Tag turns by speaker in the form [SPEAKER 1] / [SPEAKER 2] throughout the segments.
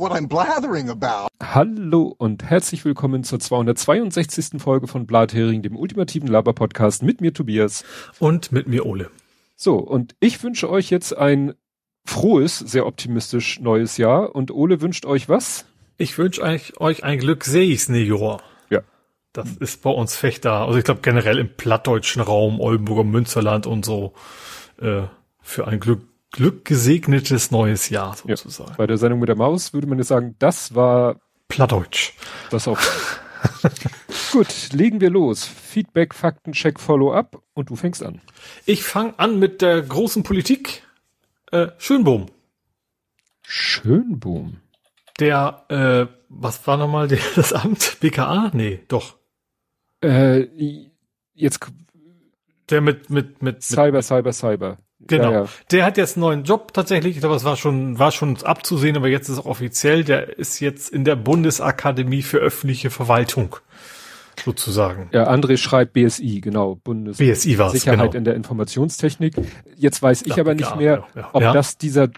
[SPEAKER 1] what I'm blathering about.
[SPEAKER 2] Hallo und herzlich willkommen zur 262. Folge von Blathering, dem ultimativen Laber-Podcast mit mir Tobias.
[SPEAKER 3] Und mit mir Ole.
[SPEAKER 2] So, und ich wünsche euch jetzt ein frohes, sehr optimistisch neues Jahr. Und Ole wünscht euch was?
[SPEAKER 3] Ich wünsche euch, euch ein glückseligsten Jahr.
[SPEAKER 2] Ja.
[SPEAKER 3] Das ist bei uns Fechter, also ich glaube generell im plattdeutschen Raum, Oldenburger Münsterland und so, äh, für ein Glück, Glück gesegnetes neues Jahr sozusagen.
[SPEAKER 2] Ja. Bei der Sendung mit der Maus würde man jetzt sagen, das war
[SPEAKER 3] Plattdeutsch.
[SPEAKER 2] Das auch. Gut, legen wir los. Feedback, Fakten, Check, Follow-up und du fängst an.
[SPEAKER 3] Ich fange an mit der großen Politik. Äh, Schönbohm.
[SPEAKER 2] Schönbohm.
[SPEAKER 3] Der, äh, was war nochmal der, das Amt? BKA? Nee, doch.
[SPEAKER 2] Äh, jetzt.
[SPEAKER 3] Der mit, mit, mit.
[SPEAKER 2] Cyber, mit, Cyber, Cyber.
[SPEAKER 3] Genau. Ja, ja. Der hat jetzt einen neuen Job tatsächlich. Ich glaube, es war schon, war schon abzusehen, aber jetzt ist es offiziell. Der ist jetzt in der Bundesakademie für öffentliche Verwaltung. Sozusagen.
[SPEAKER 2] Ja, André schreibt BSI, genau.
[SPEAKER 3] Bundes BSI war
[SPEAKER 2] Sicherheit
[SPEAKER 3] genau.
[SPEAKER 2] in der Informationstechnik. Jetzt weiß ich ja, aber nicht mehr, ob das dieser,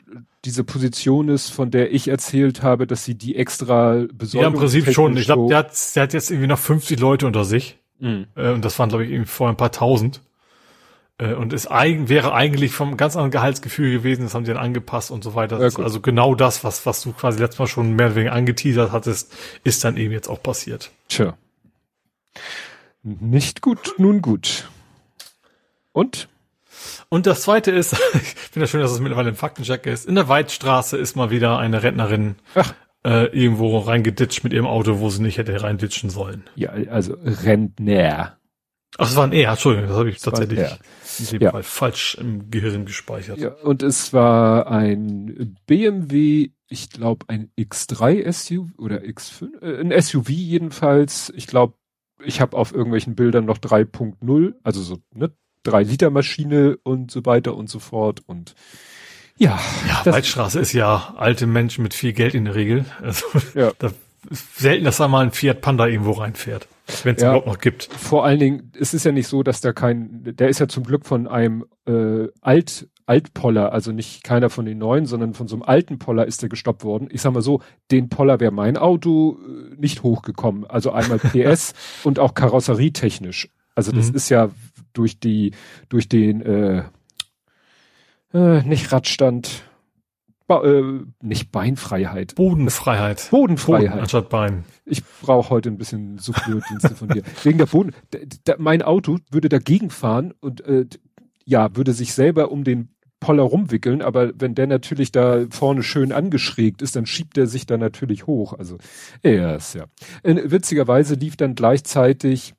[SPEAKER 2] diese Position ist, von der ich erzählt habe, dass sie die extra
[SPEAKER 3] besorgen. Ja, im Prinzip schon. Ich glaube, der hat, der hat jetzt irgendwie noch 50 Leute unter sich. Mhm. Und das waren, glaube ich, irgendwie vorher ein paar tausend. Äh, und es eigen, wäre eigentlich vom ganz anderen Gehaltsgefühl gewesen, das haben sie dann angepasst und so weiter. Ja, also genau das, was, was du quasi letztes Mal schon mehr oder weniger angeteasert hattest, ist dann eben jetzt auch passiert.
[SPEAKER 2] Tja. Nicht gut, nun gut. Und?
[SPEAKER 3] Und das zweite ist, ich finde ja schön, dass es mittlerweile ein Faktencheck ist. In der Weidstraße ist mal wieder eine Rentnerin äh, irgendwo reingeditscht mit ihrem Auto, wo sie nicht hätte reinditschen sollen.
[SPEAKER 2] Ja, also Rentner.
[SPEAKER 3] Ach, es war ein E, Entschuldigung, das habe ich das tatsächlich in dem ja. Fall falsch im Gehirn gespeichert.
[SPEAKER 2] Ja, und es war ein BMW, ich glaube ein X3 SUV oder X5, äh, ein SUV jedenfalls. Ich glaube, ich habe auf irgendwelchen Bildern noch 3.0, also so ne 3 Liter Maschine und so weiter und so fort und ja.
[SPEAKER 3] Ja, Waldstraße ist ja alte Menschen mit viel Geld in der Regel. Also ja. da selten, dass da mal ein Fiat Panda irgendwo reinfährt. Wenn es ja, überhaupt noch gibt.
[SPEAKER 2] Vor allen Dingen, es ist ja nicht so, dass da kein, der ist ja zum Glück von einem äh, Alt, Altpoller, also nicht keiner von den neuen, sondern von so einem alten Poller ist der gestoppt worden. Ich sag mal so, den Poller wäre mein Auto äh, nicht hochgekommen. Also einmal PS und auch karosserietechnisch. Also das mhm. ist ja durch die, durch den äh, äh, nicht Radstand, äh, nicht Beinfreiheit.
[SPEAKER 3] Bodenfreiheit.
[SPEAKER 2] Bodenfreiheit. Boden
[SPEAKER 3] anstatt Bein.
[SPEAKER 2] Ich brauche heute ein bisschen Souffleur-Dienste von dir. Wegen der Boden. mein Auto würde dagegen fahren und äh, ja, würde sich selber um den Poller rumwickeln, aber wenn der natürlich da vorne schön angeschrägt ist, dann schiebt er sich da natürlich hoch. Also, ja, ist ja. Äh, witzigerweise lief dann gleichzeitig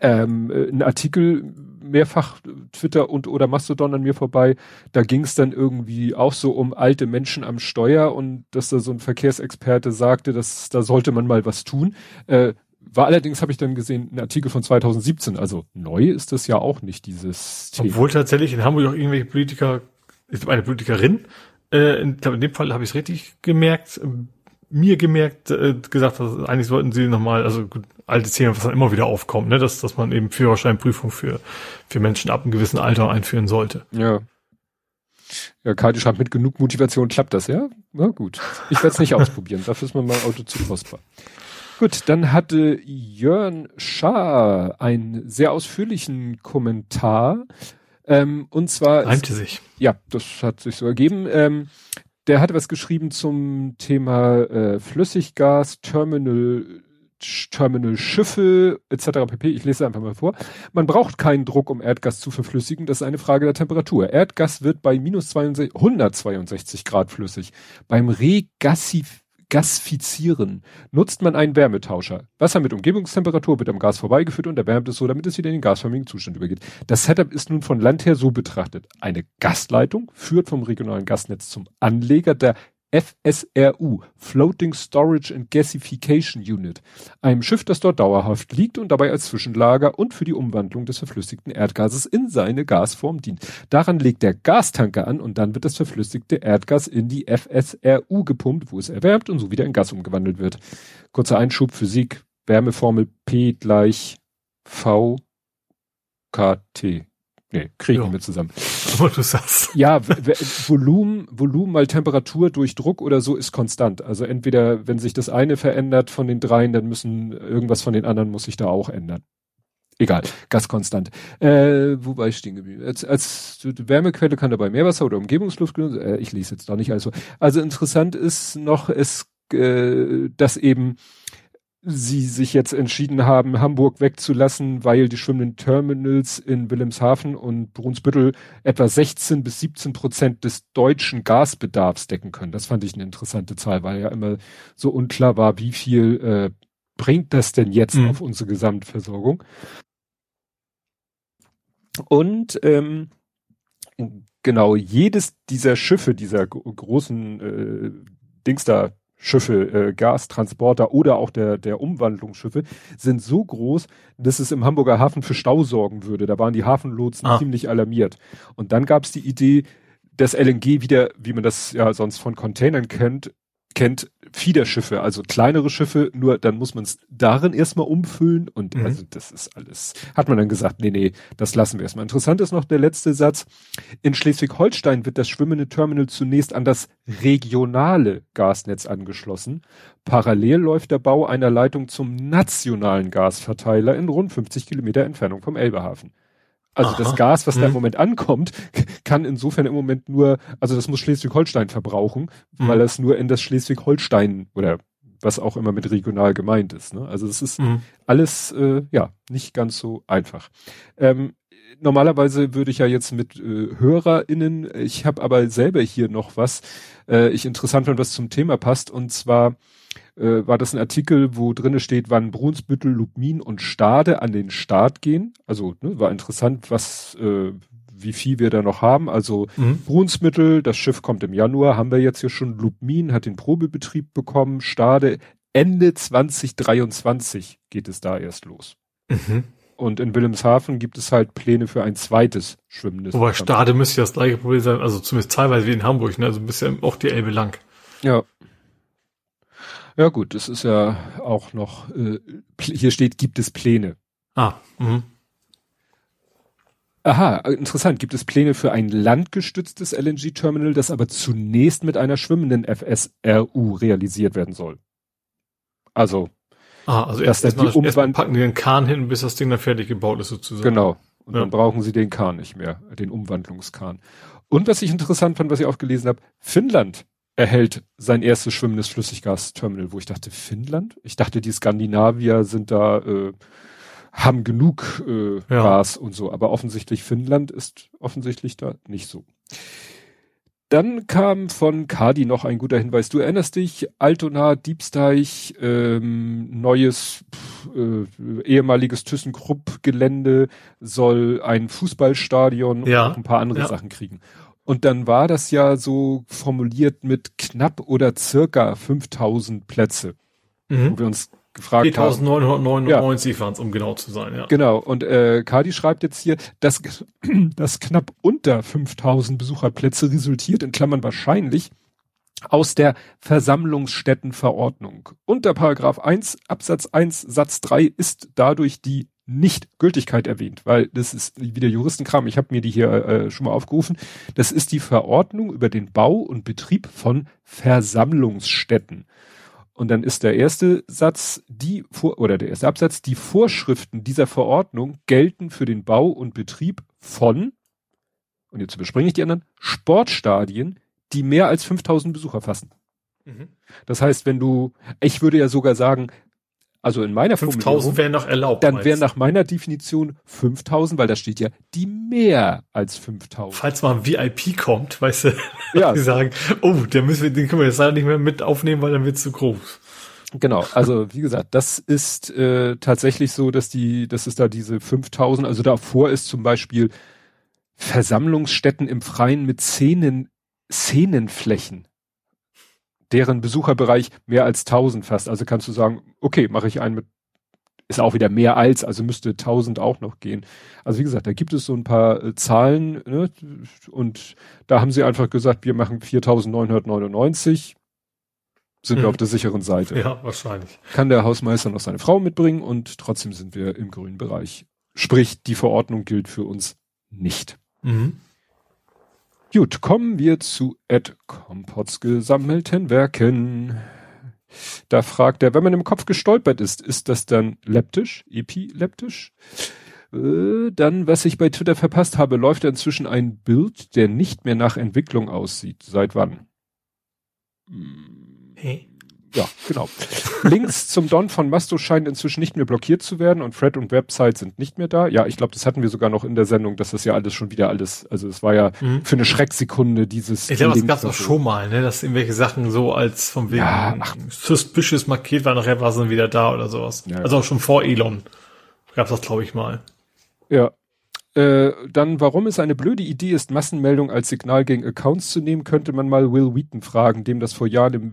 [SPEAKER 2] ähm, ein Artikel mehrfach Twitter und oder Mastodon an mir vorbei. Da ging es dann irgendwie auch so um alte Menschen am Steuer und dass da so ein Verkehrsexperte sagte, dass da sollte man mal was tun. Äh, war allerdings, habe ich dann gesehen, ein Artikel von 2017. Also neu ist das ja auch nicht, dieses
[SPEAKER 3] Thema. Obwohl tatsächlich in Hamburg auch irgendwelche Politiker, ich eine Politikerin, äh, in, in dem Fall habe ich es richtig gemerkt, mir gemerkt, äh, gesagt, dass eigentlich sollten sie nochmal, also gut, alte Themen, was dann immer wieder aufkommt, ne, dass, dass man eben Führerscheinprüfung für, für Menschen ab einem gewissen Alter einführen sollte.
[SPEAKER 2] Ja. Ja, Kati schreibt, mit genug Motivation klappt das, ja? Na gut. Ich werde es nicht ausprobieren, dafür ist mir mein Auto zu kostbar. Gut, dann hatte Jörn Schaar einen sehr ausführlichen Kommentar. Ähm, und zwar.
[SPEAKER 3] Reimte sich.
[SPEAKER 2] Ja, das hat sich so ergeben. Ähm, der hatte was geschrieben zum Thema äh, Flüssiggas, Terminal, Terminal Schiffe etc. pp. Ich lese einfach mal vor. Man braucht keinen Druck, um Erdgas zu verflüssigen. Das ist eine Frage der Temperatur. Erdgas wird bei minus 62, 162 Grad flüssig. Beim Regassif Gasfizieren nutzt man einen Wärmetauscher. Wasser mit Umgebungstemperatur wird am Gas vorbeigeführt und erwärmt es so, damit es wieder in den gasförmigen Zustand übergeht. Das Setup ist nun von Land her so betrachtet. Eine Gasleitung führt vom regionalen Gasnetz zum Anleger der FSRU, Floating Storage and Gasification Unit, einem Schiff, das dort dauerhaft liegt und dabei als Zwischenlager und für die Umwandlung des verflüssigten Erdgases in seine Gasform dient. Daran legt der Gastanker an und dann wird das verflüssigte Erdgas in die FSRU gepumpt, wo es erwärmt und so wieder in Gas umgewandelt wird. Kurzer Einschub, Physik, Wärmeformel P gleich V KT. Nee, kriegen wir zusammen.
[SPEAKER 3] Aber du sagst.
[SPEAKER 2] Ja, Volumen, Volumen mal Temperatur durch Druck oder so ist konstant. Also entweder, wenn sich das eine verändert von den dreien, dann müssen irgendwas von den anderen muss sich da auch ändern. Egal, Gaskonstant. Äh, wo war ich stehen geblieben? Als, als Wärmequelle kann dabei Meerwasser oder Umgebungsluft genutzt. Äh, ich lese jetzt da nicht also. Also interessant ist noch, es, äh, dass eben sie sich jetzt entschieden haben, Hamburg wegzulassen, weil die schwimmenden Terminals in Wilhelmshaven und Brunsbüttel etwa 16 bis 17 Prozent des deutschen Gasbedarfs decken können. Das fand ich eine interessante Zahl, weil ja immer so unklar war, wie viel äh, bringt das denn jetzt mhm. auf unsere Gesamtversorgung. Und ähm, genau, jedes dieser Schiffe, dieser großen äh, Dings da, Schiffe, äh, Gastransporter oder auch der, der Umwandlungsschiffe sind so groß, dass es im Hamburger Hafen für Stau sorgen würde. Da waren die Hafenlotsen ah. ziemlich alarmiert. Und dann gab es die Idee, das LNG wieder, wie man das ja sonst von Containern kennt, kennt Fiederschiffe, also kleinere Schiffe, nur dann muss man es darin erstmal umfüllen und mhm. also das ist alles, hat man dann gesagt, nee, nee, das lassen wir erstmal. Interessant ist noch der letzte Satz. In Schleswig-Holstein wird das schwimmende Terminal zunächst an das regionale Gasnetz angeschlossen. Parallel läuft der Bau einer Leitung zum nationalen Gasverteiler in rund 50 Kilometer Entfernung vom Elbehafen. Also Aha. das Gas, was hm. da im mhm. Moment ankommt, kann insofern im Moment nur, also das muss Schleswig-Holstein verbrauchen, hm. weil es nur in das Schleswig-Holstein oder was auch immer mit regional gemeint ist. Ne? Also es ist hm. alles äh, ja nicht ganz so einfach. Ähm, normalerweise würde ich ja jetzt mit äh, HörerInnen, ich habe aber selber hier noch was, äh, ich interessant fand, was zum Thema passt, und zwar äh, war das ein Artikel, wo drinne steht, wann Brunsbüttel, Lubmin und Stade an den Start gehen. Also ne, war interessant, was äh, wie viel wir da noch haben. Also mhm. Brunsmittel, das Schiff kommt im Januar, haben wir jetzt hier schon. Lubmin hat den Probebetrieb bekommen. Stade Ende 2023 geht es da erst los. Mhm. Und in Wilhelmshaven gibt es halt Pläne für ein zweites schwimmendes.
[SPEAKER 3] Wobei Stade müsste ja das gleiche Problem sein, also zumindest teilweise wie in Hamburg, ne? Also bisher auch die Elbe lang.
[SPEAKER 2] Ja. Ja gut, es ist ja auch noch, äh, hier steht, gibt es Pläne.
[SPEAKER 3] Ah, mhm.
[SPEAKER 2] Aha, interessant. Gibt es Pläne für ein landgestütztes LNG-Terminal, das aber zunächst mit einer schwimmenden FSRU realisiert werden soll? Also,
[SPEAKER 3] ah, also erst, erst, die erst packen die den Kahn hin, bis das Ding dann fertig gebaut ist sozusagen.
[SPEAKER 2] Genau. Und ja. dann brauchen sie den Kahn nicht mehr, den Umwandlungskahn. Und was ich interessant fand, was ich auch gelesen habe, Finnland erhält sein erstes schwimmendes Flüssiggasterminal, wo ich dachte, Finnland? Ich dachte, die Skandinavier sind da, äh, haben genug äh, ja. Gas und so, aber offensichtlich Finnland ist offensichtlich da nicht so. Dann kam von Kadi noch ein guter Hinweis. Du erinnerst dich, Altona, Diebsteich, ähm, neues pff, äh, ehemaliges ThyssenKrupp-Gelände soll ein Fußballstadion ja. und ein paar andere ja. Sachen kriegen. Und dann war das ja so formuliert mit knapp oder circa 5000 Plätze, mhm. wo wir uns gefragt
[SPEAKER 3] 4999 ja. waren es, um genau zu sein, ja.
[SPEAKER 2] Genau. Und äh, Kadi schreibt jetzt hier, dass, dass knapp unter 5000 Besucherplätze resultiert, in Klammern wahrscheinlich, aus der Versammlungsstättenverordnung. Unter Paragraph 1 Absatz 1 Satz 3 ist dadurch die nicht Gültigkeit erwähnt, weil das ist wieder Juristenkram. Ich habe mir die hier äh, schon mal aufgerufen. Das ist die Verordnung über den Bau und Betrieb von Versammlungsstätten. Und dann ist der erste Satz, die vor oder der erste Absatz, die Vorschriften dieser Verordnung gelten für den Bau und Betrieb von, und jetzt überspringe ich die anderen, Sportstadien, die mehr als 5000 Besucher fassen. Mhm. Das heißt, wenn du, ich würde ja sogar sagen, also in meiner
[SPEAKER 3] 5000 wäre noch erlaubt.
[SPEAKER 2] Dann wäre nach meiner Definition 5000, weil da steht ja die mehr als 5000.
[SPEAKER 3] Falls mal ein VIP kommt, weißt du, ja. die sagen, oh, der müssen wir, den können wir jetzt leider nicht mehr mit aufnehmen, weil dann wird zu groß.
[SPEAKER 2] Genau, also wie gesagt, das ist äh, tatsächlich so, dass die, dass es da diese 5000, also davor ist zum Beispiel Versammlungsstätten im Freien mit Szenen, Szenenflächen deren Besucherbereich mehr als 1000 fast. Also kannst du sagen, okay, mache ich einen mit, ist auch wieder mehr als, also müsste 1000 auch noch gehen. Also wie gesagt, da gibt es so ein paar äh, Zahlen ne? und da haben sie einfach gesagt, wir machen 4999 sind mhm. wir auf der sicheren Seite.
[SPEAKER 3] Ja, wahrscheinlich.
[SPEAKER 2] Kann der Hausmeister noch seine Frau mitbringen und trotzdem sind wir im grünen Bereich. Sprich, die Verordnung gilt für uns nicht. Mhm. Gut, kommen wir zu Ed Kompots gesammelten Werken. Da fragt er, wenn man im Kopf gestolpert ist, ist das dann leptisch, epileptisch? Äh, dann, was ich bei Twitter verpasst habe, läuft inzwischen ein Bild, der nicht mehr nach Entwicklung aussieht. Seit wann? Hey. Ja, genau. Links zum Don von Masto scheinen inzwischen nicht mehr blockiert zu werden und Fred und Website sind nicht mehr da. Ja, ich glaube, das hatten wir sogar noch in der Sendung, dass das ja alles schon wieder alles, also es war ja mhm. für eine Schrecksekunde dieses.
[SPEAKER 3] Ich glaube, das gab es auch schon mal, ne, dass irgendwelche Sachen so als vom wegen ja, suspicious markiert war, nachher war es dann wieder da oder sowas. Ja, also auch schon vor Elon gab es das, glaube ich, mal.
[SPEAKER 2] Ja, äh, dann, warum es eine blöde Idee ist, Massenmeldung als Signal gegen Accounts zu nehmen, könnte man mal Will Wheaton fragen, dem das vor Jahren im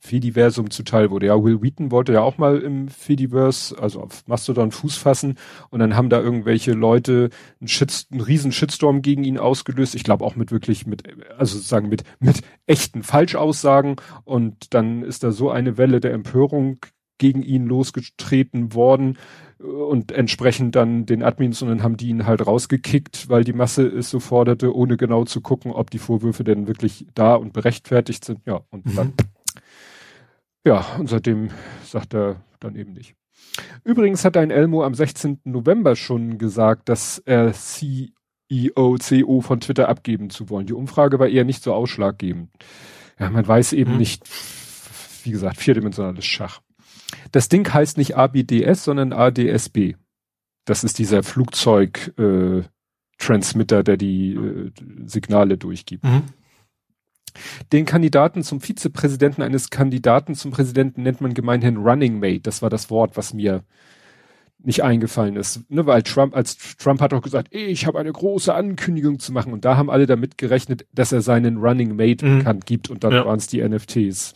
[SPEAKER 2] Fediversum zuteil wurde. Ja, Will Wheaton wollte ja auch mal im Fediverse, also auf Mastodon Fuß fassen und dann haben da irgendwelche Leute einen, Shit, einen riesen Shitstorm gegen ihn ausgelöst. Ich glaube auch mit wirklich mit, also sozusagen mit, mit echten Falschaussagen und dann ist da so eine Welle der Empörung gegen ihn losgetreten worden und entsprechend dann den Admins und dann haben die ihn halt rausgekickt, weil die Masse es so forderte, ohne genau zu gucken, ob die Vorwürfe denn wirklich da und berechtfertigt sind. Ja, und mhm. dann, ja, und seitdem sagt er dann eben nicht. Übrigens hat ein Elmo am 16. November schon gesagt, dass er CEO, CEO von Twitter abgeben zu wollen. Die Umfrage war eher nicht so ausschlaggebend. Ja, man weiß eben mhm. nicht, wie gesagt, vierdimensionales Schach. Das Ding heißt nicht ABDS, sondern ADSB. Das ist dieser Flugzeug-Transmitter, äh, der die äh, Signale durchgibt. Mhm. Den Kandidaten zum Vizepräsidenten eines Kandidaten zum Präsidenten nennt man gemeinhin Running Mate. Das war das Wort, was mir nicht eingefallen ist. Ne, weil Trump, als Trump hat auch gesagt, ich habe eine große Ankündigung zu machen. Und da haben alle damit gerechnet, dass er seinen Running Mate mhm. bekannt gibt und dann ja. waren es die NFTs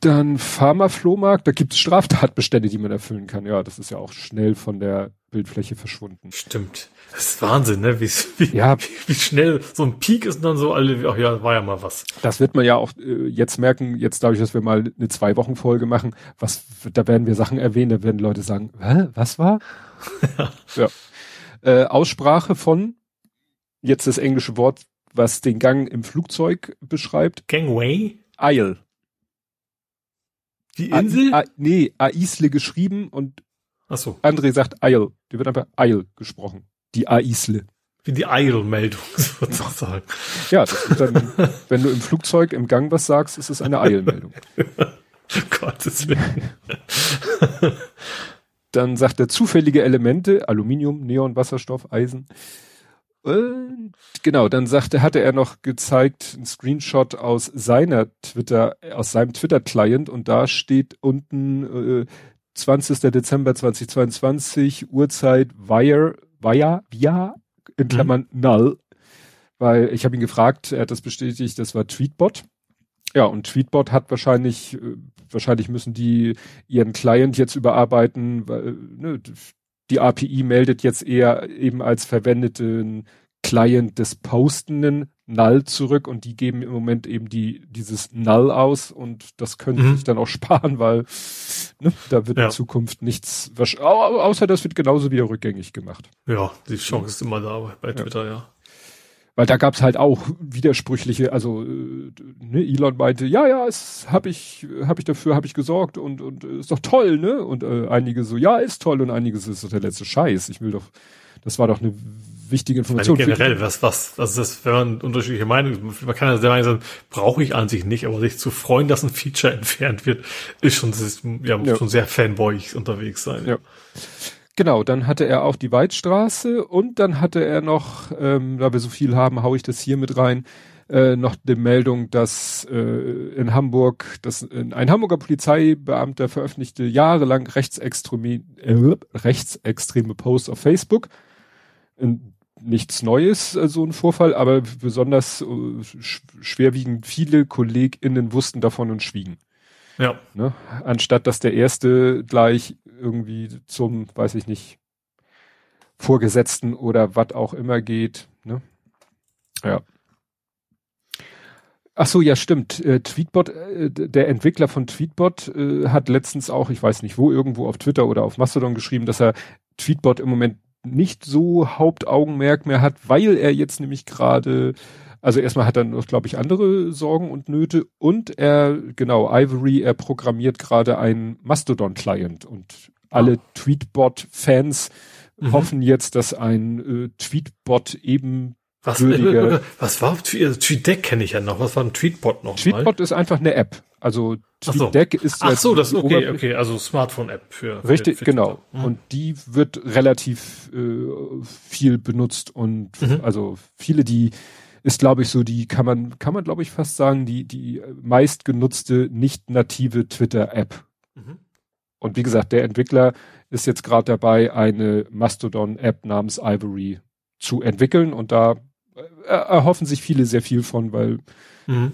[SPEAKER 2] dann Pharmaflohmarkt, da gibt es Straftatbestände, die man erfüllen kann. Ja, das ist ja auch schnell von der Bildfläche verschwunden.
[SPEAKER 3] Stimmt. Das ist Wahnsinn, ne? Wie, wie, ja. wie, wie schnell so ein Peak ist und dann so alle, ach ja, war ja mal was.
[SPEAKER 2] Das wird man ja auch äh, jetzt merken, jetzt dadurch, dass wir mal eine Zwei-Wochen-Folge machen, was, da werden wir Sachen erwähnen, da werden Leute sagen, Hä, was war? ja. Äh, Aussprache von, jetzt das englische Wort, was den Gang im Flugzeug beschreibt.
[SPEAKER 3] Gangway?
[SPEAKER 2] Aisle.
[SPEAKER 3] Die Insel?
[SPEAKER 2] A, A, nee, Aisle geschrieben und
[SPEAKER 3] Ach so.
[SPEAKER 2] André sagt Isle. Die wird einfach Isle gesprochen. Die Aisle.
[SPEAKER 3] Wie die Eilmeldung sozusagen.
[SPEAKER 2] Ja, dann, wenn du im Flugzeug im Gang was sagst, ist es eine Eilmeldung. Gottes Willen. dann sagt er zufällige Elemente, Aluminium, Neon, Wasserstoff, Eisen. Und genau, dann sagte, hatte er noch gezeigt, ein Screenshot aus seiner Twitter, aus seinem Twitter-Client und da steht unten äh, 20. Dezember 2022, Uhrzeit Wire, Wire, Via, in mhm. Klammern mhm. Null. Weil ich habe ihn gefragt, er hat das bestätigt, das war Tweetbot. Ja, und Tweetbot hat wahrscheinlich, äh, wahrscheinlich müssen die ihren Client jetzt überarbeiten, weil, ne, die API meldet jetzt eher eben als verwendeten Client des Postenden Null zurück und die geben im Moment eben die dieses Null aus und das können mhm. sich dann auch sparen, weil ne, da wird ja. in Zukunft nichts, außer das wird genauso wieder rückgängig gemacht.
[SPEAKER 3] Ja, die Chance ist immer da bei Twitter, ja. ja.
[SPEAKER 2] Weil da gab's halt auch widersprüchliche, also äh, ne, Elon meinte, ja, ja, es habe ich, habe ich dafür, habe ich gesorgt und und äh, ist doch toll, ne? Und äh, einige so, ja, ist toll und einige so, ist doch der letzte Scheiß. Ich will doch, das war doch eine wichtige Information.
[SPEAKER 3] Meine, generell, was, was, ist das, wenn man unterschiedliche Meinungen, man kann ja sehr Meinung sagen, brauche ich an sich nicht, aber sich zu freuen, dass ein Feature entfernt wird, ist schon, ist, ja, ja. schon sehr fanboyig unterwegs sein.
[SPEAKER 2] Ja. Genau, dann hatte er auch die Weidstraße und dann hatte er noch, ähm, da wir so viel haben, hau ich das hier mit rein, äh, noch die Meldung, dass äh, in Hamburg, dass ein Hamburger Polizeibeamter veröffentlichte jahrelang rechtsextreme, äh, rechtsextreme Posts auf Facebook. In, nichts Neues, äh, so ein Vorfall, aber besonders äh, schwerwiegend viele KollegInnen wussten davon und schwiegen.
[SPEAKER 3] Ja.
[SPEAKER 2] Ne? Anstatt dass der erste gleich irgendwie zum, weiß ich nicht, Vorgesetzten oder was auch immer geht. Ne? Ja. Ach so, ja, stimmt. Äh, Tweetbot, äh, der Entwickler von Tweetbot äh, hat letztens auch, ich weiß nicht wo, irgendwo auf Twitter oder auf Mastodon geschrieben, dass er Tweetbot im Moment nicht so Hauptaugenmerk mehr hat, weil er jetzt nämlich gerade, also erstmal hat er noch, glaube ich, andere Sorgen und Nöte und er, genau, Ivory, er programmiert gerade einen Mastodon-Client und alle ah. Tweetbot-Fans mhm. hoffen jetzt, dass ein äh, Tweetbot eben
[SPEAKER 3] was, äh, was war also TweetDeck kenne ich ja noch. Was war ein Tweetbot noch?
[SPEAKER 2] Tweetbot mal? ist einfach eine App. Also
[SPEAKER 3] TweetDeck so. ist Ach so, das okay, okay, also Smartphone-App für
[SPEAKER 2] richtig, für genau. Mhm. Und die wird relativ äh, viel benutzt und mhm. also viele, die ist, glaube ich, so die kann man kann man glaube ich fast sagen die die meistgenutzte nicht native Twitter-App. Mhm. Und wie gesagt, der Entwickler ist jetzt gerade dabei, eine Mastodon-App namens Ivory zu entwickeln und da äh, erhoffen sich viele sehr viel von, weil, mhm.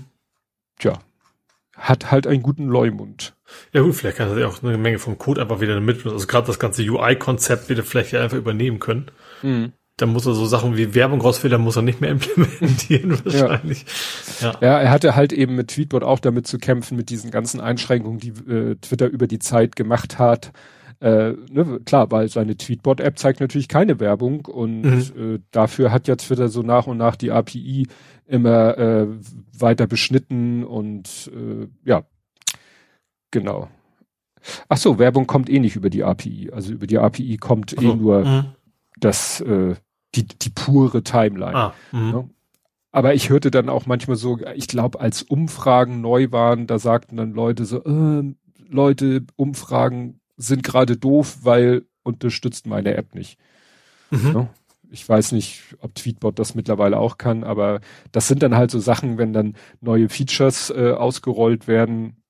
[SPEAKER 2] tja, hat halt einen guten Leumund.
[SPEAKER 3] Ja gut, vielleicht kann er ja auch eine Menge vom Code einfach wieder mitnehmen. Also gerade das ganze UI-Konzept wieder vielleicht einfach übernehmen können. Mhm. Dann muss er so Sachen wie Werbung rausfiltern, muss er nicht mehr implementieren wahrscheinlich.
[SPEAKER 2] Ja. ja. ja, er hatte halt eben mit Tweetbot auch damit zu kämpfen, mit diesen ganzen Einschränkungen, die äh, Twitter über die Zeit gemacht hat. Äh, ne, klar, weil seine Tweetbot-App zeigt natürlich keine Werbung und mhm. äh, dafür hat ja Twitter so nach und nach die API immer äh, weiter beschnitten und äh, ja, genau. Ach so, Werbung kommt eh nicht über die API. Also über die API kommt also, eh nur mhm. das, äh, die, die pure Timeline. Ah, ne? Aber ich hörte dann auch manchmal so, ich glaube, als Umfragen neu waren, da sagten dann Leute so, äh, Leute, Umfragen sind gerade doof, weil unterstützt meine App nicht. Mhm. Ja? Ich weiß nicht, ob Tweetbot das mittlerweile auch kann, aber das sind dann halt so Sachen, wenn dann neue Features äh, ausgerollt werden.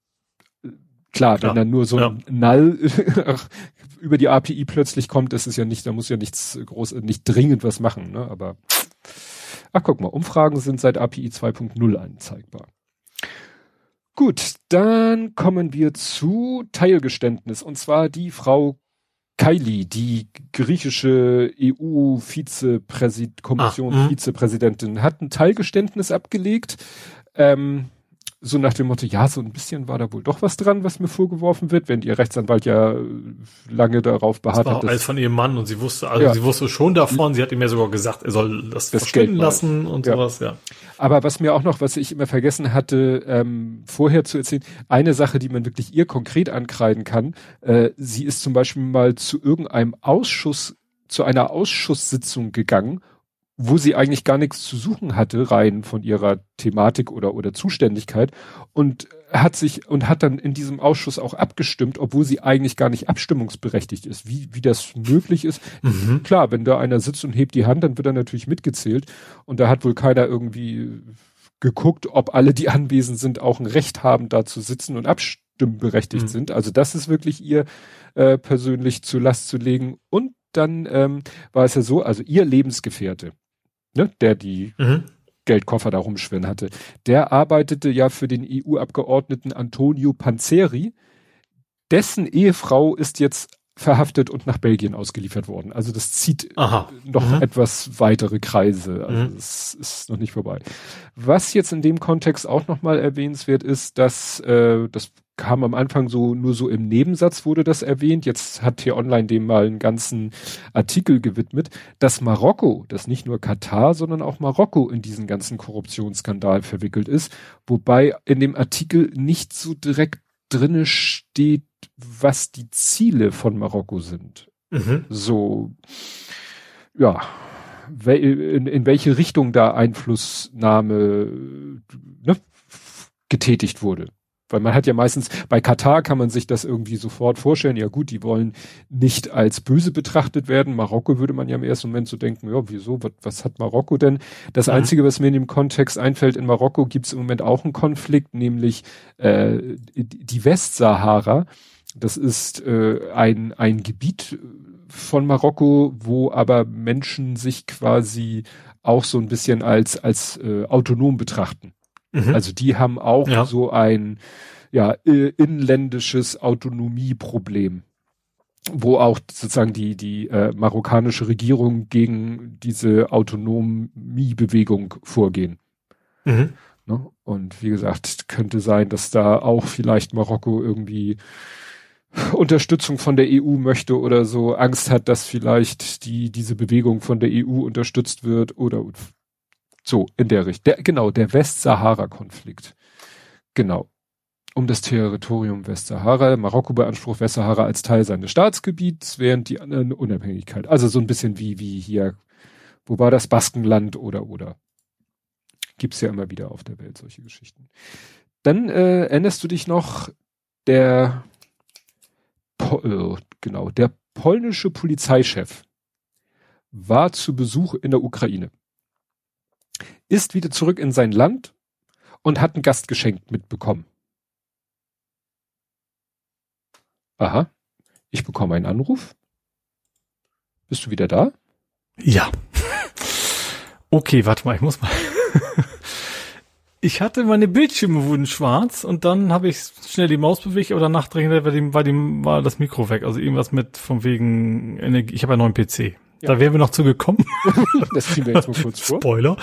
[SPEAKER 2] Klar, Klar, wenn dann nur so ja. ein Null über die API plötzlich kommt, ist es ja nicht, da muss ja nichts groß, nicht dringend was machen, ne? Aber ach guck mal, Umfragen sind seit API 2.0 anzeigbar. Gut, dann kommen wir zu Teilgeständnis und zwar die Frau Kylie, die griechische EU-Vizepräsident-Kommission-Vizepräsidentin, ah, hat ein Teilgeständnis abgelegt. Ähm, so nach dem Motto, ja, so ein bisschen war da wohl doch was dran, was mir vorgeworfen wird, wenn ihr Rechtsanwalt ja äh, lange darauf beharrt
[SPEAKER 3] das war
[SPEAKER 2] hat.
[SPEAKER 3] Alles von ihrem Mann und sie wusste, also ja. sie wusste schon davon, sie hat ihm ja sogar gesagt, er soll das, das verschwinden lassen und ja. sowas, ja.
[SPEAKER 2] Aber was mir auch noch, was ich immer vergessen hatte, ähm, vorher zu erzählen, eine Sache, die man wirklich ihr konkret ankreiden kann, äh, sie ist zum Beispiel mal zu irgendeinem Ausschuss, zu einer Ausschusssitzung gegangen wo sie eigentlich gar nichts zu suchen hatte, rein von ihrer Thematik oder, oder Zuständigkeit und hat sich und hat dann in diesem Ausschuss auch abgestimmt, obwohl sie eigentlich gar nicht abstimmungsberechtigt ist. Wie, wie das möglich ist, mhm. klar, wenn da einer sitzt und hebt die Hand, dann wird er natürlich mitgezählt und da hat wohl keiner irgendwie geguckt, ob alle, die anwesend sind, auch ein Recht haben, da zu sitzen und abstimmberechtigt mhm. sind. Also das ist wirklich ihr äh, persönlich zur Last zu legen und dann ähm, war es ja so, also ihr Lebensgefährte, ne, der die mhm. Geldkoffer da rumschwirren hatte, der arbeitete ja für den EU-Abgeordneten Antonio Panzeri. Dessen Ehefrau ist jetzt verhaftet und nach Belgien ausgeliefert worden. Also das zieht Aha. noch mhm. etwas weitere Kreise. Also mhm. es ist noch nicht vorbei. Was jetzt in dem Kontext auch nochmal erwähnenswert ist, dass äh, das kam am Anfang so nur so im Nebensatz wurde das erwähnt. Jetzt hat hier online dem mal einen ganzen Artikel gewidmet, dass Marokko, dass nicht nur Katar, sondern auch Marokko in diesen ganzen Korruptionsskandal verwickelt ist, wobei in dem Artikel nicht so direkt drinne steht, was die Ziele von Marokko sind. Mhm. So, ja, in, in welche Richtung da Einflussnahme ne, getätigt wurde. Weil man hat ja meistens, bei Katar kann man sich das irgendwie sofort vorstellen, ja gut, die wollen nicht als böse betrachtet werden. Marokko würde man ja im ersten Moment so denken, ja, wieso, was, was hat Marokko denn? Das mhm. Einzige, was mir in dem Kontext einfällt, in Marokko gibt es im Moment auch einen Konflikt, nämlich äh, die Westsahara. Das ist äh, ein, ein Gebiet von Marokko, wo aber Menschen sich quasi auch so ein bisschen als, als äh, autonom betrachten. Mhm. Also die haben auch ja. so ein ja, inländisches Autonomieproblem, wo auch sozusagen die, die äh, marokkanische Regierung gegen diese Autonomiebewegung vorgehen. Mhm. Ne? Und wie gesagt, könnte sein, dass da auch vielleicht Marokko irgendwie Unterstützung von der EU möchte oder so, Angst hat, dass vielleicht die, diese Bewegung von der EU unterstützt wird oder so in der Richtung. Genau, der Westsahara-Konflikt. Genau. Um das Territorium Westsahara. Marokko beansprucht Westsahara als Teil seines Staatsgebiets, während die anderen Unabhängigkeit. Also so ein bisschen wie, wie hier, wo war das Baskenland oder, oder. Gibt's ja immer wieder auf der Welt solche Geschichten. Dann äh, erinnerst du dich noch, der äh, genau, der polnische Polizeichef war zu Besuch in der Ukraine, ist wieder zurück in sein Land und hat ein Gastgeschenk mitbekommen. Aha, ich bekomme einen Anruf. Bist du wieder da?
[SPEAKER 3] Ja. Okay, warte mal, ich muss mal. Ich hatte meine Bildschirme wurden schwarz und dann habe ich schnell die Maus bewegt, aber danach dringend war, dem, war, dem, war das Mikro weg. Also irgendwas mit von wegen Energie. Ich habe einen neuen PC. Ja. Da wären wir noch zu gekommen. das ziehen wir jetzt mal kurz vor. Spoiler.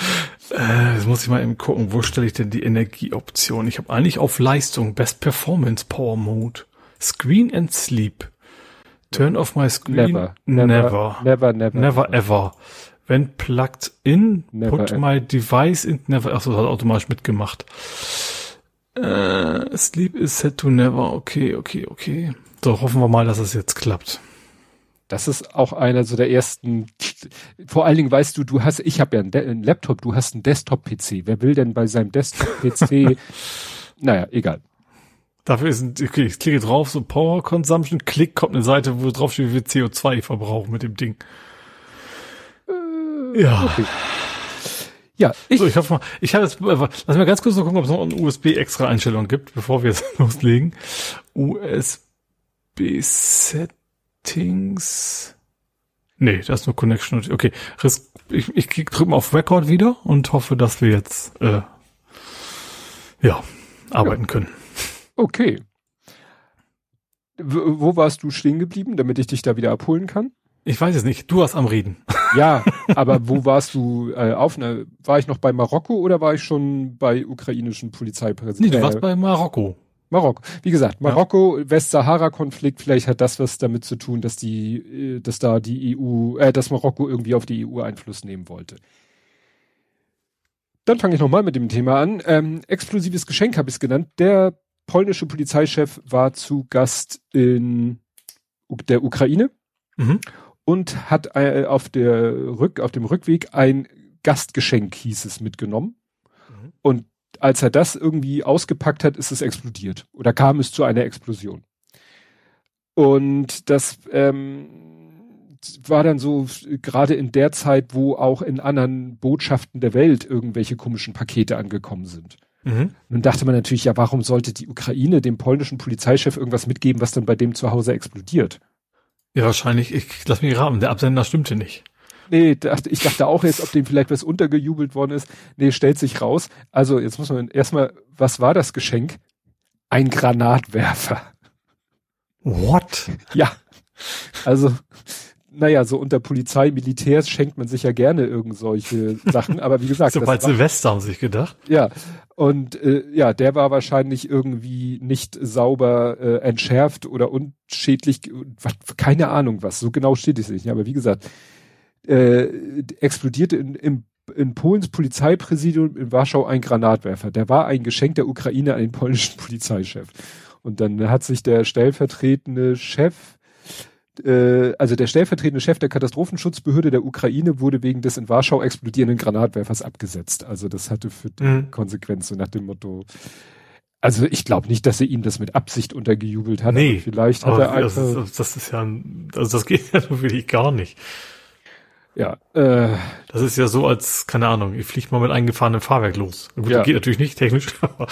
[SPEAKER 3] Äh, jetzt muss ich mal eben gucken, wo stelle ich denn die Energieoption? Ich habe eigentlich auf Leistung, Best Performance Power Mode, Screen and Sleep. Turn off my screen.
[SPEAKER 2] Never. Never. Never,
[SPEAKER 3] never, never, never ever. When plugged in, never put my device in, never, achso, hat automatisch mitgemacht. Äh, sleep is set to never, okay, okay, okay. So, hoffen wir mal, dass es jetzt klappt.
[SPEAKER 2] Das ist auch einer so der ersten, vor allen Dingen weißt du, du hast, ich habe ja einen, einen, Laptop, du hast einen Desktop-PC. Wer will denn bei seinem Desktop-PC, naja, egal.
[SPEAKER 3] Dafür ist ein, okay, ich klicke drauf, so Power Consumption, klick, kommt eine Seite, wo drauf steht, wie viel CO2 ich verbrauche mit dem Ding. Ja. Okay. Ja, ich. So, ich hoffe mal, ich habe jetzt, äh, lass mir ganz kurz noch gucken, ob es noch eine USB-Extra-Einstellung gibt, bevor wir jetzt loslegen. USB-Settings. Nee, das ist nur Connection. Okay, ich, ich drücke mal auf Record wieder und hoffe, dass wir jetzt, äh, ja, arbeiten ja. können.
[SPEAKER 2] Okay. W wo warst du stehen geblieben, damit ich dich da wieder abholen kann?
[SPEAKER 3] Ich weiß es nicht. Du warst am Reden.
[SPEAKER 2] Ja, aber wo warst du äh, auf? Ne, war ich noch bei Marokko oder war ich schon bei ukrainischen Polizeipräsidenten?
[SPEAKER 3] Nee, du warst bei Marokko.
[SPEAKER 2] Marokko. Wie gesagt, Marokko, ja. Westsahara-Konflikt, vielleicht hat das was damit zu tun, dass die, äh, dass da die EU, äh, dass Marokko irgendwie auf die EU Einfluss nehmen wollte. Dann fange ich nochmal mit dem Thema an. Ähm, explosives Geschenk habe ich es genannt. Der polnische Polizeichef war zu Gast in der Ukraine. Mhm und hat äh, auf der Rück, auf dem Rückweg ein Gastgeschenk, hieß es, mitgenommen. Mhm. Und als er das irgendwie ausgepackt hat, ist es explodiert. Oder kam es zu einer Explosion. Und das ähm, war dann so gerade in der Zeit, wo auch in anderen Botschaften der Welt irgendwelche komischen Pakete angekommen sind. Mhm. Nun dachte man natürlich, ja, warum sollte die Ukraine dem polnischen Polizeichef irgendwas mitgeben, was dann bei dem zu Hause explodiert?
[SPEAKER 3] Ja, wahrscheinlich. Ich lass mich raten. Der Absender stimmte nicht.
[SPEAKER 2] Nee, dachte, ich dachte auch jetzt, ob dem vielleicht was untergejubelt worden ist. Nee, stellt sich raus. Also jetzt muss man erstmal, was war das Geschenk? Ein Granatwerfer.
[SPEAKER 3] What?
[SPEAKER 2] Ja. Also, naja, so unter Polizei, Militärs schenkt man sich ja gerne irgend solche Sachen, aber wie gesagt.
[SPEAKER 3] Sobald Silvester haben sich gedacht.
[SPEAKER 2] Ja. Und äh, ja, der war wahrscheinlich irgendwie nicht sauber äh, entschärft oder unschädlich, was, keine Ahnung was, so genau steht es nicht. Aber wie gesagt, äh, explodierte in, in, in Polens Polizeipräsidium in Warschau ein Granatwerfer. Der war ein Geschenk der Ukraine an den polnischen Polizeichef. Und dann hat sich der stellvertretende Chef äh, also der stellvertretende Chef der Katastrophenschutzbehörde der Ukraine wurde wegen des in Warschau explodierenden Granatwerfers abgesetzt. Also das hatte für die mhm. Konsequenz so nach dem Motto, also ich glaube nicht, dass er ihm das mit Absicht untergejubelt hat.
[SPEAKER 3] Nee,
[SPEAKER 2] vielleicht hat er
[SPEAKER 3] einfach. Das ist, das ist ja, also das geht ja wirklich gar nicht.
[SPEAKER 2] Ja, äh,
[SPEAKER 3] das ist ja so, als, keine Ahnung, ich fliege mal mit eingefahrenem Fahrwerk los. Gut, ja. geht natürlich nicht technisch, aber,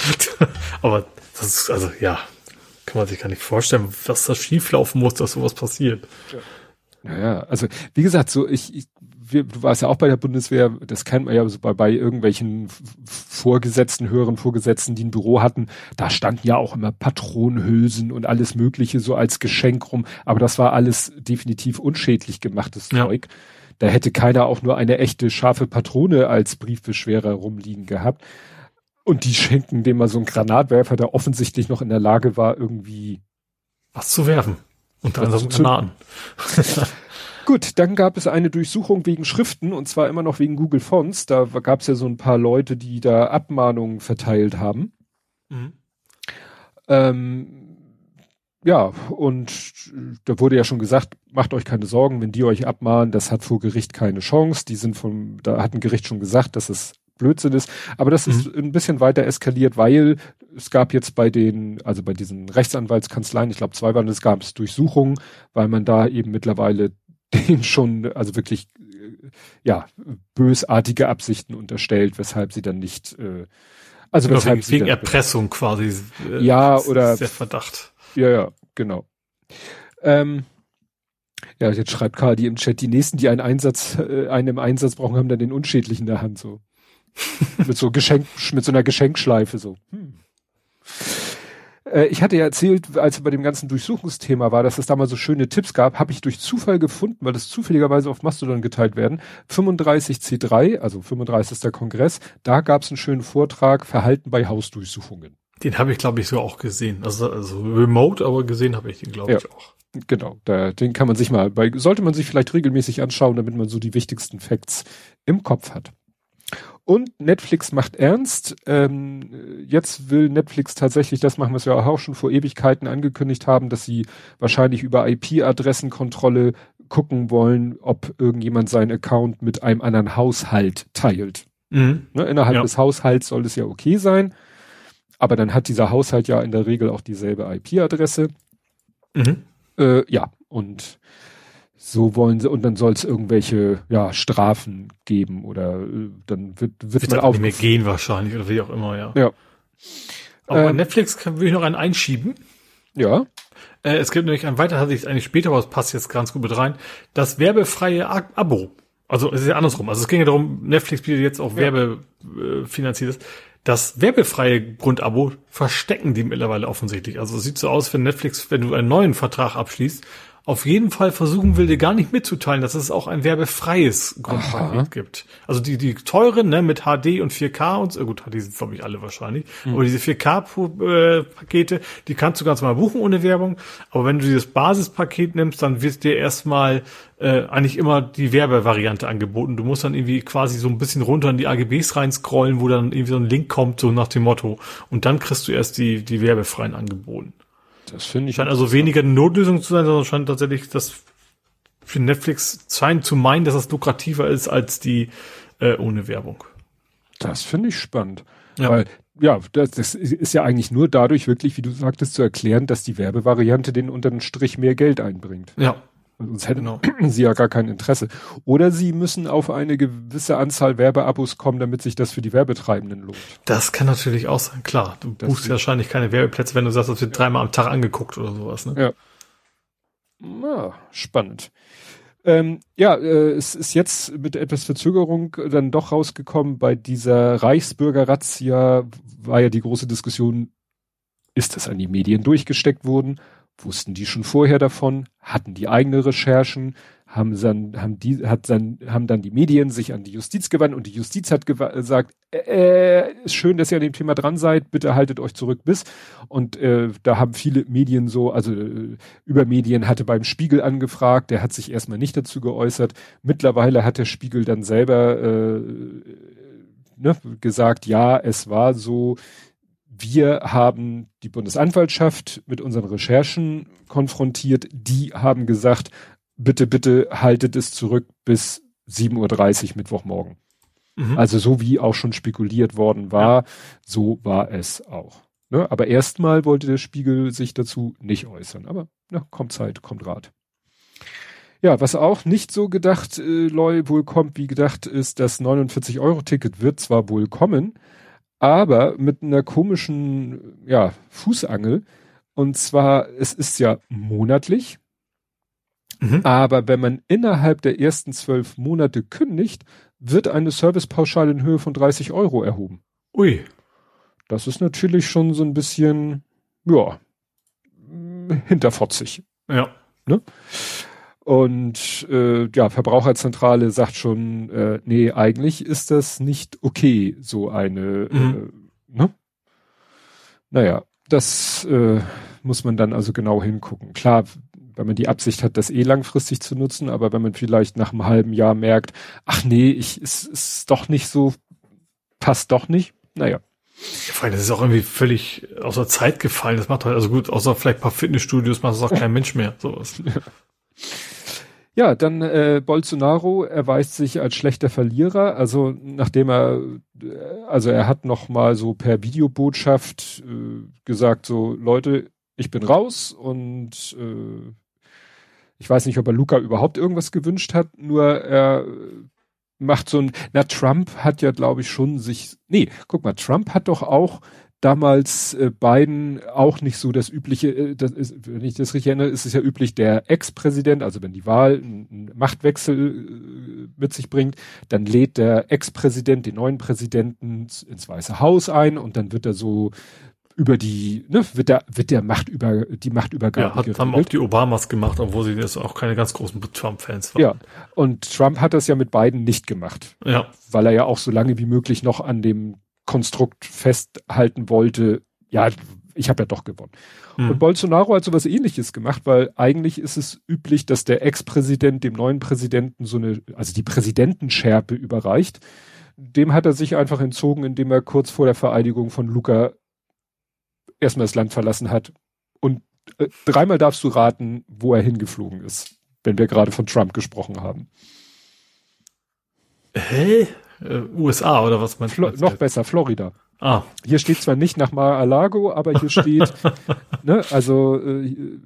[SPEAKER 3] aber das ist, also ja, kann man sich gar nicht vorstellen, was da schieflaufen muss, dass sowas passiert.
[SPEAKER 2] Ja. Naja, also wie gesagt, so ich, ich wir, du warst ja auch bei der Bundeswehr, das kennt man ja so bei, bei irgendwelchen Vorgesetzten, höheren Vorgesetzten, die ein Büro hatten, da standen ja auch immer Patronenhülsen und alles Mögliche so als Geschenk rum, aber das war alles definitiv unschädlich gemachtes ja. Zeug. Da hätte keiner auch nur eine echte scharfe Patrone als Briefbeschwerer rumliegen gehabt. Und die schenken dem mal so einen Granatwerfer, der offensichtlich noch in der Lage war, irgendwie
[SPEAKER 3] was zu werfen. Unter anderem Granaten.
[SPEAKER 2] Gut, dann gab es eine Durchsuchung wegen Schriften und zwar immer noch wegen Google Fonts. Da gab es ja so ein paar Leute, die da Abmahnungen verteilt haben. Mhm. Ähm, ja, und da wurde ja schon gesagt, macht euch keine Sorgen, wenn die euch abmahnen, das hat vor Gericht keine Chance. Die sind vom, da hat ein Gericht schon gesagt, dass es Blödsinn ist. Aber das mhm. ist ein bisschen weiter eskaliert, weil es gab jetzt bei den, also bei diesen Rechtsanwaltskanzleien, ich glaube zwei waren es, gab es Durchsuchungen, weil man da eben mittlerweile den schon, also wirklich, äh, ja, bösartige Absichten unterstellt, weshalb sie dann nicht, äh, also
[SPEAKER 3] genau, weshalb wegen, wegen Erpressung quasi.
[SPEAKER 2] Äh, ja, oder.
[SPEAKER 3] Der Verdacht.
[SPEAKER 2] Ja, ja, genau. Ähm, ja, jetzt schreibt Kadi im Chat, die nächsten, die einen Einsatz, äh, einen im Einsatz brauchen, haben dann den unschädlichen in der Hand, so. mit so Geschenk, mit so einer Geschenkschleife, so. Hm. Äh, ich hatte ja erzählt, als wir bei dem ganzen Durchsuchungsthema war, dass es da mal so schöne Tipps gab, habe ich durch Zufall gefunden, weil das zufälligerweise auf Mastodon geteilt werden. 35C3, also 35. Kongress, da gab es einen schönen Vortrag, Verhalten bei Hausdurchsuchungen.
[SPEAKER 3] Den habe ich, glaube ich, so auch gesehen. Also, also remote, aber gesehen habe ich den, glaube ja. ich, auch.
[SPEAKER 2] Genau, da, den kann man sich mal, bei, sollte man sich vielleicht regelmäßig anschauen, damit man so die wichtigsten Facts im Kopf hat. Und Netflix macht ernst. Ähm, jetzt will Netflix tatsächlich das machen, was wir auch schon vor Ewigkeiten angekündigt haben, dass sie wahrscheinlich über IP-Adressenkontrolle gucken wollen, ob irgendjemand seinen Account mit einem anderen Haushalt teilt. Mhm. Ne, innerhalb ja. des Haushalts soll es ja okay sein. Aber dann hat dieser Haushalt ja in der Regel auch dieselbe IP-Adresse. Mhm. Äh, ja, und so wollen sie, und dann soll es irgendwelche ja, Strafen geben oder äh, dann wird, wird,
[SPEAKER 3] wird man auch mehr gehen wahrscheinlich oder wie auch immer, ja.
[SPEAKER 2] Ja.
[SPEAKER 3] Aber ähm, Netflix kann, will ich noch einen einschieben.
[SPEAKER 2] Ja.
[SPEAKER 3] Äh, es gibt nämlich ein weiter, hatte ich eigentlich später, aber es passt jetzt ganz gut mit rein. Das werbefreie Abo. Also es ist ja andersrum. Also es ging ja darum, Netflix bietet jetzt auch ja. werbefinanziertes. Das werbefreie Grundabo verstecken die mittlerweile offensichtlich. Also es sieht so aus, wenn Netflix, wenn du einen neuen Vertrag abschließt, auf jeden Fall versuchen will, dir gar nicht mitzuteilen, dass es auch ein werbefreies Grundpaket gibt. Also die, die teuren, ne, mit HD und 4K und so, gut, HD sind glaube ich alle wahrscheinlich, mhm. aber diese 4K-Pakete, die kannst du ganz mal buchen ohne Werbung, aber wenn du dieses Basispaket nimmst, dann wird dir erstmal äh, eigentlich immer die Werbevariante angeboten. Du musst dann irgendwie quasi so ein bisschen runter in die AGBs reinscrollen, wo dann irgendwie so ein Link kommt, so nach dem Motto, und dann kriegst du erst die, die werbefreien angeboten.
[SPEAKER 2] Das finde ich.
[SPEAKER 3] Scheint also weniger eine Notlösung zu sein, sondern scheint tatsächlich das für Netflix scheint zu meinen, dass das lukrativer ist als die äh, ohne Werbung.
[SPEAKER 2] Das finde ich spannend. Ja. Weil, ja, das, das ist ja eigentlich nur dadurch wirklich, wie du sagtest, zu erklären, dass die Werbevariante den unter den Strich mehr Geld einbringt.
[SPEAKER 3] Ja.
[SPEAKER 2] Sonst hätten genau. sie ja gar kein Interesse. Oder sie müssen auf eine gewisse Anzahl Werbeabos kommen, damit sich das für die Werbetreibenden lohnt.
[SPEAKER 3] Das kann natürlich auch sein, klar. Du das buchst ja wahrscheinlich keine Werbeplätze, wenn du sagst, das wird dreimal am Tag angeguckt oder sowas, ne?
[SPEAKER 2] Ja. Na, spannend. Ähm, ja, äh, es ist jetzt mit etwas Verzögerung dann doch rausgekommen, bei dieser Reichsbürger-Razzia war ja die große Diskussion, ist das an die Medien durchgesteckt worden? Wussten die schon vorher davon? Hatten die eigene Recherchen? Haben dann, haben die, hat dann, haben dann die Medien sich an die Justiz gewandt und die Justiz hat gesagt, äh, ist schön, dass ihr an dem Thema dran seid, bitte haltet euch zurück bis. Und äh, da haben viele Medien so, also äh, über Medien hatte beim Spiegel angefragt, der hat sich erstmal nicht dazu geäußert. Mittlerweile hat der Spiegel dann selber äh, ne, gesagt, ja, es war so, wir haben die Bundesanwaltschaft mit unseren Recherchen konfrontiert. Die haben gesagt, bitte, bitte haltet es zurück bis 7.30 Uhr Mittwochmorgen. Mhm. Also so wie auch schon spekuliert worden war, ja. so war es auch. Ne? Aber erstmal wollte der Spiegel sich dazu nicht äußern. Aber na, kommt Zeit, kommt Rat. Ja, was auch nicht so gedacht, äh, Loy, wohl kommt, wie gedacht, ist, das 49-Euro-Ticket wird zwar wohl kommen, aber mit einer komischen, ja, Fußangel. Und zwar, es ist ja monatlich, mhm. aber wenn man innerhalb der ersten zwölf Monate kündigt, wird eine Servicepauschale in Höhe von 30 Euro erhoben.
[SPEAKER 3] Ui.
[SPEAKER 2] Das ist natürlich schon so ein bisschen, ja, hinterfotzig.
[SPEAKER 3] Ja.
[SPEAKER 2] Ne? Und äh, ja, Verbraucherzentrale sagt schon, äh, nee, eigentlich ist das nicht okay, so eine, mhm. äh, ne? Naja, das äh, muss man dann also genau hingucken. Klar, wenn man die Absicht hat, das eh langfristig zu nutzen, aber wenn man vielleicht nach einem halben Jahr merkt, ach nee, ich, es ist doch nicht so, passt doch nicht, naja.
[SPEAKER 3] Ja, das ist auch irgendwie völlig außer Zeit gefallen. Das macht halt, also gut, außer vielleicht ein paar Fitnessstudios macht das auch kein Mensch mehr. Sowas.
[SPEAKER 2] Ja, dann äh, Bolsonaro erweist sich als schlechter Verlierer. Also nachdem er, äh, also er hat noch mal so per Videobotschaft äh, gesagt, so Leute, ich bin raus und äh, ich weiß nicht, ob er Luca überhaupt irgendwas gewünscht hat. Nur er macht so ein, na Trump hat ja glaube ich schon sich, nee, guck mal, Trump hat doch auch damals äh, Biden auch nicht so das übliche, äh, das ist, wenn ich das richtig erinnere, ist es ja üblich, der Ex-Präsident, also wenn die Wahl einen Machtwechsel äh, mit sich bringt, dann lädt der Ex-Präsident den neuen Präsidenten ins Weiße Haus ein und dann wird er so über die, ne, wird der, wird der Macht über, die Machtübergabe. Ja,
[SPEAKER 3] hat, haben auch die Obamas gemacht, obwohl sie jetzt auch keine ganz großen Trump-Fans waren.
[SPEAKER 2] Ja. Und Trump hat das ja mit Biden nicht gemacht.
[SPEAKER 3] Ja.
[SPEAKER 2] Weil er ja auch so lange wie möglich noch an dem Konstrukt festhalten wollte, ja, ich habe ja doch gewonnen. Mhm. Und Bolsonaro hat sowas ähnliches gemacht, weil eigentlich ist es üblich, dass der Ex-Präsident dem neuen Präsidenten so eine, also die Präsidentenschärpe überreicht. Dem hat er sich einfach entzogen, indem er kurz vor der Vereidigung von Luca erstmal das Land verlassen hat. Und äh, dreimal darfst du raten, wo er hingeflogen ist, wenn wir gerade von Trump gesprochen haben.
[SPEAKER 3] Hä? Äh, USA oder was meinst
[SPEAKER 2] du? Noch besser, Florida.
[SPEAKER 3] Ah.
[SPEAKER 2] Hier steht zwar nicht nach Mar-a-Lago, aber hier steht, ne, also äh,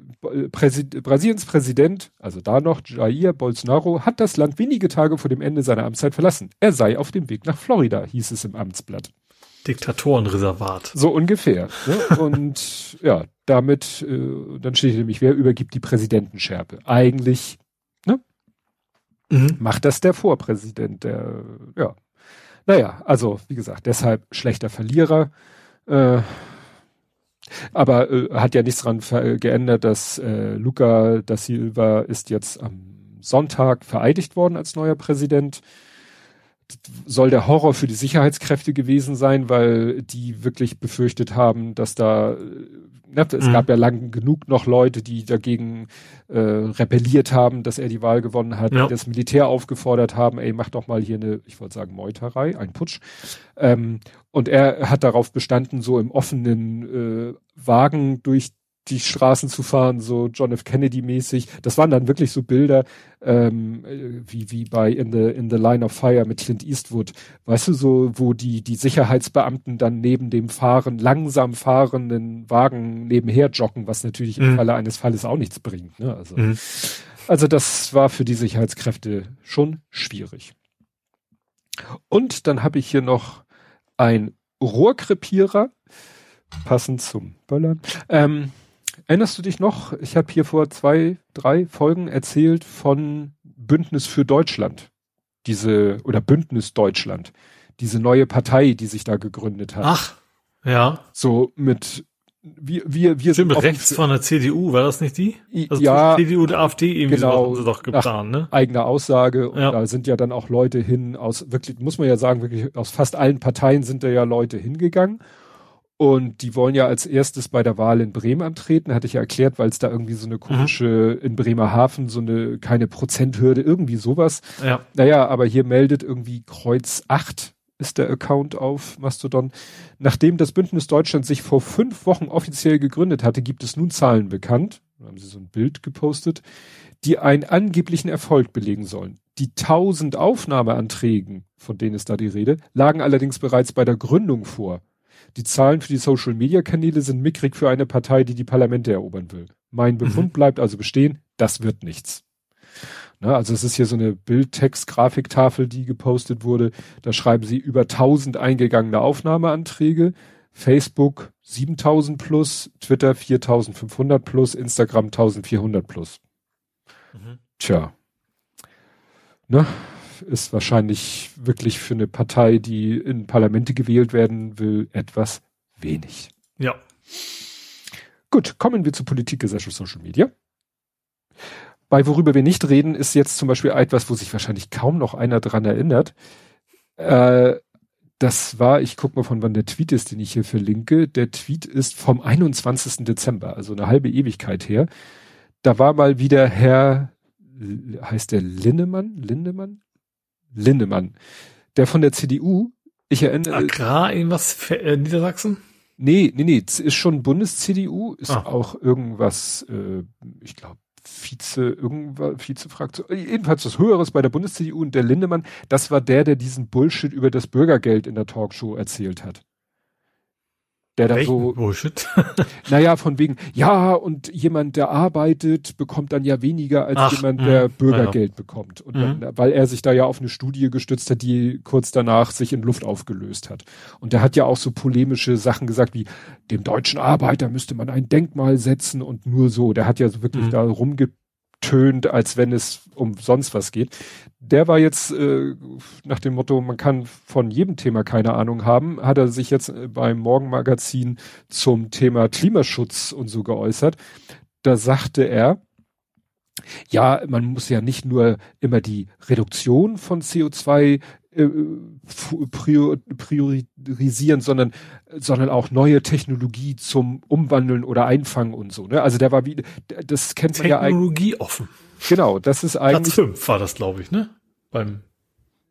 [SPEAKER 2] Präsid Brasiliens Präsident, also da noch Jair Bolsonaro, hat das Land wenige Tage vor dem Ende seiner Amtszeit verlassen. Er sei auf dem Weg nach Florida, hieß es im Amtsblatt.
[SPEAKER 3] Diktatorenreservat.
[SPEAKER 2] So ungefähr. Ne? Und ja, damit, äh, dann steht nämlich, wer übergibt die Präsidentenschärpe? Eigentlich, ne? Mhm. Macht das der Vorpräsident, der, ja. Naja, also, wie gesagt, deshalb schlechter Verlierer. Äh, aber äh, hat ja nichts dran geändert, dass äh, Luca da Silva ist jetzt am Sonntag vereidigt worden als neuer Präsident soll der Horror für die Sicherheitskräfte gewesen sein, weil die wirklich befürchtet haben, dass da, ne, es mhm. gab ja lang genug noch Leute, die dagegen äh, rebelliert haben, dass er die Wahl gewonnen hat, ja. die das Militär aufgefordert haben, ey, mach doch mal hier eine, ich wollte sagen, Meuterei, ein Putsch. Ähm, und er hat darauf bestanden, so im offenen äh, Wagen durch die Straßen zu fahren, so John F. Kennedy mäßig. Das waren dann wirklich so Bilder, ähm, wie, wie bei In the, In the Line of Fire mit Clint Eastwood. Weißt du, so, wo die, die Sicherheitsbeamten dann neben dem fahren, langsam fahrenden Wagen nebenher joggen, was natürlich mhm. im Falle eines Falles auch nichts bringt, ne? Also, mhm. also das war für die Sicherheitskräfte schon schwierig. Und dann habe ich hier noch ein Rohrkrepierer, passend zum Böllern. Ähm, Erinnerst du dich noch? Ich habe hier vor zwei, drei Folgen erzählt von Bündnis für Deutschland. Diese, oder Bündnis Deutschland. Diese neue Partei, die sich da gegründet hat.
[SPEAKER 3] Ach, ja.
[SPEAKER 2] So mit, wir, wir, wir
[SPEAKER 3] Stimmt, rechts von der CDU, war das nicht die?
[SPEAKER 2] Also ja.
[SPEAKER 3] CDU und AfD irgendwie
[SPEAKER 2] genau,
[SPEAKER 3] so doch geplant, ne?
[SPEAKER 2] Eigene Aussage. Und ja. da sind ja dann auch Leute hin aus, wirklich, muss man ja sagen, wirklich aus fast allen Parteien sind da ja Leute hingegangen. Und die wollen ja als erstes bei der Wahl in Bremen antreten, hatte ich ja erklärt, weil es da irgendwie so eine komische, mhm. in Bremerhaven so eine, keine Prozenthürde, irgendwie sowas.
[SPEAKER 3] Ja.
[SPEAKER 2] Naja, aber hier meldet irgendwie Kreuz 8 ist der Account auf Mastodon. Nachdem das Bündnis Deutschland sich vor fünf Wochen offiziell gegründet hatte, gibt es nun Zahlen bekannt. Da haben sie so ein Bild gepostet, die einen angeblichen Erfolg belegen sollen. Die tausend Aufnahmeanträgen, von denen ist da die Rede, lagen allerdings bereits bei der Gründung vor. Die Zahlen für die Social-Media-Kanäle sind mickrig für eine Partei, die die Parlamente erobern will. Mein Befund mhm. bleibt also bestehen, das wird nichts. Na, also es ist hier so eine Bildtext-Grafiktafel, die gepostet wurde. Da schreiben sie über 1000 eingegangene Aufnahmeanträge. Facebook 7000 plus, Twitter 4500 plus, Instagram 1400 plus. Mhm. Tja. Ne? Ist wahrscheinlich wirklich für eine Partei, die in Parlamente gewählt werden will, etwas wenig.
[SPEAKER 3] Ja.
[SPEAKER 2] Gut, kommen wir zu Politik, Gesellschaft, Social Media. Bei worüber wir nicht reden, ist jetzt zum Beispiel etwas, wo sich wahrscheinlich kaum noch einer dran erinnert. Äh, das war, ich guck mal von wann der Tweet ist, den ich hier verlinke. Der Tweet ist vom 21. Dezember, also eine halbe Ewigkeit her. Da war mal wieder Herr, heißt der Lindemann? Lindemann? Lindemann. Der von der CDU, ich erinnere.
[SPEAKER 3] Agrar irgendwas, äh, Niedersachsen?
[SPEAKER 2] Nee, nee, nee, ist schon Bundes-CDU, ist ah. auch irgendwas, äh, ich glaube, Vize, irgendwas, Vizefraktion, jedenfalls was Höheres bei der Bundes-CDU und der Lindemann, das war der, der diesen Bullshit über das Bürgergeld in der Talkshow erzählt hat der dann so
[SPEAKER 3] Bullshit.
[SPEAKER 2] naja, von wegen, ja, und jemand, der arbeitet, bekommt dann ja weniger als Ach, jemand, der mh, Bürgergeld ja. bekommt. Und dann, mhm. weil er sich da ja auf eine Studie gestützt hat, die kurz danach sich in Luft aufgelöst hat. Und der hat ja auch so polemische Sachen gesagt wie, dem deutschen Arbeiter müsste man ein Denkmal setzen und nur so. Der hat ja so wirklich mhm. da rumge tönt, als wenn es um sonst was geht. Der war jetzt äh, nach dem Motto, man kann von jedem Thema keine Ahnung haben, hat er sich jetzt äh, beim Morgenmagazin zum Thema Klimaschutz und so geäußert. Da sagte er, ja, man muss ja nicht nur immer die Reduktion von CO2 äh, priorisieren, sondern, sondern auch neue Technologie zum Umwandeln oder Einfangen und so. Ne? Also der war wie, das kennt man
[SPEAKER 3] ja eigentlich. Technologie offen.
[SPEAKER 2] Genau, das ist eigentlich.
[SPEAKER 3] Platz 5 war das, glaube ich, ne? Beim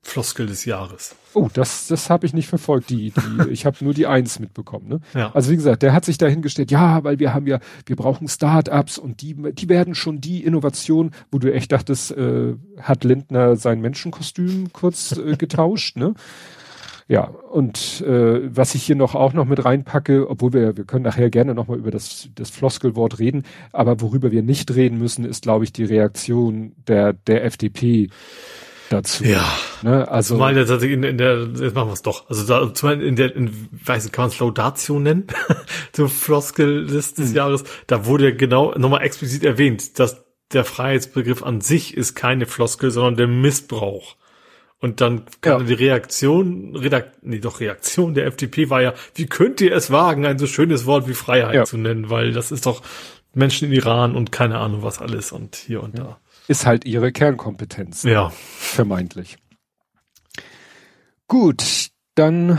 [SPEAKER 3] Floskel des Jahres.
[SPEAKER 2] Oh, das, das habe ich nicht verfolgt. Die, die, ich habe nur die Eins mitbekommen. Ne?
[SPEAKER 3] Ja.
[SPEAKER 2] Also wie gesagt, der hat sich dahingestellt, ja, weil wir haben ja, wir brauchen Start-ups und die, die werden schon die Innovation, wo du echt dachtest, äh, hat Lindner sein Menschenkostüm kurz äh, getauscht, ne? Ja, und äh, was ich hier noch auch noch mit reinpacke, obwohl wir, wir können nachher gerne nochmal über das, das Floskelwort reden, aber worüber wir nicht reden müssen, ist, glaube ich, die Reaktion der, der FDP dazu.
[SPEAKER 3] Ja. Ne? Also. Zumal der, in, in der, jetzt machen wir es doch. Also da, zumal in der, in, weiß nicht, kann man es Laudatio nennen? Zum Floskel des, des hm. Jahres. Da wurde genau nochmal explizit erwähnt, dass der Freiheitsbegriff an sich ist keine Floskel, sondern der Missbrauch. Und dann kam ja. die Reaktion, Redakt, nee, doch Reaktion der FDP war ja, wie könnt ihr es wagen, ein so schönes Wort wie Freiheit ja. zu nennen, weil das ist doch Menschen in Iran und keine Ahnung was alles und hier und ja. da
[SPEAKER 2] ist halt ihre Kernkompetenz.
[SPEAKER 3] Ja.
[SPEAKER 2] Vermeintlich. Gut, dann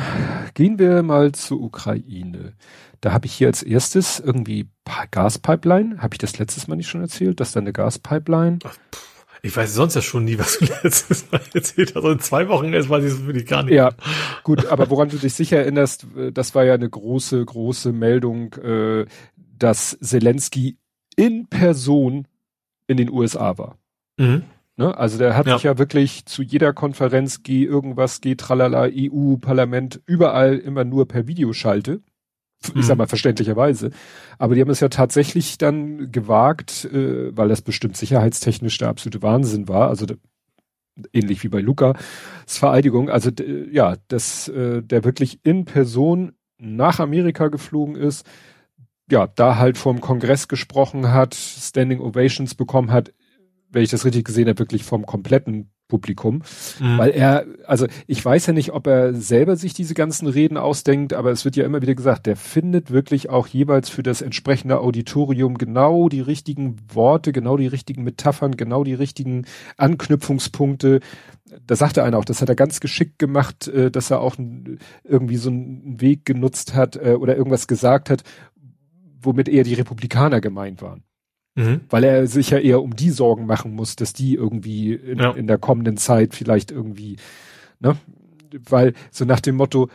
[SPEAKER 2] gehen wir mal zur Ukraine. Da habe ich hier als erstes irgendwie Gaspipeline. Habe ich das letztes Mal nicht schon erzählt, dass da eine Gaspipeline?
[SPEAKER 3] Ich weiß sonst ja schon nie, was du letztes Mal erzählt hast. Also in zwei Wochen erst weiß ich es wirklich gar nicht.
[SPEAKER 2] Ja, gut, aber woran du dich sicher erinnerst, äh, das war ja eine große, große Meldung, äh, dass Zelensky in Person in den USA war. Mhm. Ne? Also der hat ja. sich ja wirklich zu jeder Konferenz, geh irgendwas, geh tralala, EU, Parlament, überall immer nur per Videoschalte. Ich mhm. sag mal verständlicherweise. Aber die haben es ja tatsächlich dann gewagt, äh, weil das bestimmt sicherheitstechnisch der absolute Wahnsinn war. Also ähnlich wie bei Luca, Vereidigung. Also ja, dass äh, der wirklich in Person nach Amerika geflogen ist, ja, da halt vom Kongress gesprochen hat, Standing Ovations bekommen hat, wenn ich das richtig gesehen habe, wirklich vom kompletten Publikum. Mhm. Weil er, also ich weiß ja nicht, ob er selber sich diese ganzen Reden ausdenkt, aber es wird ja immer wieder gesagt, der findet wirklich auch jeweils für das entsprechende Auditorium genau die richtigen Worte, genau die richtigen Metaphern, genau die richtigen Anknüpfungspunkte. Da sagte einer auch, das hat er ganz geschickt gemacht, äh, dass er auch irgendwie so einen Weg genutzt hat äh, oder irgendwas gesagt hat, womit eher die Republikaner gemeint waren. Mhm. Weil er sich ja eher um die Sorgen machen muss, dass die irgendwie in, ja. in der kommenden Zeit vielleicht irgendwie, ne? Weil so nach dem Motto,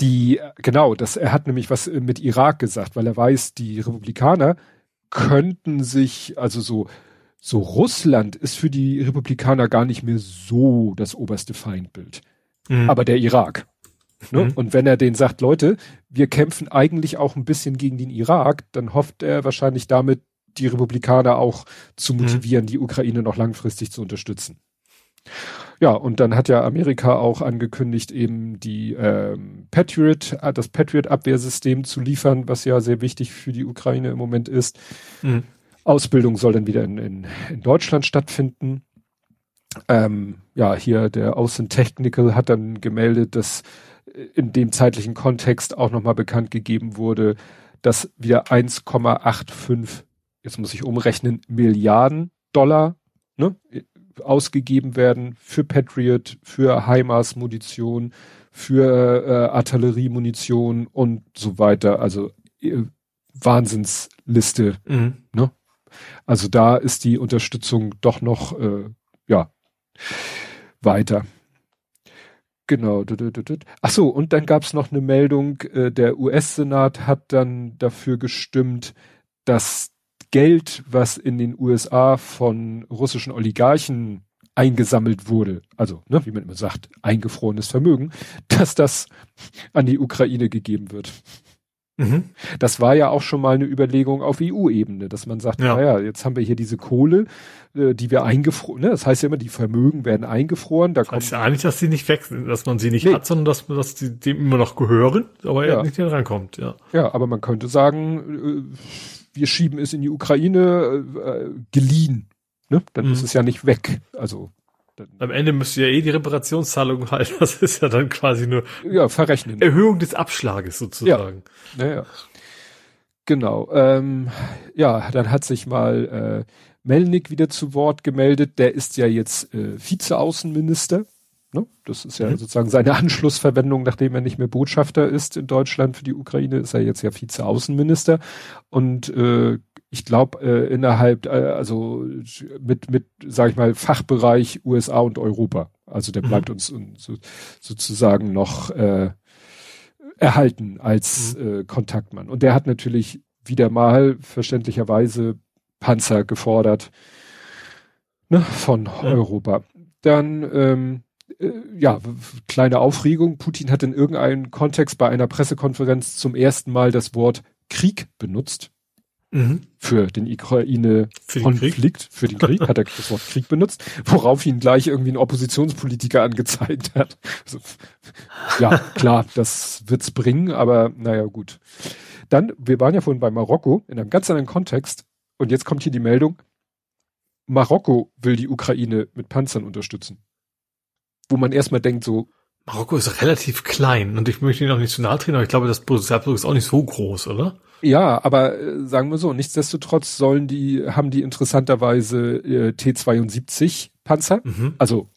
[SPEAKER 2] die, genau, das, er hat nämlich was mit Irak gesagt, weil er weiß, die Republikaner könnten sich, also so, so Russland ist für die Republikaner gar nicht mehr so das oberste Feindbild. Mhm. Aber der Irak. Ne? Mhm. Und wenn er den sagt, Leute, wir kämpfen eigentlich auch ein bisschen gegen den Irak, dann hofft er wahrscheinlich damit, die Republikaner auch zu mhm. motivieren, mhm. die Ukraine noch langfristig zu unterstützen. Ja, und dann hat ja Amerika auch angekündigt, eben die ähm, Patriot, äh, das Patriot-Abwehrsystem zu liefern, was ja sehr wichtig für die Ukraine im Moment ist. Mhm. Ausbildung soll dann wieder in, in, in Deutschland stattfinden. Ähm, ja, hier der Außen Technical hat dann gemeldet, dass in dem zeitlichen Kontext auch nochmal bekannt gegeben wurde, dass wieder 1,85 jetzt muss ich umrechnen, Milliarden Dollar ne, ausgegeben werden für Patriot, für HIMARS Munition, für äh, Artilleriemunition und so weiter. Also äh, Wahnsinnsliste. Mhm. Ne? Also da ist die Unterstützung doch noch äh, ja weiter. Genau. Ach so, und dann gab es noch eine Meldung, äh, der US-Senat hat dann dafür gestimmt, dass Geld, was in den USA von russischen Oligarchen eingesammelt wurde, also ne, wie man immer sagt, eingefrorenes Vermögen, dass das an die Ukraine gegeben wird. Mhm. Das war ja auch schon mal eine Überlegung auf EU-Ebene, dass man sagt, ja. naja, jetzt haben wir hier diese Kohle, äh, die wir eingefroren, ne? das heißt ja immer, die Vermögen werden eingefroren. Da das
[SPEAKER 3] heißt ja eigentlich, dass sie nicht weg sind, dass man sie nicht nee. hat, sondern dass, dass die dem immer noch gehören, aber ja. er nicht hier rankommt. Ja.
[SPEAKER 2] ja, aber man könnte sagen, äh, wir schieben es in die Ukraine äh, geliehen. Ne? Dann mhm. ist es ja nicht weg. Also
[SPEAKER 3] am Ende müsste ja eh die Reparationszahlung halten. Das ist ja dann quasi nur
[SPEAKER 2] ja, verrechnen.
[SPEAKER 3] Erhöhung des Abschlages sozusagen.
[SPEAKER 2] Ja, ja. Genau. Ähm, ja, dann hat sich mal äh, Melnik wieder zu Wort gemeldet. Der ist ja jetzt äh, Vizeaußenminister. Ne? Das ist ja mhm. sozusagen seine Anschlussverwendung, nachdem er nicht mehr Botschafter ist in Deutschland für die Ukraine, ist er jetzt ja Vizeaußenminister. Und äh, ich glaube, äh, innerhalb, äh, also mit, mit, sag ich mal, Fachbereich USA und Europa. Also der mhm. bleibt mhm. uns so, sozusagen noch äh, erhalten als mhm. äh, Kontaktmann. Und der hat natürlich wieder mal verständlicherweise Panzer gefordert ne, von ja. Europa. Dann ähm, äh, ja, kleine Aufregung. Putin hat in irgendeinem Kontext bei einer Pressekonferenz zum ersten Mal das Wort Krieg benutzt mhm. für den Ukraine-Konflikt, für, für, den Krieg, hat er das Wort Krieg benutzt, worauf ihn gleich irgendwie ein Oppositionspolitiker angezeigt hat. Also, ja, klar, das wird's bringen, aber naja, gut. Dann, wir waren ja vorhin bei Marokko in einem ganz anderen Kontext und jetzt kommt hier die Meldung, Marokko will die Ukraine mit Panzern unterstützen. Wo man erstmal denkt so,
[SPEAKER 3] Marokko ist relativ klein und ich möchte ihn auch nicht zu nahe treten, aber ich glaube, das Potenzialprodukt ist auch nicht so groß, oder?
[SPEAKER 2] Ja, aber äh, sagen wir so, nichtsdestotrotz sollen die, haben die interessanterweise äh, T-72 Panzer, mhm. also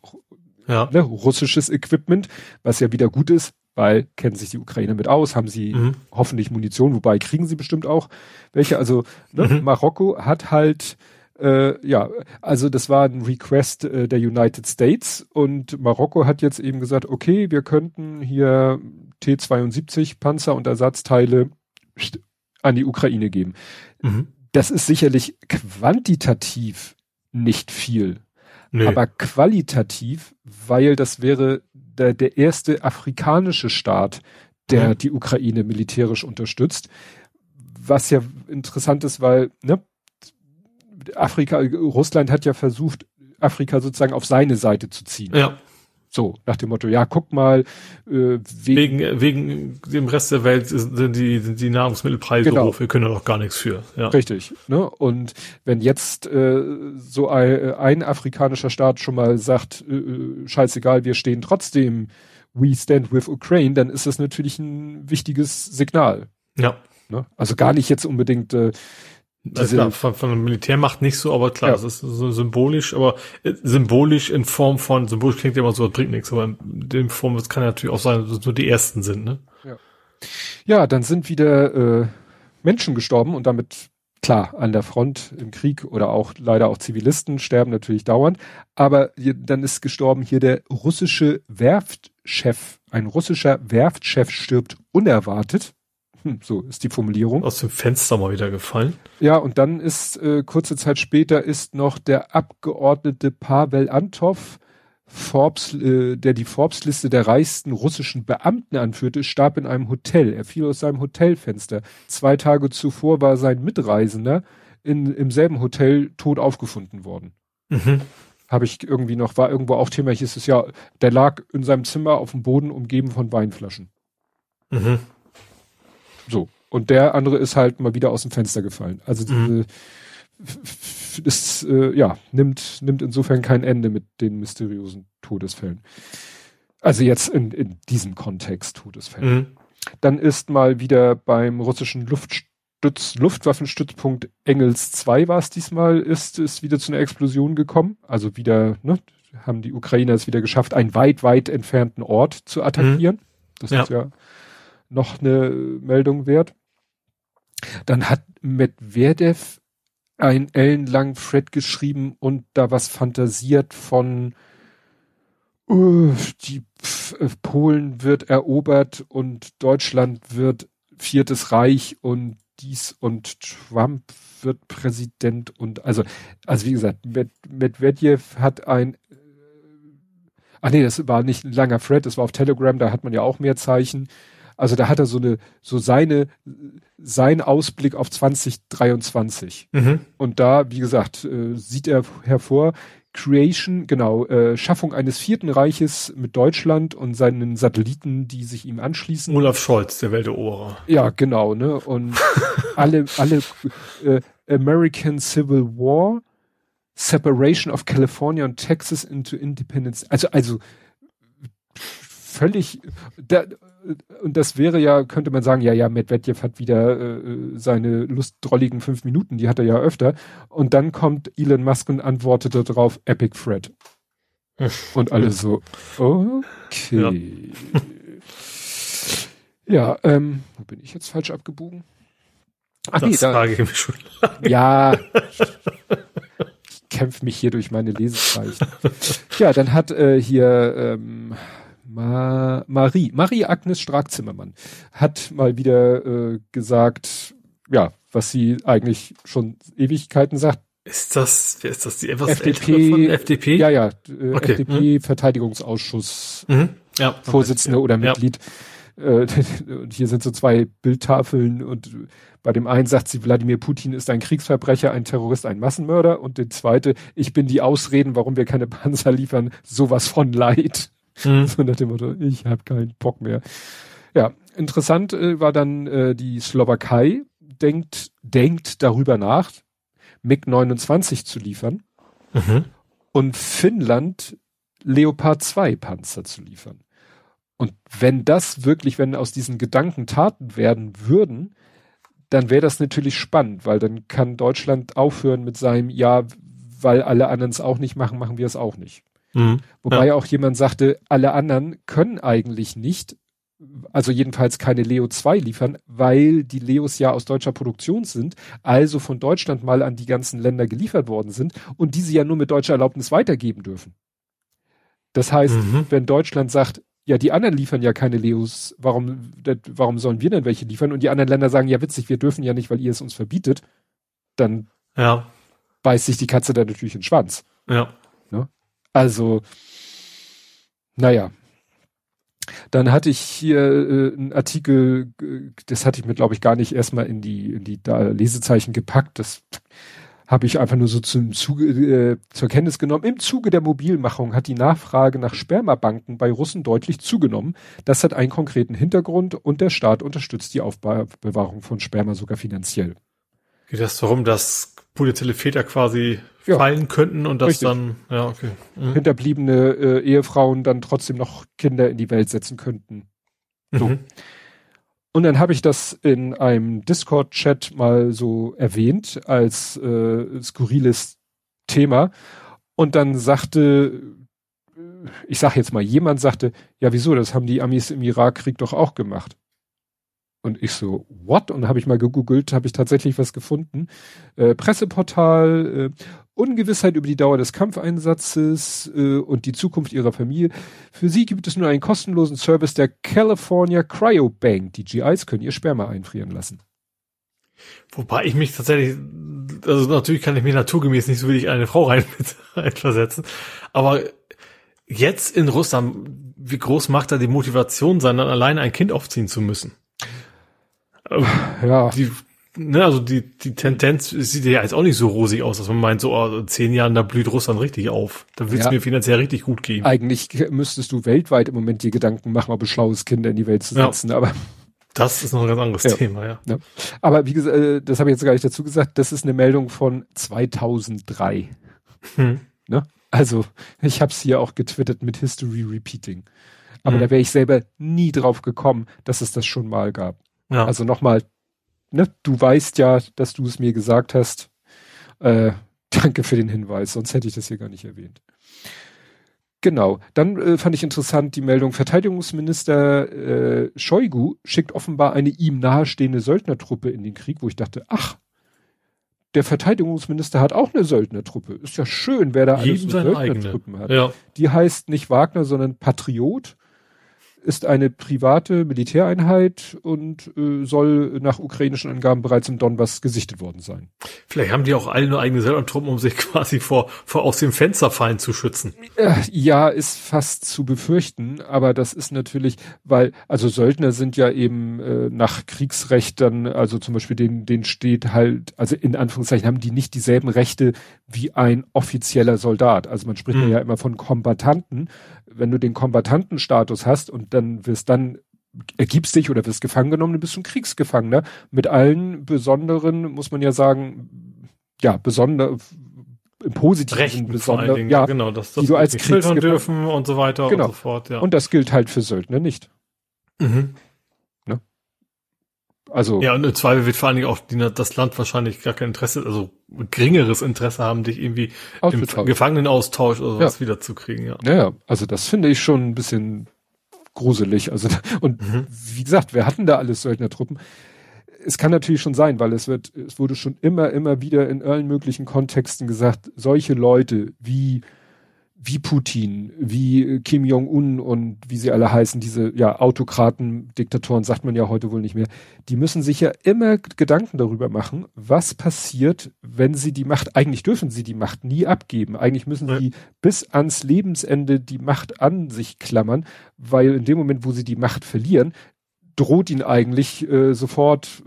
[SPEAKER 2] ja. ne, russisches Equipment, was ja wieder gut ist, weil kennen sich die Ukrainer mit aus, haben sie mhm. hoffentlich Munition, wobei kriegen sie bestimmt auch welche. Also ne, mhm. Marokko hat halt äh, ja, also das war ein Request äh, der United States und Marokko hat jetzt eben gesagt, okay, wir könnten hier T-72 Panzer und Ersatzteile an die Ukraine geben. Mhm. Das ist sicherlich quantitativ nicht viel, nee. aber qualitativ, weil das wäre der, der erste afrikanische Staat, der mhm. die Ukraine militärisch unterstützt. Was ja interessant ist, weil ne, Afrika, Russland hat ja versucht, Afrika sozusagen auf seine Seite zu ziehen.
[SPEAKER 3] Ja.
[SPEAKER 2] So, nach dem Motto, ja, guck mal,
[SPEAKER 3] äh, wegen, wegen, wegen dem Rest der Welt sind die, sind die Nahrungsmittelpreise genau. hoch, wir können da doch gar nichts für.
[SPEAKER 2] Ja. Richtig. Ne? Und wenn jetzt äh, so ein, ein afrikanischer Staat schon mal sagt, äh, äh, scheißegal, wir stehen trotzdem, we stand with Ukraine, dann ist das natürlich ein wichtiges Signal.
[SPEAKER 3] Ja.
[SPEAKER 2] Ne? Also gar nicht jetzt unbedingt äh,
[SPEAKER 3] also klar, von, von der Militärmacht nicht so, aber klar, ja. das ist so symbolisch, aber äh, symbolisch in Form von, symbolisch klingt ja immer so, das bringt nichts, aber in dem Form, das kann ja natürlich auch sein, dass nur die ersten sind, ne?
[SPEAKER 2] Ja, ja dann sind wieder äh, Menschen gestorben und damit, klar, an der Front im Krieg oder auch leider auch Zivilisten sterben natürlich dauernd, aber hier, dann ist gestorben hier der russische Werftchef, ein russischer Werftchef stirbt unerwartet hm, so ist die Formulierung.
[SPEAKER 3] Aus dem Fenster mal wieder gefallen.
[SPEAKER 2] Ja, und dann ist äh, kurze Zeit später ist noch der Abgeordnete Pavel Antov, Forbes, äh, der die Forbes-Liste der reichsten russischen Beamten anführte, starb in einem Hotel. Er fiel aus seinem Hotelfenster. Zwei Tage zuvor war sein Mitreisender in, im selben Hotel tot aufgefunden worden. Mhm. Habe ich irgendwie noch, war irgendwo auch Thema, hieß es ja, der lag in seinem Zimmer auf dem Boden umgeben von Weinflaschen. Mhm. So. Und der andere ist halt mal wieder aus dem Fenster gefallen. Also mhm. diese, ist, äh, ja, nimmt, nimmt insofern kein Ende mit den mysteriösen Todesfällen. Also jetzt in, in diesem Kontext Todesfällen. Mhm. Dann ist mal wieder beim russischen Luftstütz, Luftwaffenstützpunkt Engels 2 war es diesmal, ist es wieder zu einer Explosion gekommen. Also wieder, ne, haben die Ukrainer es wieder geschafft, einen weit, weit entfernten Ort zu attackieren. Das ja. ist ja noch eine Meldung wert. Dann hat Medvedev ein ellenlang Thread geschrieben und da was fantasiert von uh, die äh, Polen wird erobert und Deutschland wird viertes Reich und dies und Trump wird Präsident und also, also wie gesagt, Medvedev hat ein, äh, ah nee, das war nicht ein langer Thread, das war auf Telegram, da hat man ja auch mehr Zeichen. Also da hat er so eine, so seine, sein Ausblick auf 2023. Mhm. Und da, wie gesagt, äh, sieht er hervor, Creation, genau, äh, Schaffung eines vierten Reiches mit Deutschland und seinen Satelliten, die sich ihm anschließen.
[SPEAKER 3] Olaf Scholz, der Welteroberer.
[SPEAKER 2] Ja, genau, ne? Und alle, alle äh, American Civil War, Separation of California and Texas into Independence. Also, also völlig, da, und das wäre ja, könnte man sagen, ja, ja, Medvedev hat wieder äh, seine lustdrolligen fünf Minuten, die hat er ja öfter. Und dann kommt Elon Musk und antwortet darauf Epic Fred. und alle so, okay. Ja, ja ähm, wo bin ich jetzt falsch abgebogen?
[SPEAKER 3] Ach das nee, da, frage ich mich schon.
[SPEAKER 2] Ja. ich kämpfe mich hier durch meine Lesezeichen. ja, dann hat äh, hier ähm, Ma Marie, Marie Agnes Stark-Zimmermann hat mal wieder äh, gesagt, ja, was sie eigentlich schon Ewigkeiten sagt.
[SPEAKER 3] Ist das, wer ist das, die etwas
[SPEAKER 2] FDP, von
[SPEAKER 3] FDP?
[SPEAKER 2] Ja, ja, äh, okay. FDP hm. Verteidigungsausschuss mhm. ja, Vorsitzende okay. oder Mitglied. Ja. Äh, und hier sind so zwei Bildtafeln und bei dem einen sagt sie, Wladimir Putin ist ein Kriegsverbrecher, ein Terrorist, ein Massenmörder und der zweite, ich bin die Ausreden, warum wir keine Panzer liefern, sowas von leid. Mhm. So nach dem Motto, ich habe keinen Bock mehr. Ja, interessant äh, war dann äh, die Slowakei denkt, denkt darüber nach, MiG-29 zu liefern mhm. und Finnland Leopard 2 Panzer zu liefern. Und wenn das wirklich, wenn aus diesen Gedanken Taten werden würden, dann wäre das natürlich spannend, weil dann kann Deutschland aufhören mit seinem, ja, weil alle anderen es auch nicht machen, machen wir es auch nicht. Mhm. Wobei ja. auch jemand sagte, alle anderen können eigentlich nicht, also jedenfalls keine Leo 2 liefern, weil die Leos ja aus deutscher Produktion sind, also von Deutschland mal an die ganzen Länder geliefert worden sind und diese ja nur mit deutscher Erlaubnis weitergeben dürfen. Das heißt, mhm. wenn Deutschland sagt, ja, die anderen liefern ja keine Leos, warum, warum sollen wir denn welche liefern? Und die anderen Länder sagen, ja, witzig, wir dürfen ja nicht, weil ihr es uns verbietet, dann
[SPEAKER 3] ja.
[SPEAKER 2] beißt sich die Katze da natürlich in den Schwanz.
[SPEAKER 3] Ja.
[SPEAKER 2] Also, naja. Dann hatte ich hier äh, einen Artikel, äh, das hatte ich mir, glaube ich, gar nicht erstmal in die, in die da Lesezeichen gepackt. Das habe ich einfach nur so zum Zuge, äh, zur Kenntnis genommen. Im Zuge der Mobilmachung hat die Nachfrage nach Spermabanken bei Russen deutlich zugenommen. Das hat einen konkreten Hintergrund und der Staat unterstützt die Aufbewahrung von Sperma sogar finanziell.
[SPEAKER 3] Geht das darum, dass potenzielle Väter quasi ja. fallen könnten und das Richtig. dann, ja, okay.
[SPEAKER 2] Mhm. Hinterbliebene äh, Ehefrauen dann trotzdem noch Kinder in die Welt setzen könnten. So. Mhm. Und dann habe ich das in einem Discord-Chat mal so erwähnt als äh, skurriles Thema. Und dann sagte, ich sag jetzt mal, jemand sagte, ja wieso, das haben die Amis im Irakkrieg doch auch gemacht. Und ich so, what? Und habe ich mal gegoogelt, habe ich tatsächlich was gefunden. Äh, Presseportal, äh, Ungewissheit über die Dauer des Kampfeinsatzes äh, und die Zukunft ihrer Familie. Für sie gibt es nur einen kostenlosen Service der California Cryobank. Die GIs können ihr Sperma einfrieren lassen.
[SPEAKER 3] Wobei ich mich tatsächlich, also natürlich kann ich mir naturgemäß nicht so wie ich eine Frau rein, versetzen, aber jetzt in Russland, wie groß macht da die Motivation sein, dann alleine ein Kind aufziehen zu müssen? Ja. Die, ne, also die, die Tendenz sieht ja jetzt auch nicht so rosig aus, dass man meint, so oh, zehn Jahren, da blüht Russland richtig auf. Da wird es ja. mir finanziell richtig gut gehen.
[SPEAKER 2] Eigentlich müsstest du weltweit im Moment dir Gedanken machen, ob es schlau ist, Kinder in die Welt zu setzen, ja. aber.
[SPEAKER 3] Das ist noch ein ganz anderes ja. Thema, ja. ja.
[SPEAKER 2] Aber wie gesagt, äh, das habe ich jetzt gar nicht dazu gesagt, das ist eine Meldung von 2003. Hm. Ne? Also, ich habe es hier auch getwittert mit History Repeating. Aber hm. da wäre ich selber nie drauf gekommen, dass es das schon mal gab. Ja. Also nochmal, ne, du weißt ja, dass du es mir gesagt hast. Äh, danke für den Hinweis, sonst hätte ich das hier gar nicht erwähnt. Genau. Dann äh, fand ich interessant die Meldung, Verteidigungsminister äh, Shoigu schickt offenbar eine ihm nahestehende Söldnertruppe in den Krieg, wo ich dachte, ach, der Verteidigungsminister hat auch eine Söldnertruppe. Ist ja schön, wer da
[SPEAKER 3] alles Söldnertruppen
[SPEAKER 2] hat. Ja. Die heißt nicht Wagner, sondern Patriot ist eine private Militäreinheit und äh, soll nach ukrainischen Angaben bereits im Donbass gesichtet worden sein.
[SPEAKER 3] Vielleicht haben die auch alle nur eigene Söldnertruppen, um sich quasi vor, vor aus dem Fensterfallen zu schützen.
[SPEAKER 2] Äh, ja, ist fast zu befürchten, aber das ist natürlich, weil, also Söldner sind ja eben äh, nach Kriegsrecht dann, also zum Beispiel den, den steht halt, also in Anführungszeichen haben die nicht dieselben Rechte wie ein offizieller Soldat. Also man spricht mhm. ja immer von Kombatanten, wenn du den Kombatantenstatus hast und dann wirst dann ergibst dich oder wirst gefangen genommen, du bist ein Kriegsgefangener mit allen besonderen, muss man ja sagen, ja, besonder im positiven besonder,
[SPEAKER 3] ja, genau, dass das
[SPEAKER 2] die du als Kriegsgefangener
[SPEAKER 3] dürfen und so weiter
[SPEAKER 2] genau.
[SPEAKER 3] und so fort,
[SPEAKER 2] ja. Und das gilt halt für Söldner nicht. Mhm. Also
[SPEAKER 3] ja, und im Zweifel wird vor allen Dingen auch die, das Land wahrscheinlich gar kein Interesse, also geringeres Interesse haben, dich irgendwie im Gefangenenaustausch oder sowas ja. wiederzukriegen. Ja.
[SPEAKER 2] Naja, also das finde ich schon ein bisschen gruselig. Also und mhm. wie gesagt, wir hatten da alles Söldnertruppen. Es kann natürlich schon sein, weil es wird, es wurde schon immer, immer wieder in allen möglichen Kontexten gesagt, solche Leute wie wie Putin, wie äh, Kim Jong-un und wie sie alle heißen, diese ja Autokraten, Diktatoren sagt man ja heute wohl nicht mehr, die müssen sich ja immer Gedanken darüber machen, was passiert, wenn sie die Macht, eigentlich dürfen sie die Macht nie abgeben, eigentlich müssen ja. sie bis ans Lebensende die Macht an sich klammern, weil in dem Moment, wo sie die Macht verlieren, droht ihn eigentlich äh, sofort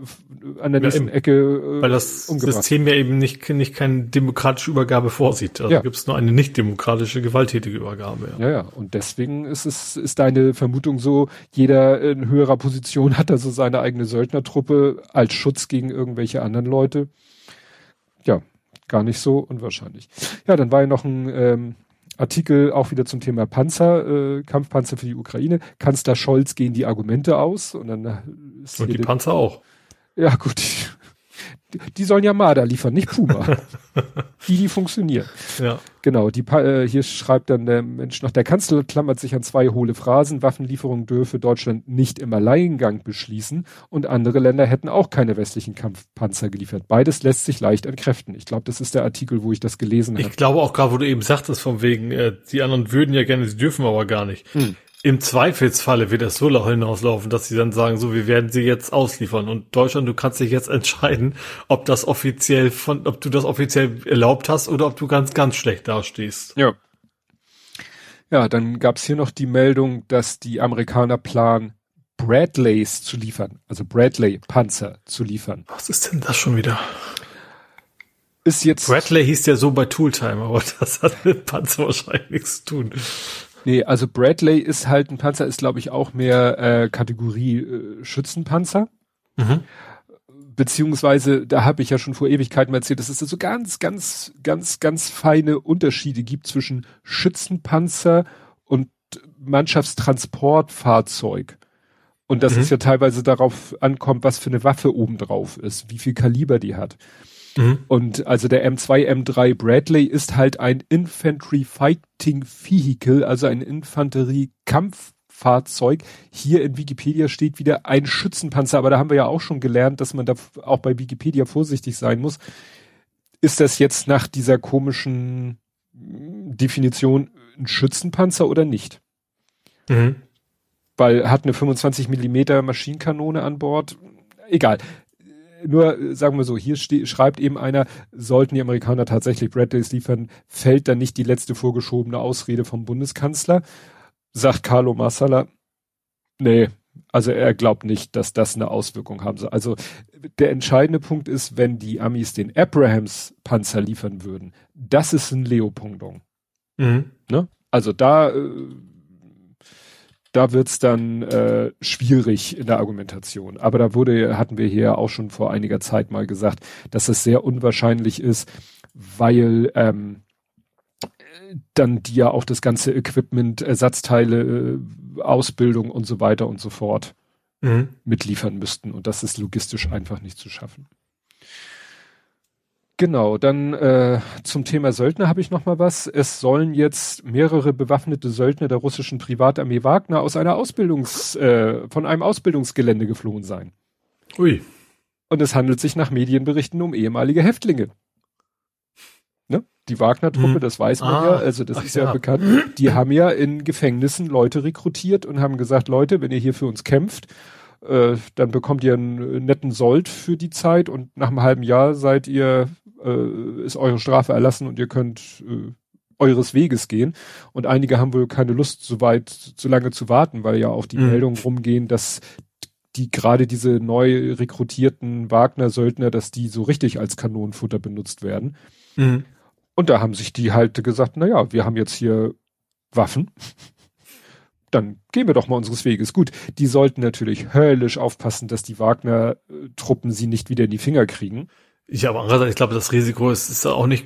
[SPEAKER 2] an der ja, nächsten eben, Ecke
[SPEAKER 3] äh, Weil das umgebracht. System ja eben nicht, nicht keine demokratische Übergabe vorsieht. Also ja. gibt es nur eine nicht demokratische, gewalttätige Übergabe.
[SPEAKER 2] Ja. ja, ja. Und deswegen ist es, ist deine Vermutung so, jeder in höherer Position hat da so seine eigene Söldnertruppe als Schutz gegen irgendwelche anderen Leute. Ja, gar nicht so unwahrscheinlich. Ja, dann war ja noch ein ähm, Artikel auch wieder zum Thema Panzer, äh, Kampfpanzer für die Ukraine. Kanzler Scholz gehen die Argumente aus und dann
[SPEAKER 3] ist und die Panzer auch.
[SPEAKER 2] Ja gut, die sollen ja Marder liefern, nicht Puma. die, die funktionieren.
[SPEAKER 3] Ja.
[SPEAKER 2] Genau, die, äh, hier schreibt dann der Mensch noch, der Kanzler klammert sich an zwei hohle Phrasen, Waffenlieferungen dürfe Deutschland nicht im Alleingang beschließen und andere Länder hätten auch keine westlichen Kampfpanzer geliefert. Beides lässt sich leicht entkräften. Ich glaube, das ist der Artikel, wo ich das gelesen habe.
[SPEAKER 3] Ich glaube auch gerade, wo du eben sagtest, von wegen, äh, die anderen würden ja gerne, sie dürfen aber gar nicht. Hm. Im Zweifelsfalle wird das so hinauslaufen, dass sie dann sagen, so, wir werden sie jetzt ausliefern. Und Deutschland, du kannst dich jetzt entscheiden, ob das offiziell von, ob du das offiziell erlaubt hast oder ob du ganz, ganz schlecht dastehst.
[SPEAKER 2] Ja. Ja, dann gab's hier noch die Meldung, dass die Amerikaner planen, Bradleys zu liefern, also Bradley-Panzer zu liefern.
[SPEAKER 3] Was ist denn das schon wieder?
[SPEAKER 2] Ist jetzt.
[SPEAKER 3] Bradley hieß ja so bei Tooltime, aber das hat mit Panzer wahrscheinlich nichts zu tun.
[SPEAKER 2] Nee, also Bradley ist halt ein Panzer, ist glaube ich auch mehr äh, Kategorie äh, Schützenpanzer. Mhm. Beziehungsweise, da habe ich ja schon vor Ewigkeiten erzählt, dass es so ganz, ganz, ganz, ganz feine Unterschiede gibt zwischen Schützenpanzer und Mannschaftstransportfahrzeug. Und dass mhm. es ja teilweise darauf ankommt, was für eine Waffe oben drauf ist, wie viel Kaliber die hat. Mhm. Und also der M2, M3 Bradley ist halt ein Infantry Fighting Vehicle, also ein Infanterie-Kampffahrzeug. Hier in Wikipedia steht wieder ein Schützenpanzer, aber da haben wir ja auch schon gelernt, dass man da auch bei Wikipedia vorsichtig sein muss. Ist das jetzt nach dieser komischen Definition ein Schützenpanzer oder nicht? Mhm. Weil hat eine 25 Millimeter Maschinenkanone an Bord. Egal nur äh, sagen wir so, hier schreibt eben einer, sollten die Amerikaner tatsächlich Bradleys liefern, fällt dann nicht die letzte vorgeschobene Ausrede vom Bundeskanzler, sagt Carlo Massala, nee, also er glaubt nicht, dass das eine Auswirkung haben soll. Also der entscheidende Punkt ist, wenn die Amis den Abrahams Panzer liefern würden, das ist ein Leopondong. Mhm. Ne? Also da äh, da wird's dann äh, schwierig in der Argumentation. Aber da wurde, hatten wir hier auch schon vor einiger Zeit mal gesagt, dass es sehr unwahrscheinlich ist, weil ähm, dann die ja auch das ganze Equipment, Ersatzteile, äh, Ausbildung und so weiter und so fort mhm. mitliefern müssten. Und das ist logistisch einfach nicht zu schaffen. Genau, dann äh, zum Thema Söldner habe ich noch mal was. Es sollen jetzt mehrere bewaffnete Söldner der russischen Privatarmee Wagner aus einer Ausbildungs äh, von einem Ausbildungsgelände geflohen sein.
[SPEAKER 3] Ui.
[SPEAKER 2] Und es handelt sich nach Medienberichten um ehemalige Häftlinge. Ne? Die Wagner-Truppe, mhm. das weiß man ah, ja, also das ist ja, ja bekannt. Die haben ja in Gefängnissen Leute rekrutiert und haben gesagt, Leute, wenn ihr hier für uns kämpft, äh, dann bekommt ihr einen netten Sold für die Zeit und nach einem halben Jahr seid ihr äh, ist eure Strafe erlassen und ihr könnt äh, eures Weges gehen. Und einige haben wohl keine Lust, so weit, so lange zu warten, weil ja auch die mhm. Meldungen rumgehen, dass die gerade diese neu rekrutierten Wagner-Söldner, dass die so richtig als Kanonenfutter benutzt werden. Mhm. Und da haben sich die halt gesagt, na ja, wir haben jetzt hier Waffen. Dann gehen wir doch mal unseres Weges. Gut, die sollten natürlich höllisch aufpassen, dass die Wagner-Truppen sie nicht wieder in die Finger kriegen.
[SPEAKER 3] Ja, aber andererseits, ich glaube, das Risiko ist, ist auch nicht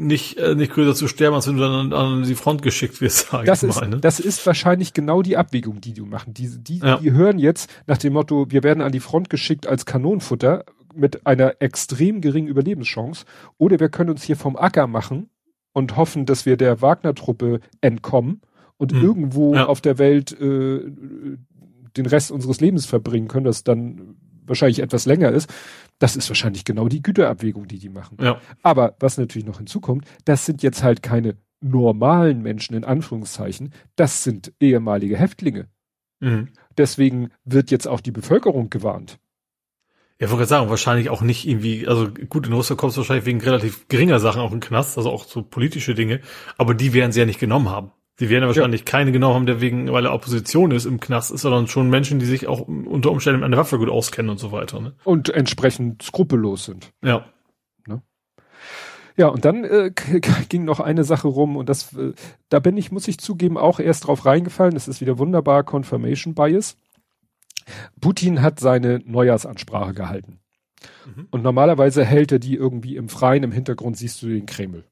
[SPEAKER 3] nicht, äh, nicht größer zu sterben, als wenn du dann an, an die Front geschickt wirst,
[SPEAKER 2] sag das ich mal. Ist, ne? Das ist wahrscheinlich genau die Abwägung, die du machen. Die, die, ja. die hören jetzt nach dem Motto, wir werden an die Front geschickt als Kanonenfutter mit einer extrem geringen Überlebenschance oder wir können uns hier vom Acker machen und hoffen, dass wir der Wagner-Truppe entkommen und hm. irgendwo ja. auf der Welt äh, den Rest unseres Lebens verbringen können, das dann wahrscheinlich etwas länger ist. Das ist wahrscheinlich genau die Güterabwägung, die die machen. Ja. Aber was natürlich noch hinzukommt, das sind jetzt halt keine normalen Menschen in Anführungszeichen, das sind ehemalige Häftlinge. Mhm. Deswegen wird jetzt auch die Bevölkerung gewarnt.
[SPEAKER 3] Ja, ich wollte sagen, wahrscheinlich auch nicht irgendwie, also gut, in Russland kommst du wahrscheinlich wegen relativ geringer Sachen auch in den Knast, also auch so politische Dinge, aber die werden sie ja nicht genommen haben. Die werden ja wahrscheinlich ja. keine genommen haben, der wegen, weil er Opposition ist im Knast ist, sondern schon Menschen, die sich auch unter Umständen an der Waffe gut auskennen und so weiter. Ne?
[SPEAKER 2] Und entsprechend skrupellos sind.
[SPEAKER 3] Ja.
[SPEAKER 2] Ne? Ja, und dann äh, ging noch eine Sache rum und das, äh, da bin ich, muss ich zugeben, auch erst drauf reingefallen. Das ist wieder wunderbar Confirmation Bias. Putin hat seine Neujahrsansprache gehalten. Mhm. Und normalerweise hält er die irgendwie im Freien, im Hintergrund siehst du den Kreml.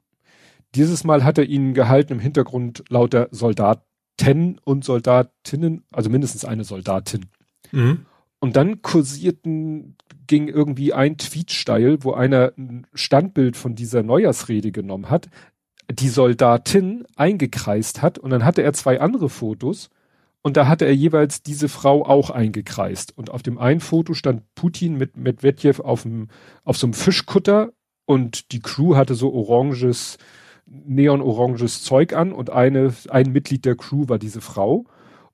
[SPEAKER 2] Dieses Mal hat er ihnen gehalten im Hintergrund lauter Soldaten und Soldatinnen, also mindestens eine Soldatin. Mhm. Und dann kursierten, ging irgendwie ein Tweet steil, wo einer ein Standbild von dieser Neujahrsrede genommen hat, die Soldatin eingekreist hat und dann hatte er zwei andere Fotos und da hatte er jeweils diese Frau auch eingekreist. Und auf dem einen Foto stand Putin mit Medvedev auf, dem, auf so einem Fischkutter und die Crew hatte so oranges neonoranges Zeug an und eine, ein Mitglied der Crew war diese Frau.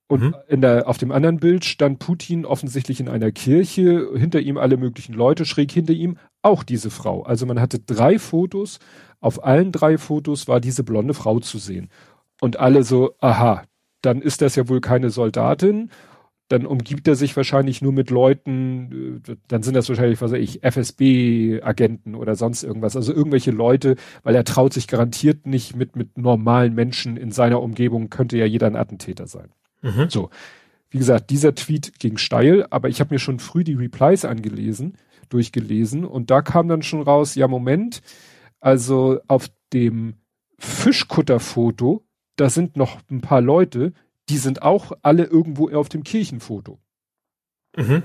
[SPEAKER 2] Und mhm. in der, auf dem anderen Bild stand Putin offensichtlich in einer Kirche, hinter ihm alle möglichen Leute, schräg hinter ihm auch diese Frau. Also man hatte drei Fotos, auf allen drei Fotos war diese blonde Frau zu sehen. Und alle so, aha, dann ist das ja wohl keine Soldatin dann umgibt er sich wahrscheinlich nur mit Leuten, äh, dann sind das wahrscheinlich, was weiß ich, FSB-Agenten oder sonst irgendwas. Also irgendwelche Leute, weil er traut sich garantiert nicht mit, mit normalen Menschen in seiner Umgebung, könnte ja jeder ein Attentäter sein. Mhm. So. Wie gesagt, dieser Tweet ging steil, aber ich habe mir schon früh die Replies angelesen, durchgelesen und da kam dann schon raus, ja Moment, also auf dem Fischkutterfoto, da sind noch ein paar Leute, die sind auch alle irgendwo auf dem Kirchenfoto. Mhm.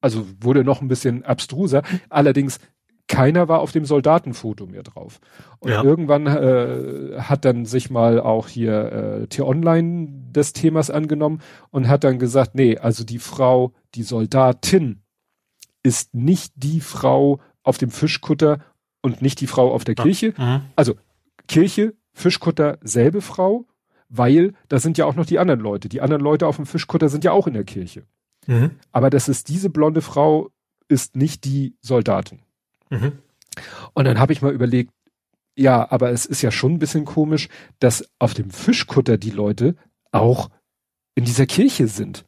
[SPEAKER 2] Also wurde noch ein bisschen abstruser. Allerdings keiner war auf dem Soldatenfoto mehr drauf. Und ja. irgendwann äh, hat dann sich mal auch hier äh, T-Online des Themas angenommen und hat dann gesagt, nee, also die Frau, die Soldatin ist nicht die Frau auf dem Fischkutter und nicht die Frau auf der Kirche. Mhm. Also Kirche, Fischkutter, selbe Frau weil da sind ja auch noch die anderen Leute. Die anderen Leute auf dem Fischkutter sind ja auch in der Kirche. Mhm. Aber das ist diese blonde Frau, ist nicht die Soldatin. Mhm. Und dann habe ich mal überlegt, ja, aber es ist ja schon ein bisschen komisch, dass auf dem Fischkutter die Leute auch in dieser Kirche sind.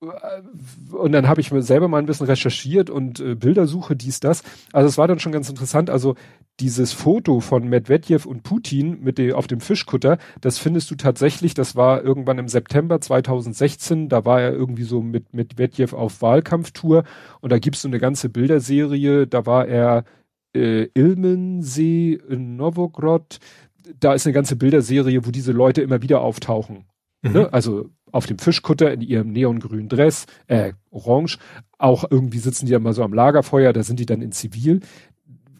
[SPEAKER 2] Und dann habe ich mir selber mal ein bisschen recherchiert und äh, Bildersuche, dies, das. Also es war dann schon ganz interessant. Also dieses Foto von Medvedev und Putin mit dem, auf dem Fischkutter, das findest du tatsächlich, das war irgendwann im September 2016, da war er irgendwie so mit Medvedev auf Wahlkampftour und da gibt's so eine ganze Bilderserie, da war er äh, Ilmensee in Novogrod, da ist eine ganze Bilderserie, wo diese Leute immer wieder auftauchen. Mhm. Ne? Also auf dem Fischkutter in ihrem neongrünen Dress, äh, orange, auch irgendwie sitzen die ja mal so am Lagerfeuer, da sind die dann in Zivil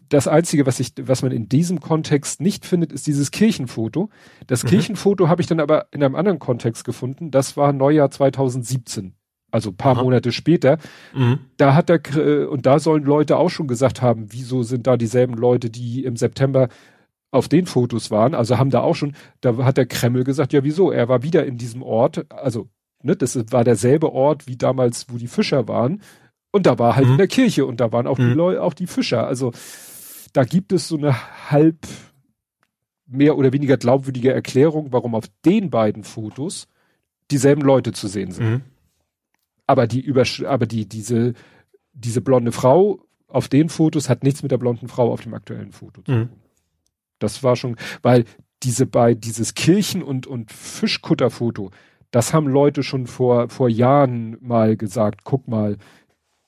[SPEAKER 2] das einzige, was ich, was man in diesem Kontext nicht findet, ist dieses Kirchenfoto. Das mhm. Kirchenfoto habe ich dann aber in einem anderen Kontext gefunden. Das war Neujahr 2017. Also paar Aha. Monate später. Mhm. Da hat der, äh, und da sollen Leute auch schon gesagt haben, wieso sind da dieselben Leute, die im September auf den Fotos waren, also haben da auch schon, da hat der Kreml gesagt, ja wieso, er war wieder in diesem Ort, also ne, das war derselbe Ort wie damals, wo die Fischer waren und da war halt mhm. in der Kirche und da waren auch mhm. die Leute, auch die Fischer, also da gibt es so eine halb mehr oder weniger glaubwürdige Erklärung, warum auf den beiden Fotos dieselben Leute zu sehen sind. Mhm. Aber die Übersch aber die diese diese blonde Frau auf den Fotos hat nichts mit der blonden Frau auf dem aktuellen Foto zu mhm. tun. Das war schon, weil diese bei dieses Kirchen- und und Fischkutterfoto, das haben Leute schon vor vor Jahren mal gesagt. Guck mal,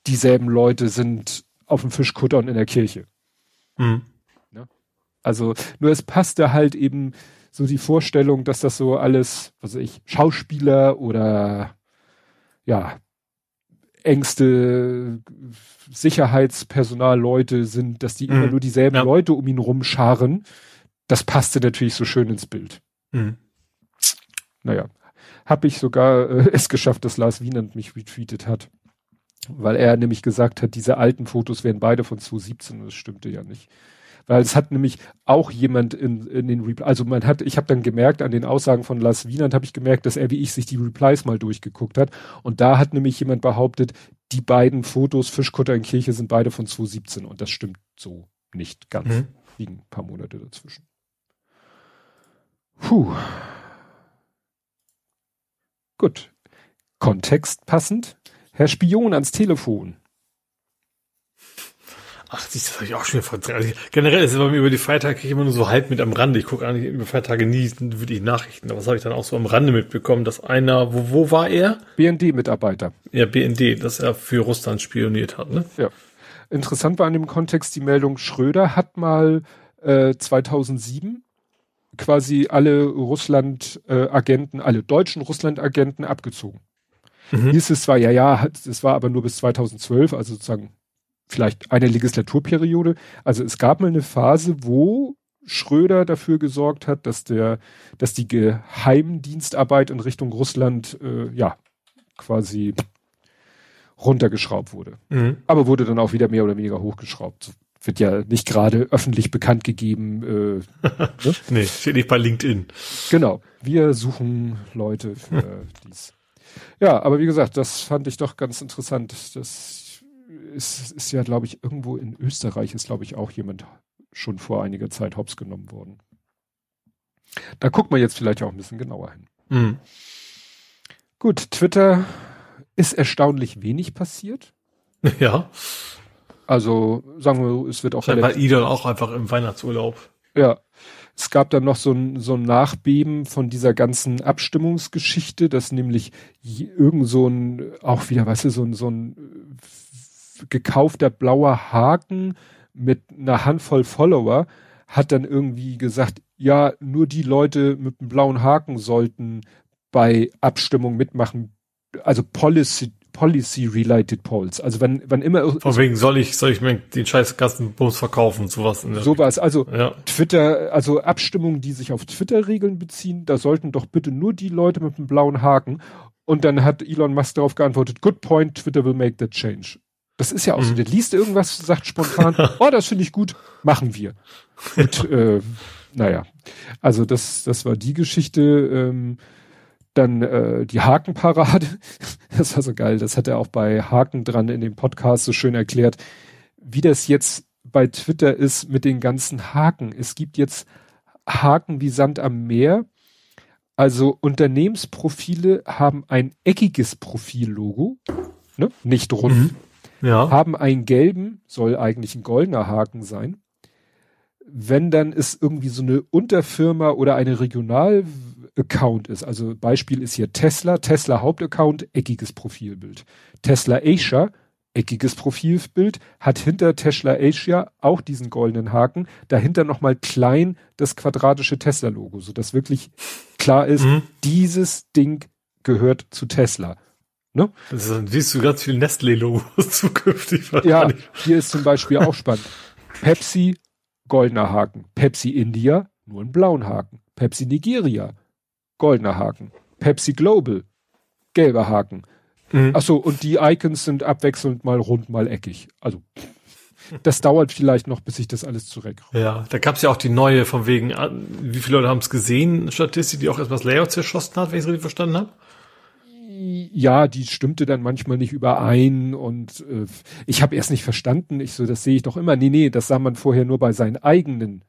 [SPEAKER 2] dieselben Leute sind auf dem Fischkutter und in der Kirche. Mhm. Ja? Also nur es passte halt eben so die Vorstellung, dass das so alles, was weiß ich, Schauspieler oder ja Sicherheitspersonalleute sind, dass die mhm. immer nur dieselben ja. Leute um ihn rumscharen. Das passte natürlich so schön ins Bild. Mhm. Naja, habe ich sogar äh, es geschafft, dass Lars Wienand mich retweetet hat. Weil er nämlich gesagt hat, diese alten Fotos wären beide von 2017 und das stimmte ja nicht. Weil es hat nämlich auch jemand in, in den Replies, also man hat, ich habe dann gemerkt, an den Aussagen von Lars Wienand habe ich gemerkt, dass er wie ich sich die Replies mal durchgeguckt hat. Und da hat nämlich jemand behauptet, die beiden Fotos Fischkutter in Kirche sind beide von 2017 und das stimmt so nicht ganz. Mhm. Liegen ein paar Monate dazwischen. Puh. Gut. Kontext passend. Herr Spion ans Telefon.
[SPEAKER 3] Ach, das habe ich auch schon verdrängt. Also generell ist es bei mir über die Feiertage immer nur so halb mit am Rande. Ich gucke eigentlich über Feiertage nie wirklich Nachrichten. Aber was habe ich dann auch so am Rande mitbekommen, dass einer, wo, wo war er?
[SPEAKER 2] BND-Mitarbeiter.
[SPEAKER 3] Ja, BND, dass er für Russland spioniert hat, ne?
[SPEAKER 2] Ja. Interessant war in dem Kontext die Meldung, Schröder hat mal äh, 2007 quasi alle Russland-Agenten, äh, alle deutschen Russland-Agenten abgezogen. Mhm. Hieß es zwar, ja, ja, es war aber nur bis 2012, also sozusagen vielleicht eine Legislaturperiode. Also es gab mal eine Phase, wo Schröder dafür gesorgt hat, dass der, dass die Geheimdienstarbeit in Richtung Russland äh, ja quasi runtergeschraubt wurde. Mhm. Aber wurde dann auch wieder mehr oder weniger hochgeschraubt. Wird ja nicht gerade öffentlich bekannt gegeben. Äh,
[SPEAKER 3] ne? nee, steht nicht bei LinkedIn.
[SPEAKER 2] Genau. Wir suchen Leute für dies. Ja, aber wie gesagt, das fand ich doch ganz interessant. Das ist, ist ja, glaube ich, irgendwo in Österreich ist, glaube ich, auch jemand schon vor einiger Zeit hops genommen worden. Da guckt man jetzt vielleicht auch ein bisschen genauer hin. Mhm. Gut, Twitter ist erstaunlich wenig passiert.
[SPEAKER 3] Ja.
[SPEAKER 2] Also sagen wir, es wird auch.
[SPEAKER 3] Bei Idol auch einfach im Weihnachtsurlaub.
[SPEAKER 2] Ja. Es gab dann noch so ein, so ein Nachbeben von dieser ganzen Abstimmungsgeschichte, dass nämlich irgend so ein, auch wieder, weißt du, so ein, so ein gekaufter blauer Haken mit einer Handvoll Follower hat dann irgendwie gesagt, ja, nur die Leute mit dem blauen Haken sollten bei Abstimmung mitmachen, also Policy Policy Related Polls. Also wenn wenn immer
[SPEAKER 3] von wegen soll ich soll ich mir den scheiß Gastenbus verkaufen sowas
[SPEAKER 2] in der sowas also ja. Twitter also Abstimmungen, die sich auf Twitter Regeln beziehen, da sollten doch bitte nur die Leute mit dem blauen Haken und dann hat Elon Musk darauf geantwortet, good point, Twitter will make that change. Das ist ja auch mhm. so, der liest irgendwas, sagt spontan, oh, das finde ich gut, machen wir. Und äh, naja, also das, das war die Geschichte. Ähm, dann äh, die Hakenparade, das war so geil, das hat er auch bei Haken dran in dem Podcast so schön erklärt, wie das jetzt bei Twitter ist mit den ganzen Haken. Es gibt jetzt Haken wie Sand am Meer. Also Unternehmensprofile haben ein eckiges Profillogo, ne? nicht rund. Mhm ja. haben einen gelben, soll eigentlich ein goldener Haken sein. Wenn dann es irgendwie so eine Unterfirma oder eine Regional-Account ist, also Beispiel ist hier Tesla, Tesla Hauptaccount, eckiges Profilbild. Tesla Asia, eckiges Profilbild, hat hinter Tesla Asia auch diesen goldenen Haken, dahinter nochmal klein das quadratische Tesla-Logo, so dass wirklich klar ist, mhm. dieses Ding gehört zu Tesla.
[SPEAKER 3] Ne? Also, dann siehst du ganz viel Nestle-Logos zukünftig.
[SPEAKER 2] Ja, hier ist zum Beispiel auch spannend. Pepsi, goldener Haken. Pepsi India, nur einen blauen Haken. Pepsi Nigeria, goldener Haken. Pepsi Global, gelber Haken. Mhm. Ach so, und die Icons sind abwechselnd mal rund, mal eckig. Also das dauert vielleicht noch, bis ich das alles zurecht.
[SPEAKER 3] Ja, da gab es ja auch die neue von wegen, äh, wie viele Leute haben es gesehen, Statistik, die auch erstmal das Layout zerschossen hat, wenn ich es richtig verstanden habe.
[SPEAKER 2] Ja, die stimmte dann manchmal nicht überein und äh, ich habe erst nicht verstanden. Ich so, das sehe ich doch immer. Nee, nee, das sah man vorher nur bei seinen eigenen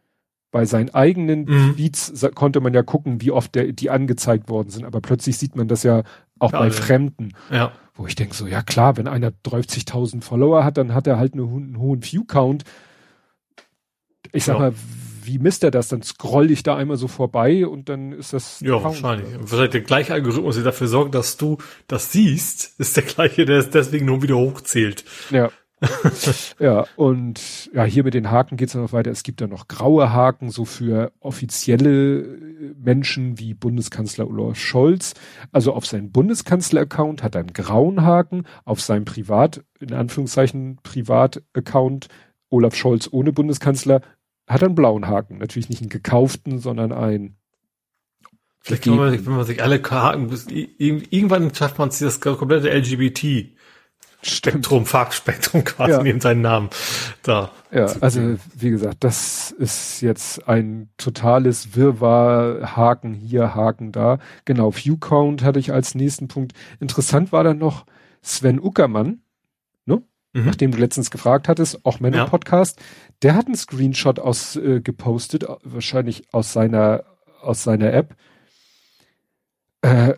[SPEAKER 2] bei seinen eigenen mhm. Tweets konnte man ja gucken, wie oft der, die angezeigt worden sind, aber plötzlich sieht man das ja auch Klar, bei Fremden.
[SPEAKER 3] Ja.
[SPEAKER 2] Wo ich denke so, ja klar, wenn einer 30.000 Follower hat, dann hat er halt einen, hohen View-Count. Ich sag ja. mal, wie misst er das? Dann scroll ich da einmal so vorbei und dann ist das.
[SPEAKER 3] Ja, Count. wahrscheinlich. Wahrscheinlich der gleiche Algorithmus, der dafür sorgt, dass du das siehst, ist der gleiche, der es deswegen nur wieder hochzählt.
[SPEAKER 2] Ja. ja, und ja, hier mit den Haken geht's dann noch weiter. Es gibt dann noch graue Haken, so für offizielle äh, Menschen wie Bundeskanzler Olaf Scholz. Also auf seinem Bundeskanzler-Account hat er einen grauen Haken, auf seinem Privat, in Anführungszeichen Privat-Account Olaf Scholz ohne Bundeskanzler hat er einen blauen Haken. Natürlich nicht einen gekauften, sondern einen
[SPEAKER 3] Vielleicht kann man, wenn man sich alle Haken, irgendwann schafft man sich das komplette LGBT Spektrum, Farbspektrum quasi ja. neben seinen Namen da.
[SPEAKER 2] Ja, also wie gesagt, das ist jetzt ein totales Wirrwarr, Haken hier, Haken da. Genau, Viewcount hatte ich als nächsten Punkt. Interessant war dann noch Sven Uckermann, ne? Mhm. Nachdem du letztens gefragt hattest, auch Podcast, ja. Der hat einen Screenshot aus äh, gepostet, wahrscheinlich aus seiner aus seiner App. Äh,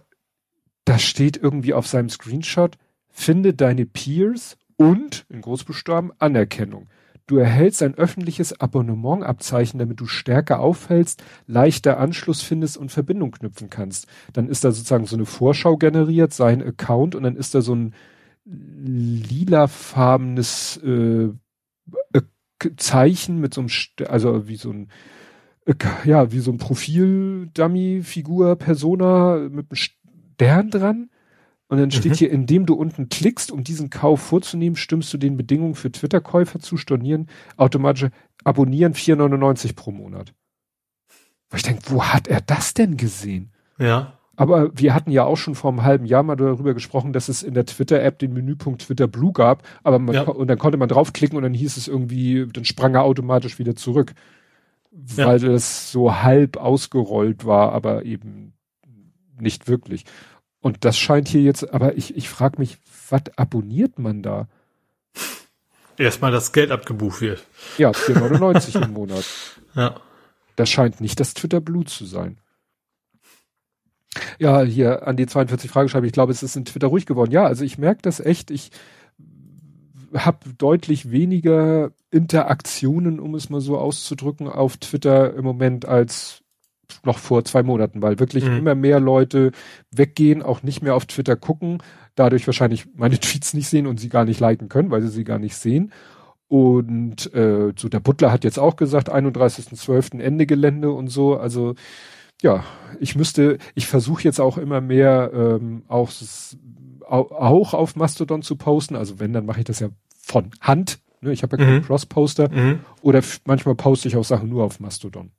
[SPEAKER 2] da steht irgendwie auf seinem Screenshot Finde deine Peers und, in Großbuchstaben, Anerkennung. Du erhältst ein öffentliches Abonnementabzeichen, damit du stärker auffällst, leichter Anschluss findest und Verbindung knüpfen kannst. Dann ist da sozusagen so eine Vorschau generiert, sein Account und dann ist da so ein lilafarbenes äh, Zeichen mit so einem, also wie so ein, ja, wie so ein Profil-Dummy-Figur, Persona mit einem Stern dran. Und dann steht mhm. hier, indem du unten klickst, um diesen Kauf vorzunehmen, stimmst du den Bedingungen für Twitter-Käufer zu stornieren, automatisch abonnieren 4,99 pro Monat. Wo ich denke, wo hat er das denn gesehen?
[SPEAKER 3] Ja.
[SPEAKER 2] Aber wir hatten ja auch schon vor einem halben Jahr mal darüber gesprochen, dass es in der Twitter-App den Menüpunkt Twitter Blue gab, aber man, ja. und dann konnte man draufklicken und dann hieß es irgendwie, dann sprang er automatisch wieder zurück. Ja. Weil das so halb ausgerollt war, aber eben nicht wirklich. Und das scheint hier jetzt, aber ich, ich frage mich, was abonniert man da?
[SPEAKER 3] Erstmal das Geld abgebucht wird.
[SPEAKER 2] Ja, 4,99 im Monat.
[SPEAKER 3] Ja.
[SPEAKER 2] Das scheint nicht das Twitter Blut zu sein. Ja, hier an die 42 Frage schreibe ich glaube, es ist in Twitter ruhig geworden. Ja, also ich merke das echt. Ich habe deutlich weniger Interaktionen, um es mal so auszudrücken, auf Twitter im Moment als noch vor zwei Monaten, weil wirklich mhm. immer mehr Leute weggehen, auch nicht mehr auf Twitter gucken, dadurch wahrscheinlich meine Tweets nicht sehen und sie gar nicht liken können, weil sie sie gar nicht sehen. Und äh, so der Butler hat jetzt auch gesagt, 31.12. Ende Gelände und so. Also ja, ich müsste, ich versuche jetzt auch immer mehr ähm, auch, auch auf Mastodon zu posten. Also wenn, dann mache ich das ja von Hand. Ne? Ich habe ja keinen mhm. Cross-Poster. Mhm. Oder manchmal poste ich auch Sachen nur auf Mastodon.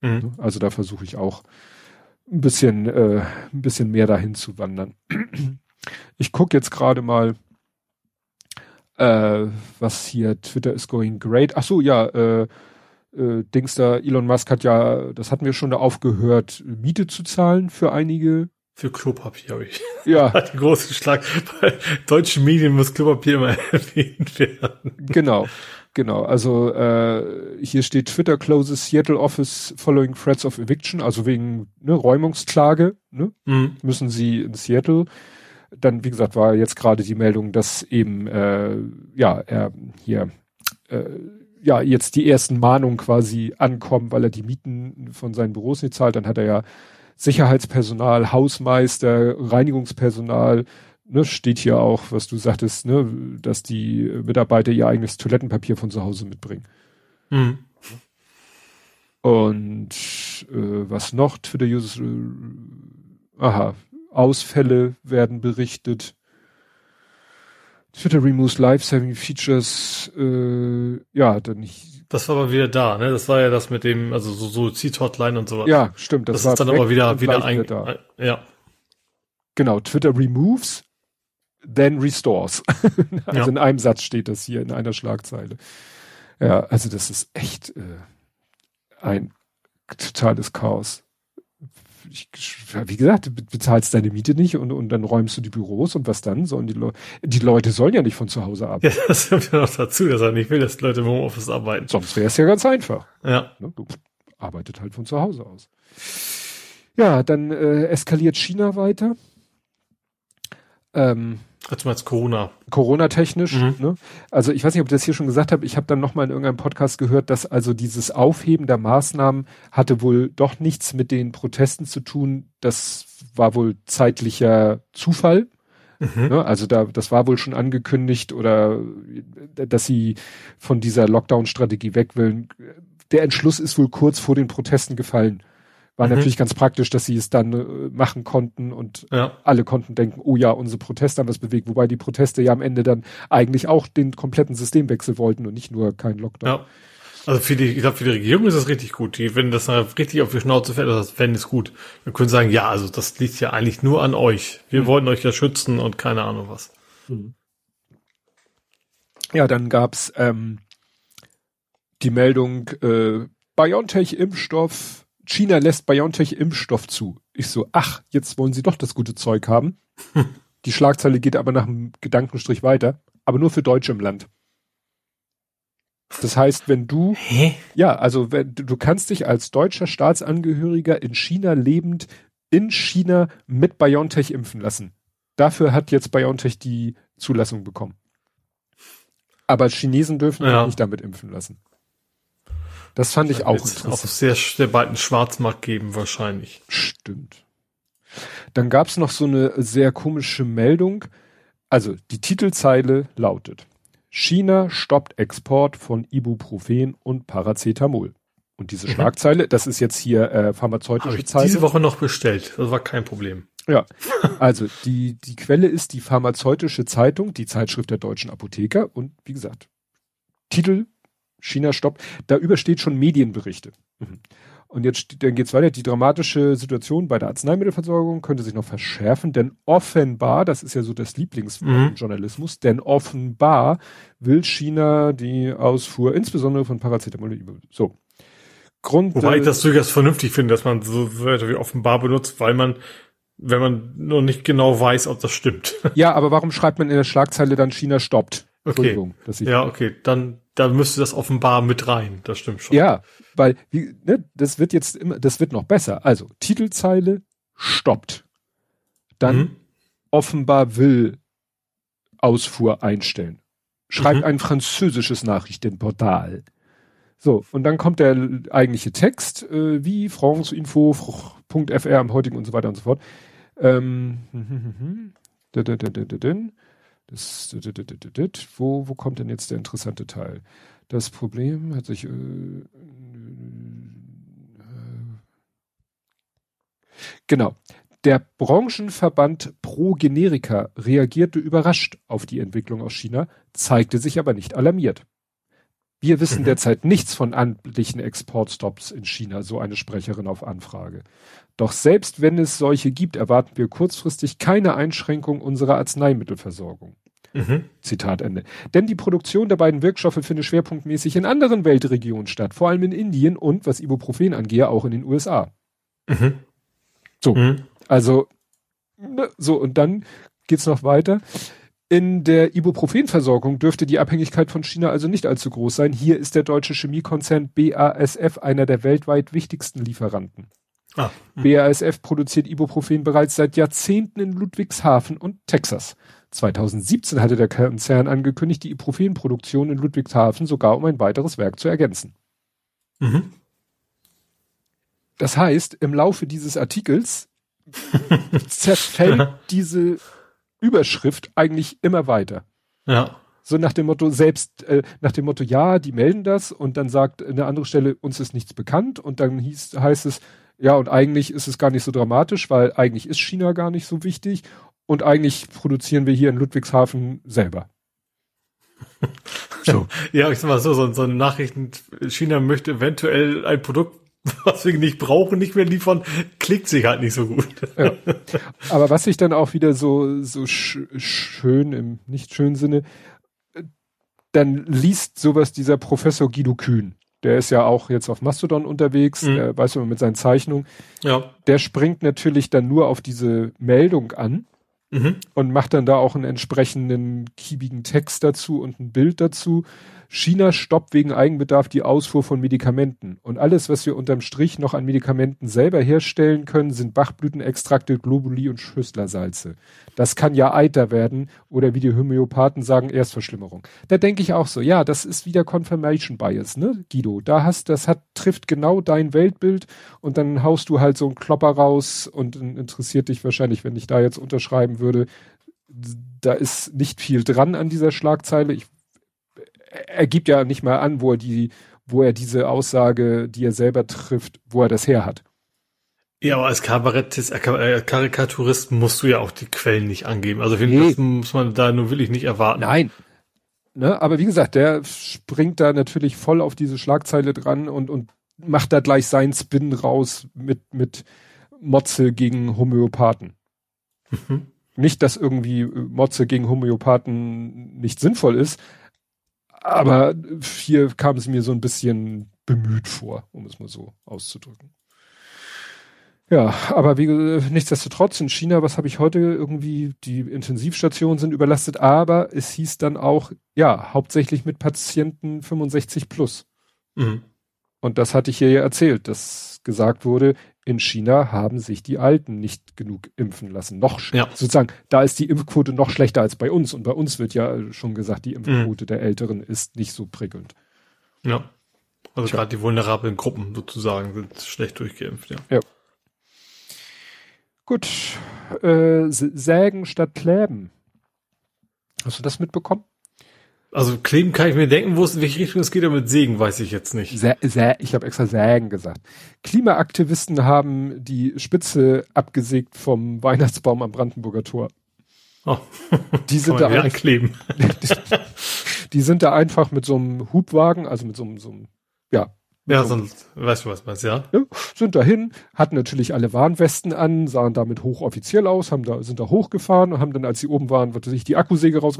[SPEAKER 2] Mhm. Ne? Also da versuche ich auch ein bisschen, äh, ein bisschen mehr dahin zu wandern. Ich gucke jetzt gerade mal, äh, was hier Twitter is going great. Ach so, ja, äh, äh, Dings da, Elon Musk hat ja, das hatten wir schon da aufgehört, Miete zu zahlen für einige.
[SPEAKER 3] Für Klopapier habe ich.
[SPEAKER 2] Ja.
[SPEAKER 3] Hat die große Schlag. Bei deutschen Medien muss Klopapier immer erwähnt werden.
[SPEAKER 2] Genau. Genau, also äh, hier steht Twitter closes Seattle Office following threats of eviction, also wegen ne, Räumungsklage, ne, mhm. müssen sie in Seattle. Dann, wie gesagt, war jetzt gerade die Meldung, dass eben äh, ja er hier äh, ja jetzt die ersten Mahnungen quasi ankommen, weil er die Mieten von seinen Büros nicht zahlt. Dann hat er ja Sicherheitspersonal, Hausmeister, Reinigungspersonal, ne, steht hier auch, was du sagtest, ne, dass die Mitarbeiter ihr eigenes Toilettenpapier von zu Hause mitbringen. Mhm. Und äh, was noch? Twitter-Users, äh, aha, Ausfälle werden berichtet. Twitter removes live-saving features. Äh, ja, dann ich,
[SPEAKER 3] das war aber wieder da, ne? Das war ja das mit dem, also so Suizid-Hotline und sowas.
[SPEAKER 2] Ja, stimmt.
[SPEAKER 3] Das, das ist dann aber wieder, wieder ein,
[SPEAKER 2] da. ja. Genau, Twitter removes, then restores. also ja. in einem Satz steht das hier in einer Schlagzeile. Ja, also das ist echt äh, ein totales Chaos. Ich, wie gesagt, du bezahlst deine Miete nicht und, und dann räumst du die Büros und was dann? Sollen die, Le die Leute sollen ja nicht von zu Hause arbeiten.
[SPEAKER 3] Ja, das kommt ja noch dazu, dass er nicht will, dass die Leute im Homeoffice arbeiten.
[SPEAKER 2] Sonst wäre es ja ganz einfach.
[SPEAKER 3] Ja.
[SPEAKER 2] Ne, du arbeitet halt von zu Hause aus. Ja, dann äh, eskaliert China weiter.
[SPEAKER 3] Ähm, also als Corona.
[SPEAKER 2] Corona-technisch. Mhm. Ne? Also ich weiß nicht, ob ich das hier schon gesagt habe. Ich habe dann nochmal in irgendeinem Podcast gehört, dass also dieses Aufheben der Maßnahmen hatte wohl doch nichts mit den Protesten zu tun. Das war wohl zeitlicher Zufall. Mhm. Ne? Also da, das war wohl schon angekündigt oder dass sie von dieser Lockdown-Strategie weg wollen. Der Entschluss ist wohl kurz vor den Protesten gefallen. War mhm. natürlich ganz praktisch, dass sie es dann äh, machen konnten und ja. alle konnten denken, oh ja, unsere Proteste haben das bewegt, wobei die Proteste ja am Ende dann eigentlich auch den kompletten Systemwechsel wollten und nicht nur keinen Lockdown. Ja.
[SPEAKER 3] Also für die, ich glaube, für die Regierung ist das richtig gut. Die, wenn das richtig auf die Schnauze fällt, das wenn ist gut. Wir können sagen, ja, also das liegt ja eigentlich nur an euch. Wir mhm. wollten euch ja schützen und keine Ahnung was. Mhm.
[SPEAKER 2] Ja, dann gab's ähm, die Meldung äh, BioNTech-Impfstoff China lässt BioNTech Impfstoff zu. Ich so, ach, jetzt wollen sie doch das gute Zeug haben. Die Schlagzeile geht aber nach einem Gedankenstrich weiter, aber nur für Deutsche im Land. Das heißt, wenn du, Hä? ja, also wenn, du kannst dich als deutscher Staatsangehöriger in China lebend in China mit BioNTech impfen lassen. Dafür hat jetzt BioNTech die Zulassung bekommen. Aber Chinesen dürfen ja. nicht damit impfen lassen. Das fand ich auch interessant. Auch
[SPEAKER 3] sehr, sehr bald einen Schwarzmarkt geben wahrscheinlich.
[SPEAKER 2] Stimmt. Dann gab's noch so eine sehr komische Meldung. Also die Titelzeile lautet China stoppt Export von Ibuprofen und Paracetamol. Und diese mhm. Schlagzeile, das ist jetzt hier äh, pharmazeutische
[SPEAKER 3] ich Zeile. Diese Woche noch bestellt, das war kein Problem.
[SPEAKER 2] Ja, also die, die Quelle ist die pharmazeutische Zeitung, die Zeitschrift der deutschen Apotheker und wie gesagt, Titel China stoppt. Da übersteht schon Medienberichte. Mhm. Und jetzt dann geht's weiter. Die dramatische Situation bei der Arzneimittelversorgung könnte sich noch verschärfen, denn offenbar, das ist ja so das Lieblingsjournalismus, mhm. denn offenbar will China die Ausfuhr insbesondere von Paracetamol so.
[SPEAKER 3] Grund, Wobei ich das durchaus vernünftig finde, dass man so Wörter wie offenbar benutzt, weil man, wenn man nur nicht genau weiß, ob das stimmt.
[SPEAKER 2] Ja, aber warum schreibt man in der Schlagzeile dann China stoppt?
[SPEAKER 3] Okay. ja, okay, dann, da müsste das offenbar mit rein. Das stimmt schon.
[SPEAKER 2] Ja, weil, wie, ne, das wird jetzt immer, das wird noch besser. Also, Titelzeile stoppt. Dann mhm. offenbar will Ausfuhr einstellen. Schreibt mhm. ein französisches Nachrichtenportal. So, und dann kommt der eigentliche Text, äh, wie franceinfo.fr am heutigen und so weiter und so fort. Ähm, Das, wo, wo kommt denn jetzt der interessante Teil? Das Problem hat sich. Äh, äh, genau. Der Branchenverband Pro Generika reagierte überrascht auf die Entwicklung aus China, zeigte sich aber nicht alarmiert. Wir wissen mhm. derzeit nichts von amtlichen Exportstops in China, so eine Sprecherin auf Anfrage. Doch selbst wenn es solche gibt, erwarten wir kurzfristig keine Einschränkung unserer Arzneimittelversorgung. Mhm. Zitat Ende. Denn die Produktion der beiden Wirkstoffe findet schwerpunktmäßig in anderen Weltregionen statt, vor allem in Indien und, was Ibuprofen angehe, auch in den USA. Mhm. So, mhm. also, ne, so, und dann geht's noch weiter. In der Ibuprofenversorgung dürfte die Abhängigkeit von China also nicht allzu groß sein. Hier ist der deutsche Chemiekonzern BASF einer der weltweit wichtigsten Lieferanten. Ah, hm. BASF produziert Ibuprofen bereits seit Jahrzehnten in Ludwigshafen und Texas. 2017 hatte der Konzern angekündigt, die Ibuprofen-Produktion in Ludwigshafen sogar um ein weiteres Werk zu ergänzen. Mhm. Das heißt, im Laufe dieses Artikels zerfällt diese Überschrift eigentlich immer weiter.
[SPEAKER 3] Ja.
[SPEAKER 2] So nach dem Motto, selbst äh, nach dem Motto, ja, die melden das und dann sagt eine andere Stelle, uns ist nichts bekannt und dann hieß, heißt es, ja, und eigentlich ist es gar nicht so dramatisch, weil eigentlich ist China gar nicht so wichtig und eigentlich produzieren wir hier in Ludwigshafen selber.
[SPEAKER 3] so. ja, ich sag mal so, so, so Nachrichten, China möchte eventuell ein Produkt was wir nicht brauchen, nicht mehr liefern, klickt sich halt nicht so gut. Ja.
[SPEAKER 2] Aber was ich dann auch wieder so, so sch schön, im nicht schönen Sinne, dann liest sowas dieser Professor Guido Kühn. Der ist ja auch jetzt auf Mastodon unterwegs, mhm. der weiß man mit seinen Zeichnungen. Ja. Der springt natürlich dann nur auf diese Meldung an mhm. und macht dann da auch einen entsprechenden kiebigen Text dazu und ein Bild dazu. China stoppt wegen Eigenbedarf die Ausfuhr von Medikamenten. Und alles, was wir unterm Strich noch an Medikamenten selber herstellen können, sind Bachblütenextrakte, Globuli und Schüsslersalze. Das kann ja Eiter werden oder wie die Homöopathen sagen, Erstverschlimmerung. Da denke ich auch so, ja, das ist wieder Confirmation Bias, ne, Guido? Da hast, das hat, trifft genau dein Weltbild und dann haust du halt so einen Klopper raus und interessiert dich wahrscheinlich, wenn ich da jetzt unterschreiben würde, da ist nicht viel dran an dieser Schlagzeile. Ich er gibt ja nicht mal an, wo er die, wo er diese Aussage, die er selber trifft, wo er das her hat.
[SPEAKER 3] Ja, aber als Kabarettist, äh, äh, Karikaturist musst du ja auch die Quellen nicht angeben. Also nee. muss man da nur will ich nicht erwarten.
[SPEAKER 2] Nein. Ne, aber wie gesagt, der springt da natürlich voll auf diese Schlagzeile dran und, und macht da gleich seinen Spin raus mit, mit Motze gegen Homöopathen. Mhm. Nicht, dass irgendwie Motze gegen Homöopathen nicht sinnvoll ist, aber hier kam es mir so ein bisschen bemüht vor, um es mal so auszudrücken. Ja, aber wie nichtsdestotrotz in China, was habe ich heute irgendwie, die Intensivstationen sind überlastet, aber es hieß dann auch, ja, hauptsächlich mit Patienten 65 plus. Mhm. Und das hatte ich hier ja erzählt, dass gesagt wurde, in China haben sich die Alten nicht genug impfen lassen. Noch ja. sozusagen, da ist die Impfquote noch schlechter als bei uns. Und bei uns wird ja schon gesagt, die Impfquote mhm. der Älteren ist nicht so prickelnd.
[SPEAKER 3] Ja. Also gerade die vulnerablen Gruppen sozusagen sind schlecht durchgeimpft, ja.
[SPEAKER 2] Ja. Gut. Äh, Sägen statt Kläben. Hast du das mitbekommen?
[SPEAKER 3] Also kleben kann ich mir denken, wo es in welche Richtung es geht, aber mit Sägen weiß ich jetzt nicht.
[SPEAKER 2] Sä Sä ich habe extra Sägen gesagt. Klimaaktivisten haben die Spitze abgesägt vom Weihnachtsbaum am Brandenburger Tor.
[SPEAKER 3] Oh, die sind da ein, kleben.
[SPEAKER 2] Die, die, sind da einfach mit so einem Hubwagen, also mit so einem, so einem ja,
[SPEAKER 3] ja, sonst, weißt du was meinst, ja?
[SPEAKER 2] ja? Sind dahin, hatten natürlich alle Warnwesten an, sahen damit hochoffiziell aus, haben da, sind da hochgefahren und haben dann, als sie oben waren, wird sich die Akkusäge raus,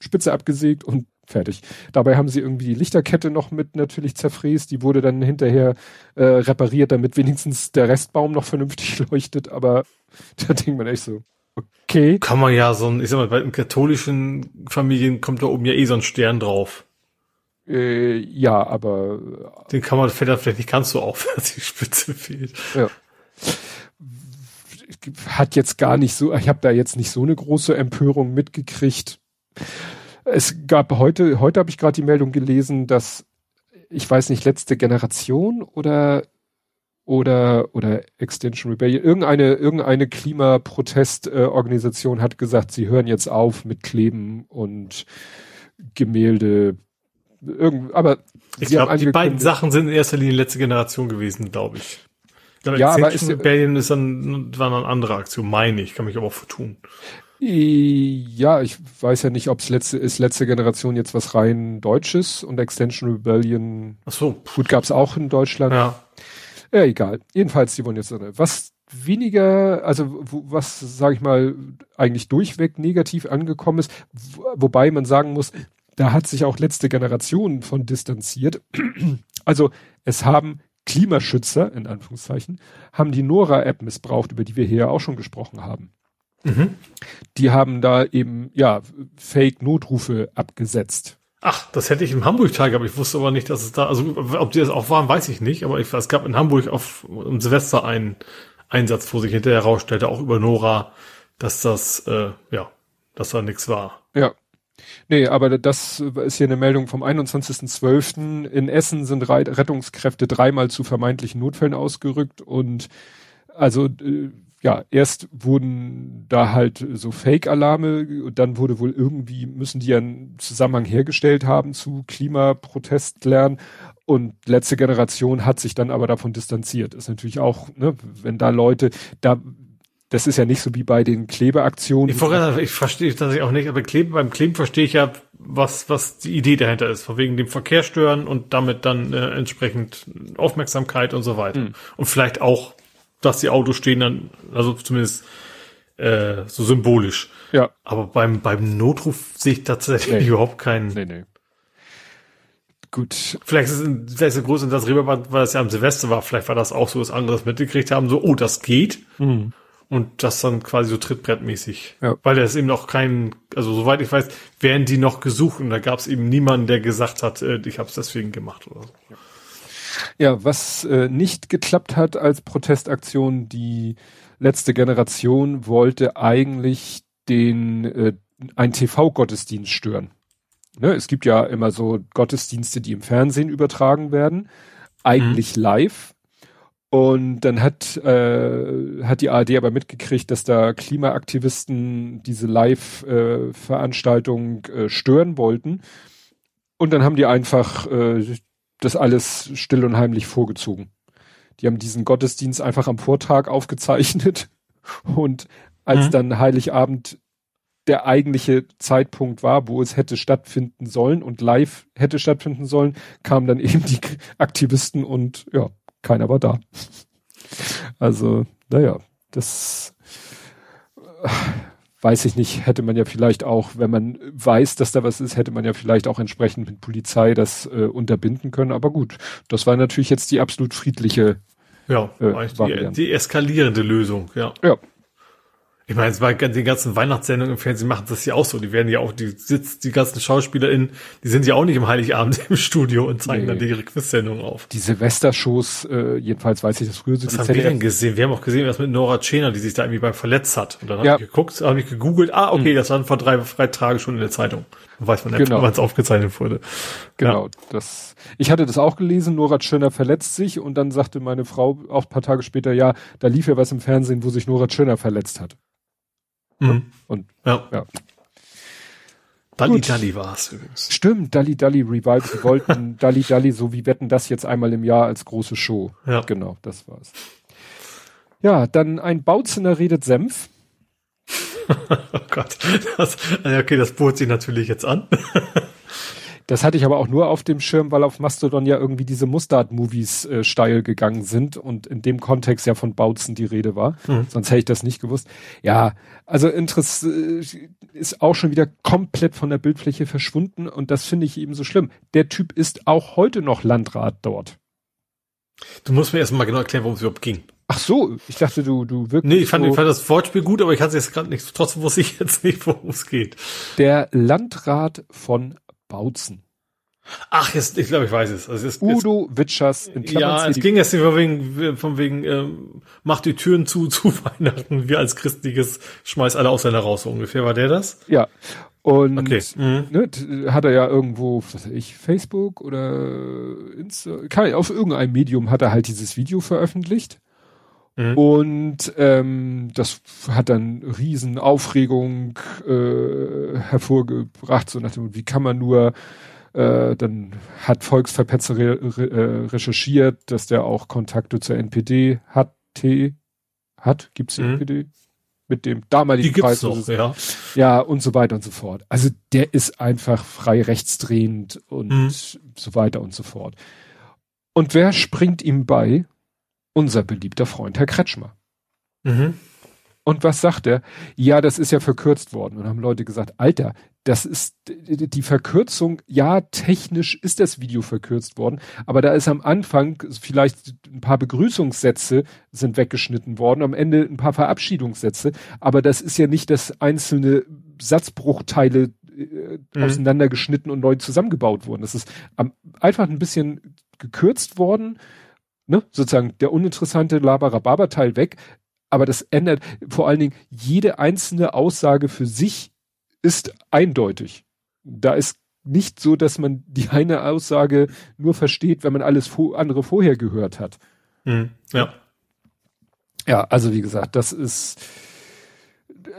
[SPEAKER 2] Spitze abgesägt und fertig. Dabei haben sie irgendwie die Lichterkette noch mit natürlich zerfräst, die wurde dann hinterher äh, repariert, damit wenigstens der Restbaum noch vernünftig leuchtet, aber da denkt man echt so, okay.
[SPEAKER 3] Kann man ja so ein, ich sag mal, bei den katholischen Familien kommt da oben ja eh so ein Stern drauf.
[SPEAKER 2] Äh, ja, aber.
[SPEAKER 3] Den kann man vielleicht nicht ganz so auf, dass die Spitze fehlt. Ja.
[SPEAKER 2] Hat jetzt gar nicht so, ich habe da jetzt nicht so eine große Empörung mitgekriegt. Es gab heute, heute habe ich gerade die Meldung gelesen, dass ich weiß nicht, letzte Generation oder oder oder Extension Rebellion, irgendeine irgendeine Klimaprotestorganisation äh, hat gesagt, sie hören jetzt auf mit Kleben und Gemälde irgend, aber
[SPEAKER 3] ich glaube, die beiden Sachen sind in erster Linie letzte Generation gewesen, glaube ich. ich ja, aber ist, Rebellion ist dann, war eine andere Aktion, meine ich, kann mich aber auch vertun.
[SPEAKER 2] Ja, ich weiß ja nicht, ob es letzte ist letzte Generation jetzt was rein Deutsches und Extension Rebellion.
[SPEAKER 3] Ach so.
[SPEAKER 2] Gut, gab's auch in Deutschland.
[SPEAKER 3] Ja.
[SPEAKER 2] Ja, egal. Jedenfalls, die wollen jetzt was weniger, also was sage ich mal eigentlich durchweg negativ angekommen ist, wobei man sagen muss, da hat sich auch letzte Generation von distanziert. Also es haben Klimaschützer, in Anführungszeichen, haben die Nora-App missbraucht, über die wir hier auch schon gesprochen haben. Mhm. Die haben da eben, ja, Fake-Notrufe abgesetzt.
[SPEAKER 3] Ach, das hätte ich im Hamburg-Tag, aber ich wusste aber nicht, dass es da, also ob die das auch waren, weiß ich nicht, aber ich, es gab in Hamburg auf um Silvester einen Einsatz, wo sich hinterher herausstellte, auch über Nora, dass das, äh, ja, dass da nichts war.
[SPEAKER 2] Ja, Nee, aber das ist hier eine Meldung vom 21.12. In Essen sind Rettungskräfte dreimal zu vermeintlichen Notfällen ausgerückt und also äh, ja, erst wurden da halt so Fake-Alarme und dann wurde wohl irgendwie, müssen die einen Zusammenhang hergestellt haben zu Klimaprotestlernen und letzte Generation hat sich dann aber davon distanziert. Ist natürlich auch, ne, wenn da Leute, da das ist ja nicht so wie bei den Klebeaktionen.
[SPEAKER 3] Ich, ich verstehe das auch nicht, aber Klebe, beim Kleben verstehe ich ja, was, was die Idee dahinter ist, von wegen dem Verkehr stören und damit dann äh, entsprechend Aufmerksamkeit und so weiter. Mhm. Und vielleicht auch, dass die Autos stehen dann, also zumindest äh, so symbolisch.
[SPEAKER 2] Ja.
[SPEAKER 3] Aber beim, beim Notruf sehe ich tatsächlich nee. überhaupt keinen. Nee, nee.
[SPEAKER 2] Gut.
[SPEAKER 3] Vielleicht ist, es vielleicht ist groß in das Reeperbahn, weil es ja am Silvester war. Vielleicht war das auch so, dass andere das mitgekriegt haben, so, oh, das geht. Mhm. Und das dann quasi so trittbrettmäßig. Ja. Weil da ist eben noch kein, also soweit ich weiß, werden die noch gesucht und da gab es eben niemanden, der gesagt hat, äh, ich habe es deswegen gemacht oder so.
[SPEAKER 2] Ja. Ja, was äh, nicht geklappt hat als Protestaktion, die letzte Generation wollte eigentlich den äh, ein TV-Gottesdienst stören. Ne, es gibt ja immer so Gottesdienste, die im Fernsehen übertragen werden, eigentlich mhm. live. Und dann hat, äh, hat die ARD aber mitgekriegt, dass da Klimaaktivisten diese Live-Veranstaltung äh, äh, stören wollten. Und dann haben die einfach äh, das alles still und heimlich vorgezogen. Die haben diesen Gottesdienst einfach am Vortag aufgezeichnet und als mhm. dann Heiligabend der eigentliche Zeitpunkt war, wo es hätte stattfinden sollen und live hätte stattfinden sollen, kamen dann eben die Aktivisten und ja, keiner war da. Also, naja, das weiß ich nicht, hätte man ja vielleicht auch, wenn man weiß, dass da was ist, hätte man ja vielleicht auch entsprechend mit Polizei das äh, unterbinden können. Aber gut, das war natürlich jetzt die absolut friedliche
[SPEAKER 3] ja, äh, die, die eskalierende Lösung, ja.
[SPEAKER 2] Ja,
[SPEAKER 3] ich meine, es war die ganzen Weihnachtssendungen im Fernsehen machen das ja auch so. Die werden ja auch, die sitzt, die ganzen SchauspielerInnen, die sind ja auch nicht im Heiligabend im Studio und zeigen nee. dann ihre Quiz-Sendungen auf.
[SPEAKER 2] Die Silvestershows, äh, jedenfalls weiß ich das früher
[SPEAKER 3] so. Was haben ZDF. wir denn gesehen? Wir haben auch gesehen, was mit Nora Tschena, die sich da irgendwie beim verletzt hat. Und dann ja. habe ich geguckt, habe ich gegoogelt, ah, okay, mhm. das war vor drei, drei Tagen schon in der Zeitung. Dann weiß man nicht, genau. wann es aufgezeichnet wurde.
[SPEAKER 2] Genau, ja. das, ich hatte das auch gelesen, Nora Tschirner verletzt sich und dann sagte meine Frau auch ein paar Tage später, ja, da lief ja was im Fernsehen, wo sich Nora Tschirner verletzt hat.
[SPEAKER 3] Mhm.
[SPEAKER 2] Und ja. ja.
[SPEAKER 3] Dalli Dalli war es übrigens.
[SPEAKER 2] Stimmt, Dalli Dalli Revival. Sie wollten Dalli Dalli so wie wetten das jetzt einmal im Jahr als große Show.
[SPEAKER 3] Ja.
[SPEAKER 2] Genau, das war's. Ja, dann ein Bautzener redet Senf.
[SPEAKER 3] oh Gott. Das, okay, das bohrt sich natürlich jetzt an.
[SPEAKER 2] Das hatte ich aber auch nur auf dem Schirm, weil auf Mastodon ja irgendwie diese Mustard-Movies äh, steil gegangen sind und in dem Kontext ja von Bautzen die Rede war. Mhm. Sonst hätte ich das nicht gewusst. Ja, also Interess äh, ist auch schon wieder komplett von der Bildfläche verschwunden und das finde ich eben so schlimm. Der Typ ist auch heute noch Landrat dort.
[SPEAKER 3] Du musst mir erstmal genau erklären, worum es überhaupt ging.
[SPEAKER 2] Ach so, ich dachte, du, du
[SPEAKER 3] wirklich. Nee, ich fand, so ich fand das Wortspiel gut, aber ich hatte es jetzt gerade nicht. Trotzdem wusste ich jetzt nicht, worum es geht.
[SPEAKER 2] Der Landrat von Bautzen.
[SPEAKER 3] Ach, jetzt, ich glaube, ich weiß es. Also
[SPEAKER 2] es Udo Witschers
[SPEAKER 3] in Klammern Ja, es ging jetzt von wegen, von wegen, ähm, macht die Türen zu zu Weihnachten. Wir als christliches schmeiß alle Ausländer raus, so ungefähr. War der das?
[SPEAKER 2] Ja. Und
[SPEAKER 3] okay.
[SPEAKER 2] mhm. ne, hat er ja irgendwo, was weiß ich, Facebook oder Insta, auf irgendeinem Medium hat er halt dieses Video veröffentlicht. Mhm. Und ähm, das hat dann riesen Aufregung äh, hervorgebracht, so nach dem, wie kann man nur, äh, dann hat Volksverpetzer re, re, äh, recherchiert, dass der auch Kontakte zur NPD hat, T, hat, gibt's die mhm. NPD? Mit dem damaligen
[SPEAKER 3] die Preis. Noch, ja.
[SPEAKER 2] ja, und so weiter und so fort. Also der ist einfach frei rechtsdrehend und mhm. so weiter und so fort. Und wer springt ihm bei? Unser beliebter Freund Herr Kretschmer. Mhm. Und was sagt er? Ja, das ist ja verkürzt worden. Und haben Leute gesagt, Alter, das ist die Verkürzung, ja, technisch ist das Video verkürzt worden, aber da ist am Anfang vielleicht ein paar Begrüßungssätze sind weggeschnitten worden, am Ende ein paar Verabschiedungssätze, aber das ist ja nicht, dass einzelne Satzbruchteile äh, mhm. auseinandergeschnitten und neu zusammengebaut wurden. Das ist einfach ein bisschen gekürzt worden ne, sozusagen der uninteressante Labarababa-Teil weg. Aber das ändert vor allen Dingen jede einzelne Aussage für sich ist eindeutig. Da ist nicht so, dass man die eine Aussage nur versteht, wenn man alles andere vorher gehört hat.
[SPEAKER 3] Mhm, ja.
[SPEAKER 2] Ja, also wie gesagt, das ist,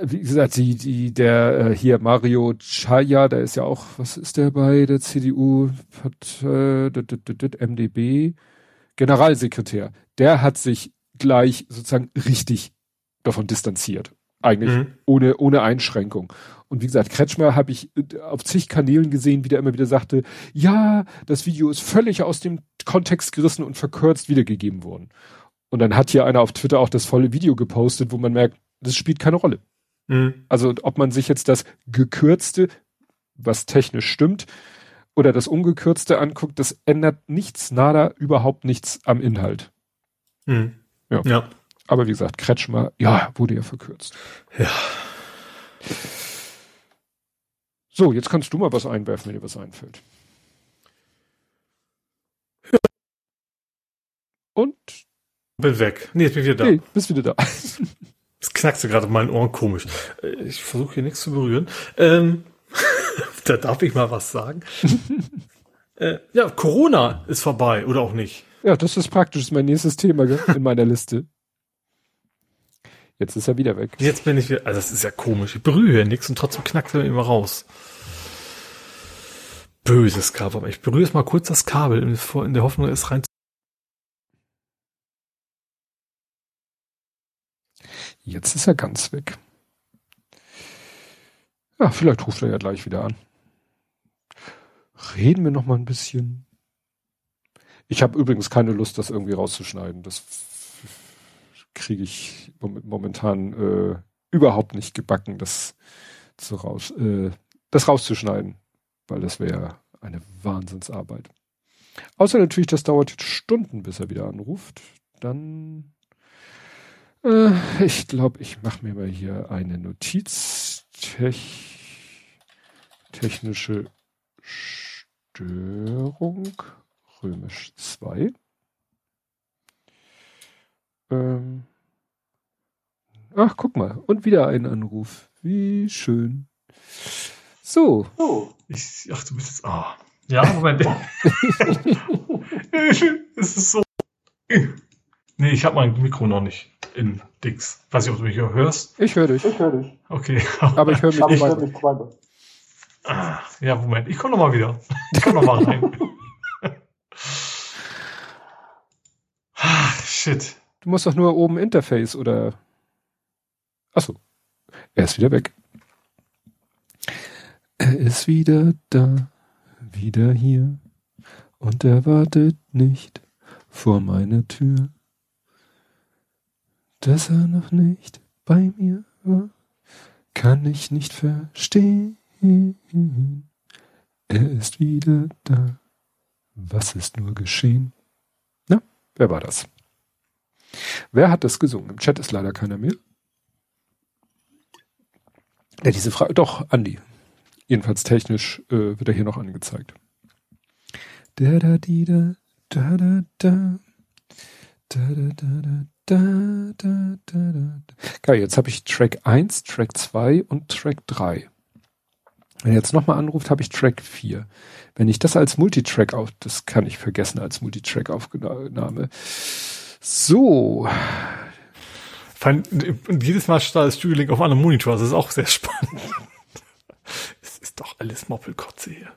[SPEAKER 2] wie gesagt, die, die, der äh, hier Mario Chaya, der ist ja auch, was ist der bei der CDU? Hat, äh, MDB. Generalsekretär, der hat sich gleich sozusagen richtig davon distanziert. Eigentlich mhm. ohne, ohne Einschränkung. Und wie gesagt, Kretschmer habe ich äh, auf zig Kanälen gesehen, wie der immer wieder sagte, ja, das Video ist völlig aus dem Kontext gerissen und verkürzt wiedergegeben worden. Und dann hat hier einer auf Twitter auch das volle Video gepostet, wo man merkt, das spielt keine Rolle. Mhm. Also ob man sich jetzt das gekürzte, was technisch stimmt, oder das ungekürzte anguckt, das ändert nichts, nada, überhaupt nichts am Inhalt.
[SPEAKER 3] Mhm. Ja. ja.
[SPEAKER 2] Aber wie gesagt, Kretschmer, ja, wurde ja verkürzt.
[SPEAKER 3] Ja.
[SPEAKER 2] So, jetzt kannst du mal was einwerfen, wenn dir was einfällt. Und?
[SPEAKER 3] Bin weg. Nee, jetzt bin ich wieder da. Nee,
[SPEAKER 2] bist wieder da.
[SPEAKER 3] Es knackste gerade in meinen Ohren komisch. Äh, ich versuche hier nichts zu berühren. Ähm, da darf ich mal was sagen. äh, ja, Corona ist vorbei, oder auch nicht?
[SPEAKER 2] Ja, das ist praktisch. Das ist mein nächstes Thema in meiner Liste. Jetzt ist er wieder weg.
[SPEAKER 3] Jetzt bin ich wieder. Also das ist ja komisch. Ich berühre hier nichts und trotzdem knackt er immer raus. Böses Kabel. Aber ich berühre jetzt mal kurz das Kabel in der Hoffnung, es rein.
[SPEAKER 2] Jetzt ist er ganz weg. Ja, vielleicht ruft er ja gleich wieder an. Reden wir noch mal ein bisschen. Ich habe übrigens keine Lust, das irgendwie rauszuschneiden. Das kriege ich momentan äh, überhaupt nicht gebacken, das zu raus, äh, das rauszuschneiden, weil das wäre eine Wahnsinnsarbeit. Außer natürlich, das dauert Stunden, bis er wieder anruft. Dann, äh, ich glaube, ich mache mir mal hier eine Notiz. Tech, technische Störung, römisch 2. Ähm, ach, guck mal. Und wieder ein Anruf. Wie schön. So.
[SPEAKER 3] Oh, ich, ach, du bist jetzt. Ah. Ja, Moment. es ist so. Nee, ich habe mein Mikro noch nicht in Dix. Weiß nicht, ob du mich hörst.
[SPEAKER 2] Ich höre dich.
[SPEAKER 1] Ich höre dich.
[SPEAKER 3] Okay.
[SPEAKER 2] Aber ich höre mich,
[SPEAKER 1] ich hör mich zweimal.
[SPEAKER 3] Ah, ja, Moment. Ich komme noch mal wieder. Ich komme noch mal rein. Ach, shit.
[SPEAKER 2] Du musst doch nur oben Interface oder. Achso. Er ist wieder weg. Er ist wieder da, wieder hier. Und er wartet nicht vor meiner Tür. Dass er noch nicht bei mir war, kann ich nicht verstehen. Er ist wieder da. Was ist nur geschehen? Na, wer war das? Wer hat das gesungen? Im Chat ist leider keiner mehr. Ja, diese Frage, doch, Andi. Jedenfalls technisch äh, wird er hier noch angezeigt. Da da di da da da da da da da da da da da Geil, jetzt habe ich Track 1, Track 2 und Track 3. Wenn er jetzt nochmal anruft, habe ich Track 4. Wenn ich das als Multitrack auf, das kann ich vergessen als Multitrack-Aufnahme. So.
[SPEAKER 3] Und jedes Mal startet das Studio Link auf einem Monitor. Das ist auch sehr spannend. es ist doch alles Moppelkotze hier.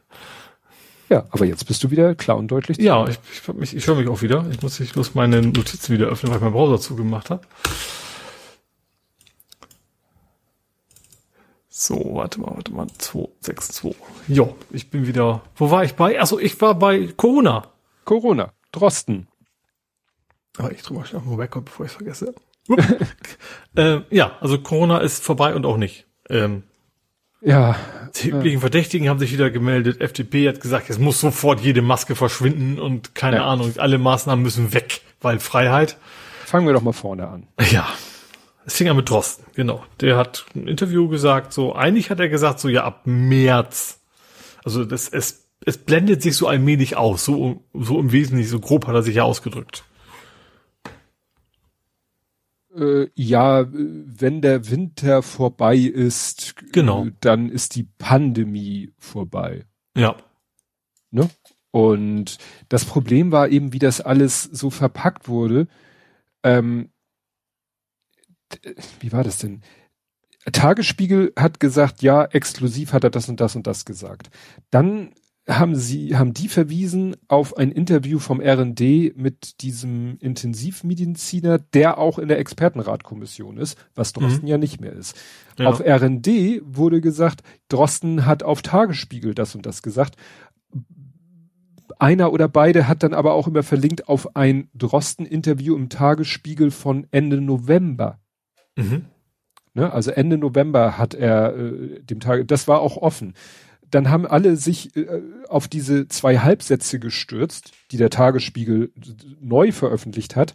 [SPEAKER 2] Ja, aber jetzt bist du wieder klar und deutlich.
[SPEAKER 3] Ja, ich, ich, ich höre mich auch wieder. Ich muss nicht bloß meine Notizen wieder öffnen, weil ich meinen Browser zugemacht habe. So, warte mal, warte mal. 262. Jo, ich bin wieder. Wo war ich bei? Achso, ich war bei Corona.
[SPEAKER 2] Corona. Drosten.
[SPEAKER 3] Aber ich drüber schnell mal wegkommen, bevor ich vergesse. äh, ja, also Corona ist vorbei und auch nicht. Ähm,
[SPEAKER 2] ja.
[SPEAKER 3] Die üblichen Verdächtigen haben sich wieder gemeldet. FDP hat gesagt, es muss sofort jede Maske verschwinden und keine ja. Ahnung, alle Maßnahmen müssen weg, weil Freiheit.
[SPEAKER 2] Fangen wir doch mal vorne an.
[SPEAKER 3] Ja. Es fing an mit Drosten, genau. Der hat ein Interview gesagt, so, eigentlich hat er gesagt, so, ja, ab März. Also, das, es, es blendet sich so allmählich aus. So, so im Wesentlichen, so grob hat er sich ja ausgedrückt.
[SPEAKER 2] Äh, ja, wenn der Winter vorbei ist,
[SPEAKER 3] genau.
[SPEAKER 2] Dann ist die Pandemie vorbei.
[SPEAKER 3] Ja.
[SPEAKER 2] Ne? Und das Problem war eben, wie das alles so verpackt wurde. Ähm, wie war das denn? Tagesspiegel hat gesagt, ja, exklusiv hat er das und das und das gesagt. Dann haben sie, haben die verwiesen auf ein Interview vom RND mit diesem Intensivmediziner, der auch in der Expertenratkommission ist, was Drosten mhm. ja nicht mehr ist. Ja. Auf RND wurde gesagt, Drosten hat auf Tagesspiegel das und das gesagt. Einer oder beide hat dann aber auch immer verlinkt auf ein Drosten-Interview im Tagesspiegel von Ende November. Mhm. Ne, also Ende November hat er äh, dem Tag, das war auch offen dann haben alle sich äh, auf diese zwei Halbsätze gestürzt, die der Tagesspiegel neu veröffentlicht hat.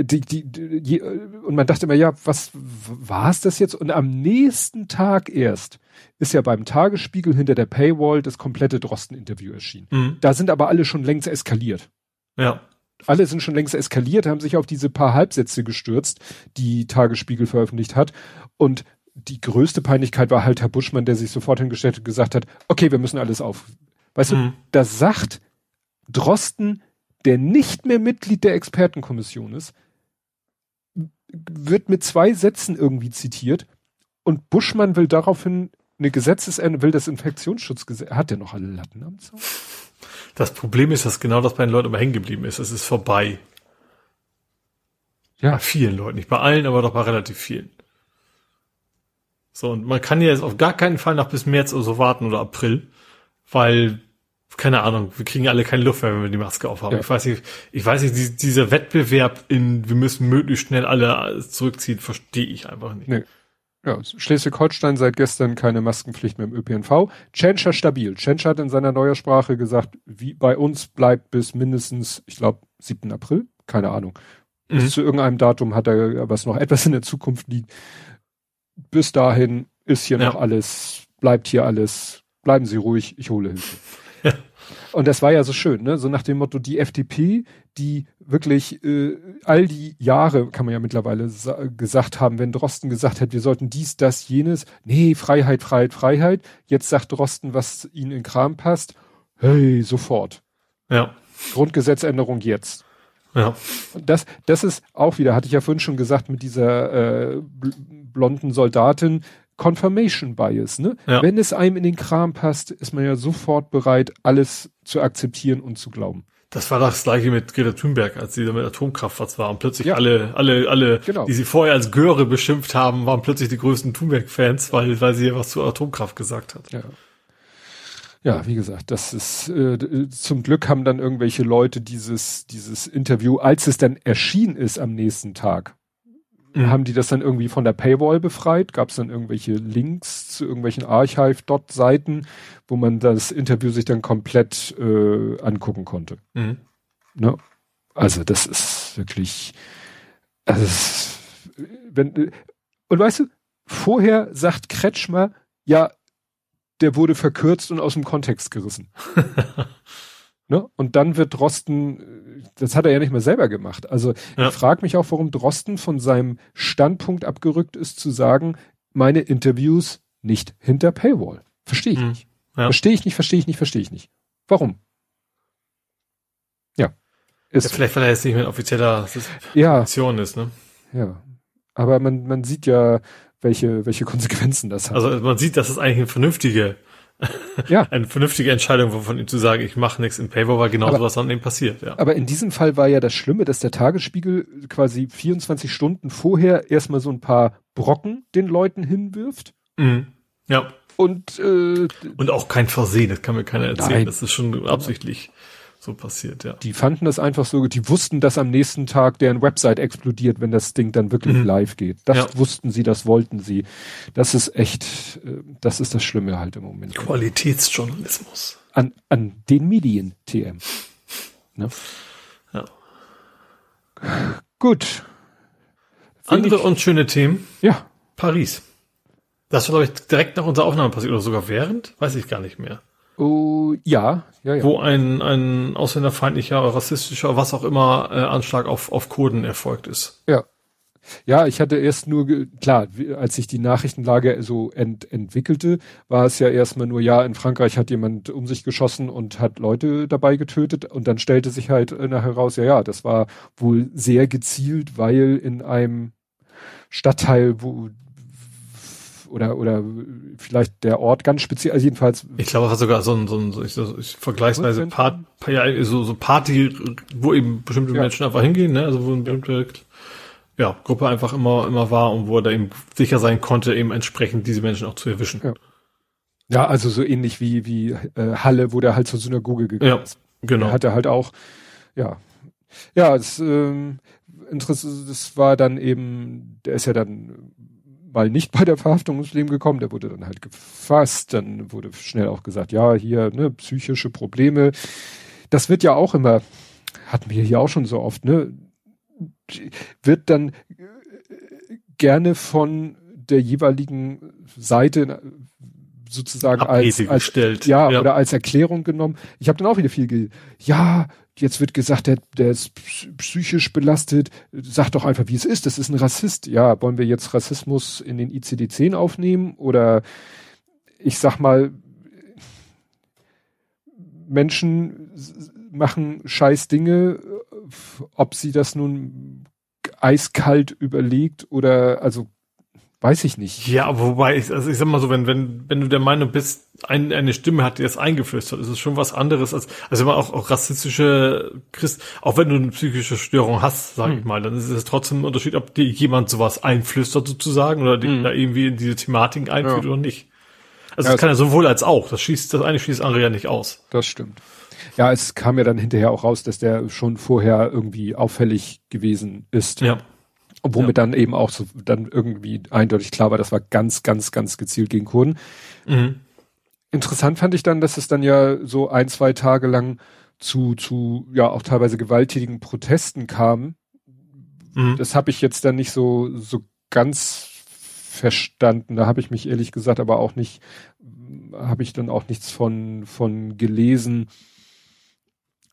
[SPEAKER 2] Die, die, die, und man dachte immer, ja, was war es das jetzt? Und am nächsten Tag erst ist ja beim Tagesspiegel hinter der Paywall das komplette Drosten-Interview erschienen. Mhm. Da sind aber alle schon längst eskaliert.
[SPEAKER 3] Ja.
[SPEAKER 2] Alle sind schon längst eskaliert, haben sich auf diese paar Halbsätze gestürzt, die Tagesspiegel veröffentlicht hat. Und die größte Peinlichkeit war halt Herr Buschmann, der sich sofort hingestellt und gesagt hat, okay, wir müssen alles auf. Weißt mhm. du, da sagt Drosten, der nicht mehr Mitglied der Expertenkommission ist, wird mit zwei Sätzen irgendwie zitiert und Buschmann will daraufhin eine Gesetzesänderung, will das Infektionsschutzgesetz, hat der noch alle Latten am Zaun?
[SPEAKER 3] Das Problem ist, dass genau das bei den Leuten immer hängen geblieben ist. Es ist vorbei. Ja. Bei vielen Leuten, nicht bei allen, aber doch bei relativ vielen. So, und man kann ja jetzt auf gar keinen Fall noch bis März oder so warten oder April, weil, keine Ahnung, wir kriegen alle keine Luft mehr, wenn wir die Maske aufhaben. Ja. Ich weiß nicht, ich weiß nicht, dieser Wettbewerb in, wir müssen möglichst schnell alle zurückziehen, verstehe ich einfach nicht. Nee.
[SPEAKER 2] Ja, Schleswig-Holstein seit gestern keine Maskenpflicht mehr im ÖPNV. Tschentscher stabil. Tschentscher hat in seiner Neuersprache gesagt, wie bei uns bleibt bis mindestens, ich glaube, 7. April. Keine Ahnung. Mhm. Bis zu irgendeinem Datum hat er, was noch etwas in der Zukunft liegt bis dahin ist hier ja. noch alles, bleibt hier alles, bleiben Sie ruhig, ich hole Hilfe. Und das war ja so schön, ne? So nach dem Motto, die FDP, die wirklich äh, all die Jahre, kann man ja mittlerweile gesagt haben, wenn Drosten gesagt hat, wir sollten dies, das, jenes, nee, Freiheit, Freiheit, Freiheit. Jetzt sagt Drosten, was ihnen in Kram passt. Hey, sofort.
[SPEAKER 3] Ja.
[SPEAKER 2] Grundgesetzänderung jetzt.
[SPEAKER 3] Ja.
[SPEAKER 2] Und das, das ist auch wieder, hatte ich ja vorhin schon gesagt, mit dieser äh, blonden Soldatin, Confirmation Bias, ne? Ja. Wenn es einem in den Kram passt, ist man ja sofort bereit, alles zu akzeptieren und zu glauben.
[SPEAKER 3] Das war das gleiche mit Greta Thunberg, als sie da mit Atomkraft was war. Und plötzlich ja. alle, alle, alle, genau. die sie vorher als Göre beschimpft haben, waren plötzlich die größten Thunberg-Fans, weil, weil sie was zu Atomkraft gesagt hat.
[SPEAKER 2] Ja. Ja, wie gesagt, das ist äh, zum Glück haben dann irgendwelche Leute dieses dieses Interview, als es dann erschienen ist am nächsten Tag. Haben die das dann irgendwie von der Paywall befreit? Gab es dann irgendwelche Links zu irgendwelchen Archive-Dot-Seiten, wo man das Interview sich dann komplett äh, angucken konnte? Mhm. Ne? Also das ist wirklich, also wenn und weißt du, vorher sagt Kretschmer, ja, der wurde verkürzt und aus dem Kontext gerissen. ne? Und dann wird Drosten, das hat er ja nicht mehr selber gemacht. Also ja. ich frage mich auch, warum Drosten von seinem Standpunkt abgerückt ist, zu sagen, meine Interviews nicht hinter Paywall. Verstehe ich mhm. nicht. Ja. Verstehe ich nicht, verstehe ich nicht, verstehe ich nicht. Warum? Ja.
[SPEAKER 3] Ist, ja, vielleicht, weil er jetzt nicht mehr ein offizieller
[SPEAKER 2] Position ja. ist, ne? Ja. Aber man, man sieht ja, welche, welche Konsequenzen das hat.
[SPEAKER 3] Also man sieht, dass es eigentlich eine vernünftige, ja. eine vernünftige Entscheidung von ihm zu sagen, ich mache nichts in Paper, weil genau sowas dann eben passiert. Ja.
[SPEAKER 2] Aber in diesem Fall war ja das Schlimme, dass der Tagesspiegel quasi 24 Stunden vorher erstmal so ein paar Brocken den Leuten hinwirft.
[SPEAKER 3] Mhm. Ja.
[SPEAKER 2] Und, äh,
[SPEAKER 3] und auch kein Versehen, das kann mir keiner erzählen. Nein. Das ist schon absichtlich so passiert, ja.
[SPEAKER 2] Die fanden das einfach so, die wussten, dass am nächsten Tag deren Website explodiert, wenn das Ding dann wirklich mhm. live geht. Das ja. wussten sie, das wollten sie. Das ist echt, äh, das ist das Schlimme halt im Moment.
[SPEAKER 3] Qualitätsjournalismus.
[SPEAKER 2] An, an den Medien, TM. Ne?
[SPEAKER 3] Ja.
[SPEAKER 2] Gut.
[SPEAKER 3] Andere und schöne Themen.
[SPEAKER 2] Ja.
[SPEAKER 3] Paris. Das war, glaube ich, direkt nach unserer Aufnahme passiert oder sogar während? Weiß ich gar nicht mehr.
[SPEAKER 2] Oh, ja, ja, ja.
[SPEAKER 3] Wo ein, ein ausländerfeindlicher, rassistischer, was auch immer, äh, Anschlag auf, auf Kurden erfolgt ist.
[SPEAKER 2] Ja. Ja, ich hatte erst nur, klar, als sich die Nachrichtenlage so ent, entwickelte, war es ja erstmal nur, ja, in Frankreich hat jemand um sich geschossen und hat Leute dabei getötet und dann stellte sich halt nachher raus, ja, ja, das war wohl sehr gezielt, weil in einem Stadtteil, wo oder oder vielleicht der Ort ganz speziell, also jedenfalls.
[SPEAKER 3] Ich glaube, es war sogar so ein, so ein so ich, so, ich, vergleichsweise Part, ja, so, so Party, wo eben bestimmte ja. Menschen einfach hingehen, ne? Also wo eine bestimmte ja, Gruppe einfach immer immer war und wo er da eben sicher sein konnte, eben entsprechend diese Menschen auch zu erwischen.
[SPEAKER 2] Ja, ja also so ähnlich wie wie äh, Halle, wo der halt zur Synagoge gegangen ja, ist. Genau. Da hat er halt auch, ja, ja, es ähm, interessant, das war dann eben, der ist ja dann mal nicht bei der Verhaftung ins Leben gekommen, der wurde dann halt gefasst, dann wurde schnell auch gesagt, ja, hier, ne, psychische Probleme. Das wird ja auch immer, hatten wir hier auch schon so oft, ne, wird dann gerne von der jeweiligen Seite sozusagen als, als ja, ja, oder als Erklärung genommen. Ich habe dann auch wieder viel, ja, jetzt wird gesagt, der, der ist psychisch belastet. Sag doch einfach, wie es ist. Das ist ein Rassist. Ja, wollen wir jetzt Rassismus in den ICD-10 aufnehmen? Oder ich sag mal, Menschen machen scheiß Dinge, ob sie das nun eiskalt überlegt oder also Weiß ich nicht.
[SPEAKER 3] Ja, wobei, ich, also ich sag mal so, wenn, wenn, wenn du der Meinung bist, ein, eine Stimme hat dir das eingeflüstert, ist es schon was anderes als, also immer auch, auch rassistische Christ, auch wenn du eine psychische Störung hast, sag hm. ich mal, dann ist es trotzdem ein Unterschied, ob dir jemand sowas einflüstert sozusagen oder hm. da irgendwie in diese Thematik einführt ja. oder nicht. Also ja, das kann ja sowohl als auch. Das schießt, das eine schließt das andere ja nicht aus.
[SPEAKER 2] Das stimmt. Ja, es kam ja dann hinterher auch raus, dass der schon vorher irgendwie auffällig gewesen ist.
[SPEAKER 3] Ja.
[SPEAKER 2] Womit ja. dann eben auch so dann irgendwie eindeutig klar war, das war ganz, ganz, ganz gezielt gegen Kurden. Mhm. Interessant fand ich dann, dass es dann ja so ein, zwei Tage lang zu, zu ja auch teilweise gewalttätigen Protesten kam. Mhm. Das habe ich jetzt dann nicht so, so ganz verstanden. Da habe ich mich ehrlich gesagt aber auch nicht, habe ich dann auch nichts von, von gelesen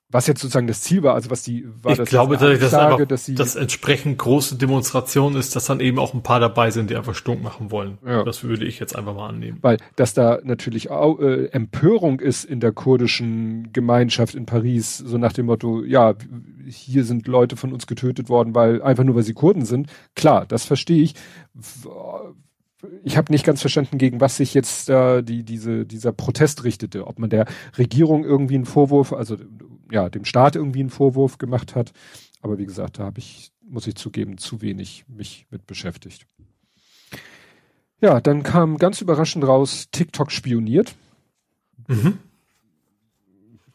[SPEAKER 2] was jetzt sozusagen das Ziel war, also was die
[SPEAKER 3] war ich das glaube, dass, das einfach, dass sie das entsprechend große Demonstration ist, dass dann eben auch ein paar dabei sind, die einfach stunk machen wollen. Ja. Das würde ich jetzt einfach mal annehmen.
[SPEAKER 2] Weil dass da natürlich auch äh, Empörung ist in der kurdischen Gemeinschaft in Paris, so nach dem Motto, ja, hier sind Leute von uns getötet worden, weil einfach nur weil sie Kurden sind. Klar, das verstehe ich. Ich habe nicht ganz verstanden, gegen was sich jetzt da die, diese, dieser Protest richtete. Ob man der Regierung irgendwie einen Vorwurf, also ja, dem Staat irgendwie einen Vorwurf gemacht hat. Aber wie gesagt, da habe ich, muss ich zugeben, zu wenig mich mit beschäftigt. Ja, dann kam ganz überraschend raus, TikTok spioniert. Mhm.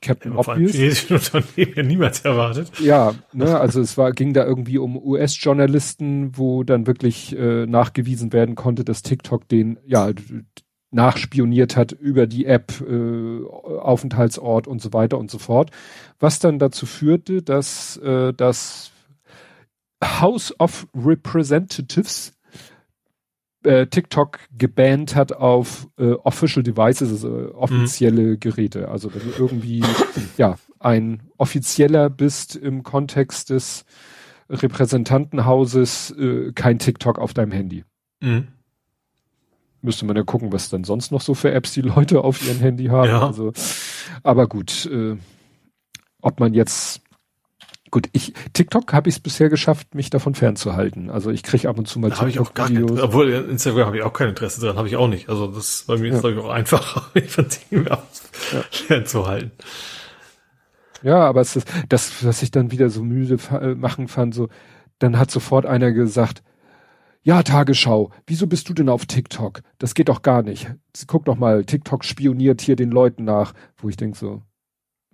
[SPEAKER 3] Captain ja, Obvious. Chinesischen Unternehmen niemals erwartet.
[SPEAKER 2] Ja, ne, also es war, ging da irgendwie um US-Journalisten, wo dann wirklich äh, nachgewiesen werden konnte, dass TikTok den, ja, nachspioniert hat über die App, äh, Aufenthaltsort und so weiter und so fort. Was dann dazu führte, dass äh, das House of Representatives äh, TikTok gebannt hat auf äh, Official Devices, also offizielle mhm. Geräte. Also wenn du irgendwie ja ein offizieller bist im Kontext des Repräsentantenhauses, äh, kein TikTok auf deinem Handy. Mhm müsste man ja gucken, was dann sonst noch so für Apps die Leute auf ihrem Handy haben. Ja. Also, aber gut, äh, ob man jetzt gut, ich TikTok habe ich es bisher geschafft, mich davon fernzuhalten. Also ich kriege ab und zu mal
[SPEAKER 3] da ich auch gar kein, obwohl Instagram habe ich auch kein Interesse dran, habe ich auch nicht. Also das bei mir ja. ist glaube ich auch einfacher, mich von Dingen ja. fernzuhalten.
[SPEAKER 2] Ja, aber es ist das, was ich dann wieder so müde äh, machen fand, so dann hat sofort einer gesagt, ja, Tagesschau, wieso bist du denn auf TikTok? Das geht doch gar nicht. Guck doch mal, TikTok spioniert hier den Leuten nach, wo ich denke so,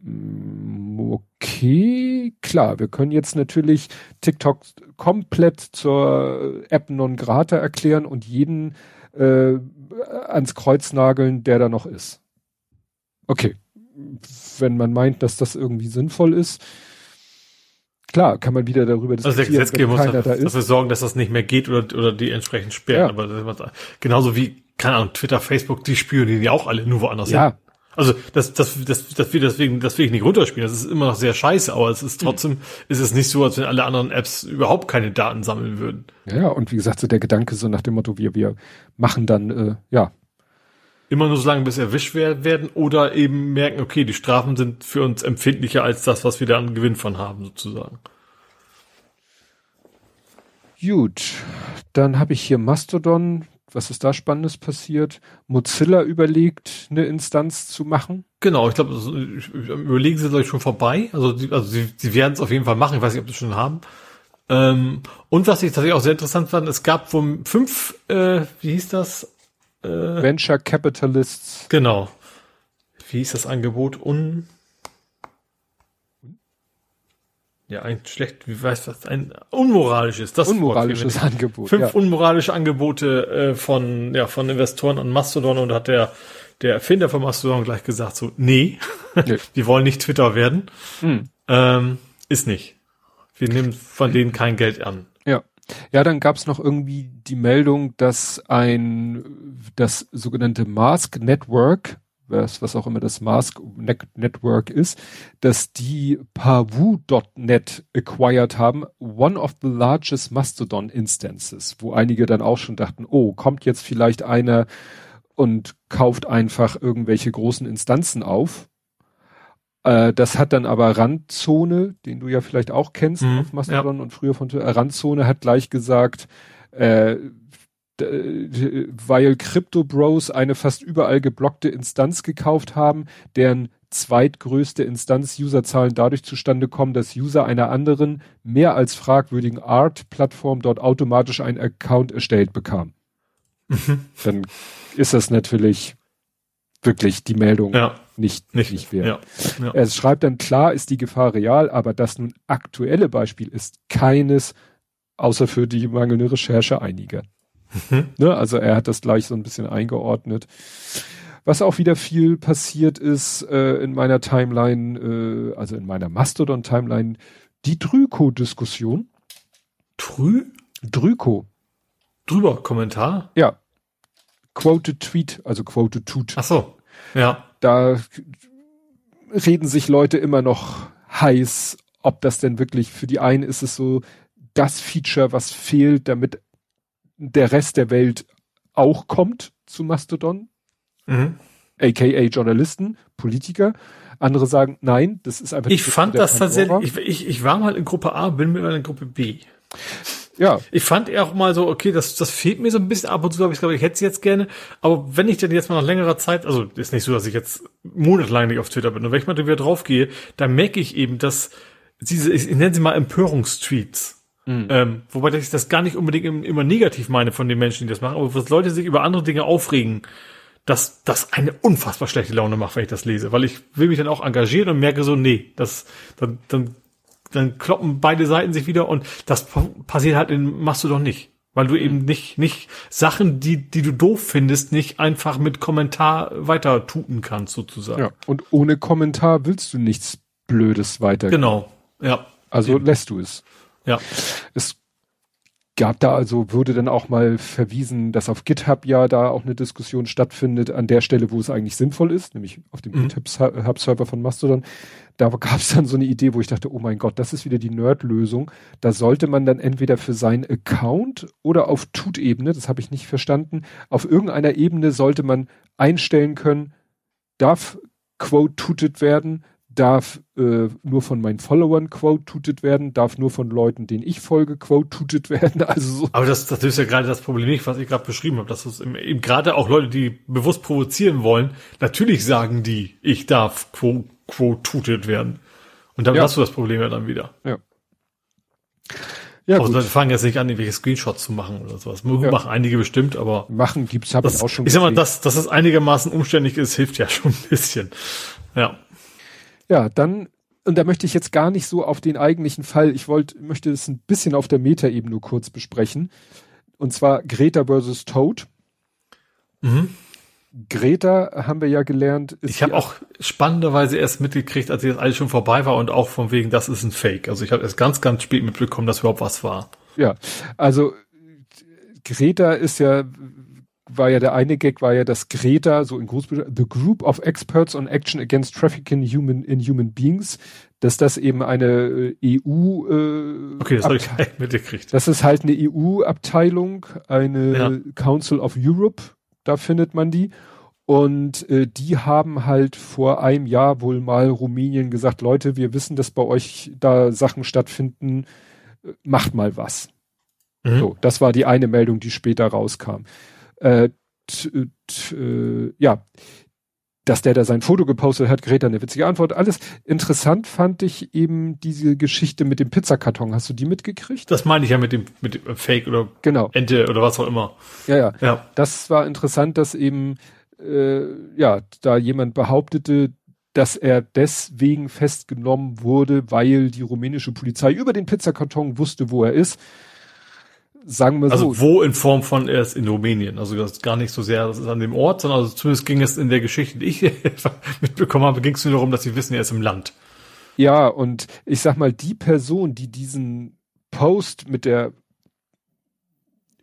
[SPEAKER 2] mm, okay, klar, wir können jetzt natürlich TikTok komplett zur App non grata erklären und jeden äh, ans Kreuz nageln, der da noch ist. Okay, wenn man meint, dass das irgendwie sinnvoll ist, Klar, kann man wieder darüber
[SPEAKER 3] diskutieren. Also der Gesetzgeber muss da dafür sorgen, dass das nicht mehr geht oder, oder die entsprechend sperren. Ja. Aber genauso wie, keine Ahnung, Twitter, Facebook, die spionieren ja auch alle nur woanders ja. hin. Also das, das, das, das wir deswegen, das will ich nicht runterspielen. Das ist immer noch sehr scheiße, aber es ist trotzdem, mhm. ist es nicht so, als wenn alle anderen Apps überhaupt keine Daten sammeln würden.
[SPEAKER 2] Ja, und wie gesagt, so der Gedanke so nach dem Motto, wir, wir machen dann, äh, ja,
[SPEAKER 3] Immer nur so lange, bis erwischt werden oder eben merken, okay, die Strafen sind für uns empfindlicher als das, was wir da an Gewinn von haben, sozusagen.
[SPEAKER 2] Gut, dann habe ich hier Mastodon. was ist da Spannendes passiert? Mozilla überlegt, eine Instanz zu machen.
[SPEAKER 3] Genau, ich glaube, überlegen sie, glaube ich, schon vorbei. Also, die, also sie, sie werden es auf jeden Fall machen. Ich weiß nicht, ob sie schon haben. Ähm, und was ich tatsächlich auch sehr interessant fand, es gab vom fünf, äh, wie hieß das?
[SPEAKER 2] Äh, Venture Capitalists.
[SPEAKER 3] Genau. Wie hieß das Angebot? Un ja, ein schlecht, wie weiß das, ein unmoralisches, das
[SPEAKER 2] unmoralisches Angebot.
[SPEAKER 3] Fünf ja. unmoralische Angebote äh, von ja von Investoren an Mastodon und hat der der Erfinder von Mastodon gleich gesagt so, nee, nee. die wollen nicht Twitter werden, hm. ähm, ist nicht. Wir nehmen von denen kein Geld an.
[SPEAKER 2] Ja. Dann gab's noch irgendwie die Meldung, dass ein das sogenannte Mask Network was, was auch immer das Mask Network ist, dass die Pavu.net acquired haben, one of the largest Mastodon Instances, wo einige dann auch schon dachten, oh, kommt jetzt vielleicht einer und kauft einfach irgendwelche großen Instanzen auf. Äh, das hat dann aber Randzone, den du ja vielleicht auch kennst mhm, auf Mastodon ja. und früher von Randzone hat gleich gesagt, äh, weil Crypto Bros eine fast überall geblockte Instanz gekauft haben, deren zweitgrößte Instanz Userzahlen dadurch zustande kommen, dass User einer anderen, mehr als fragwürdigen Art-Plattform dort automatisch einen Account erstellt bekamen. Mhm. Dann ist das natürlich wirklich die Meldung ja. Nicht, nicht, nicht wert. Ja. Ja. Er schreibt dann, klar ist die Gefahr real, aber das nun aktuelle Beispiel ist keines, außer für die mangelnde Recherche einiger. Mhm. Ne? Also er hat das gleich so ein bisschen eingeordnet. Was auch wieder viel passiert ist äh, in meiner Timeline, äh, also in meiner Mastodon-Timeline, die Drüko-Diskussion.
[SPEAKER 3] Trü?
[SPEAKER 2] Drüko.
[SPEAKER 3] Drüber Kommentar?
[SPEAKER 2] Ja. Quoted Tweet, also Quoted Tut.
[SPEAKER 3] Ach so, ja.
[SPEAKER 2] Da reden sich Leute immer noch heiß, ob das denn wirklich, für die einen ist es so das Feature, was fehlt, damit der Rest der Welt auch kommt zu Mastodon, mhm. aka Journalisten, Politiker. Andere sagen, nein, das ist einfach.
[SPEAKER 3] Ich fand das tatsächlich, ich, ich, ich war mal in Gruppe A, bin mittlerweile in Gruppe B. Ja. Ich fand eher auch mal so, okay, das, das fehlt mir so ein bisschen ab und zu, aber ich glaube, ich hätte es jetzt gerne. Aber wenn ich denn jetzt mal nach längerer Zeit, also ist nicht so, dass ich jetzt monatelang nicht auf Twitter bin, und wenn ich mal wieder draufgehe, dann merke ich eben, dass diese, ich nenne sie mal Empörungstweets, Mhm. Ähm, wobei ich das gar nicht unbedingt immer negativ meine von den Menschen, die das machen, aber dass Leute sich über andere Dinge aufregen, dass das eine unfassbar schlechte Laune macht, wenn ich das lese. Weil ich will mich dann auch engagieren und merke so, nee, das, dann, dann, dann kloppen beide Seiten sich wieder und das passiert halt in, machst du doch nicht. Weil du eben nicht, nicht Sachen, die, die du doof findest, nicht einfach mit Kommentar weiter tuten kannst, sozusagen. Ja,
[SPEAKER 2] und ohne Kommentar willst du nichts Blödes weiter.
[SPEAKER 3] Genau, ja.
[SPEAKER 2] Also eben. lässt du es.
[SPEAKER 3] Ja.
[SPEAKER 2] Es gab da also, würde dann auch mal verwiesen, dass auf GitHub ja da auch eine Diskussion stattfindet, an der Stelle, wo es eigentlich sinnvoll ist, nämlich auf dem mhm. GitHub-Server von Mastodon. Da gab es dann so eine Idee, wo ich dachte, oh mein Gott, das ist wieder die Nerd-Lösung. Da sollte man dann entweder für seinen Account oder auf Tut-Ebene, das habe ich nicht verstanden, auf irgendeiner Ebene sollte man einstellen können, darf Quote tutet werden, darf äh, nur von meinen Followern quote-tutet werden, darf nur von Leuten, denen ich folge, quote-tutet werden. Also so.
[SPEAKER 3] Aber das, das ist ja gerade das Problem nicht, was ich gerade beschrieben habe. Das ist eben gerade auch Leute, die bewusst provozieren wollen, natürlich sagen die, ich darf quote-tutet werden. Und dann ja. hast du das Problem ja dann wieder.
[SPEAKER 2] Ja.
[SPEAKER 3] Ja, also Leute fangen jetzt nicht an, irgendwelche Screenshots zu machen oder sowas. Ja. Machen einige bestimmt, aber.
[SPEAKER 2] Machen gibt's, habe ich auch schon
[SPEAKER 3] Ich sag mal, dass, dass es einigermaßen umständlich ist, hilft ja schon ein bisschen. Ja.
[SPEAKER 2] Ja, dann, und da möchte ich jetzt gar nicht so auf den eigentlichen Fall, ich wollte, möchte es ein bisschen auf der Metaebene kurz besprechen. Und zwar Greta versus Toad. Mhm. Greta haben wir ja gelernt.
[SPEAKER 3] ich habe auch spannenderweise erst mitgekriegt, als jetzt alles schon vorbei war und auch von wegen, das ist ein Fake. Also ich habe erst ganz, ganz spät mitbekommen, dass überhaupt was war.
[SPEAKER 2] Ja, also Greta ist ja war ja der eine Gag, war ja, dass Greta, so in Großbuchstaben, The Group of Experts on Action Against Trafficking Human, in Human Beings, dass das eben eine äh, EU äh,
[SPEAKER 3] Okay, das habe ich mitgekriegt.
[SPEAKER 2] Das ist halt eine EU-Abteilung, eine ja. Council of Europe, da findet man die. Und äh, die haben halt vor einem Jahr wohl mal Rumänien gesagt, Leute, wir wissen, dass bei euch da Sachen stattfinden, äh, macht mal was. Mhm. So, das war die eine Meldung, die später rauskam. äh, t, t, äh, ja, dass der da sein Foto gepostet hat, gerät eine witzige Antwort. Alles interessant fand ich eben diese Geschichte mit dem Pizzakarton. Hast du die mitgekriegt?
[SPEAKER 3] Das meine ich ja mit dem, mit dem Fake oder
[SPEAKER 2] genau.
[SPEAKER 3] Ente oder was auch immer.
[SPEAKER 2] Ja, ja. ja. Das war interessant, dass eben äh, ja da jemand behauptete, dass er deswegen festgenommen wurde, weil die rumänische Polizei über den Pizzakarton wusste, wo er ist sagen wir
[SPEAKER 3] also so. Also wo in Form von er ist in Rumänien. Also das ist gar nicht so sehr an dem Ort, sondern also zumindest ging es in der Geschichte, die ich mitbekommen habe, ging es nur darum, dass sie wissen, er ist im Land.
[SPEAKER 2] Ja, und ich sag mal, die Person, die diesen Post mit der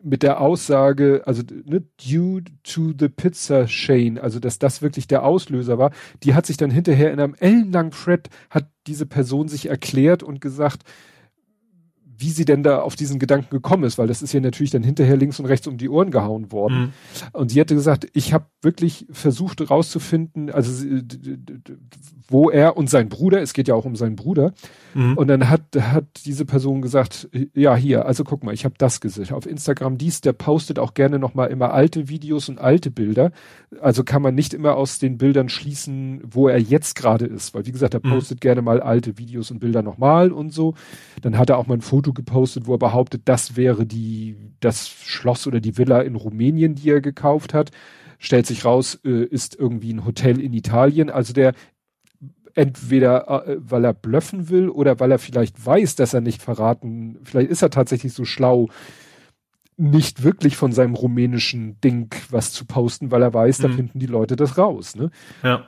[SPEAKER 2] mit der Aussage, also ne, due to the pizza chain, also dass das wirklich der Auslöser war, die hat sich dann hinterher in einem ellenlangen Thread, hat diese Person sich erklärt und gesagt, wie sie denn da auf diesen Gedanken gekommen ist, weil das ist ja natürlich dann hinterher links und rechts um die Ohren gehauen worden. Mhm. Und sie hatte gesagt, ich habe wirklich versucht herauszufinden, also wo er und sein Bruder, es geht ja auch um seinen Bruder, mhm. und dann hat, hat diese Person gesagt, ja hier, also guck mal, ich habe das gesehen. Auf Instagram dies, der postet auch gerne nochmal immer alte Videos und alte Bilder. Also kann man nicht immer aus den Bildern schließen, wo er jetzt gerade ist, weil wie gesagt, er mhm. postet mhm. gerne mal alte Videos und Bilder nochmal und so. Dann hat er auch mal ein Foto gepostet, wo er behauptet, das wäre die, das Schloss oder die Villa in Rumänien, die er gekauft hat. Stellt sich raus, äh, ist irgendwie ein Hotel in Italien. Also der entweder äh, weil er blöffen will oder weil er vielleicht weiß, dass er nicht verraten, vielleicht ist er tatsächlich so schlau, nicht wirklich von seinem rumänischen Ding was zu posten, weil er weiß, mhm. da finden die Leute das raus. Ne?
[SPEAKER 3] Ja.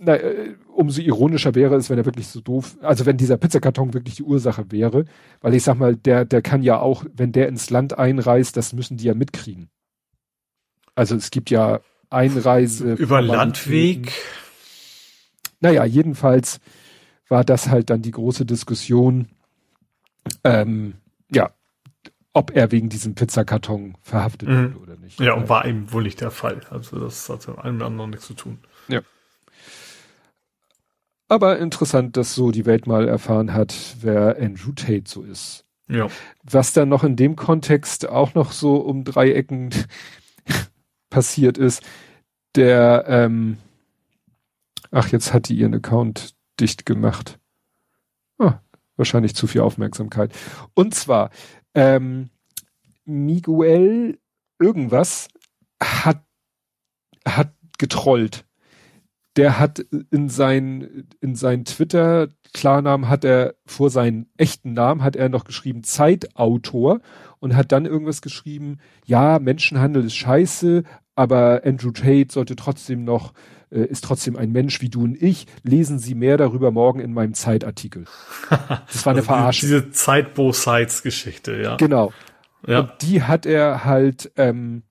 [SPEAKER 2] Na, äh, umso ironischer wäre es, wenn er wirklich so doof, also wenn dieser Pizzakarton wirklich die Ursache wäre, weil ich sag mal, der, der kann ja auch, wenn der ins Land einreist, das müssen die ja mitkriegen. Also es gibt ja Einreise.
[SPEAKER 3] Über Landweg
[SPEAKER 2] naja, jedenfalls war das halt dann die große Diskussion, ähm, ja, ob er wegen diesem Pizzakarton verhaftet mhm. wurde oder nicht.
[SPEAKER 3] Ja, und war eben wohl nicht der Fall. Also das hat mit einem oder anderen nichts zu tun.
[SPEAKER 2] Ja. Aber interessant, dass so die Welt mal erfahren hat, wer Andrew Tate so ist.
[SPEAKER 3] Ja.
[SPEAKER 2] Was dann noch in dem Kontext auch noch so um drei Ecken passiert ist, der ähm, Ach, jetzt hat die ihren Account dicht gemacht. Ah, wahrscheinlich zu viel Aufmerksamkeit. Und zwar, ähm, Miguel irgendwas hat, hat getrollt. Der hat in sein, in sein Twitter Klarnamen hat er vor seinen echten Namen hat er noch geschrieben Zeitautor und hat dann irgendwas geschrieben, ja, Menschenhandel ist scheiße, aber Andrew Tate sollte trotzdem noch äh, ist trotzdem ein Mensch wie du und ich. Lesen Sie mehr darüber morgen in meinem Zeitartikel.
[SPEAKER 3] Das war eine also Verarsche. Diese Zeit Both Sides Geschichte, ja.
[SPEAKER 2] Genau. Ja. Und die hat er halt, ähm,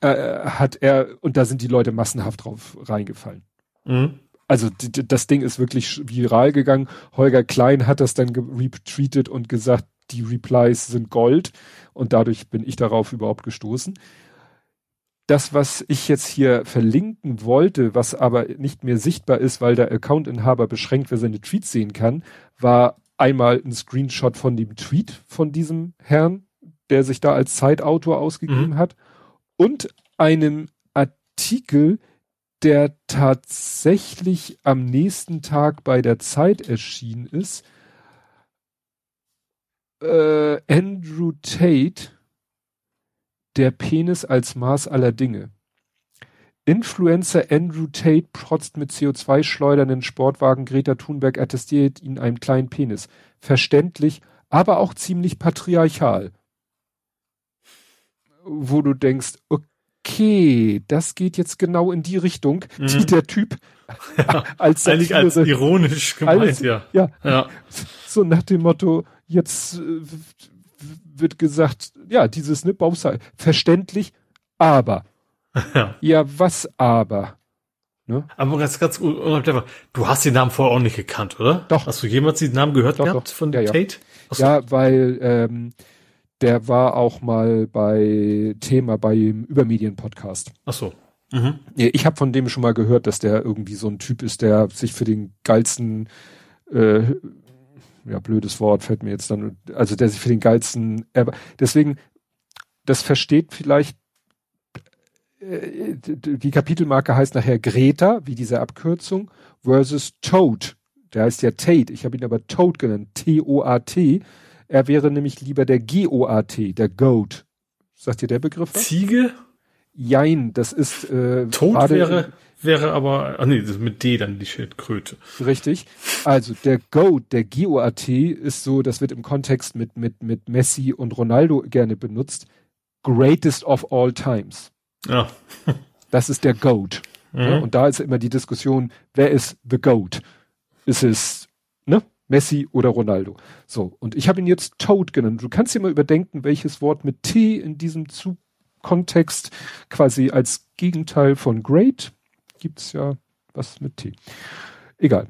[SPEAKER 2] äh, hat er, und da sind die Leute massenhaft drauf reingefallen. Mhm. Also das Ding ist wirklich viral gegangen. Holger Klein hat das dann retweetet und gesagt, die Replies sind Gold und dadurch bin ich darauf überhaupt gestoßen das, was ich jetzt hier verlinken wollte, was aber nicht mehr sichtbar ist, weil der Accountinhaber beschränkt wer seine Tweets sehen kann, war einmal ein Screenshot von dem Tweet von diesem Herrn, der sich da als Zeitautor ausgegeben mhm. hat und einem Artikel, der tatsächlich am nächsten Tag bei der Zeit erschienen ist. Äh, Andrew Tate der Penis als Maß aller Dinge. Influencer Andrew Tate protzt mit CO2 schleudernden Sportwagen. Greta Thunberg attestiert ihn einen kleinen Penis. Verständlich, aber auch ziemlich patriarchal. Wo du denkst, okay, das geht jetzt genau in die Richtung, mhm. die der Typ
[SPEAKER 3] ja, als, Eigentlich als ironisch gemeint, alles, ja.
[SPEAKER 2] ja. Ja. So nach dem Motto, jetzt äh, wird gesagt, ja, dieses ne, verständlich, aber. Ja. ja, was aber?
[SPEAKER 3] Ne? Aber ganz, ganz du hast den Namen vorher auch nicht gekannt, oder?
[SPEAKER 2] Doch.
[SPEAKER 3] Hast du jemals den Namen gehört
[SPEAKER 2] doch,
[SPEAKER 3] gehabt
[SPEAKER 2] doch.
[SPEAKER 3] von
[SPEAKER 2] ja, Tate? Ja, ja weil ähm, der war auch mal bei Thema beim Übermedien-Podcast.
[SPEAKER 3] Ach so.
[SPEAKER 2] Mhm. Ich habe von dem schon mal gehört, dass der irgendwie so ein Typ ist, der sich für den geilsten äh, ja, blödes Wort fällt mir jetzt dann, also der sich für den geilsten, deswegen, das versteht vielleicht äh, die Kapitelmarke heißt nachher Greta, wie diese Abkürzung, versus Toad. Der heißt ja Tate. Ich habe ihn aber Toad genannt. T-O-A-T. Er wäre nämlich lieber der G-O-A-T, der Goat. Sagt dir der Begriff
[SPEAKER 3] was? Ziege?
[SPEAKER 2] Jein, das ist
[SPEAKER 3] äh, Toad wäre wäre aber, ah nee, das ist mit D dann die Schildkröte.
[SPEAKER 2] Richtig. Also der Goat, der G-O-A-T ist so, das wird im Kontext mit, mit, mit Messi und Ronaldo gerne benutzt. Greatest of all times.
[SPEAKER 3] Ja.
[SPEAKER 2] das ist der Goat. Mhm. Ja, und da ist immer die Diskussion, wer ist the Goat? Ist es, ne? Messi oder Ronaldo. So, und ich habe ihn jetzt Toad genannt. Du kannst dir mal überdenken, welches Wort mit T in diesem Zug Kontext quasi als Gegenteil von great gibt's ja was mit T. Egal.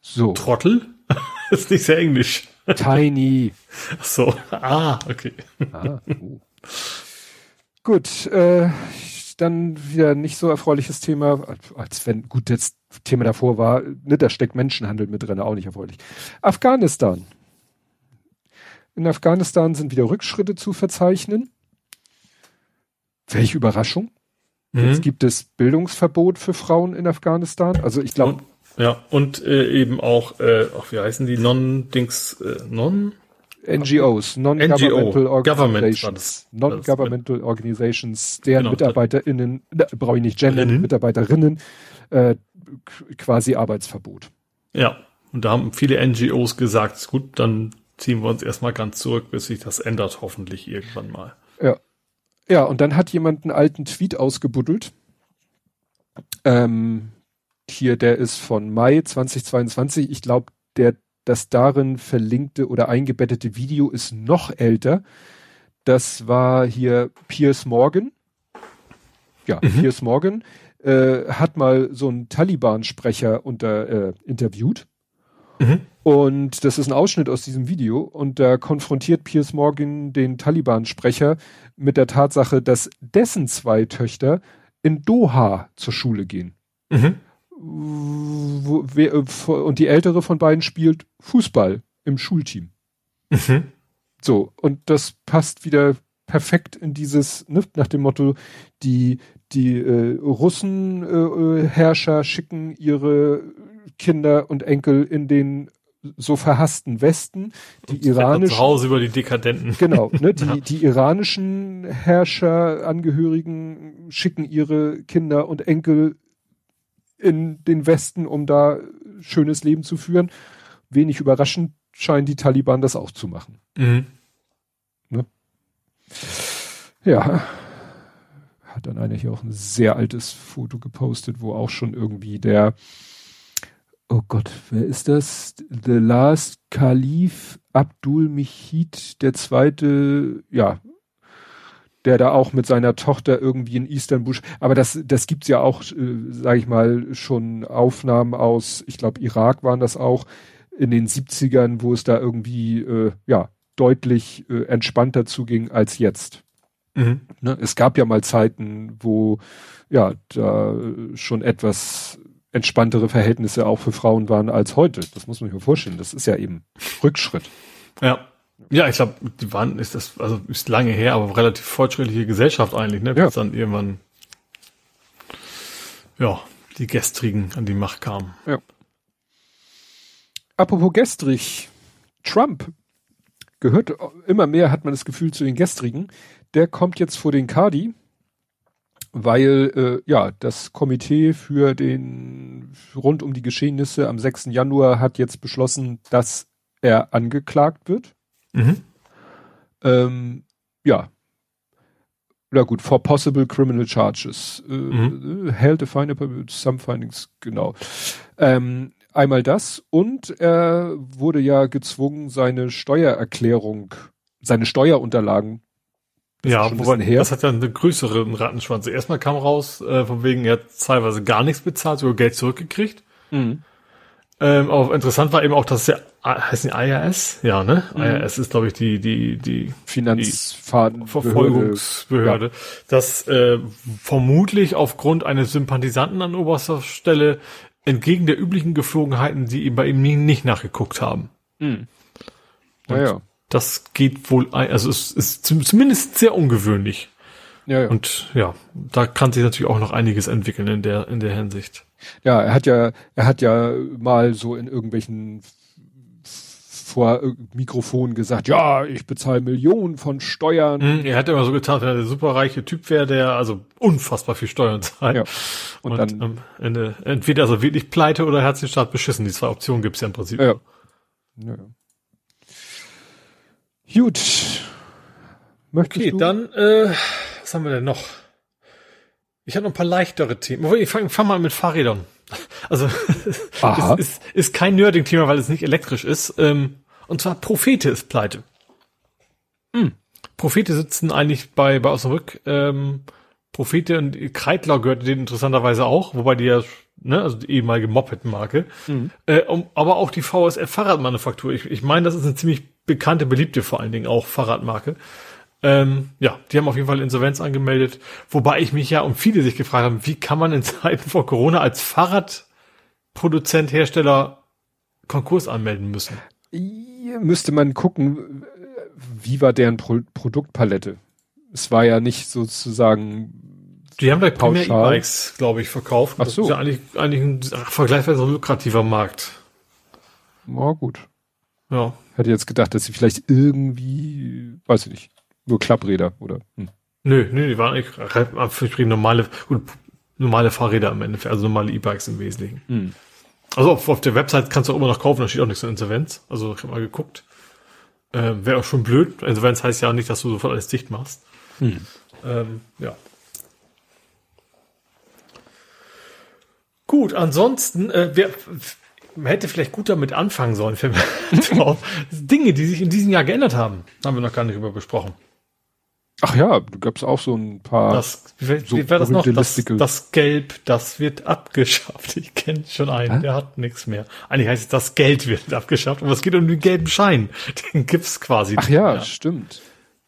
[SPEAKER 3] So. Trottel? ist nicht sehr englisch.
[SPEAKER 2] Tiny.
[SPEAKER 3] Ach so. Ah, okay. Ah,
[SPEAKER 2] oh. Gut, äh, dann wieder nicht so erfreuliches Thema, als wenn, gut, das Thema davor war, ne, da steckt Menschenhandel mit drin, auch nicht erfreulich. Afghanistan. In Afghanistan sind wieder Rückschritte zu verzeichnen. Welche Überraschung. Mhm. Jetzt gibt es Bildungsverbot für Frauen in Afghanistan. Also ich glaube.
[SPEAKER 3] Ja, und äh, eben auch, äh, ach, wie heißen die? Non-Dings, äh, Non?
[SPEAKER 2] NGOs, Non-Governmental Organizations. Non-Governmental Organizations, deren genau, MitarbeiterInnen, äh, brauche ich nicht gendern, Mitarbeiterinnen, äh, quasi Arbeitsverbot.
[SPEAKER 3] Ja, und da haben viele NGOs gesagt, gut, dann ziehen wir uns erstmal ganz zurück, bis sich das ändert, hoffentlich irgendwann mal.
[SPEAKER 2] Ja. Ja, und dann hat jemand einen alten Tweet ausgebuddelt. Ähm, hier, der ist von Mai 2022. Ich glaube, der, das darin verlinkte oder eingebettete Video ist noch älter. Das war hier Piers Morgan. Ja, mhm. Piers Morgan äh, hat mal so einen Taliban-Sprecher unter äh, interviewt. Mhm. Und das ist ein Ausschnitt aus diesem Video und da konfrontiert Piers Morgan den Taliban-Sprecher mit der Tatsache, dass dessen zwei Töchter in Doha zur Schule gehen. Mhm. Wo, wer, und die ältere von beiden spielt Fußball im Schulteam. Mhm. So, und das passt wieder perfekt in dieses, ne, nach dem Motto, die, die äh, Russenherrscher äh, äh schicken ihre Kinder und Enkel in den so verhassten Westen, die iranischen.
[SPEAKER 3] Zu Hause über die Dekadenten.
[SPEAKER 2] Genau, ne, die, ja. die iranischen Herrscher, Angehörigen schicken ihre Kinder und Enkel in den Westen, um da schönes Leben zu führen. Wenig überraschend scheinen die Taliban das auch zu machen. Mhm. Ne? Ja. Hat dann einer hier auch ein sehr altes Foto gepostet, wo auch schon irgendwie der oh Gott, wer ist das? The Last Caliph Abdul Mihid, der zweite, ja, der da auch mit seiner Tochter irgendwie in Istanbul, aber das, das gibt's ja auch, äh, sage ich mal, schon Aufnahmen aus, ich glaube Irak waren das auch, in den 70ern, wo es da irgendwie, äh, ja, deutlich äh, entspannter zuging als jetzt. Mhm. Ne? Es gab ja mal Zeiten, wo ja da schon etwas entspanntere Verhältnisse auch für Frauen waren als heute. Das muss man sich mal vorstellen. Das ist ja eben Rückschritt.
[SPEAKER 3] Ja. Ja, ich glaube, die waren, ist das, also ist lange her, aber relativ fortschrittliche Gesellschaft eigentlich, ne? Bis ja. dann irgendwann, ja, die Gestrigen an die Macht kamen. Ja.
[SPEAKER 2] Apropos gestrig, Trump gehört immer mehr, hat man das Gefühl, zu den Gestrigen. Der kommt jetzt vor den Kadi weil äh, ja das Komitee für den rund um die Geschehnisse am 6. Januar hat jetzt beschlossen, dass er angeklagt wird. Mhm. Ähm, ja. Na gut, for possible criminal charges. Äh, mhm. Held a fine some findings, genau. Ähm, einmal das und er wurde ja gezwungen, seine Steuererklärung, seine Steuerunterlagen
[SPEAKER 3] das ja, wobei, das hat ja eine größere Rattenschwanz. Erstmal kam raus, äh, von wegen, er hat teilweise gar nichts bezahlt, sogar Geld zurückgekriegt. Mhm. Ähm, aber interessant war eben auch, dass der, heißt die IRS? Ja, ne? Mhm. IRS ist, glaube ich, die, die, die
[SPEAKER 2] Finanzverfolgungsbehörde.
[SPEAKER 3] Ja. Dass äh, vermutlich aufgrund eines Sympathisanten an oberster Stelle entgegen der üblichen Geflogenheiten, die bei ihm nie, nicht nachgeguckt haben. Mhm.
[SPEAKER 2] Naja.
[SPEAKER 3] Das geht wohl, ein, also es ist zumindest sehr ungewöhnlich. Ja, ja. Und ja, da kann sich natürlich auch noch einiges entwickeln in der, in der Hinsicht.
[SPEAKER 2] Ja, er hat ja, er hat ja mal so in irgendwelchen vor Mikrofon gesagt, ja, ich bezahle Millionen von Steuern.
[SPEAKER 3] Hm, er hat immer so getan, wenn er der superreiche Typ wäre, der also unfassbar viel Steuern zahlt. Ja. Und, und dann am Ende entweder also wirklich pleite oder er hat den Staat beschissen. Die zwei Optionen gibt's ja im Prinzip. Ja. ja.
[SPEAKER 2] Gut.
[SPEAKER 3] Möchtest okay, du? dann, äh, was haben wir denn noch? Ich habe noch ein paar leichtere Themen. Ich fange fang mal mit Fahrrädern. Also es ist, ist kein Nerding-Thema, weil es nicht elektrisch ist. Ähm, und zwar Prophete ist pleite. Hm. Prophete sitzen eigentlich bei, bei Osnabrück. Ähm, Prophete und Kreitler gehört denen interessanterweise auch, wobei die ja, ne, also die ehemalige Moped-Marke. Mhm. Äh, um, aber auch die VSF Fahrradmanufaktur. Ich, ich meine, das ist eine ziemlich bekannte, beliebte vor allen Dingen auch Fahrradmarke. Ähm, ja, die haben auf jeden Fall Insolvenz angemeldet, wobei ich mich ja um viele sich gefragt haben, wie kann man in Zeiten vor Corona als Fahrradproduzent, Hersteller Konkurs anmelden müssen?
[SPEAKER 2] Hier müsste man gucken, wie war deren Pro Produktpalette? Es war ja nicht sozusagen.
[SPEAKER 3] Die haben da primär E-Bikes, glaube ich, verkauft.
[SPEAKER 2] Ach so.
[SPEAKER 3] Das ist ja eigentlich, eigentlich ein vergleichsweise lukrativer Markt.
[SPEAKER 2] Na gut. Ja. Hätte jetzt gedacht, dass sie vielleicht irgendwie, weiß ich nicht, nur Klappräder, oder? Hm.
[SPEAKER 3] Nö, nö, die waren eigentlich normale, gut, normale Fahrräder am Ende, also normale E-Bikes im Wesentlichen. Hm. Also auf, auf, der Website kannst du auch immer noch kaufen, da steht auch nichts in Insolvenz. Also ich habe mal geguckt. Äh, Wäre auch schon blöd. Insolvenz heißt ja nicht, dass du sofort alles dicht machst. Hm. Ähm, ja. Gut, ansonsten, äh, wer, man hätte vielleicht gut damit anfangen sollen. Für Dinge, die sich in diesem Jahr geändert haben, haben wir noch gar nicht über besprochen.
[SPEAKER 2] Ach ja, du gab's auch so ein paar.
[SPEAKER 3] Das, wie, so wie war das noch? Das, das, Gelb, das wird abgeschafft. Ich kenne schon einen, Hä? der hat nichts mehr. Eigentlich heißt es, das Geld wird abgeschafft, aber es geht um den gelben Schein. Den gibt's quasi.
[SPEAKER 2] Ach ja, mehr. stimmt.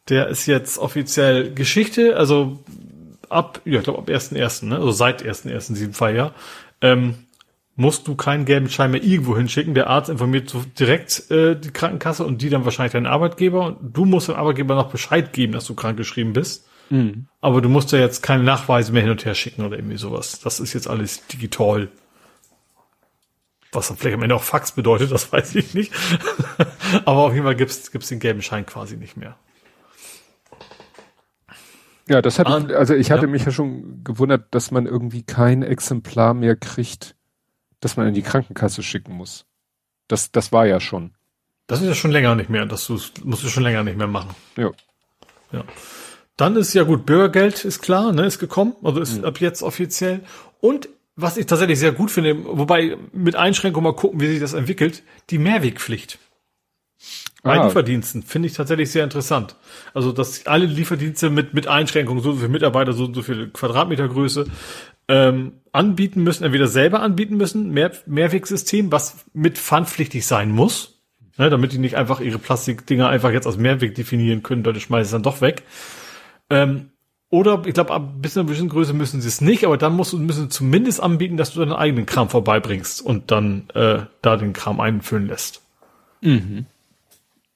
[SPEAKER 3] Der ist jetzt offiziell Geschichte, also ab, ja, ich glaube ab 1.1., ne? also seit 1.1. in diesem Fall ja. Ähm, musst du keinen gelben Schein mehr irgendwo hinschicken. Der Arzt informiert so direkt äh, die Krankenkasse und die dann wahrscheinlich deinen Arbeitgeber. Und du musst dem Arbeitgeber noch Bescheid geben, dass du krankgeschrieben bist. Mhm. Aber du musst ja jetzt keine Nachweise mehr hin und her schicken oder irgendwie sowas. Das ist jetzt alles digital. Was dann vielleicht am Ende auch Fax bedeutet, das weiß ich nicht. Aber auf jeden Fall gibt's gibt's den gelben Schein quasi nicht mehr.
[SPEAKER 2] Ja, das hat, also ich hatte ja. mich ja schon gewundert, dass man irgendwie kein Exemplar mehr kriegt dass man in die Krankenkasse schicken muss. Das, das war ja schon.
[SPEAKER 3] Das ist ja schon länger nicht mehr. Das musst du schon länger nicht mehr machen.
[SPEAKER 2] Ja.
[SPEAKER 3] Ja. Dann ist ja gut, Bürgergeld ist klar, ne, ist gekommen, also ist mhm. ab jetzt offiziell. Und was ich tatsächlich sehr gut finde, wobei mit Einschränkungen mal gucken, wie sich das entwickelt, die Mehrwegpflicht. Bei ah. Lieferdiensten finde ich tatsächlich sehr interessant. Also, dass alle Lieferdienste mit, mit Einschränkungen, so so viele Mitarbeiter, so und so viele Quadratmetergröße, ähm, anbieten müssen, entweder selber anbieten müssen, Mehr Mehrwegsystem, was mit pfandpflichtig sein muss, ne, damit die nicht einfach ihre Plastikdinger einfach jetzt als Mehrweg definieren können, Leute schmeißen es dann doch weg. Ähm, oder ich glaube, ab bis einer bestimmten Größe müssen sie es nicht, aber dann musst du müssen zumindest anbieten, dass du deinen eigenen Kram vorbeibringst und dann äh, da den Kram einfüllen lässt. Mhm.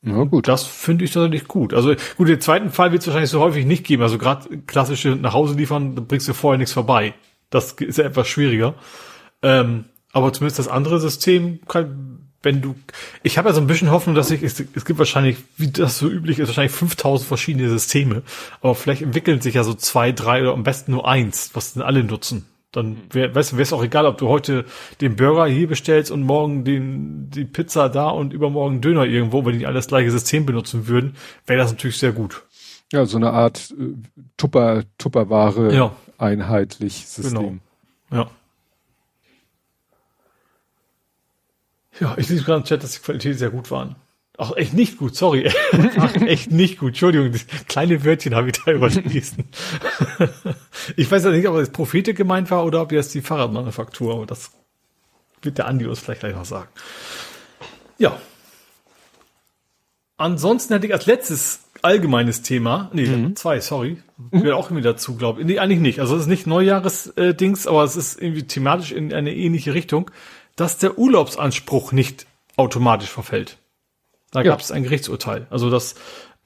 [SPEAKER 3] Ja, gut. Das finde ich tatsächlich gut. Also gut, den zweiten Fall wird es wahrscheinlich so häufig nicht geben. Also gerade klassische nach Hause liefern, da bringst du vorher nichts vorbei. Das ist ja etwas schwieriger. Ähm, aber zumindest das andere System kann, wenn du, ich habe ja so ein bisschen Hoffnung, dass ich, es, es gibt wahrscheinlich, wie das so üblich ist, wahrscheinlich 5000 verschiedene Systeme, aber vielleicht entwickeln sich ja so zwei, drei oder am besten nur eins, was dann alle nutzen. Dann wär, weißt du, wäre es auch egal, ob du heute den Burger hier bestellst und morgen den, die Pizza da und übermorgen Döner irgendwo, wenn die alle das gleiche System benutzen würden, wäre das natürlich sehr gut.
[SPEAKER 2] Ja, so eine Art äh, Tupper, Tupperware. Ja einheitlich System.
[SPEAKER 3] Genau. Ja. Ja, ich sehe gerade im Chat, dass die Qualität sehr gut waren. Ach, echt nicht gut, sorry. Ach, echt nicht gut. Entschuldigung, das kleine Wörtchen habe ich da überlesen. ich weiß ja nicht, ob das Prophete gemeint war oder ob jetzt die Fahrradmanufaktur, aber das wird der Andi uns vielleicht gleich noch sagen. Ja. Ansonsten hätte ich als letztes allgemeines Thema. Nee, mhm. zwei, sorry. Mhm. Gehört auch irgendwie dazu, glaube ich. Nee, eigentlich nicht. Also es ist nicht Neujahres-Dings, aber es ist irgendwie thematisch in eine ähnliche Richtung, dass der Urlaubsanspruch nicht automatisch verfällt. Da ja. gab es ein Gerichtsurteil. Also das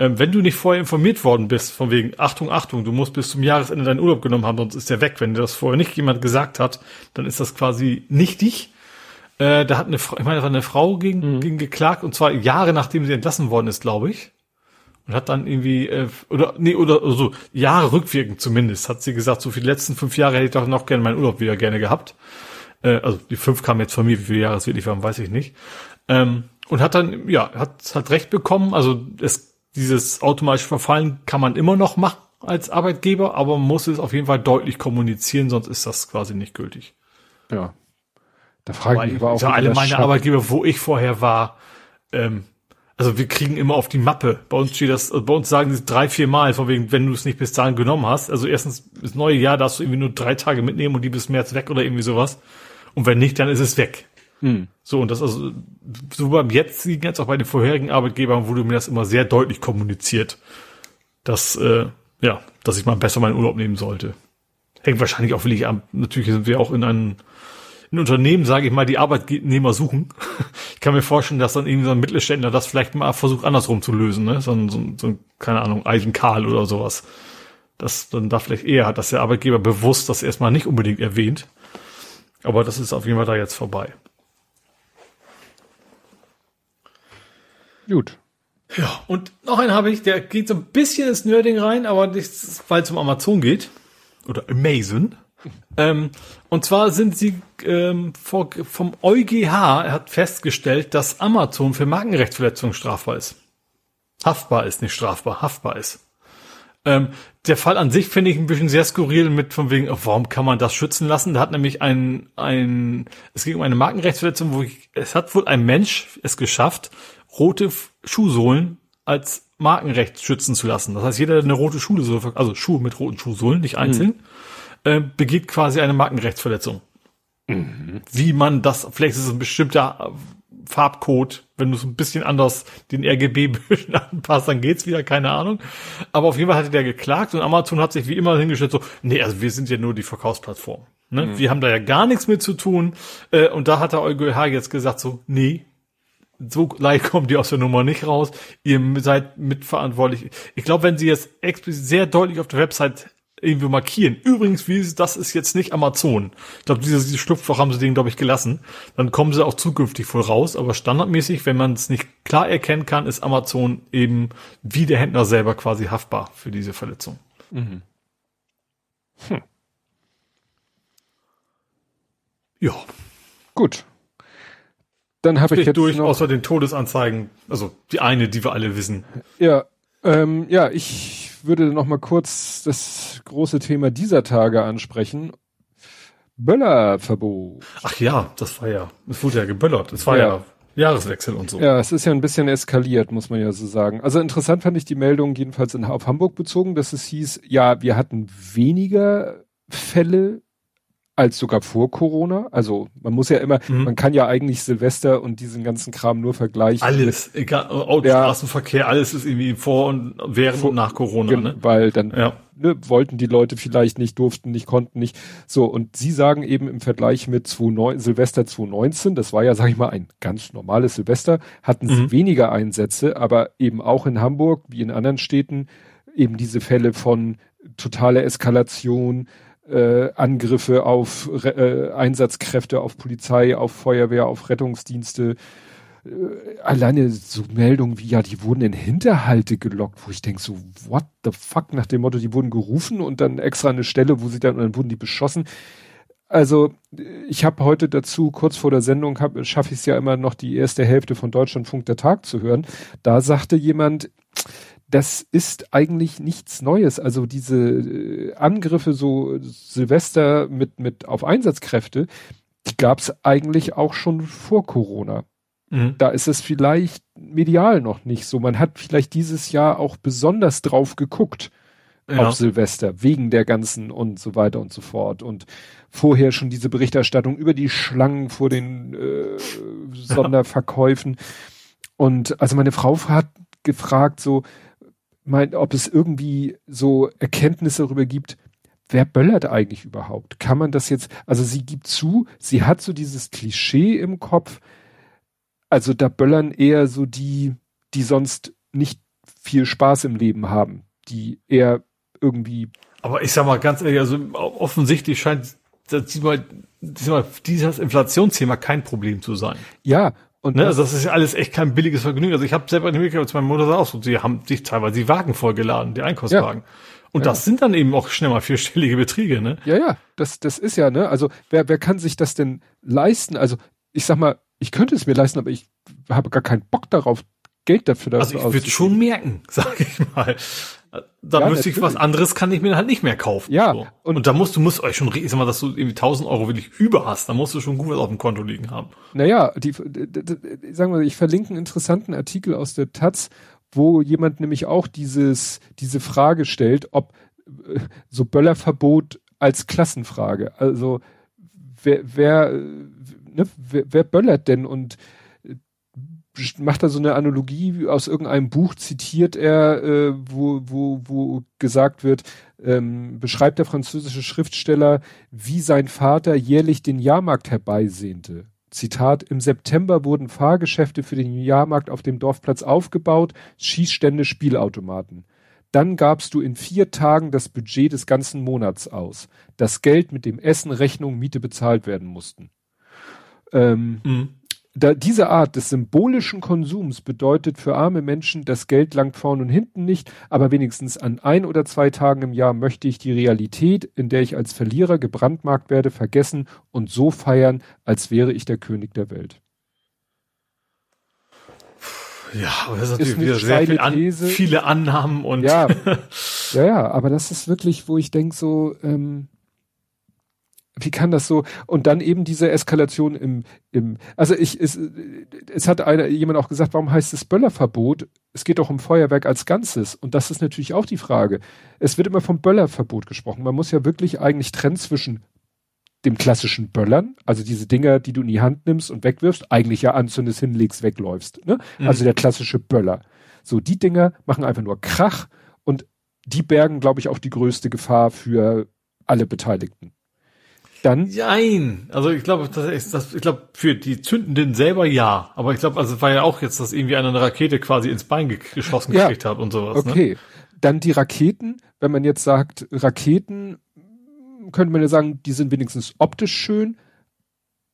[SPEAKER 3] ähm, wenn du nicht vorher informiert worden bist, von wegen, Achtung, Achtung, du musst bis zum Jahresende deinen Urlaub genommen haben, sonst ist der weg. Wenn dir das vorher nicht jemand gesagt hat, dann ist das quasi nichtig. Äh, da hat eine Frau, ich meine, da war eine Frau gegen, mhm. gegen geklagt, und zwar Jahre nachdem sie entlassen worden ist, glaube ich. Und hat dann irgendwie, äh, oder, nee, oder, so, Jahre rückwirkend zumindest, hat sie gesagt, so für die letzten fünf Jahre hätte ich doch noch gerne meinen Urlaub wieder gerne gehabt. Äh, also die fünf kamen jetzt von mir, wie viele Jahre es wirklich waren, weiß ich nicht. Ähm, und hat dann, ja, hat, hat recht bekommen. Also es, dieses automatische Verfallen kann man immer noch machen als Arbeitgeber, aber man muss es auf jeden Fall deutlich kommunizieren, sonst ist das quasi nicht gültig.
[SPEAKER 2] Ja. Da frage ich mich aber auch.
[SPEAKER 3] Ja, alle meine Arbeitgeber, wo ich vorher war, ähm, also wir kriegen immer auf die Mappe. Bei uns steht das, bei uns sagen sie drei, vier Mal, von wegen, wenn du es nicht bis dahin genommen hast. Also erstens, das neue Jahr darfst du irgendwie nur drei Tage mitnehmen und die bis März weg oder irgendwie sowas. Und wenn nicht, dann ist es weg. Hm. So, und das also, so beim jetzigen, jetzt auch bei den vorherigen Arbeitgebern wurde mir das immer sehr deutlich kommuniziert, dass, äh, ja, dass ich mal besser meinen Urlaub nehmen sollte. Hängt wahrscheinlich auch wirklich an, natürlich sind wir auch in einem, in Unternehmen, sage ich mal, die Arbeitnehmer suchen. Ich kann mir vorstellen, dass dann irgendwie so ein Mittelständler das vielleicht mal versucht, andersrum zu lösen, ne? So, so, so keine Ahnung, Eisenkahl oder sowas. Das dann da vielleicht eher hat, dass der Arbeitgeber bewusst das erstmal nicht unbedingt erwähnt. Aber das ist auf jeden Fall da jetzt vorbei.
[SPEAKER 2] Gut.
[SPEAKER 3] Ja, und noch einen habe ich, der geht so ein bisschen ins Nerding rein, aber nicht, weil es um Amazon geht. Oder Amazon. Ähm, und zwar sind sie ähm, vor, vom EuGH, er hat festgestellt, dass Amazon für Markenrechtsverletzungen strafbar ist. Haftbar ist, nicht strafbar, haftbar ist. Ähm, der Fall an sich finde ich ein bisschen sehr skurril mit von wegen, oh, warum kann man das schützen lassen? Da hat nämlich ein, ein, es ging um eine Markenrechtsverletzung, wo ich, es hat wohl ein Mensch es geschafft, rote Schuhsohlen als Markenrecht schützen zu lassen. Das heißt, jeder, der eine rote Schuhsohle, also Schuhe mit roten Schuhsohlen, nicht einzeln, mhm äh, begeht quasi eine Markenrechtsverletzung. Mhm. Wie man das, vielleicht ist es ein bestimmter Farbcode, wenn du es ein bisschen anders den RGB anpasst, dann geht's wieder, keine Ahnung. Aber auf jeden Fall hatte der geklagt und Amazon hat sich wie immer hingestellt so, nee, also wir sind ja nur die Verkaufsplattform. Ne? Mhm. Wir haben da ja gar nichts mit zu tun. Äh, und da hat der EuGH jetzt gesagt so, nee, so leicht kommt die aus der Nummer nicht raus. Ihr seid mitverantwortlich. Ich glaube, wenn sie jetzt explizit sehr deutlich auf der Website irgendwie markieren. Übrigens, wie das ist jetzt nicht Amazon. Ich glaube, dieses, dieses Schlupfloch haben sie denen, glaube ich, gelassen. Dann kommen sie auch zukünftig wohl raus. Aber standardmäßig, wenn man es nicht klar erkennen kann, ist Amazon eben wie der Händler selber quasi haftbar für diese Verletzung. Mhm. Hm. Ja.
[SPEAKER 2] Gut. Dann habe ich jetzt
[SPEAKER 3] durch, noch außer den Todesanzeigen, also die eine, die wir alle wissen.
[SPEAKER 2] Ja, ähm, ja, ich würde noch mal kurz das große Thema dieser Tage ansprechen. Böllerverbot.
[SPEAKER 3] Ach ja, das war ja, es wurde ja geböllert. Es war ja. ja Jahreswechsel und so.
[SPEAKER 2] Ja, es ist ja ein bisschen eskaliert, muss man ja so sagen. Also interessant fand ich die Meldung jedenfalls in, auf Hamburg bezogen, dass es hieß, ja, wir hatten weniger Fälle als sogar vor Corona. Also man muss ja immer, mhm. man kann ja eigentlich Silvester und diesen ganzen Kram nur vergleichen.
[SPEAKER 3] Alles, egal, Autostraßenverkehr, ja, alles ist irgendwie vor und während vor, und nach Corona.
[SPEAKER 2] Ne? Weil dann ja. ne, wollten die Leute vielleicht nicht, durften nicht, konnten nicht. So, und sie sagen eben im Vergleich mit 29, Silvester 2019, das war ja, sag ich mal, ein ganz normales Silvester, hatten sie mhm. weniger Einsätze, aber eben auch in Hamburg, wie in anderen Städten, eben diese Fälle von totaler Eskalation, äh, Angriffe auf äh, Einsatzkräfte, auf Polizei, auf Feuerwehr, auf Rettungsdienste. Äh, alleine so Meldungen wie, ja, die wurden in Hinterhalte gelockt, wo ich denke so, what the fuck, nach dem Motto, die wurden gerufen und dann extra eine Stelle, wo sie dann, dann wurden die beschossen. Also ich habe heute dazu, kurz vor der Sendung, schaffe ich es ja immer noch, die erste Hälfte von Deutschlandfunk der Tag zu hören. Da sagte jemand, das ist eigentlich nichts Neues. Also diese äh, Angriffe so Silvester mit, mit auf Einsatzkräfte, die gab es eigentlich auch schon vor Corona. Mhm. Da ist es vielleicht medial noch nicht so. Man hat vielleicht dieses Jahr auch besonders drauf geguckt ja. auf Silvester, wegen der ganzen und so weiter und so fort. Und vorher schon diese Berichterstattung über die Schlangen vor den äh, Sonderverkäufen. Ja. Und also meine Frau hat gefragt so, mein, ob es irgendwie so Erkenntnisse darüber gibt, wer böllert eigentlich überhaupt? Kann man das jetzt, also sie gibt zu, sie hat so dieses Klischee im Kopf, also da böllern eher so die, die sonst nicht viel Spaß im Leben haben, die eher irgendwie.
[SPEAKER 3] Aber ich sag mal ganz ehrlich, also offensichtlich scheint diesmal, diesmal dieses Inflationsthema kein Problem zu sein.
[SPEAKER 2] Ja,
[SPEAKER 3] und ne, also das ist ja alles echt kein billiges Vergnügen. Also ich habe selber in Amerika als meine Mutter auch so, sie haben sich teilweise die Wagen vollgeladen, die Einkaufswagen. Ja. Und ja. das sind dann eben auch schnell mal vierstellige Beträge, ne?
[SPEAKER 2] Ja, ja, das, das ist ja, ne? Also wer, wer kann sich das denn leisten? Also ich sag mal, ich könnte es mir leisten, aber ich habe gar keinen Bock darauf, Geld dafür
[SPEAKER 3] Also ich würde schon merken, sag ich mal. Da ja, müsste ich was anderes kann ich mir halt nicht mehr kaufen.
[SPEAKER 2] Ja.
[SPEAKER 3] So. Und, und da musst du musst euch schon, ich sag mal, dass du irgendwie 1000 Euro wirklich über hast, da musst du schon gut was auf dem Konto liegen haben.
[SPEAKER 2] Naja, die, sagen wir, ich verlinke einen interessanten Artikel aus der Taz, wo jemand nämlich auch dieses, diese Frage stellt, ob äh, so Böllerverbot als Klassenfrage. Also wer, wer, ne, wer, wer böllert denn und macht da so eine Analogie aus irgendeinem Buch, zitiert er, äh, wo, wo, wo gesagt wird, ähm, beschreibt der französische Schriftsteller, wie sein Vater jährlich den Jahrmarkt herbeisehnte. Zitat, im September wurden Fahrgeschäfte für den Jahrmarkt auf dem Dorfplatz aufgebaut, Schießstände, Spielautomaten. Dann gabst du in vier Tagen das Budget des ganzen Monats aus. Das Geld, mit dem Essen, Rechnung, Miete bezahlt werden mussten. Ähm, mhm da, diese Art des symbolischen Konsums bedeutet für arme Menschen, das Geld langt vorn und hinten nicht, aber wenigstens an ein oder zwei Tagen im Jahr möchte ich die Realität, in der ich als Verlierer gebrandmarkt werde, vergessen und so feiern, als wäre ich der König der Welt.
[SPEAKER 3] Ja, aber das ist natürlich ist wieder sehr viel an, viele Annahmen und
[SPEAKER 2] ja, ja, ja, aber das ist wirklich, wo ich denke so, ähm, wie kann das so? Und dann eben diese Eskalation im, im, also ich, es, es hat einer, jemand auch gesagt, warum heißt es Böllerverbot? Es geht doch um Feuerwerk als Ganzes. Und das ist natürlich auch die Frage. Es wird immer vom Böllerverbot gesprochen. Man muss ja wirklich eigentlich trennen zwischen dem klassischen Böllern, also diese Dinger, die du in die Hand nimmst und wegwirfst, eigentlich ja anzündest, hinlegst, wegläufst, ne? Mhm. Also der klassische Böller. So, die Dinger machen einfach nur Krach und die bergen, glaube ich, auch die größte Gefahr für alle Beteiligten
[SPEAKER 3] dann. Nein, also ich glaube, das ist das, ich glaube, für die Zündenden selber ja. Aber ich glaube, also es war ja auch jetzt, dass irgendwie einer eine Rakete quasi ins Bein geschossen ja. gekriegt hat und sowas.
[SPEAKER 2] Ne? Okay. Ne? Dann die Raketen, wenn man jetzt sagt, Raketen, könnte man ja sagen, die sind wenigstens optisch schön.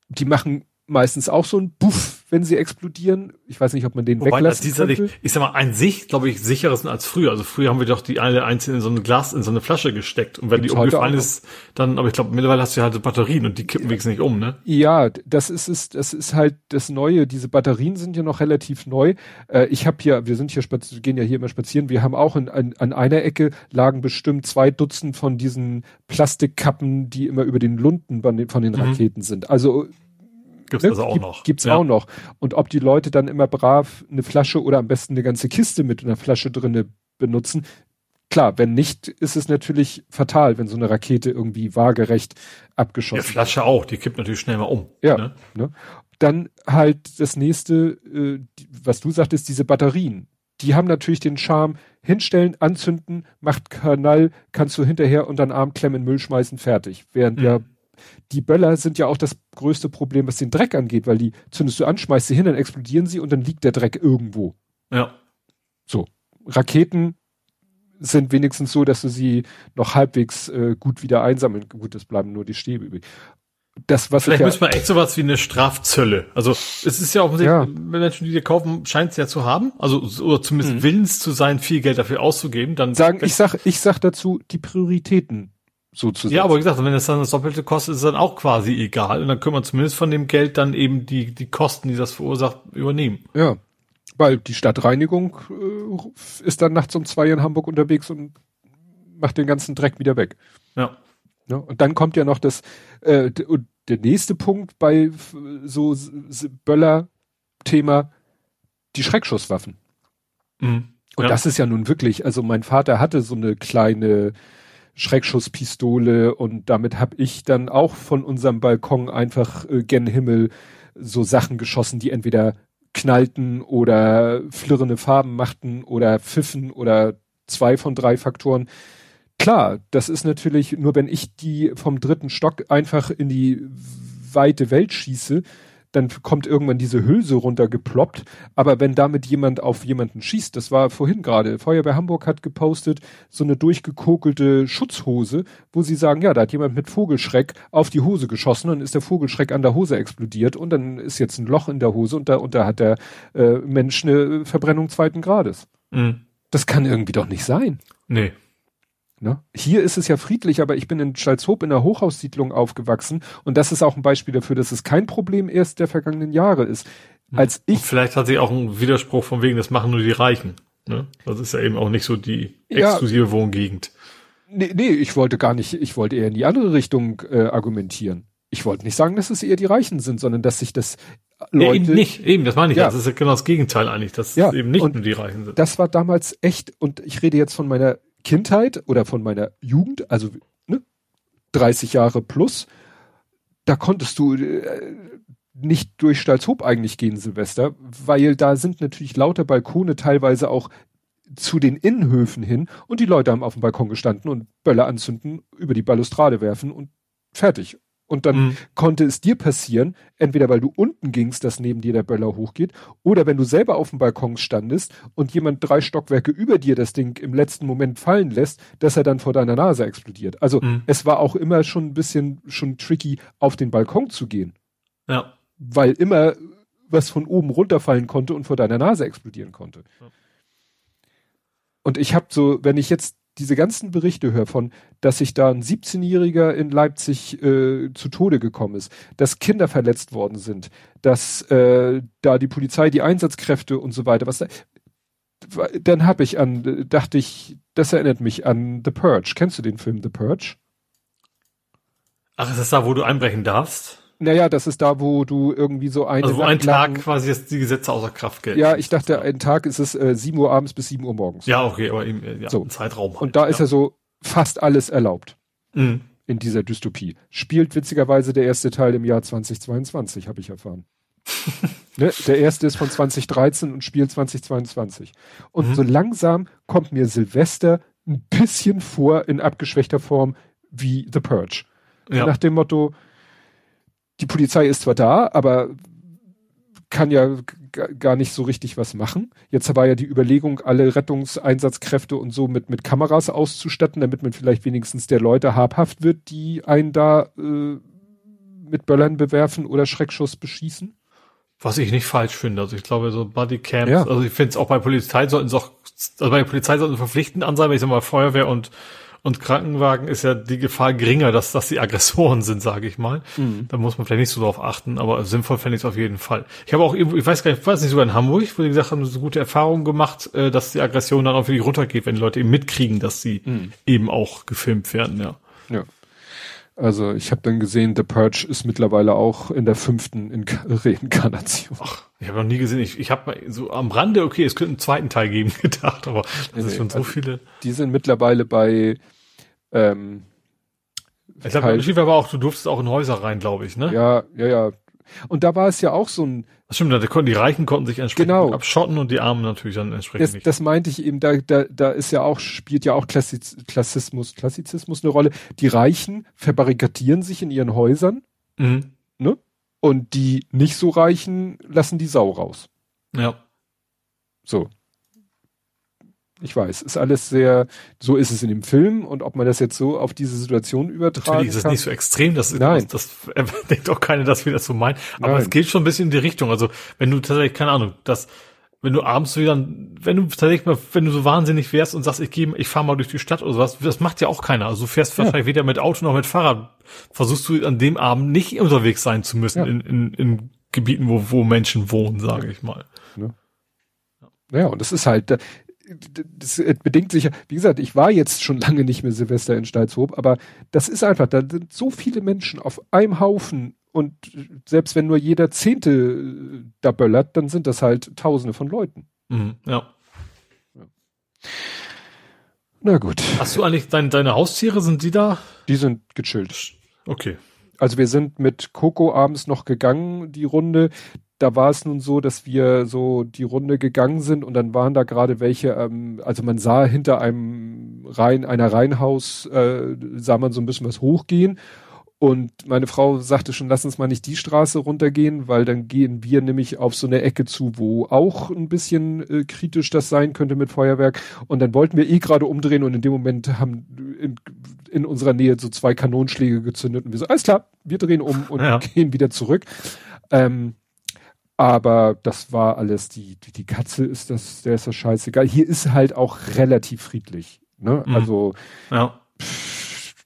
[SPEAKER 2] Die machen meistens auch so ein Buff, wenn sie explodieren. Ich weiß nicht, ob man den Wobei, weglassen
[SPEAKER 3] dieser könnte. Ich sag mal, an sich, glaube ich, sicherer sind als früher. Also früher haben wir doch die alle einzeln in so ein Glas, in so eine Flasche gesteckt. Und wenn Gibt's die umgefallen ist, dann, aber ich glaube, mittlerweile hast du ja halt Batterien und die kippen wenigstens nicht um, ne?
[SPEAKER 2] Ja, das ist es, das ist halt das Neue. Diese Batterien sind ja noch relativ neu. Äh, ich habe hier, wir sind hier spazieren, gehen ja hier immer spazieren. Wir haben auch in, an, an einer Ecke lagen bestimmt zwei Dutzend von diesen Plastikkappen, die immer über den Lunden von den, von den mhm. Raketen sind. Also
[SPEAKER 3] Gibt's ne? also auch
[SPEAKER 2] Gibt,
[SPEAKER 3] noch.
[SPEAKER 2] Gibt's ja. auch noch. Und ob die Leute dann immer brav eine Flasche oder am besten eine ganze Kiste mit einer Flasche drinne benutzen. Klar, wenn nicht, ist es natürlich fatal, wenn so eine Rakete irgendwie waagerecht abgeschossen wird.
[SPEAKER 3] Die Flasche auch, die kippt natürlich schnell mal um.
[SPEAKER 2] Ja. Ne? Ne? Dann halt das nächste, äh, was du sagtest, diese Batterien. Die haben natürlich den Charme, hinstellen, anzünden, macht Kanal, kannst du hinterher unter den Arm klemmen, Müll schmeißen, fertig. Während mhm. ja die Böller sind ja auch das größte Problem, was den Dreck angeht, weil die zündest du an, schmeißt sie hin, dann explodieren sie und dann liegt der Dreck irgendwo.
[SPEAKER 3] Ja.
[SPEAKER 2] So. Raketen sind wenigstens so, dass du sie noch halbwegs äh, gut wieder einsammeln. Gut, es bleiben nur die Stäbe übrig.
[SPEAKER 3] Das, was Vielleicht ja, müssen wir echt sowas wie eine Strafzölle. Also es ist ja offensichtlich, ja. Menschen, die dir kaufen, scheint es ja zu haben. Also oder zumindest mhm. willens zu sein, viel Geld dafür auszugeben. Dann
[SPEAKER 2] sagen, ich sag, ich sag dazu die Prioritäten so zu
[SPEAKER 3] Ja, aber wie gesagt, wenn es dann das Doppelte kostet, ist es dann auch quasi egal. Und dann können wir zumindest von dem Geld dann eben die, die Kosten, die das verursacht, übernehmen.
[SPEAKER 2] Ja. Weil die Stadtreinigung äh, ist dann nachts um zwei in Hamburg unterwegs und macht den ganzen Dreck wieder weg.
[SPEAKER 3] Ja.
[SPEAKER 2] ja und dann kommt ja noch das, äh, der nächste Punkt bei so Böller-Thema, die Schreckschusswaffen. Mhm. Und ja. das ist ja nun wirklich, also mein Vater hatte so eine kleine Schreckschusspistole und damit habe ich dann auch von unserem Balkon einfach äh, gen Himmel so Sachen geschossen, die entweder knallten oder flirrende Farben machten oder pfiffen oder zwei von drei Faktoren. Klar, das ist natürlich nur, wenn ich die vom dritten Stock einfach in die weite Welt schieße, dann kommt irgendwann diese Hülse runtergeploppt. Aber wenn damit jemand auf jemanden schießt, das war vorhin gerade, Feuerwehr Hamburg hat gepostet, so eine durchgekokelte Schutzhose, wo sie sagen, ja, da hat jemand mit Vogelschreck auf die Hose geschossen und ist der Vogelschreck an der Hose explodiert und dann ist jetzt ein Loch in der Hose und da, und da hat der äh, Mensch eine Verbrennung zweiten Grades. Mhm. Das kann irgendwie doch nicht sein.
[SPEAKER 3] Nee.
[SPEAKER 2] Ne? Hier ist es ja friedlich, aber ich bin in Stalzhoop in einer Hochhaussiedlung aufgewachsen und das ist auch ein Beispiel dafür, dass es kein Problem erst der vergangenen Jahre ist.
[SPEAKER 3] Hm. Als ich. Und vielleicht hat sie auch einen Widerspruch von wegen, das machen nur die Reichen. Ne? Das ist ja eben auch nicht so die exklusive ja, Wohngegend.
[SPEAKER 2] Nee, nee, ich wollte gar nicht, ich wollte eher in die andere Richtung äh, argumentieren. Ich wollte nicht sagen, dass es eher die Reichen sind, sondern dass sich das
[SPEAKER 3] Leute. Ja, eben nicht, eben, das meine ich. Ja. Das ist ja genau das Gegenteil eigentlich, dass ja, es eben nicht nur die Reichen sind.
[SPEAKER 2] Das war damals echt, und ich rede jetzt von meiner Kindheit oder von meiner Jugend, also ne, 30 Jahre plus, da konntest du äh, nicht durch Stalzhoop eigentlich gehen, Silvester, weil da sind natürlich lauter Balkone teilweise auch zu den Innenhöfen hin und die Leute haben auf dem Balkon gestanden und Böller anzünden, über die Balustrade werfen und fertig. Und dann mhm. konnte es dir passieren, entweder weil du unten gingst, dass neben dir der Böller hochgeht, oder wenn du selber auf dem Balkon standest und jemand drei Stockwerke über dir das Ding im letzten Moment fallen lässt, dass er dann vor deiner Nase explodiert. Also mhm. es war auch immer schon ein bisschen schon tricky, auf den Balkon zu gehen.
[SPEAKER 3] Ja.
[SPEAKER 2] Weil immer was von oben runterfallen konnte und vor deiner Nase explodieren konnte. Ja. Und ich habe so, wenn ich jetzt diese ganzen Berichte höre von, dass sich da ein 17-Jähriger in Leipzig äh, zu Tode gekommen ist, dass Kinder verletzt worden sind, dass äh, da die Polizei, die Einsatzkräfte und so weiter, was da, dann habe ich an, dachte ich, das erinnert mich an The Purge. Kennst du den Film The Purge?
[SPEAKER 3] Ach, ist das da, wo du einbrechen darfst?
[SPEAKER 2] Naja, das ist da, wo du irgendwie so eine.
[SPEAKER 3] Also wo ein Tag quasi jetzt die Gesetze außer Kraft gelten.
[SPEAKER 2] Ja, ich dachte, ein Tag ist es äh, 7 Uhr abends bis 7 Uhr morgens.
[SPEAKER 3] Ja, okay, aber eben, äh, ja, so. ein Zeitraum.
[SPEAKER 2] Halt, und da ja. ist ja so fast alles erlaubt. Mhm. In dieser Dystopie. Spielt witzigerweise der erste Teil im Jahr 2022, habe ich erfahren. ne? Der erste ist von 2013 und spielt 2022. Und mhm. so langsam kommt mir Silvester ein bisschen vor in abgeschwächter Form wie The Purge. Ja. Nach dem Motto, die Polizei ist zwar da, aber kann ja gar nicht so richtig was machen. Jetzt war ja die Überlegung, alle Rettungseinsatzkräfte und so mit, mit Kameras auszustatten, damit man vielleicht wenigstens der Leute habhaft wird, die einen da äh, mit Böllern bewerfen oder Schreckschuss beschießen.
[SPEAKER 3] Was ich nicht falsch finde. Also ich glaube, so Bodycams, ja. also ich finde es auch bei Polizei sollten es auch, also bei der Polizei sollten verpflichtend an sein, wenn ich sag mal Feuerwehr und und Krankenwagen ist ja die Gefahr geringer, dass das die Aggressoren sind, sage ich mal. Mhm. Da muss man vielleicht nicht so drauf achten, aber sinnvoll fände ich es auf jeden Fall. Ich habe auch, ich weiß gar nicht, weiß nicht sogar in Hamburg, wo die gesagt haben, so gute Erfahrungen gemacht, äh, dass die Aggression dann auch wirklich runtergeht, wenn die Leute eben mitkriegen, dass sie mhm. eben auch gefilmt werden, ja.
[SPEAKER 2] Ja. Also ich habe dann gesehen, The Purge ist mittlerweile auch in der fünften in Reinkarnation.
[SPEAKER 3] Ach, ich habe noch nie gesehen. Ich, ich habe mal so am Rande, okay, es könnte einen zweiten Teil geben, gedacht, aber das nee, ist schon so also viele.
[SPEAKER 2] Die sind mittlerweile bei ähm,
[SPEAKER 3] ich glaube, der Unterschied war aber auch, du durftest auch in Häuser rein, glaube ich, ne?
[SPEAKER 2] Ja, ja, ja. Und da war es ja auch so ein.
[SPEAKER 3] Das stimmt, da konnten die Reichen konnten sich entsprechend
[SPEAKER 2] genau.
[SPEAKER 3] abschotten und die Armen natürlich dann entsprechend
[SPEAKER 2] das, nicht. Das meinte ich eben, da, da, da ist ja auch, spielt ja auch Klassiz Klassismus, Klassizismus eine Rolle. Die Reichen verbarrikadieren sich in ihren Häusern, mhm. ne? Und die nicht so Reichen lassen die Sau raus.
[SPEAKER 3] Ja.
[SPEAKER 2] So ich weiß, ist alles sehr, so ist es in dem Film und ob man das jetzt so auf diese Situation übertragen Natürlich
[SPEAKER 3] ist es nicht so extrem, das, Nein. das, das denkt auch keiner, dass wir das so meinen, aber es geht schon ein bisschen in die Richtung, also wenn du tatsächlich, keine Ahnung, das, wenn du abends wieder, wenn du tatsächlich mal, wenn du so wahnsinnig wärst und sagst, ich gehe, ich fahre mal durch die Stadt oder sowas, das macht ja auch keiner. Also du fährst ja. wahrscheinlich weder mit Auto noch mit Fahrrad. Versuchst du an dem Abend nicht unterwegs sein zu müssen ja. in, in, in Gebieten, wo, wo Menschen wohnen, sage ich mal.
[SPEAKER 2] Ja. ja, und das ist halt, das bedingt sich, wie gesagt, ich war jetzt schon lange nicht mehr Silvester in Stalzhoop, aber das ist einfach, da sind so viele Menschen auf einem Haufen und selbst wenn nur jeder Zehnte äh, da böllert, dann sind das halt Tausende von Leuten.
[SPEAKER 3] Mhm, ja. ja.
[SPEAKER 2] Na gut.
[SPEAKER 3] Hast du eigentlich deine, deine Haustiere, sind die da?
[SPEAKER 2] Die sind gechillt.
[SPEAKER 3] Okay.
[SPEAKER 2] Also wir sind mit Coco abends noch gegangen, die Runde da war es nun so, dass wir so die Runde gegangen sind und dann waren da gerade welche, ähm, also man sah hinter einem Reihen, einer Reihenhaus, äh, sah man so ein bisschen was hochgehen Und meine Frau sagte schon, lass uns mal nicht die Straße runtergehen, weil dann gehen wir nämlich auf so eine Ecke zu, wo auch ein bisschen äh, kritisch das sein könnte mit Feuerwerk. Und dann wollten wir eh gerade umdrehen und in dem Moment haben in, in unserer Nähe so zwei Kanonschläge gezündet und wir so, alles klar, wir drehen um und ja. gehen wieder zurück. Ähm, aber das war alles, die, die, die Katze ist das, der ist das scheißegal. Hier ist halt auch relativ friedlich. Ne? Mhm. Also ja. Pff,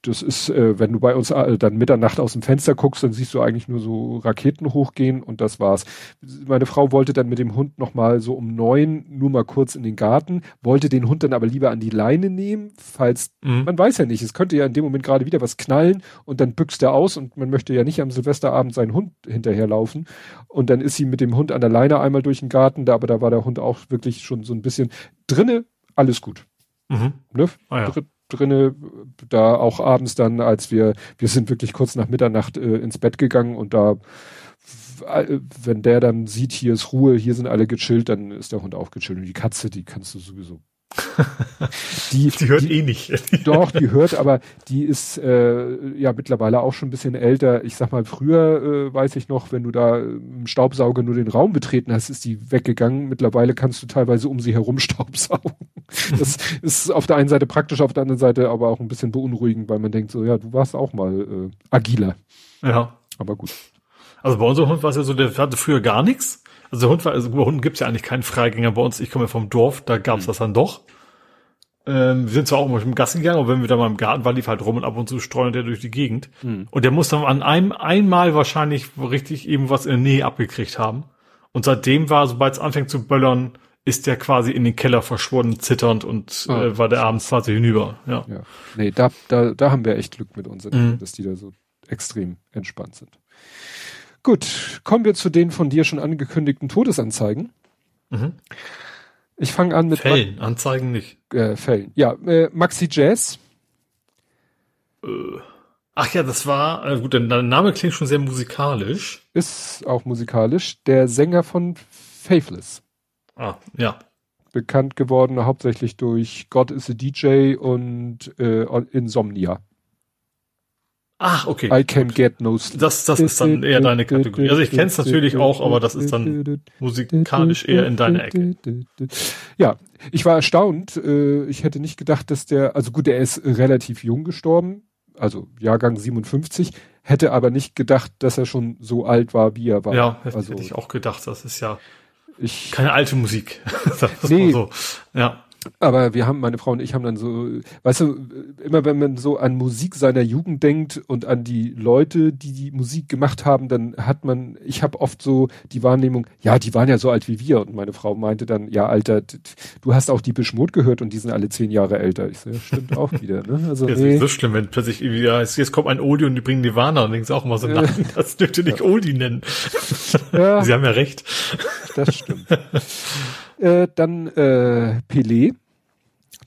[SPEAKER 2] das ist, äh, wenn du bei uns äh, dann Mitternacht aus dem Fenster guckst, dann siehst du eigentlich nur so Raketen hochgehen und das war's. Meine Frau wollte dann mit dem Hund nochmal so um neun nur mal kurz in den Garten, wollte den Hund dann aber lieber an die Leine nehmen, falls, mhm. man weiß ja nicht, es könnte ja in dem Moment gerade wieder was knallen und dann büchst er aus und man möchte ja nicht am Silvesterabend seinen Hund hinterherlaufen und dann ist sie mit dem Hund an der Leine einmal durch den Garten, da, aber da war der Hund auch wirklich schon so ein bisschen drinne, alles gut. Mhm. Ne? Ah, ja drinne, da auch abends dann, als wir, wir sind wirklich kurz nach Mitternacht äh, ins Bett gegangen und da, äh, wenn der dann sieht, hier ist Ruhe, hier sind alle gechillt, dann ist der Hund auch gechillt. Und die Katze, die kannst du sowieso
[SPEAKER 3] die, die hört die, eh nicht.
[SPEAKER 2] doch, die hört, aber die ist äh, ja mittlerweile auch schon ein bisschen älter. Ich sag mal, früher äh, weiß ich noch, wenn du da im Staubsauger nur den Raum betreten hast, ist die weggegangen. Mittlerweile kannst du teilweise um sie herum staubsaugen. Das ist auf der einen Seite praktisch, auf der anderen Seite aber auch ein bisschen beunruhigend, weil man denkt so, ja, du warst auch mal äh, agiler.
[SPEAKER 3] Ja.
[SPEAKER 2] Aber gut.
[SPEAKER 3] Also bei unserem Hund war es ja so, der hatte früher gar nichts. Also Hund war, also bei Hunden gibt's ja eigentlich keinen Freigänger bei uns. Ich komme vom Dorf, da gab's mhm. das dann doch. Ähm, wir sind zwar auch mal im Gassen gegangen, aber wenn wir da mal im Garten waren, lief halt rum und ab und zu streunte der durch die Gegend. Mhm. Und der muss dann an einem einmal wahrscheinlich richtig eben was in der Nähe abgekriegt haben. Und seitdem war, sobald es anfängt zu böllern, ist der quasi in den Keller verschwunden, zitternd und oh, äh, war der abends quasi hinüber. Ja. ja.
[SPEAKER 2] Nee, da, da, da haben wir echt Glück mit unseren, mhm. dass die da so extrem entspannt sind. Gut, kommen wir zu den von dir schon angekündigten Todesanzeigen. Mhm. Ich fange an mit
[SPEAKER 3] Fällen, Ma Anzeigen nicht.
[SPEAKER 2] Äh, Fällen. Ja, äh, Maxi Jazz.
[SPEAKER 3] Äh. Ach ja, das war, äh, gut, der Name klingt schon sehr musikalisch.
[SPEAKER 2] Ist auch musikalisch. Der Sänger von Faithless.
[SPEAKER 3] Ah, ja.
[SPEAKER 2] Bekannt geworden hauptsächlich durch God is a DJ und äh, Insomnia.
[SPEAKER 3] Ach, okay.
[SPEAKER 2] I can gut. get no
[SPEAKER 3] sleep. Das, das ist dann eher deine Kategorie. Also ich kenne es natürlich auch, aber das ist dann musikalisch eher in deiner Ecke.
[SPEAKER 2] Ja, ich war erstaunt. Äh, ich hätte nicht gedacht, dass der, also gut, er ist relativ jung gestorben, also Jahrgang 57, hätte aber nicht gedacht, dass er schon so alt war, wie er war.
[SPEAKER 3] Ja,
[SPEAKER 2] also,
[SPEAKER 3] hätte ich auch gedacht. Das ist ja ich, keine alte Musik.
[SPEAKER 2] nee, so. Ja. Aber wir haben, meine Frau und ich haben dann so, weißt du, immer wenn man so an Musik seiner Jugend denkt und an die Leute, die die Musik gemacht haben, dann hat man, ich habe oft so die Wahrnehmung, ja, die waren ja so alt wie wir. Und meine Frau meinte dann, ja, Alter, du hast auch die Beschmut gehört und die sind alle zehn Jahre älter. Ich so, ja, stimmt auch wieder. Ne?
[SPEAKER 3] Also, das nee. ist so schlimm, wenn plötzlich irgendwie, ja, jetzt kommt ein Oldie und die bringen Nirvana und denkst auch immer so, nein, das dürfte nicht ja. Oldie nennen. Ja, Sie haben ja recht.
[SPEAKER 2] Das stimmt. Äh, dann äh, Pelé.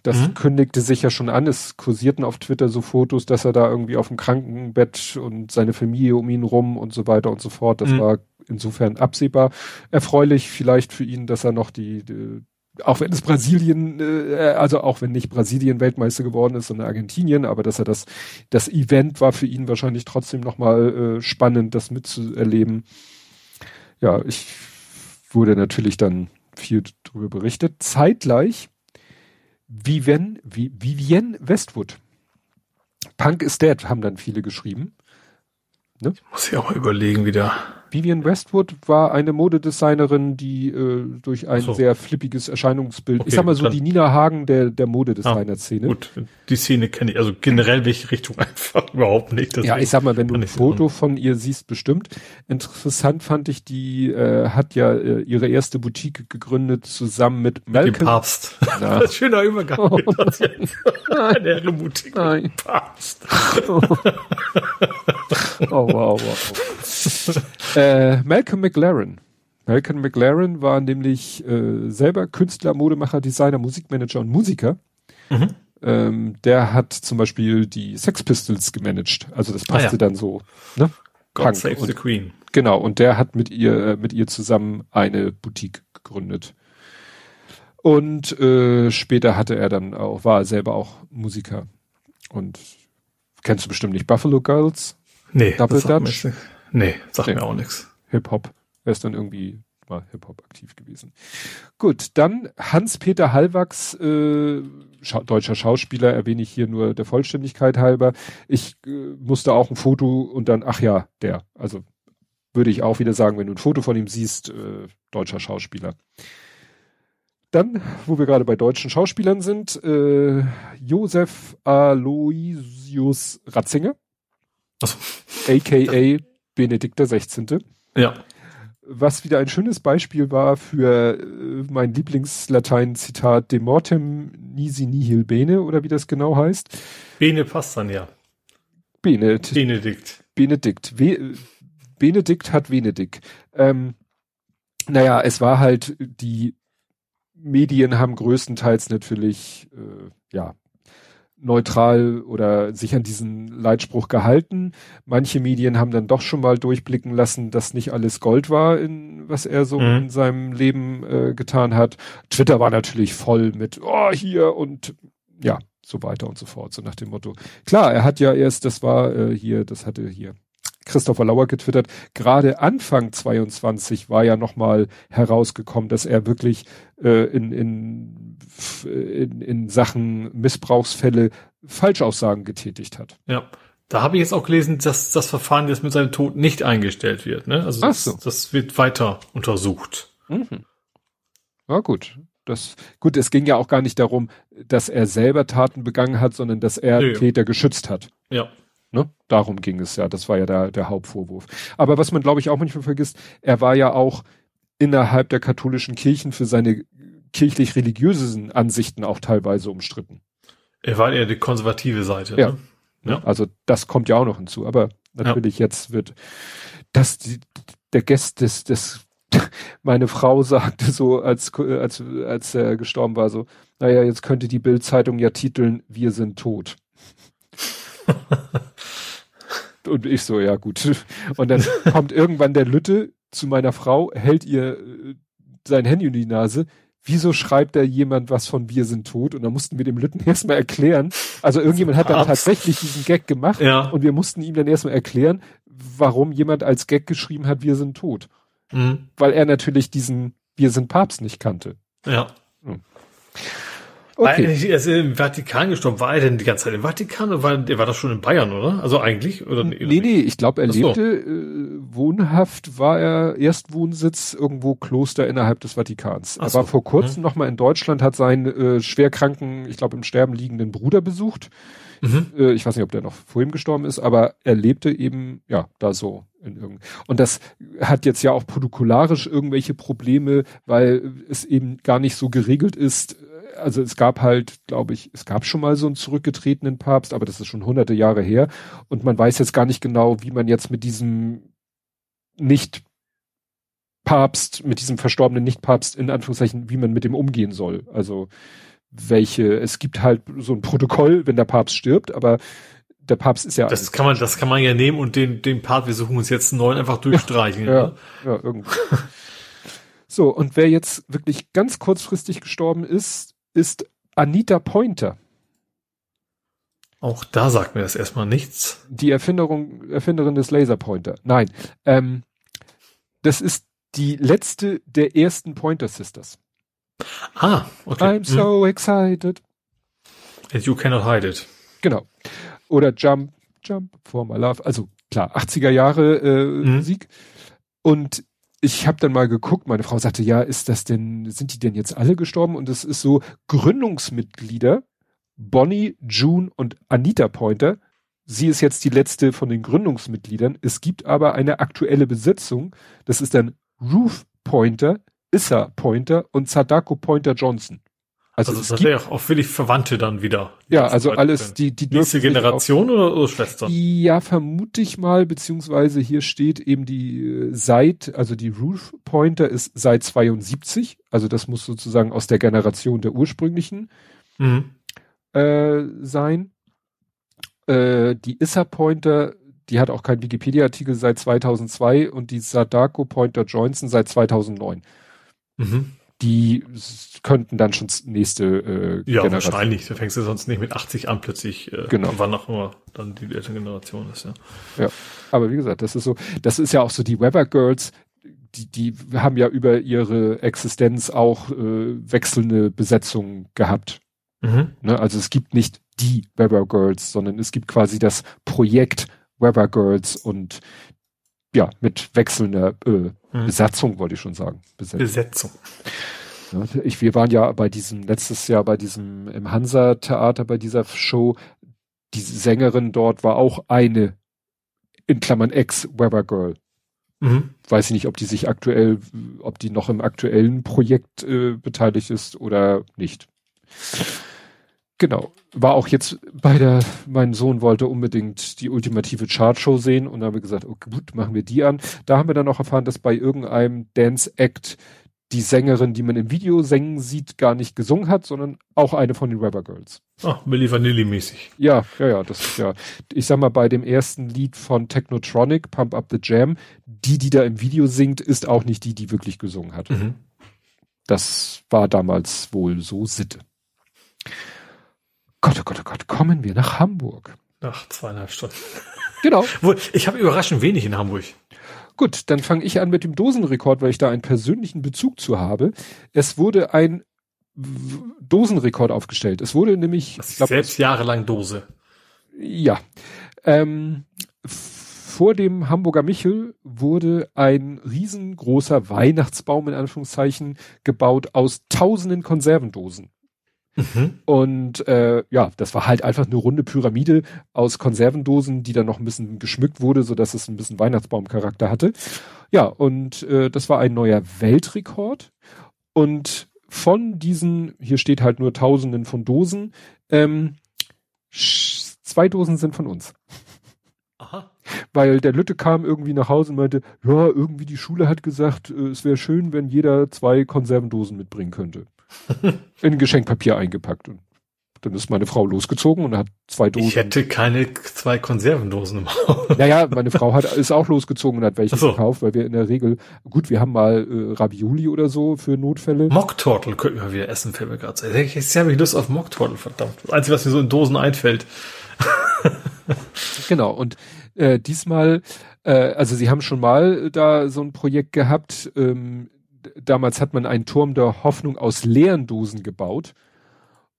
[SPEAKER 2] Das mhm. kündigte sich ja schon an. Es kursierten auf Twitter so Fotos, dass er da irgendwie auf dem Krankenbett und seine Familie um ihn rum und so weiter und so fort. Das mhm. war insofern absehbar. Erfreulich vielleicht für ihn, dass er noch die, die auch wenn es Brasilien, äh, also auch wenn nicht Brasilien Weltmeister geworden ist, sondern Argentinien, aber dass er das, das Event war für ihn wahrscheinlich trotzdem nochmal äh, spannend, das mitzuerleben. Ja, ich wurde natürlich dann viel darüber berichtet. Zeitgleich Vivienne, Vivienne Westwood. Punk is dead, haben dann viele geschrieben.
[SPEAKER 3] Ne? Ich muss ja auch mal überlegen wieder.
[SPEAKER 2] Vivian Westwood war eine Modedesignerin, die äh, durch ein so. sehr flippiges Erscheinungsbild, okay, ich sag mal so die Nina Hagen der, der Modedesigner-Szene. Ah, gut,
[SPEAKER 3] die Szene kenne ich, also generell welche Richtung einfach überhaupt nicht.
[SPEAKER 2] Ja, ich sag mal, wenn du ein Foto von ihr siehst, bestimmt. Interessant fand ich, die äh, hat ja äh, ihre erste Boutique gegründet zusammen mit
[SPEAKER 3] Malcolm. Mit dem Papst.
[SPEAKER 2] Na. Schöner Übergang. Oh.
[SPEAKER 3] eine Boutique Nein. Papst. oh,
[SPEAKER 2] wow, wow. Äh, Malcolm McLaren. Malcolm McLaren war nämlich äh, selber Künstler, Modemacher, Designer, Musikmanager und Musiker. Mhm. Ähm, der hat zum Beispiel die Sex Pistols gemanagt. Also das passte ah, ja. dann so. Ne?
[SPEAKER 3] God Punk. Save und, the Queen.
[SPEAKER 2] Genau, und der hat mit ihr, äh, mit ihr zusammen eine Boutique gegründet. Und äh, später hatte er dann auch, war er selber auch Musiker. Und kennst du bestimmt nicht Buffalo Girls?
[SPEAKER 3] Nee,
[SPEAKER 2] Double Dutch?
[SPEAKER 3] Nee, sagt nee. mir auch nichts.
[SPEAKER 2] Hip-Hop. Er ist dann irgendwie mal Hip-Hop aktiv gewesen. Gut, dann Hans-Peter Hallwachs, äh, Scha deutscher Schauspieler, erwähne ich hier nur der Vollständigkeit halber. Ich äh, musste auch ein Foto und dann, ach ja, der. Also würde ich auch wieder sagen, wenn du ein Foto von ihm siehst, äh, deutscher Schauspieler. Dann, wo wir gerade bei deutschen Schauspielern sind, äh, Josef Aloysius Ratzinger.
[SPEAKER 3] Also.
[SPEAKER 2] AKA Benedikt der 16.
[SPEAKER 3] Ja.
[SPEAKER 2] Was wieder ein schönes Beispiel war für äh, mein Lieblingslatein-Zitat de mortem nisi nihil bene oder wie das genau heißt.
[SPEAKER 3] Bene passt dann ja.
[SPEAKER 2] Benedikt.
[SPEAKER 3] Benedikt.
[SPEAKER 2] Benedikt. We Benedikt hat Venedig. Ähm, naja, es war halt, die Medien haben größtenteils natürlich, äh, ja, neutral oder sich an diesen Leitspruch gehalten. Manche Medien haben dann doch schon mal durchblicken lassen, dass nicht alles Gold war, in, was er so mhm. in seinem Leben äh, getan hat. Twitter war natürlich voll mit, oh, hier und ja, so weiter und so fort, so nach dem Motto. Klar, er hat ja erst, das war äh, hier, das hatte hier Christopher Lauer getwittert, gerade Anfang 22 war ja nochmal herausgekommen, dass er wirklich äh, in, in, in, in Sachen Missbrauchsfälle Falschaussagen getätigt hat.
[SPEAKER 3] Ja. Da habe ich jetzt auch gelesen, dass das Verfahren jetzt mit seinem Tod nicht eingestellt wird. Ne? Also das, so. das wird weiter untersucht.
[SPEAKER 2] Mhm. Ja gut. Das, gut, es ging ja auch gar nicht darum, dass er selber Taten begangen hat, sondern dass er nee. Täter geschützt hat.
[SPEAKER 3] Ja.
[SPEAKER 2] Ne? Darum ging es ja. Das war ja der, der Hauptvorwurf. Aber was man, glaube ich, auch manchmal vergisst, er war ja auch innerhalb der katholischen Kirchen für seine kirchlich-religiösen Ansichten auch teilweise umstritten.
[SPEAKER 3] Er war eher die konservative Seite.
[SPEAKER 2] Ja. Ne? ja. Also das kommt ja auch noch hinzu. Aber natürlich ja. jetzt wird das die, der Gast des, des meine Frau sagte so, als, als, als er gestorben war, so, naja, jetzt könnte die Bildzeitung ja titeln, wir sind tot. Und ich so, ja gut. Und dann kommt irgendwann der Lütte zu meiner Frau, hält ihr äh, sein Handy in die Nase. Wieso schreibt da jemand was von wir sind tot? Und dann mussten wir dem Lütten erstmal erklären. Also irgendjemand hat dann tatsächlich diesen Gag gemacht
[SPEAKER 3] ja.
[SPEAKER 2] und wir mussten ihm dann erstmal erklären, warum jemand als Gag geschrieben hat, wir sind tot. Mhm. Weil er natürlich diesen Wir sind Papst nicht kannte.
[SPEAKER 3] Ja. Hm. Okay. Weil er ist im Vatikan gestorben. War er denn die ganze Zeit im Vatikan oder war, er war das schon in Bayern, oder? Also eigentlich? Oder
[SPEAKER 2] nee, nee, ich glaube, er lebte äh, wohnhaft, war er Erstwohnsitz irgendwo Kloster innerhalb des Vatikans. Ach er war vor kurzem mhm. noch mal in Deutschland, hat seinen äh, schwerkranken, ich glaube im Sterben liegenden Bruder besucht. Mhm. Äh, ich weiß nicht, ob der noch vor ihm gestorben ist, aber er lebte eben, ja, da so und das hat jetzt ja auch protokollarisch irgendwelche Probleme, weil es eben gar nicht so geregelt ist, also es gab halt, glaube ich, es gab schon mal so einen zurückgetretenen Papst, aber das ist schon hunderte Jahre her. Und man weiß jetzt gar nicht genau, wie man jetzt mit diesem nicht Papst, mit diesem verstorbenen Nicht-Papst in Anführungszeichen, wie man mit dem umgehen soll. Also welche, es gibt halt so ein Protokoll, wenn der Papst stirbt, aber der Papst ist ja.
[SPEAKER 3] Das kann man, das kann man ja nehmen und den, den Part, wir suchen uns jetzt einen neuen einfach durchstreichen.
[SPEAKER 2] Ja, ne? ja, ja irgendwie. so, und wer jetzt wirklich ganz kurzfristig gestorben ist, ist Anita Pointer.
[SPEAKER 3] Auch da sagt mir das erstmal nichts.
[SPEAKER 2] Die Erfinderung, Erfinderin des Laserpointer. Nein. Ähm, das ist die letzte der ersten Pointer Sisters.
[SPEAKER 3] Ah, okay.
[SPEAKER 2] I'm so hm. excited.
[SPEAKER 3] And you cannot hide it.
[SPEAKER 2] Genau. Oder Jump, Jump for my love. Also klar, 80er Jahre äh, mhm. Musik. Und ich habe dann mal geguckt, meine Frau sagte, ja, ist das denn, sind die denn jetzt alle gestorben? Und es ist so Gründungsmitglieder, Bonnie, June und Anita Pointer. Sie ist jetzt die letzte von den Gründungsmitgliedern. Es gibt aber eine aktuelle Besetzung. Das ist dann Ruth Pointer, Issa Pointer und Sadako Pointer Johnson.
[SPEAKER 3] Also, also das wäre auch wirklich Verwandte dann wieder.
[SPEAKER 2] Ja, also alles, die, die
[SPEAKER 3] Nächste Generation auch, oder, oder Schwester?
[SPEAKER 2] Ja, vermute ich mal, beziehungsweise hier steht eben die äh, seit, also die Ruth Pointer ist seit 72, also das muss sozusagen aus der Generation der ursprünglichen mhm. äh, sein. Äh, die Issa Pointer, die hat auch keinen Wikipedia-Artikel seit 2002 und die Sadako Pointer Johnson seit 2009. Mhm die könnten dann schon nächste
[SPEAKER 3] äh, Ja, Generation. wahrscheinlich. Da fängst du sonst nicht mit 80 an plötzlich, äh,
[SPEAKER 2] genau.
[SPEAKER 3] wann auch immer dann die ältere Generation ist, ja.
[SPEAKER 2] Ja, aber wie gesagt, das ist so, das ist ja auch so die Weber Girls, die, die haben ja über ihre Existenz auch äh, wechselnde Besetzungen gehabt. Mhm. Ne? Also es gibt nicht die Weber Girls, sondern es gibt quasi das Projekt Weber Girls und ja, mit wechselnder äh, mhm. Besatzung, wollte ich schon sagen.
[SPEAKER 3] Besetzung. Besetzung.
[SPEAKER 2] Ja, ich, wir waren ja bei diesem, letztes Jahr bei diesem, im Hansa-Theater, bei dieser Show, die Sängerin dort war auch eine, in Klammern Ex-Weber Girl. Mhm. Weiß ich nicht, ob die sich aktuell, ob die noch im aktuellen Projekt äh, beteiligt ist oder nicht. Genau. War auch jetzt bei der, mein Sohn wollte unbedingt die ultimative Chartshow sehen und dann haben wir gesagt, okay, gut, machen wir die an. Da haben wir dann auch erfahren, dass bei irgendeinem Dance Act die Sängerin, die man im Video singen sieht, gar nicht gesungen hat, sondern auch eine von den Rubber Girls.
[SPEAKER 3] Ach, Milli Vanilli mäßig.
[SPEAKER 2] Ja, ja, ja, das ist ja. Ich sag mal, bei dem ersten Lied von Technotronic, Pump Up the Jam, die, die da im Video singt, ist auch nicht die, die wirklich gesungen hat. Mhm. Das war damals wohl so Sitte. Gott, oh Gott, oh Gott, kommen wir nach Hamburg.
[SPEAKER 3] Nach zweieinhalb Stunden.
[SPEAKER 2] Genau.
[SPEAKER 3] ich habe überraschend wenig in Hamburg.
[SPEAKER 2] Gut, dann fange ich an mit dem Dosenrekord, weil ich da einen persönlichen Bezug zu habe. Es wurde ein Dosenrekord aufgestellt. Es wurde nämlich
[SPEAKER 3] glaub, selbst jahrelang Dose.
[SPEAKER 2] Ja. Ähm, vor dem Hamburger Michel wurde ein riesengroßer Weihnachtsbaum in Anführungszeichen gebaut aus tausenden Konservendosen. Mhm. Und äh, ja, das war halt einfach eine runde Pyramide aus Konservendosen, die dann noch ein bisschen geschmückt wurde, so dass es ein bisschen Weihnachtsbaumcharakter hatte. Ja, und äh, das war ein neuer Weltrekord. Und von diesen, hier steht halt nur Tausenden von Dosen, ähm, zwei Dosen sind von uns. Aha. Weil der Lütte kam irgendwie nach Hause und meinte, ja, irgendwie die Schule hat gesagt, äh, es wäre schön, wenn jeder zwei Konservendosen mitbringen könnte in Geschenkpapier eingepackt. Und dann ist meine Frau losgezogen und hat zwei Dosen.
[SPEAKER 3] Ich hätte keine zwei Konservendosen im Haus.
[SPEAKER 2] Naja, meine Frau hat, ist auch losgezogen und hat welche so. gekauft, weil wir in der Regel, gut, wir haben mal äh, Ravioli oder so für Notfälle.
[SPEAKER 3] Mocktortel könnten wir wieder essen, fällt mir gerade so. Ich, ich habe Lust auf Mocktortel, verdammt. Das Einzige, was mir so in Dosen einfällt.
[SPEAKER 2] genau, und äh, diesmal, äh, also sie haben schon mal da so ein Projekt gehabt, ähm, damals hat man einen Turm der Hoffnung aus leeren Dosen gebaut.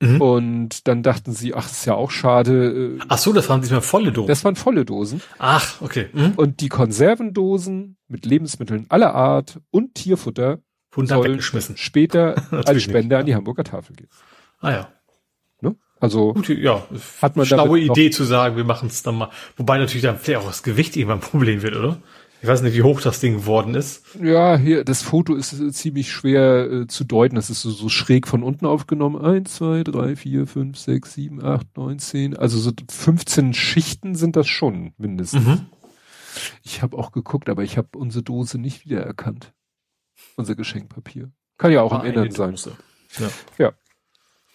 [SPEAKER 2] Mhm. Und dann dachten sie, ach, ist ja auch schade.
[SPEAKER 3] Äh, ach so, das waren diesmal volle Dosen.
[SPEAKER 2] Das waren volle Dosen.
[SPEAKER 3] Ach, okay.
[SPEAKER 2] Mhm. Und die Konservendosen mit Lebensmitteln aller Art und Tierfutter
[SPEAKER 3] sollen
[SPEAKER 2] später als Spende an die Hamburger Tafel gehen.
[SPEAKER 3] Ah ja.
[SPEAKER 2] Ne? Also
[SPEAKER 3] Gute, ja, hat man schlaue Idee zu sagen, wir machen es dann mal. Wobei natürlich dann vielleicht auch das Gewicht irgendwann ein Problem wird, oder? Ich weiß nicht, wie hoch das Ding geworden ist.
[SPEAKER 2] Ja, hier, das Foto ist äh, ziemlich schwer äh, zu deuten. Das ist so, so schräg von unten aufgenommen. Eins, zwei, drei, vier, fünf, sechs, sieben, acht, neun, zehn. Also so 15 Schichten sind das schon mindestens. Mhm. Ich habe auch geguckt, aber ich habe unsere Dose nicht wiedererkannt. Unser Geschenkpapier. Kann ja auch War im Innern sein. Ja. ja.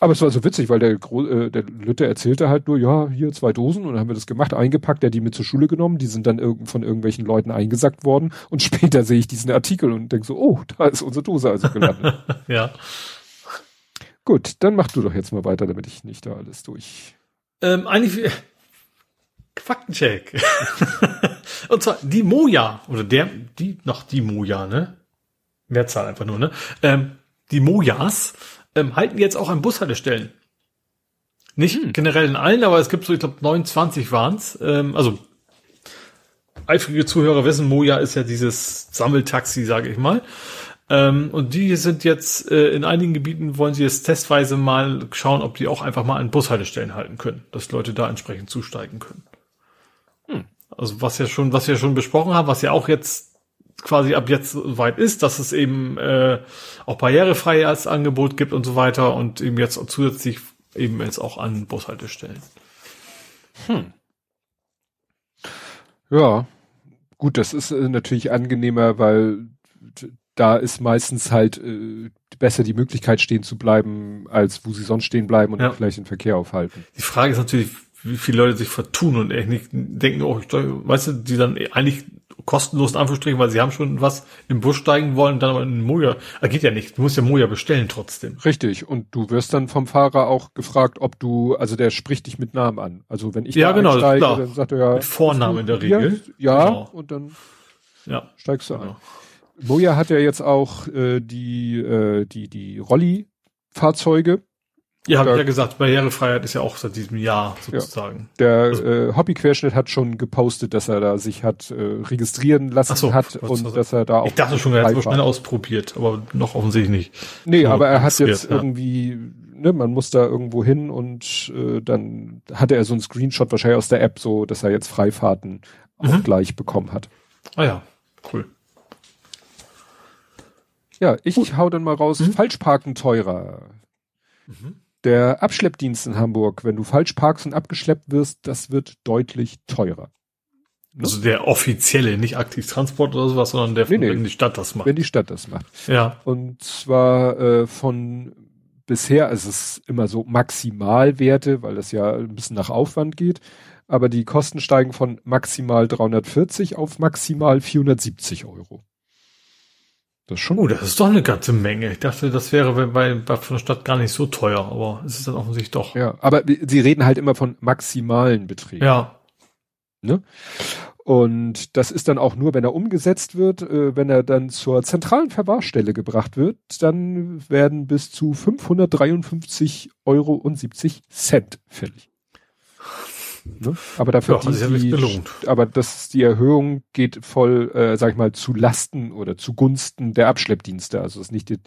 [SPEAKER 2] Aber es war so witzig, weil der, äh, der Lütte erzählte halt nur, ja, hier zwei Dosen und dann haben wir das gemacht, eingepackt, der hat die mit zur Schule genommen, die sind dann irg von irgendwelchen Leuten eingesackt worden und später sehe ich diesen Artikel und denke so, oh, da ist unsere Dose also gelandet.
[SPEAKER 3] ja.
[SPEAKER 2] Gut, dann mach du doch jetzt mal weiter, damit ich nicht da alles durch.
[SPEAKER 3] Ähm, eigentlich Faktencheck. und zwar die Moja, oder der, die, noch die Moja, ne? Mehrzahl einfach nur, ne? Ähm, die Mojas ähm, halten jetzt auch an Bushaltestellen. Nicht hm. generell in allen, aber es gibt so, ich glaube, 29 waren's. Ähm, also eifrige Zuhörer wissen, Moja ist ja dieses Sammeltaxi, sage ich mal. Ähm, und die sind jetzt äh, in einigen Gebieten wollen sie jetzt testweise mal schauen, ob die auch einfach mal an Bushaltestellen halten können, dass Leute da entsprechend zusteigen können. Hm. Also was ja schon, was wir schon besprochen haben, was ja auch jetzt quasi ab jetzt weit ist, dass es eben äh, auch barrierefrei als Angebot gibt und so weiter und eben jetzt zusätzlich eben jetzt auch an Bushaltestellen. Hm.
[SPEAKER 2] Ja, gut, das ist äh, natürlich angenehmer, weil da ist meistens halt äh, besser die Möglichkeit stehen zu bleiben, als wo sie sonst stehen bleiben und ja. vielleicht den Verkehr aufhalten.
[SPEAKER 3] Die Frage ist natürlich, wie viele Leute sich vertun und echt nicht denken, oh, ich, weißt du, die dann eigentlich kostenlos in Anführungsstrichen, weil sie haben schon was im Bus steigen wollen dann aber in Moja. Äh, geht ja nicht. Du musst ja Moja bestellen trotzdem.
[SPEAKER 2] Richtig. Und du wirst dann vom Fahrer auch gefragt, ob du, also der spricht dich mit Namen an. Also wenn ich
[SPEAKER 3] ja, genau,
[SPEAKER 2] einsteige, klar. dann sagt er ja.
[SPEAKER 3] Mit Vornamen in der Regel.
[SPEAKER 2] Ja, genau. und dann ja. steigst du genau. ein. Moja hat ja jetzt auch äh, die, äh, die, die Rolli-Fahrzeuge
[SPEAKER 3] ja, habe ich ja gesagt, Barrierefreiheit ist ja auch seit diesem Jahr sozusagen.
[SPEAKER 2] Ja. Der also, äh, Hobbyquerschnitt hat schon gepostet, dass er da sich hat äh, registrieren lassen so, hat und also, dass er da auch.
[SPEAKER 3] Ich dachte schon, er hat es schnell ausprobiert, aber noch offensichtlich nicht.
[SPEAKER 2] Nee, so aber er hat jetzt ja. irgendwie, ne, man muss da irgendwo hin und äh, dann hatte er so einen Screenshot wahrscheinlich aus der App, so dass er jetzt Freifahrten mhm. auch gleich bekommen hat.
[SPEAKER 3] Ah ja, cool.
[SPEAKER 2] Ja, ich Gut. hau dann mal raus, mhm. Falschparken teurer. Mhm. Der Abschleppdienst in Hamburg, wenn du falsch parkst und abgeschleppt wirst, das wird deutlich teurer.
[SPEAKER 3] Ne? Also der offizielle, nicht aktiv Transport oder sowas, sondern der,
[SPEAKER 2] nee, nee,
[SPEAKER 3] wenn die Stadt das macht.
[SPEAKER 2] Wenn die Stadt das macht.
[SPEAKER 3] Ja.
[SPEAKER 2] Und zwar äh, von bisher, also es ist immer so Maximalwerte, weil das ja ein bisschen nach Aufwand geht, aber die Kosten steigen von maximal 340 auf maximal 470 Euro.
[SPEAKER 3] Das ist schon. Oh, das ist doch eine ganze Menge. Ich dachte, das wäre bei, bei von der Stadt gar nicht so teuer, aber es ist dann offensichtlich doch.
[SPEAKER 2] Ja, aber sie reden halt immer von maximalen Beträgen.
[SPEAKER 3] Ja.
[SPEAKER 2] Ne? Und das ist dann auch nur, wenn er umgesetzt wird, äh, wenn er dann zur zentralen Verwahrstelle gebracht wird, dann werden bis zu 553 Euro und 70 Cent fällig. Ne? Aber dafür
[SPEAKER 3] ja, die,
[SPEAKER 2] die,
[SPEAKER 3] belohnt.
[SPEAKER 2] aber das die Erhöhung geht voll, äh, sag ich mal, zu Lasten oder zugunsten der Abschleppdienste. Also es ist nicht die,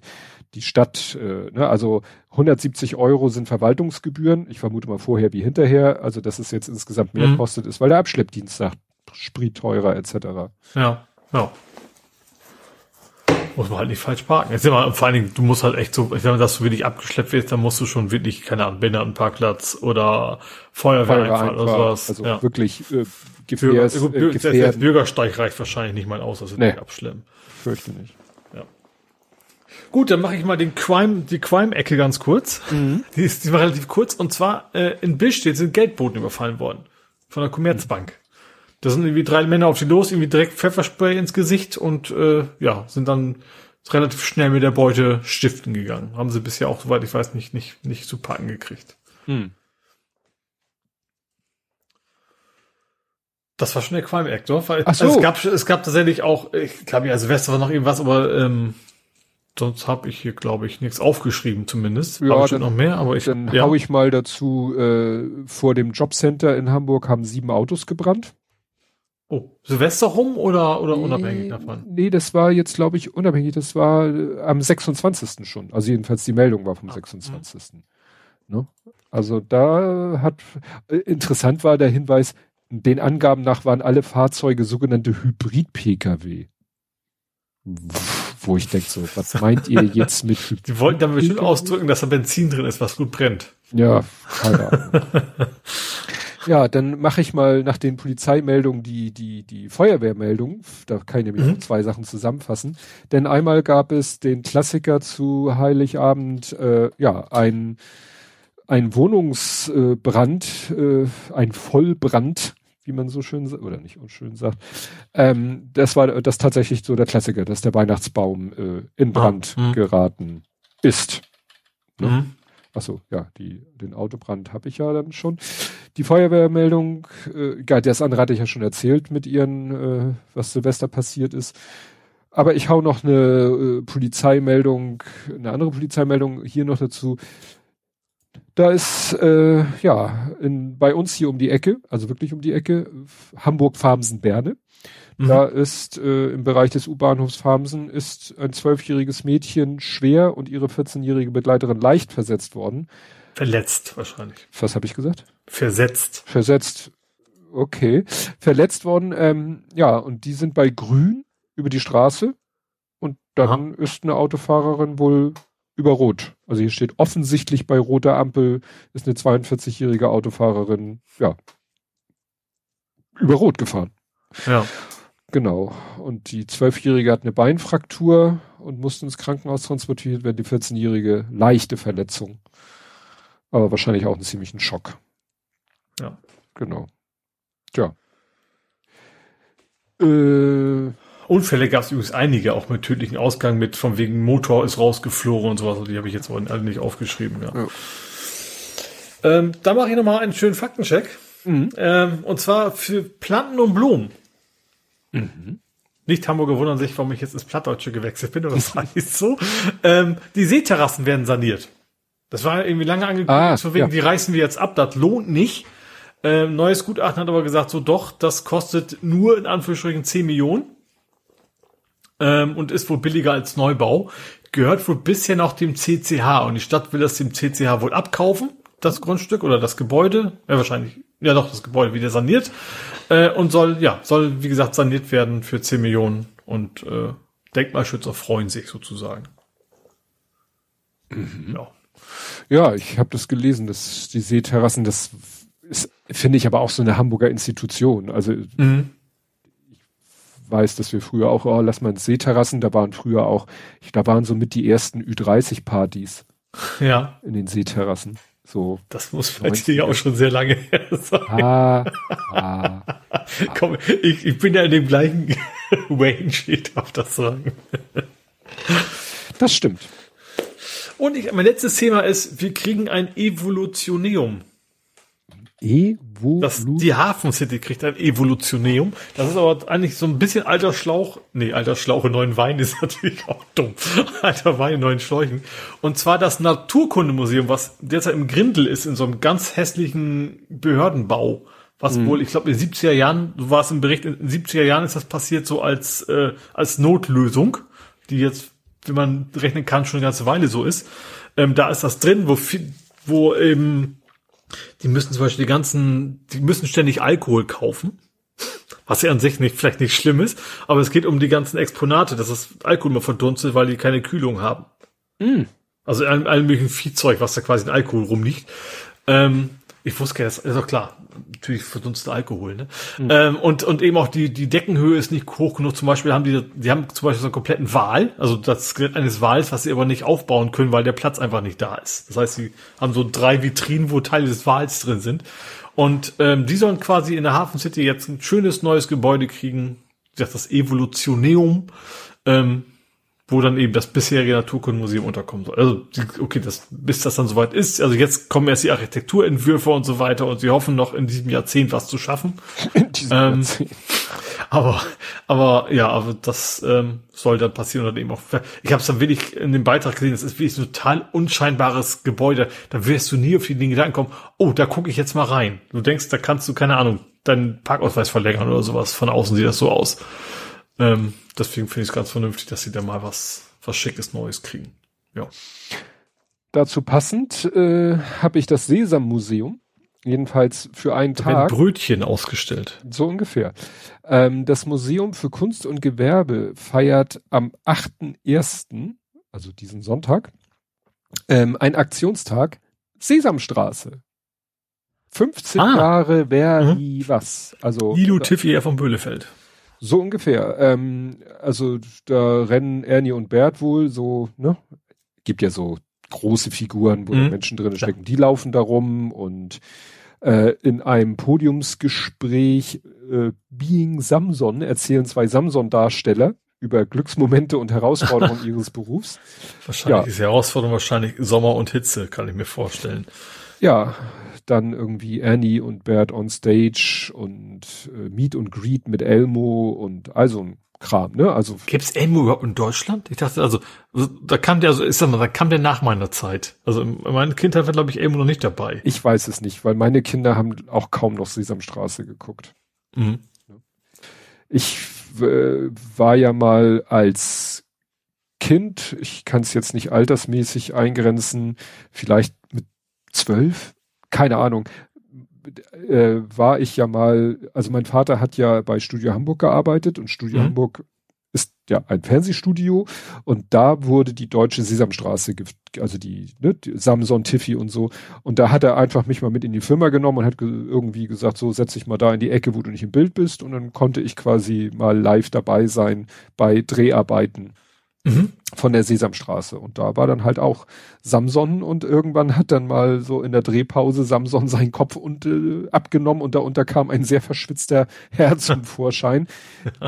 [SPEAKER 2] die Stadt, äh, ne? also 170 Euro sind Verwaltungsgebühren. Ich vermute mal vorher wie hinterher. Also dass es jetzt insgesamt mehr mhm. kostet, ist, weil der Abschleppdienst sagt, Sprit teurer etc.
[SPEAKER 3] Ja, ja muss man halt nicht falsch parken. Jetzt immer, vor allen Dingen, du musst halt echt so, wenn das so wirklich abgeschleppt wird, dann musst du schon wirklich, keine Ahnung, Behindertenparkplatz oder Feuerwehr oder sowas.
[SPEAKER 2] Also ja. wirklich äh, Gefährs,
[SPEAKER 3] Bürger, äh, der Bürgersteig reicht wahrscheinlich nicht mal aus, also
[SPEAKER 2] nee, nicht abschleppen. Fürchte nicht.
[SPEAKER 3] Ja. Gut, dann mache ich mal den Crime, die Crime-Ecke ganz kurz. Mhm. Die ist diesmal relativ kurz. Und zwar äh, in Billstedt sind Geldboten überfallen worden. Von der Commerzbank. Da sind irgendwie drei Männer auf die los, irgendwie direkt Pfefferspray ins Gesicht und äh, ja, sind dann relativ schnell mit der Beute stiften gegangen. Haben sie bisher auch, soweit ich weiß, nicht, nicht, nicht zu packen gekriegt. Hm. Das war schon der Crime Act, oder? Weil,
[SPEAKER 2] Ach so.
[SPEAKER 3] also es gab, es gab tatsächlich auch, ich glaube, ja, Silvester war noch irgendwas, aber ähm, sonst habe ich hier, glaube ich, nichts aufgeschrieben zumindest.
[SPEAKER 2] Ja, dann, noch mehr, aber ich. Dann ja. hau ich mal dazu, äh, vor dem Jobcenter in Hamburg haben sieben Autos gebrannt.
[SPEAKER 3] Oh, Silvester rum oder, oder nee, unabhängig davon?
[SPEAKER 2] Nee, das war jetzt, glaube ich, unabhängig. Das war äh, am 26. schon. Also jedenfalls die Meldung war vom ah, 26. Mhm. Ne? Also da hat, äh, interessant war der Hinweis, den Angaben nach waren alle Fahrzeuge sogenannte Hybrid-Pkw. Wo ich denke so, was meint ihr jetzt mit
[SPEAKER 3] Hybrid? Die wollten damit bestimmt ausdrücken, dass da Benzin drin ist, was gut brennt.
[SPEAKER 2] Ja, keine Ahnung. Ja, dann mache ich mal nach den Polizeimeldungen die, die, die Feuerwehrmeldung. Da kann ich nämlich mhm. zwei Sachen zusammenfassen. Denn einmal gab es den Klassiker zu Heiligabend, äh, ja, ein, ein Wohnungsbrand, äh, ein Vollbrand, wie man so schön oder nicht schön sagt. Ähm, das war das tatsächlich so der Klassiker, dass der Weihnachtsbaum äh, in Brand ah, geraten ist. Ne? Mhm. Achso, ja, die, den Autobrand habe ich ja dann schon. Die Feuerwehrmeldung, äh, ja, das andere hatte ich ja schon erzählt mit ihren, äh, was Silvester passiert ist. Aber ich hau noch eine äh, Polizeimeldung, eine andere Polizeimeldung hier noch dazu. Da ist äh, ja in, bei uns hier um die Ecke, also wirklich um die Ecke, Hamburg-Farmsen-Berne. Mhm. Da ist äh, im Bereich des U-Bahnhofs Farmsen ist ein zwölfjähriges Mädchen schwer und ihre 14-jährige Begleiterin leicht versetzt worden.
[SPEAKER 3] Verletzt wahrscheinlich.
[SPEAKER 2] Was habe ich gesagt?
[SPEAKER 3] Versetzt.
[SPEAKER 2] Versetzt. Okay. Verletzt worden, ähm, ja, und die sind bei Grün über die Straße und dann Aha. ist eine Autofahrerin wohl über Rot. Also hier steht offensichtlich bei roter Ampel ist eine 42-jährige Autofahrerin, ja, über Rot gefahren.
[SPEAKER 3] Ja.
[SPEAKER 2] Genau. Und die Zwölfjährige hat eine Beinfraktur und musste ins Krankenhaus transportiert werden. Die 14-jährige leichte Verletzung. Aber wahrscheinlich auch einen ziemlichen Schock.
[SPEAKER 3] Ja.
[SPEAKER 2] Genau. Tja.
[SPEAKER 3] Äh, Unfälle gab es übrigens einige, auch mit tödlichen Ausgang, mit von wegen Motor ist rausgeflogen und sowas. Die habe ich jetzt alle nicht aufgeschrieben. Ja. ja. Ähm, da mache ich nochmal einen schönen Faktencheck. Mhm. Ähm, und zwar für Planten und Blumen. Mhm. Nicht Hamburger wundern sich, warum ich jetzt ins Plattdeutsche gewechselt bin, oder das war nicht so. Ähm, die Seeterrassen werden saniert. Das war irgendwie lange angekündigt, ah, von wegen, ja. die reißen wir jetzt ab, das lohnt nicht. Ähm, neues Gutachten hat aber gesagt, so doch, das kostet nur in Anführungsstrichen 10 Millionen ähm, und ist wohl billiger als Neubau. Gehört wohl bisher noch dem CCH und die Stadt will das dem CCH wohl abkaufen, das Grundstück oder das Gebäude. Ja, wahrscheinlich, ja doch, das Gebäude wieder saniert. Äh, und soll, ja, soll, wie gesagt, saniert werden für 10 Millionen und äh, Denkmalschützer freuen sich sozusagen.
[SPEAKER 2] Mhm. Ja. Ja, ich habe das gelesen, dass die Seeterrassen, das finde ich aber auch so eine Hamburger Institution. Also mhm weiß, dass wir früher auch, oh, lass mal Seeterrassen, da waren früher auch, da waren so mit die ersten Ü30-Partys.
[SPEAKER 3] Ja.
[SPEAKER 2] In den Seeterrassen. So.
[SPEAKER 3] Das muss bei dir ja auch schon sehr lange her sein. Ah, ah, Komm, ich, ich bin ja in dem gleichen Range, ich darf das sagen.
[SPEAKER 2] Das stimmt.
[SPEAKER 3] Und ich, mein letztes Thema ist, wir kriegen ein Evolutioneum. Evolution. Das, die Hafen City kriegt ein Evolutioneum. Das ist aber eigentlich so ein bisschen alter Schlauch. Nee, alter Schlauch in neuen Wein ist natürlich auch dumm. alter Wein in neuen Schläuchen. Und zwar das Naturkundemuseum, was derzeit im Grindel ist, in so einem ganz hässlichen Behördenbau. Was mhm. wohl, ich glaube, in den 70er Jahren, so war es im Bericht, in den 70er Jahren ist das passiert so als, äh, als Notlösung, die jetzt, wenn man rechnen kann, schon eine ganze Weile so ist. Ähm, da ist das drin, wo, wo eben die müssen zum Beispiel die ganzen, die müssen ständig Alkohol kaufen. Was ja an sich nicht, vielleicht nicht schlimm ist, aber es geht um die ganzen Exponate, dass das Alkohol mal verdunstet, weil die keine Kühlung haben. Mm. Also allem möglichen Viehzeug, was da quasi in Alkohol rumliegt. Ähm, ich wusste ja, das ist doch klar. Natürlich verdunster Alkohol, ne? Mhm. Ähm, und, und eben auch die, die Deckenhöhe ist nicht hoch genug. Zum Beispiel haben die, die haben zum Beispiel so einen kompletten Wal, also das Skelett eines Wals, was sie aber nicht aufbauen können, weil der Platz einfach nicht da ist. Das heißt, sie haben so drei Vitrinen, wo Teile des Wals drin sind. Und ähm, die sollen quasi in der Hafen City jetzt ein schönes neues Gebäude kriegen. Wie gesagt, das Evolutioneum. Ähm, wo dann eben das bisherige Naturkundemuseum unterkommen soll. Also, okay, das, bis das dann soweit ist, also jetzt kommen erst die Architekturentwürfe und so weiter und sie hoffen noch in diesem Jahrzehnt was zu schaffen. Ähm, Jahrzehnt. Aber, aber ja, aber das ähm, soll dann passieren oder eben auch. Ich habe es dann wirklich in dem Beitrag gesehen, das ist wirklich ein total unscheinbares Gebäude. Da wirst du nie auf den Gedanken kommen, oh, da gucke ich jetzt mal rein. Du denkst, da kannst du, keine Ahnung, deinen Parkausweis verlängern oder sowas. Von außen sieht das so aus. Ähm, deswegen finde ich es ganz vernünftig, dass sie da mal was, was Schickes Neues kriegen. Ja.
[SPEAKER 2] Dazu passend äh, habe ich das Sesam-Museum. Jedenfalls für einen da Tag.
[SPEAKER 3] Brötchen ausgestellt.
[SPEAKER 2] So ungefähr. Ähm, das Museum für Kunst und Gewerbe feiert am 8.1., also diesen Sonntag, ähm, ein Aktionstag Sesamstraße. 15 ah. Jahre wer, mhm. wie, was. Also.
[SPEAKER 3] Lilo Tiffy von Böhlefeld.
[SPEAKER 2] So ungefähr. Ähm, also da rennen Ernie und Bert wohl so, ne? Gibt ja so große Figuren, wo mhm. Menschen drin stecken. Ja. Die laufen da rum und äh, in einem Podiumsgespräch äh, Being Samson erzählen zwei Samson-Darsteller über Glücksmomente und Herausforderungen ihres Berufs.
[SPEAKER 3] Wahrscheinlich ja. ist die Herausforderung wahrscheinlich Sommer und Hitze, kann ich mir vorstellen.
[SPEAKER 2] Ja, dann irgendwie Annie und Bert on Stage und äh, Meet und Greet mit Elmo und also ein Kram, ne? Also
[SPEAKER 3] gibt's Elmo überhaupt in Deutschland? Ich dachte also, da kam der also ist sag mal, da kam der nach meiner Zeit. Also in meiner Kindheit war glaube ich Elmo noch nicht dabei.
[SPEAKER 2] Ich weiß es nicht, weil meine Kinder haben auch kaum noch Sesamstraße geguckt. Mhm. Ich äh, war ja mal als Kind, ich kann es jetzt nicht altersmäßig eingrenzen, vielleicht mit zwölf, keine Ahnung, äh, war ich ja mal, also mein Vater hat ja bei Studio Hamburg gearbeitet und Studio mhm. Hamburg ist ja ein Fernsehstudio und da wurde die deutsche Sesamstraße, also die, ne, die Samson, Tiffy und so. Und da hat er einfach mich mal mit in die Firma genommen und hat ge irgendwie gesagt, so setz dich mal da in die Ecke, wo du nicht im Bild bist. Und dann konnte ich quasi mal live dabei sein bei Dreharbeiten Mhm. Von der Sesamstraße. Und da war dann halt auch Samson und irgendwann hat dann mal so in der Drehpause Samson seinen Kopf und, äh, abgenommen und darunter kam ein sehr verschwitzter Herr zum Vorschein,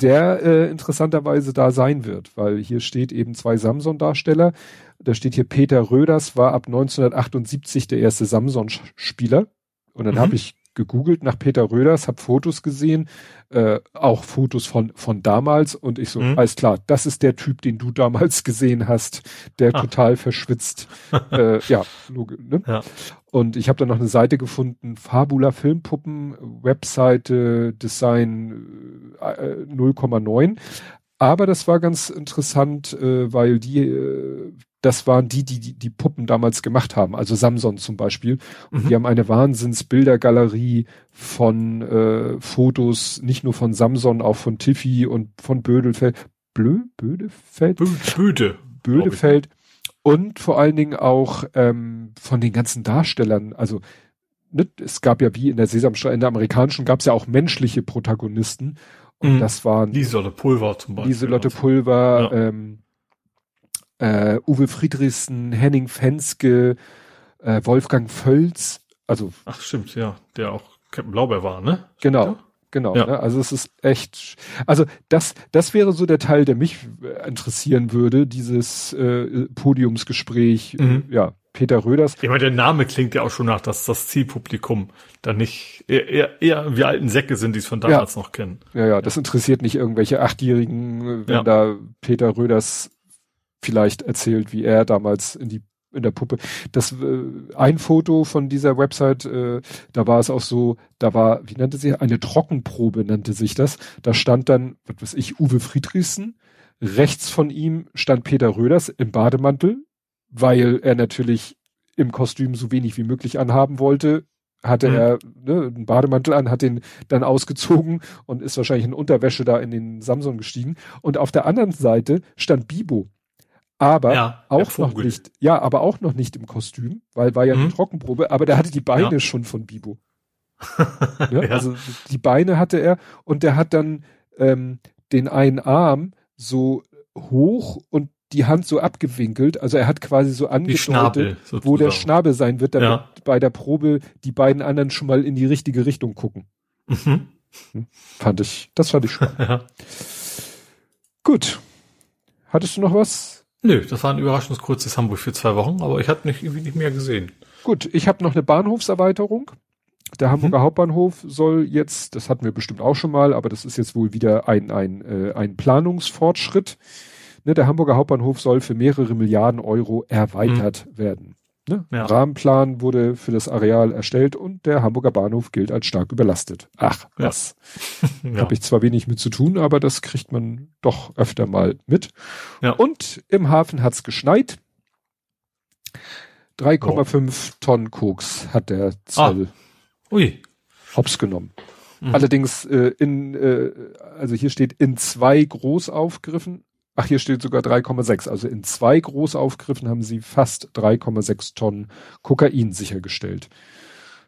[SPEAKER 2] der äh, interessanterweise da sein wird, weil hier steht eben zwei Samson-Darsteller. Da steht hier Peter Röders war ab 1978 der erste Samson-Spieler. Und dann mhm. habe ich gegoogelt nach Peter Röders, habe Fotos gesehen, äh, auch Fotos von von damals und ich so, mhm. alles klar, das ist der Typ, den du damals gesehen hast, der ah. total verschwitzt. äh, ja, ne? ja. Und ich habe dann noch eine Seite gefunden, Fabula Filmpuppen, Webseite Design äh, 0,9. Aber das war ganz interessant, äh, weil die äh, das waren die, die, die die Puppen damals gemacht haben, also Samson zum Beispiel. Und mhm. die haben eine Wahnsinnsbildergalerie von äh, Fotos, nicht nur von Samson, auch von Tiffy und von Bödelfeld. Blö? Bödefeld?
[SPEAKER 3] Böde.
[SPEAKER 2] Bödefeld. Und vor allen Dingen auch ähm, von den ganzen Darstellern, also ne, es gab ja wie in der Sesamstraße, in der amerikanischen gab es ja auch menschliche Protagonisten. Und mhm. das waren
[SPEAKER 3] Lieselotte Pulver zum Beispiel.
[SPEAKER 2] Lieselotte Pulver, ja. ähm, äh, Uwe Friedrichsen, Henning Fenske, äh, Wolfgang Völz, also.
[SPEAKER 3] Ach, stimmt, ja, der auch Captain Blaubeer war, ne?
[SPEAKER 2] Genau. Genau, ja. ne? also es ist echt, also das, das wäre so der Teil, der mich äh, interessieren würde, dieses äh, Podiumsgespräch, mhm. ja, Peter Röders.
[SPEAKER 3] Ich meine, der Name klingt ja auch schon nach, dass das Zielpublikum dann nicht eher, eher, eher wie alten Säcke sind, die es von damals
[SPEAKER 2] ja.
[SPEAKER 3] noch kennen.
[SPEAKER 2] Ja, ja, das interessiert nicht irgendwelche Achtjährigen, wenn ja. da Peter Röders vielleicht erzählt, wie er damals in die in der Puppe. Das äh, ein Foto von dieser Website, äh, da war es auch so, da war, wie nannte sie, eine Trockenprobe nannte sich das. Da stand dann, was weiß ich, Uwe Friedrichsen. Rechts von ihm stand Peter Röders im Bademantel, weil er natürlich im Kostüm so wenig wie möglich anhaben wollte. Hatte mhm. er ne, einen Bademantel an, hat den dann ausgezogen und ist wahrscheinlich in Unterwäsche da in den Samsung gestiegen. Und auf der anderen Seite stand Bibo aber ja, auch noch nicht, ja, aber auch noch nicht im Kostüm, weil war ja mhm. eine Trockenprobe, aber der hatte die Beine ja. schon von Bibo. ja. Also die Beine hatte er und der hat dann ähm, den einen Arm so hoch und die Hand so abgewinkelt, also er hat quasi so angedeutet, wo der Schnabel sein wird, damit bei der Probe die beiden anderen schon mal in die richtige Richtung gucken. Mhm. Hm, fand ich, das fand ich spannend. Gut. Hattest du noch was?
[SPEAKER 3] Nö, das war ein überraschendes kurzes Hamburg für zwei Wochen, aber ich hatte nicht, irgendwie nicht mehr gesehen.
[SPEAKER 2] Gut, ich habe noch eine Bahnhofserweiterung. Der Hamburger mhm. Hauptbahnhof soll jetzt, das hatten wir bestimmt auch schon mal, aber das ist jetzt wohl wieder ein, ein, äh, ein Planungsfortschritt. Ne, der Hamburger Hauptbahnhof soll für mehrere Milliarden Euro erweitert mhm. werden. Ne? Ja. Rahmenplan wurde für das Areal erstellt und der Hamburger Bahnhof gilt als stark überlastet. Ach, was. Ja. Habe ich zwar wenig mit zu tun, aber das kriegt man doch öfter mal mit. Ja. Und im Hafen hat's geschneit. 3,5 oh. Tonnen Koks hat der Zoll
[SPEAKER 3] ah. Ui.
[SPEAKER 2] hops genommen. Mhm. Allerdings äh, in, äh, also hier steht in zwei Großaufgriffen Ach, hier steht sogar 3,6. Also in zwei Großaufgriffen haben sie fast 3,6 Tonnen Kokain sichergestellt.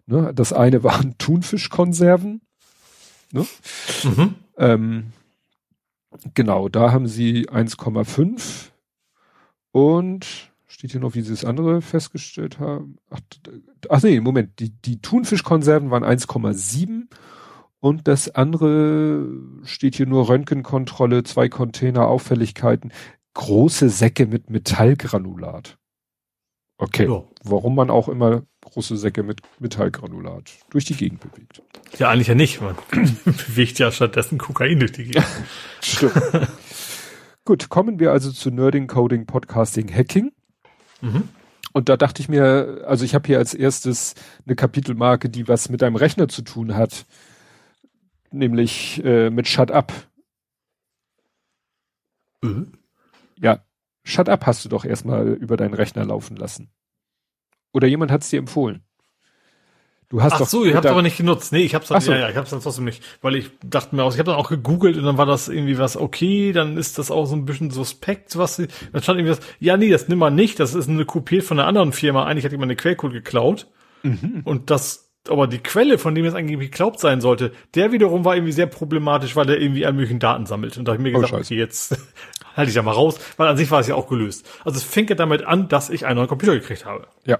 [SPEAKER 2] Ne? Das eine waren Thunfischkonserven. Ne? Mhm. Ähm, genau, da haben sie 1,5 und steht hier noch, wie sie das andere festgestellt haben. Ach, ach nee, Moment, die, die Thunfischkonserven waren 1,7 und das andere steht hier nur Röntgenkontrolle, zwei Container, Auffälligkeiten, große Säcke mit Metallgranulat. Okay, ja. warum man auch immer große Säcke mit Metallgranulat durch die Gegend bewegt.
[SPEAKER 3] Ja, eigentlich ja nicht. Man bewegt ja stattdessen Kokain durch die Gegend. Stimmt.
[SPEAKER 2] Gut, kommen wir also zu Nerding, Coding, Podcasting, Hacking. Mhm. Und da dachte ich mir, also ich habe hier als erstes eine Kapitelmarke, die was mit deinem Rechner zu tun hat nämlich äh, mit Shut Up. Mhm. Ja, Shut Up hast du doch erstmal über deinen Rechner laufen lassen. Oder jemand hat es dir empfohlen.
[SPEAKER 3] Du hast Ach doch so, ihr habt aber nicht genutzt. Nee, ich hab's dann, so. ja, ja, ich hab's dann trotzdem nicht, weil ich dachte mir aus, ich habe dann auch gegoogelt und dann war das irgendwie was okay, dann ist das auch so ein bisschen suspekt, was sie, dann stand irgendwie was, ja, nee, das nimm mal nicht, das ist eine Kopie von einer anderen Firma, eigentlich hat jemand eine Quellcode geklaut. Mhm. Und das aber die Quelle, von dem es eigentlich geglaubt sein sollte, der wiederum war irgendwie sehr problematisch, weil der irgendwie alle möglichen Daten sammelt. Und da habe ich mir oh, gesagt, oh, okay, jetzt halte ich da mal raus, weil an sich war es ja auch gelöst. Also es fing ja damit an, dass ich einen neuen Computer gekriegt habe.
[SPEAKER 2] Ja.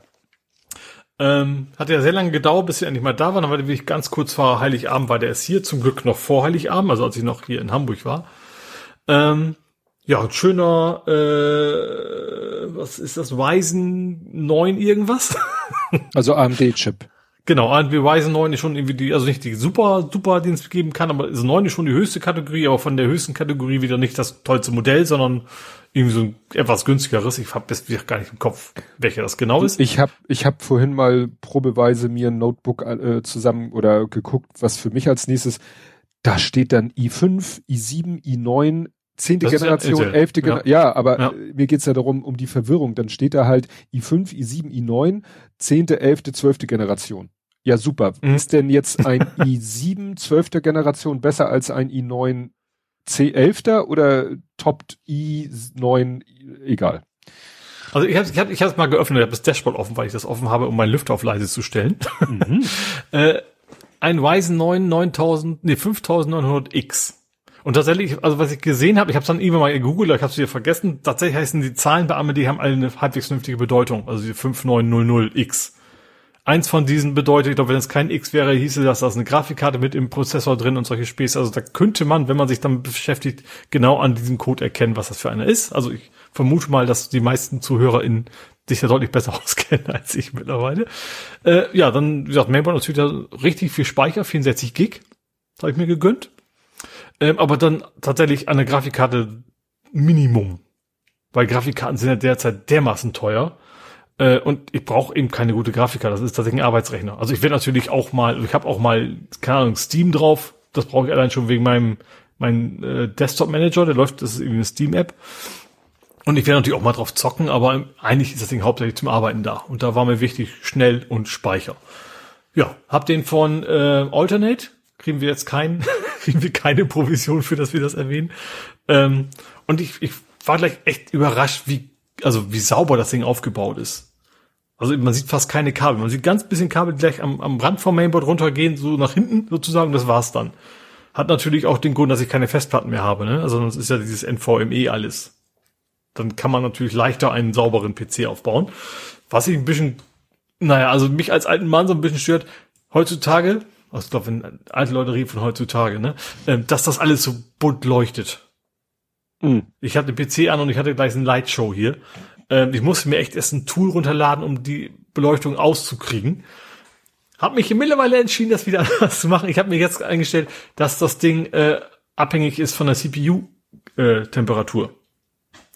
[SPEAKER 3] Ähm, hat ja sehr lange gedauert, bis wir endlich mal da waren, aber ich ganz kurz vor Heiligabend war der es hier, zum Glück noch vor Heiligabend, also als ich noch hier in Hamburg war. Ähm, ja, ein schöner, äh, was ist das, Ryzen 9 irgendwas?
[SPEAKER 2] also AMD-Chip.
[SPEAKER 3] Genau, Ryzen 9 ist schon irgendwie die, also nicht die super, super, die es geben kann, aber 9 ist schon die höchste Kategorie, aber von der höchsten Kategorie wieder nicht das tollste Modell, sondern irgendwie so ein etwas günstigeres. Ich habe bis gar nicht im Kopf, welcher das genau ist.
[SPEAKER 2] Ich habe ich hab vorhin mal probeweise mir ein Notebook äh, zusammen oder geguckt, was für mich als nächstes. Da steht dann i5, i7, i9, zehnte Generation, ja elfte Generation. Ja. ja, aber ja. mir geht's ja darum, um die Verwirrung. Dann steht da halt i5, i7, i9, zehnte, elfte, zwölfte Generation. Ja, super. Mhm. Ist denn jetzt ein i7 zwölfter Generation besser als ein i9 C11 oder toppt i9, egal.
[SPEAKER 3] Also ich habe ich hab, ich hab mal geöffnet, ich habe das Dashboard offen, weil ich das offen habe, um meinen Lüfter auf leise zu stellen. Mhm. äh, ein Ryzen 9 9000, nee 5900X. Und tatsächlich, also was ich gesehen habe, ich habe es dann irgendwann mal gegoogelt, ich habe es wieder vergessen, tatsächlich heißen die Zahlen bei AMD haben alle eine halbwegs vernünftige Bedeutung, also die 5900X. Eins von diesen bedeutet, ich glaube, wenn es kein X wäre, hieße das, da ist eine Grafikkarte mit im Prozessor drin und solche Späße. Also da könnte man, wenn man sich damit beschäftigt, genau an diesem Code erkennen, was das für einer ist. Also ich vermute mal, dass die meisten ZuhörerInnen sich da deutlich besser auskennen als ich mittlerweile. Äh, ja, dann, wie gesagt, Mainboard natürlich wieder richtig viel Speicher, 64 Gig, habe ich mir gegönnt. Ähm, aber dann tatsächlich eine Grafikkarte Minimum. Weil Grafikkarten sind ja derzeit dermaßen teuer äh, und ich brauche eben keine gute Grafiker. Das ist tatsächlich ein Arbeitsrechner. Also ich werde natürlich auch mal, ich habe auch mal, keine Ahnung, Steam drauf. Das brauche ich allein schon wegen meinem mein äh, Desktop Manager. Der läuft, das ist irgendwie eine Steam App. Und ich werde natürlich auch mal drauf zocken, aber eigentlich ist das Ding hauptsächlich zum Arbeiten da. Und da war mir wichtig, schnell und Speicher. Ja, hab den von äh, Alternate. Kriegen wir jetzt keinen, kriegen wir keine Provision für, dass wir das erwähnen. Ähm, und ich, ich war gleich echt überrascht, wie also wie sauber das Ding aufgebaut ist. Also man sieht fast keine Kabel. Man sieht ganz bisschen Kabel gleich am, am Rand vom Mainboard runtergehen, so nach hinten sozusagen, das war's dann. Hat natürlich auch den Grund, dass ich keine Festplatten mehr habe, ne? Also das ist ja dieses NVMe alles. Dann kann man natürlich leichter einen sauberen PC aufbauen. Was ich ein bisschen, naja, also mich als alten Mann so ein bisschen stört, heutzutage, also ich glaube, wenn alte Leute reden von heutzutage, ne, ähm, dass das alles so bunt leuchtet. Mhm. Ich hatte den PC an und ich hatte gleich eine Lightshow hier. Ähm, ich musste mir echt erst ein Tool runterladen, um die Beleuchtung auszukriegen. Hab mich mittlerweile entschieden, das wieder anders zu machen. Ich habe mir jetzt eingestellt, dass das Ding äh, abhängig ist von der CPU-Temperatur. Äh,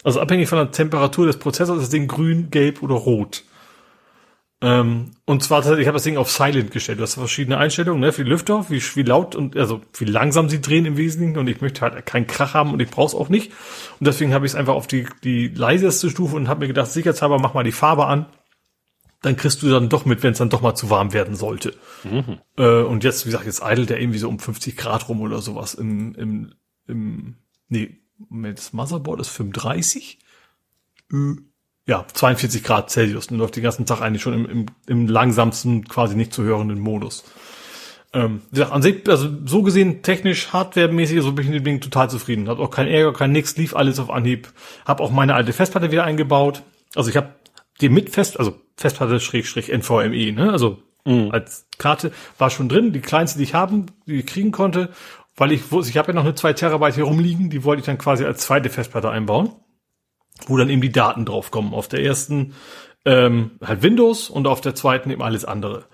[SPEAKER 3] also abhängig von der Temperatur des Prozessors ist das Ding grün, gelb oder rot. Ähm, und zwar, ich habe das Ding auf Silent gestellt. Du hast verschiedene Einstellungen, ne, für die Lüfter, wie, wie laut und also wie langsam sie drehen im Wesentlichen. Und ich möchte halt keinen Krach haben und ich brauche es auch nicht. Und deswegen habe ich es einfach auf die, die leiseste Stufe und habe mir gedacht, sicherheitshalber mach mal die Farbe an. Dann kriegst du dann doch mit, wenn es dann doch mal zu warm werden sollte. Mhm. Äh, und jetzt, wie gesagt, jetzt idelt der irgendwie so um 50 Grad rum oder sowas im, im, im nee, das Motherboard ist 35. Äh, ja, 42 Grad Celsius und läuft den ganzen Tag eigentlich schon im, im, im langsamsten, quasi nicht zu hörenden Modus. Ähm, an sich, also so gesehen, technisch, hardwaremäßig, so bin ich mit dem Ding total zufrieden. Hat auch kein Ärger, kein nix, lief alles auf Anhieb. Hab auch meine alte Festplatte wieder eingebaut. Also ich habe die mit Fest, also Festplatte Schrägstrich NVMe, ne? Also mhm. als Karte war schon drin, die kleinste, die ich haben, die ich kriegen konnte, weil ich wusste, ich habe ja noch eine 2 Terabyte hier rumliegen, die wollte ich dann quasi als zweite Festplatte einbauen wo dann eben die Daten draufkommen. Auf der ersten ähm, halt Windows und auf der zweiten eben alles andere.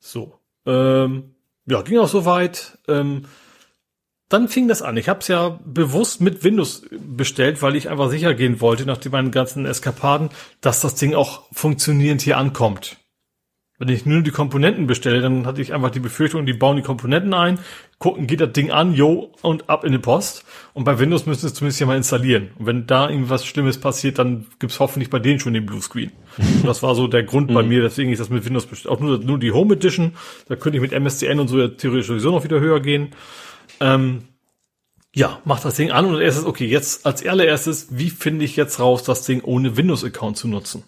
[SPEAKER 3] So. Ähm, ja, ging auch soweit. Ähm, dann fing das an. Ich habe es ja bewusst mit Windows bestellt, weil ich einfach sicher gehen wollte, nach meinen ganzen Eskapaden, dass das Ding auch funktionierend hier ankommt. Wenn ich nur die Komponenten bestelle, dann hatte ich einfach die Befürchtung, die bauen die Komponenten ein, gucken, geht das Ding an, yo, und ab in die Post. Und bei Windows müssen sie es zumindest ja mal installieren. Und wenn da irgendwas Schlimmes passiert, dann gibt's hoffentlich bei denen schon den Bluescreen. das war so der Grund bei mhm. mir, deswegen ich das mit Windows bestellt. Auch nur, nur die Home Edition, da könnte ich mit MSCN und so ja theoretisch sowieso noch wieder höher gehen. Ähm, ja, mach das Ding an und erstes, okay, jetzt als allererstes, wie finde ich jetzt raus, das Ding ohne Windows-Account zu nutzen?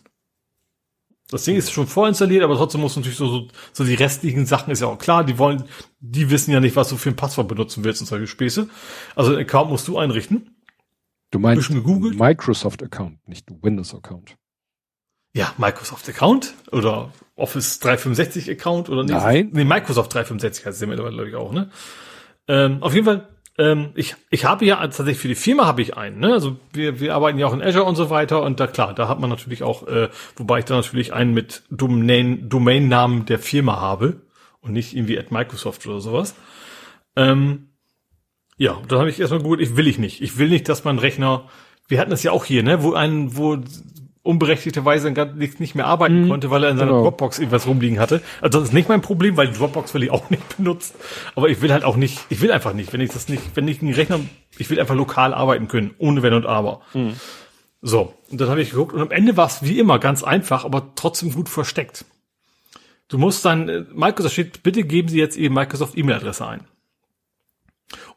[SPEAKER 3] Das Ding ist schon vorinstalliert, aber trotzdem muss natürlich so, so, so die restlichen Sachen ist ja auch klar, die wollen, die wissen ja nicht, was du für ein Passwort benutzen willst und solche Späße. Also einen Account musst du einrichten.
[SPEAKER 2] Du meinst Microsoft-Account, nicht Windows-Account.
[SPEAKER 3] Ja, Microsoft-Account oder Office 365-Account oder
[SPEAKER 2] nicht? Nein.
[SPEAKER 3] Nee, Microsoft 365 heißt es mittlerweile, glaube ich, auch, ne? Ähm, auf jeden Fall, ähm, ich, ich habe ja tatsächlich für die Firma habe ich einen, ne? Also wir, wir arbeiten ja auch in Azure und so weiter und da klar, da hat man natürlich auch, äh, wobei ich da natürlich einen mit Domain, Domain-Namen der Firma habe und nicht irgendwie at Microsoft oder sowas. Ähm, ja, dann habe ich erstmal gut, ich will ich nicht. Ich will nicht, dass mein Rechner, wir hatten das ja auch hier, ne, wo ein, wo unberechtigterweise nicht, nicht mehr arbeiten mhm, konnte, weil er in seiner genau. Dropbox irgendwas rumliegen hatte. Also das ist nicht mein Problem, weil die Dropbox will ich auch nicht benutzen. Aber ich will halt auch nicht, ich will einfach nicht, wenn ich das nicht, wenn ich einen Rechner, ich will einfach lokal arbeiten können, ohne Wenn und Aber. Mhm. So, und dann habe ich geguckt und am Ende war es wie immer ganz einfach, aber trotzdem gut versteckt. Du musst dann, äh, Microsoft steht, bitte geben Sie jetzt Ihre Microsoft E-Mail-Adresse ein.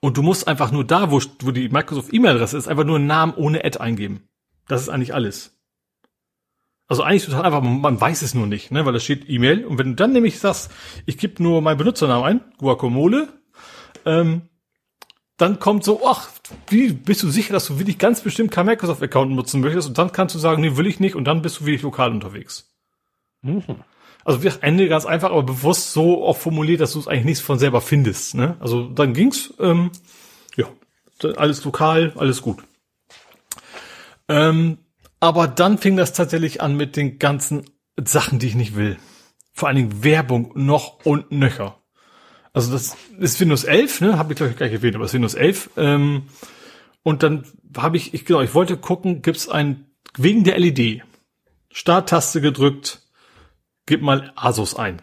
[SPEAKER 3] Und du musst einfach nur da, wo, wo die Microsoft E-Mail-Adresse ist, einfach nur einen Namen ohne Ad eingeben. Das ist eigentlich alles. Also eigentlich total einfach, man weiß es nur nicht, ne, weil da steht E-Mail. Und wenn du dann nämlich sagst, ich gebe nur meinen Benutzernamen ein, Guacamole, ähm, dann kommt so, ach, wie bist du sicher, dass du wirklich ganz bestimmt kein Microsoft-Account nutzen möchtest? Und dann kannst du sagen, nee, will ich nicht. Und dann bist du wirklich lokal unterwegs. Mhm. Also wir Ende ganz einfach, aber bewusst so auch formuliert, dass du es eigentlich nicht von selber findest. Ne? Also dann ging's, ähm, ja, alles lokal, alles gut. Ähm, aber dann fing das tatsächlich an mit den ganzen Sachen, die ich nicht will. Vor allen Dingen Werbung noch und nöcher. Also das ist Windows 11, ne? Habe ich glaube ich gleich erwähnt, aber es ist Windows 11. Ähm, und dann habe ich, ich genau, ich wollte gucken, gibt's ein wegen der LED Starttaste gedrückt, gib mal Asus ein.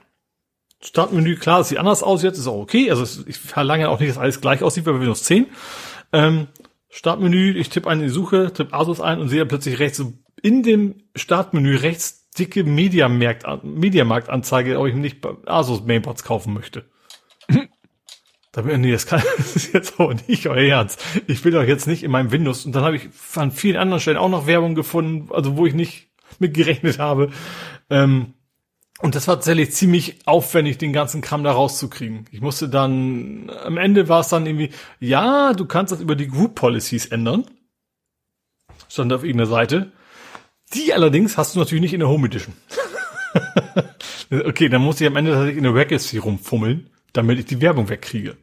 [SPEAKER 3] Startmenü, klar, das sieht anders aus jetzt, ist auch okay. Also ich verlange auch nicht, dass alles gleich aussieht wie bei Windows 10. Ähm, Startmenü, ich tippe eine Suche, tippe Asus ein und sehe plötzlich rechts in dem Startmenü rechts dicke Mediamarkt, Mediamarkt-Anzeige, ob ich nicht Asus Mainboards kaufen möchte. Da bin nee, das kann das ist jetzt aber nicht euer Ernst. Ich will doch jetzt nicht in meinem Windows. Und dann habe ich an vielen anderen Stellen auch noch Werbung gefunden, also wo ich nicht mit gerechnet habe. Ähm, und das war tatsächlich ziemlich aufwendig, den ganzen Kram da rauszukriegen. Ich musste dann, am Ende war es dann irgendwie, ja, du kannst das über die Group Policies ändern. Stand auf irgendeiner Seite. Die allerdings hast du natürlich nicht in der Home Edition. okay, dann muss ich am Ende tatsächlich in der Registry rumfummeln, damit ich die Werbung wegkriege.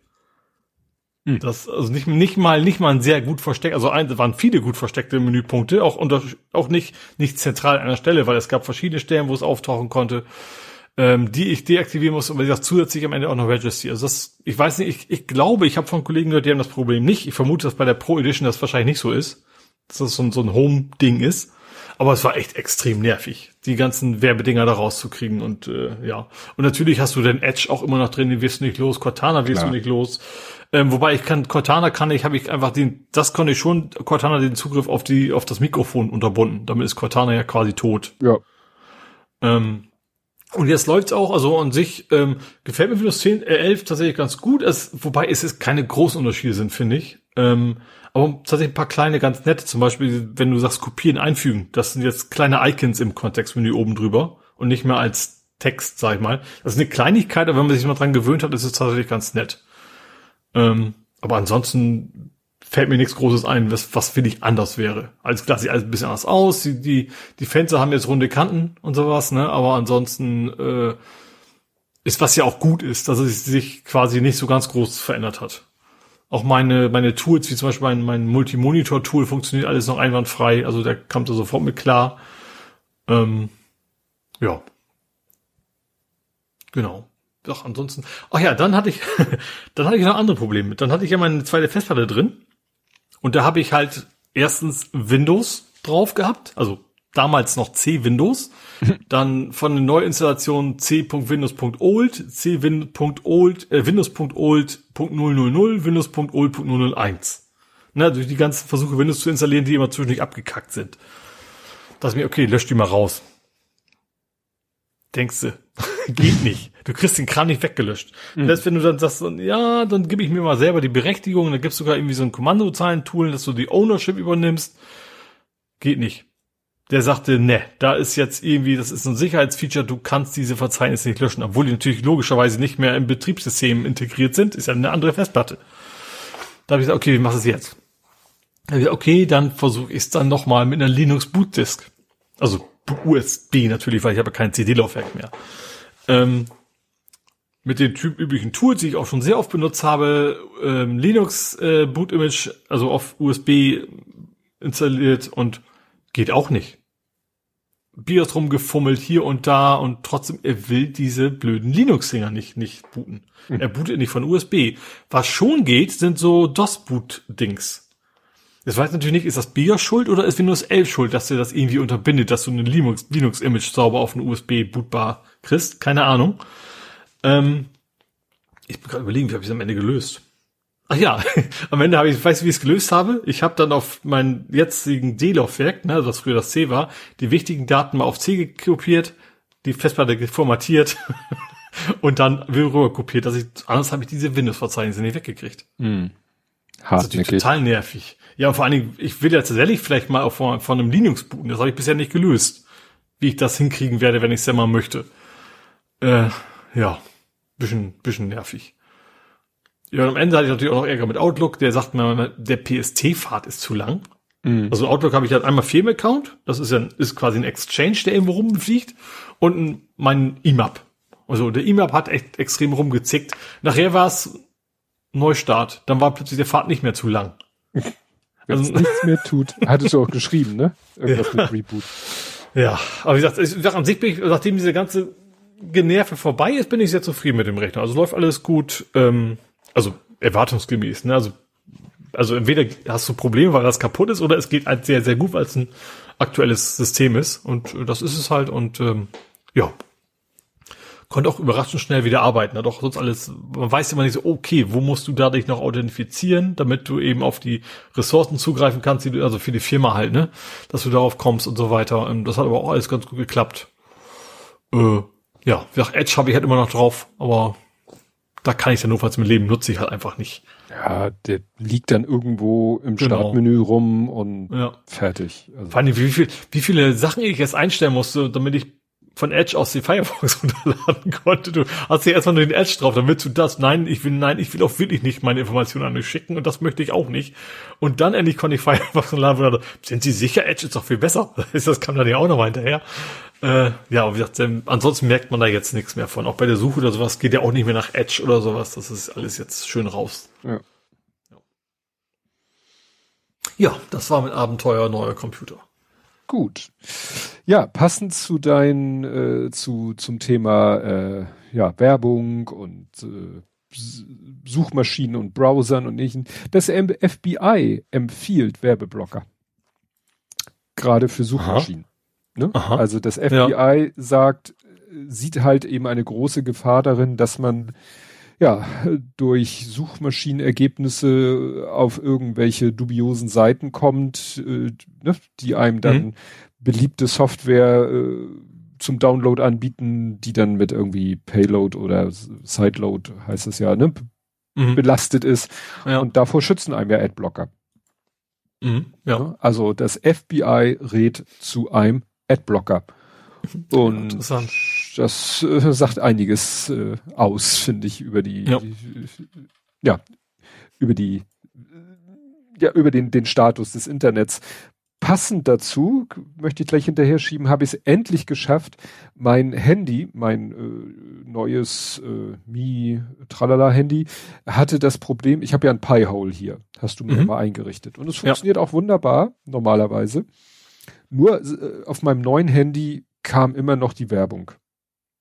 [SPEAKER 3] Hm. Das, also nicht, nicht mal, nicht mal ein sehr gut versteckt, also ein, waren viele gut versteckte Menüpunkte, auch unter, auch nicht, nicht zentral an einer Stelle, weil es gab verschiedene Stellen, wo es auftauchen konnte, ähm, die ich deaktivieren muss und wie gesagt, zusätzlich am Ende auch noch Registry. Also das, ich weiß nicht, ich, ich glaube, ich habe von Kollegen gehört, die haben das Problem nicht. Ich vermute, dass bei der Pro Edition das wahrscheinlich nicht so ist, dass das so ein, so ein Home-Ding ist. Aber es war echt extrem nervig, die ganzen Werbedinger da rauszukriegen und äh, ja. Und natürlich hast du den Edge auch immer noch drin, den wirst du nicht los, Cortana wirst Klar. du nicht los. Ähm, wobei ich kann, Cortana kann ich, habe ich einfach den, das konnte ich schon, Cortana den Zugriff auf die, auf das Mikrofon unterbunden. Damit ist Cortana ja quasi tot.
[SPEAKER 2] Ja.
[SPEAKER 3] Ähm, und jetzt läuft's auch, also an sich ähm, gefällt mir Windows 10, äh, 11 tatsächlich ganz gut, es, wobei es ist keine großen Unterschiede sind, finde ich. Ähm, aber tatsächlich ein paar kleine ganz nette, zum Beispiel, wenn du sagst kopieren, einfügen, das sind jetzt kleine Icons im Kontextmenü oben drüber und nicht mehr als Text, sag ich mal. Das ist eine Kleinigkeit, aber wenn man sich mal dran gewöhnt hat, ist es tatsächlich ganz nett. Ähm, aber ansonsten fällt mir nichts Großes ein, was, was finde ich anders wäre. Alles klar, sieht alles ein bisschen anders aus. Die, die, die Fenster haben jetzt runde Kanten und sowas, ne? Aber ansonsten äh, ist was ja auch gut ist, dass es sich quasi nicht so ganz groß verändert hat. Auch meine, meine Tools, wie zum Beispiel mein, mein Multimonitor-Tool, funktioniert alles noch einwandfrei. Also der kommt da sofort mit klar. Ähm, ja. Genau. Doch, ansonsten. Ach ja, dann hatte ich, dann hatte ich noch andere Probleme. Dann hatte ich ja meine zweite Festplatte drin. Und da habe ich halt erstens Windows drauf gehabt, also damals noch C Windows, dann von der Neuinstallation c.windows.old, c.old, äh, windows.old.000, windows.old.001. Ne, durch die ganzen Versuche Windows zu installieren, die immer zwischendurch abgekackt sind. Das mir, okay, lösch die mal raus. Denkst du, geht nicht. Du kriegst den Kram nicht weggelöscht. Mhm. Das, wenn du dann sagst, ja, dann gebe ich mir mal selber die Berechtigung, dann gibt's sogar irgendwie so ein Kommandozeilen-Tool, dass du die Ownership übernimmst. Geht nicht. Der sagte, ne, da ist jetzt irgendwie, das ist ein Sicherheitsfeature, du kannst diese Verzeichnisse nicht löschen, obwohl die natürlich logischerweise nicht mehr im Betriebssystem integriert sind, ist ja eine andere Festplatte. Da habe ich gesagt, okay, wie machst du es jetzt? Okay, dann versuche ich es dann nochmal mit einer Linux Bootdisk. Also USB natürlich, weil ich habe kein CD-Laufwerk mehr. Ähm, mit den typ üblichen Tools, die ich auch schon sehr oft benutzt habe, ähm, Linux äh, Boot Image, also auf USB installiert und geht auch nicht. BIOS rumgefummelt hier und da und trotzdem, er will diese blöden Linux-Dinger nicht, nicht booten. Hm. Er bootet nicht von USB. Was schon geht, sind so DOS-Boot-Dings. Jetzt weiß ich natürlich nicht, ist das BIOS schuld oder ist Windows 11 schuld, dass er das irgendwie unterbindet, dass du eine Linux-Image Linux sauber auf eine USB bootbar kriegst? Keine Ahnung. Ähm, ich bin gerade überlegen, wie habe ich es am Ende gelöst? Ach ja, am Ende habe ich, weißt du, wie ich es gelöst habe? Ich habe dann auf meinen jetzigen D-Laufwerk, ne, also was früher das C war, die wichtigen Daten mal auf C kopiert, die Festplatte formatiert und dann rüber kopiert, dass ich, anders habe ich diese Windows-Verzeichnisse nicht weggekriegt. Mm. Das ist natürlich total nervig. Ja, und vor allen Dingen, ich will ja tatsächlich vielleicht mal von, von einem Linux booten. Das habe ich bisher nicht gelöst. Wie ich das hinkriegen werde, wenn ich es ja mal möchte. Äh, ja, bisschen, bisschen nervig. Ja, und am Ende hatte ich natürlich auch noch Ärger mit Outlook, der sagt mir, der PST-Pfad ist zu lang. Mhm. Also Outlook habe ich halt einmal Firmen-Account, das ist ja ist quasi ein Exchange, der irgendwo rumfliegt, und mein IMAP. Also der IMAP hat echt extrem rumgezickt. Nachher war es Neustart, dann war plötzlich der Pfad nicht mehr zu lang.
[SPEAKER 2] Wenn also, nichts mehr tut, hattest du auch geschrieben, ne? Irgendwas
[SPEAKER 3] ja. mit Reboot. Ja, aber wie gesagt, ich sag, an sich bin ich, nachdem diese ganze Generve vorbei ist, bin ich sehr zufrieden mit dem Rechner. Also läuft alles gut. Ähm, also erwartungsgemäß. Ne? Also, also entweder hast du Probleme, weil das kaputt ist, oder es geht halt sehr, sehr gut, weil es ein aktuelles System ist. Und das ist es halt. Und ähm, ja, konnte auch überraschend schnell wieder arbeiten. Hat auch sonst alles, man weiß immer nicht so, okay, wo musst du dadurch noch authentifizieren, damit du eben auf die Ressourcen zugreifen kannst, die du, also für die Firma halt, ne, dass du darauf kommst und so weiter. Das hat aber auch alles ganz gut geklappt. Äh, ja, wie gesagt, Edge habe ich halt immer noch drauf, aber da kann ich ja notfalls mit Leben, nutze ich halt einfach nicht.
[SPEAKER 2] Ja, der liegt dann irgendwo im genau. Startmenü rum und ja. fertig.
[SPEAKER 3] Also. Vor allem, wie, viel, wie viele Sachen ich jetzt einstellen musste, damit ich von Edge aus die Firefox runterladen konnte. Du hast ja erstmal nur den Edge drauf, dann willst du das. Nein, ich will, nein, ich will auch wirklich nicht meine Informationen an dich schicken und das möchte ich auch nicht. Und dann endlich konnte ich Firefox runterladen. Sind Sie sicher? Edge ist doch viel besser. Das kam dann ja auch noch mal hinterher. Äh, ja, wie gesagt, ansonsten merkt man da jetzt nichts mehr von. Auch bei der Suche oder sowas geht ja auch nicht mehr nach Edge oder sowas. Das ist alles jetzt schön raus. Ja, ja das war mit Abenteuer neuer Computer.
[SPEAKER 2] Gut. Ja, passend zu dein, äh, zu, zum Thema, äh, ja, Werbung und, äh, Suchmaschinen und Browsern und ähnlichen. Das FBI empfiehlt Werbeblocker. Gerade für Suchmaschinen. Ne? Also das FBI ja. sagt, sieht halt eben eine große Gefahr darin, dass man ja durch Suchmaschinenergebnisse auf irgendwelche dubiosen Seiten kommt, äh, ne, die einem dann mhm. beliebte Software äh, zum Download anbieten, die dann mit irgendwie Payload oder Sideload heißt es ja, ne, mhm. belastet ist. Ja. Und davor schützen einem ja Adblocker. Mhm, ja. Ne? Also das FBI rät zu einem Adblocker. Und das äh, sagt einiges äh, aus, finde ich, über die, ja. ja, über die, ja, über den, den Status des Internets. Passend dazu, möchte ich gleich hinterher schieben, habe ich es endlich geschafft, mein Handy, mein äh, neues äh, Mi Tralala Handy, hatte das Problem, ich habe ja ein Pi-Hole hier, hast du mir mhm. mal eingerichtet. Und es funktioniert ja. auch wunderbar, normalerweise. Nur äh, auf meinem neuen Handy kam immer noch die Werbung.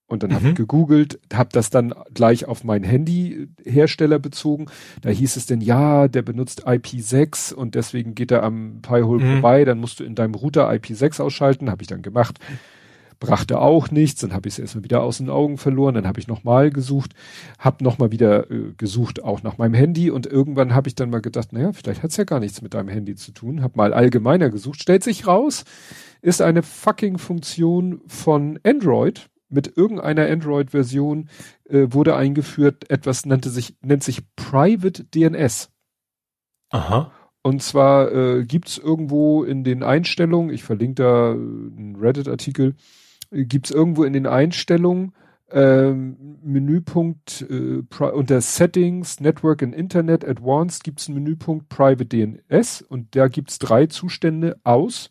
[SPEAKER 2] Und dann mhm. habe ich gegoogelt, habe das dann gleich auf mein Handy-Hersteller bezogen. Da hieß es denn, ja, der benutzt IP6 und deswegen geht er am Pi-Hole mhm. vorbei. Dann musst du in deinem Router IP6 ausschalten. Habe ich dann gemacht brachte auch nichts, dann habe ich es erstmal wieder aus den Augen verloren, dann habe ich nochmal gesucht, habe nochmal wieder äh, gesucht, auch nach meinem Handy und irgendwann habe ich dann mal gedacht, naja, vielleicht hat's ja gar nichts mit deinem Handy zu tun, habe mal allgemeiner gesucht, stellt sich raus, ist eine fucking Funktion von Android, mit irgendeiner Android-Version äh, wurde eingeführt, etwas nannte sich, nennt sich Private DNS. Aha. Und zwar äh, gibt irgendwo in den Einstellungen, ich verlinke da einen Reddit-Artikel, gibt es irgendwo in den Einstellungen ähm, Menüpunkt äh, unter Settings, Network and Internet Advanced gibt's einen Menüpunkt Private DNS und da gibt's drei Zustände aus,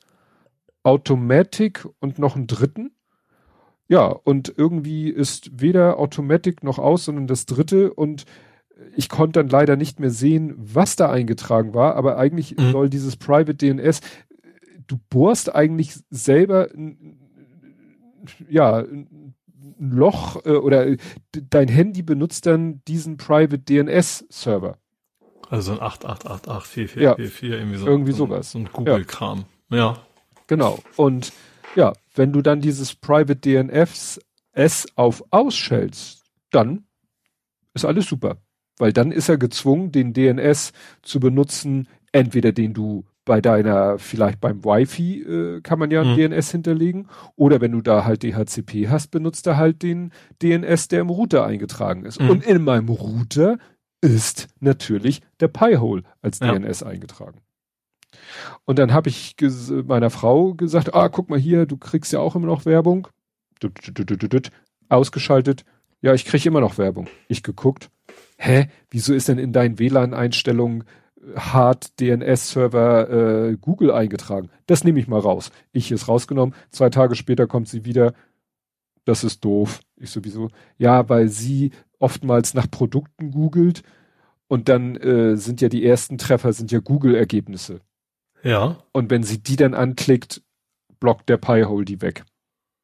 [SPEAKER 2] Automatic und noch einen dritten. Ja, und irgendwie ist weder Automatic noch aus, sondern das dritte und ich konnte dann leider nicht mehr sehen, was da eingetragen war, aber eigentlich mhm. soll dieses Private DNS, du bohrst eigentlich selber ja ein Loch äh, oder dein Handy benutzt dann diesen Private DNS Server.
[SPEAKER 3] Also ein 88884444 ja, irgendwie so.
[SPEAKER 2] Irgendwie sowas.
[SPEAKER 3] So ein Google-Kram. Ja. ja.
[SPEAKER 2] Genau. Und ja, wenn du dann dieses Private DNS S auf ausschältst, dann ist alles super. Weil dann ist er gezwungen, den DNS zu benutzen, entweder den du bei deiner, vielleicht beim Wi-Fi äh, kann man ja mhm. DNS hinterlegen. Oder wenn du da halt DHCP hast, benutzt er halt den DNS, der im Router eingetragen ist. Mhm. Und in meinem Router ist natürlich der Pi-Hole als ja. DNS eingetragen. Und dann habe ich meiner Frau gesagt, ah, guck mal hier, du kriegst ja auch immer noch Werbung. Ausgeschaltet. Ja, ich kriege immer noch Werbung. Ich geguckt. Hä? Wieso ist denn in deinen WLAN-Einstellungen Hard DNS-Server äh, Google eingetragen. Das nehme ich mal raus. Ich ist rausgenommen. Zwei Tage später kommt sie wieder. Das ist doof. Ich sowieso. Ja, weil sie oftmals nach Produkten googelt und dann äh, sind ja die ersten Treffer sind ja Google-Ergebnisse.
[SPEAKER 3] Ja.
[SPEAKER 2] Und wenn sie die dann anklickt, blockt der Pi-Hole die weg.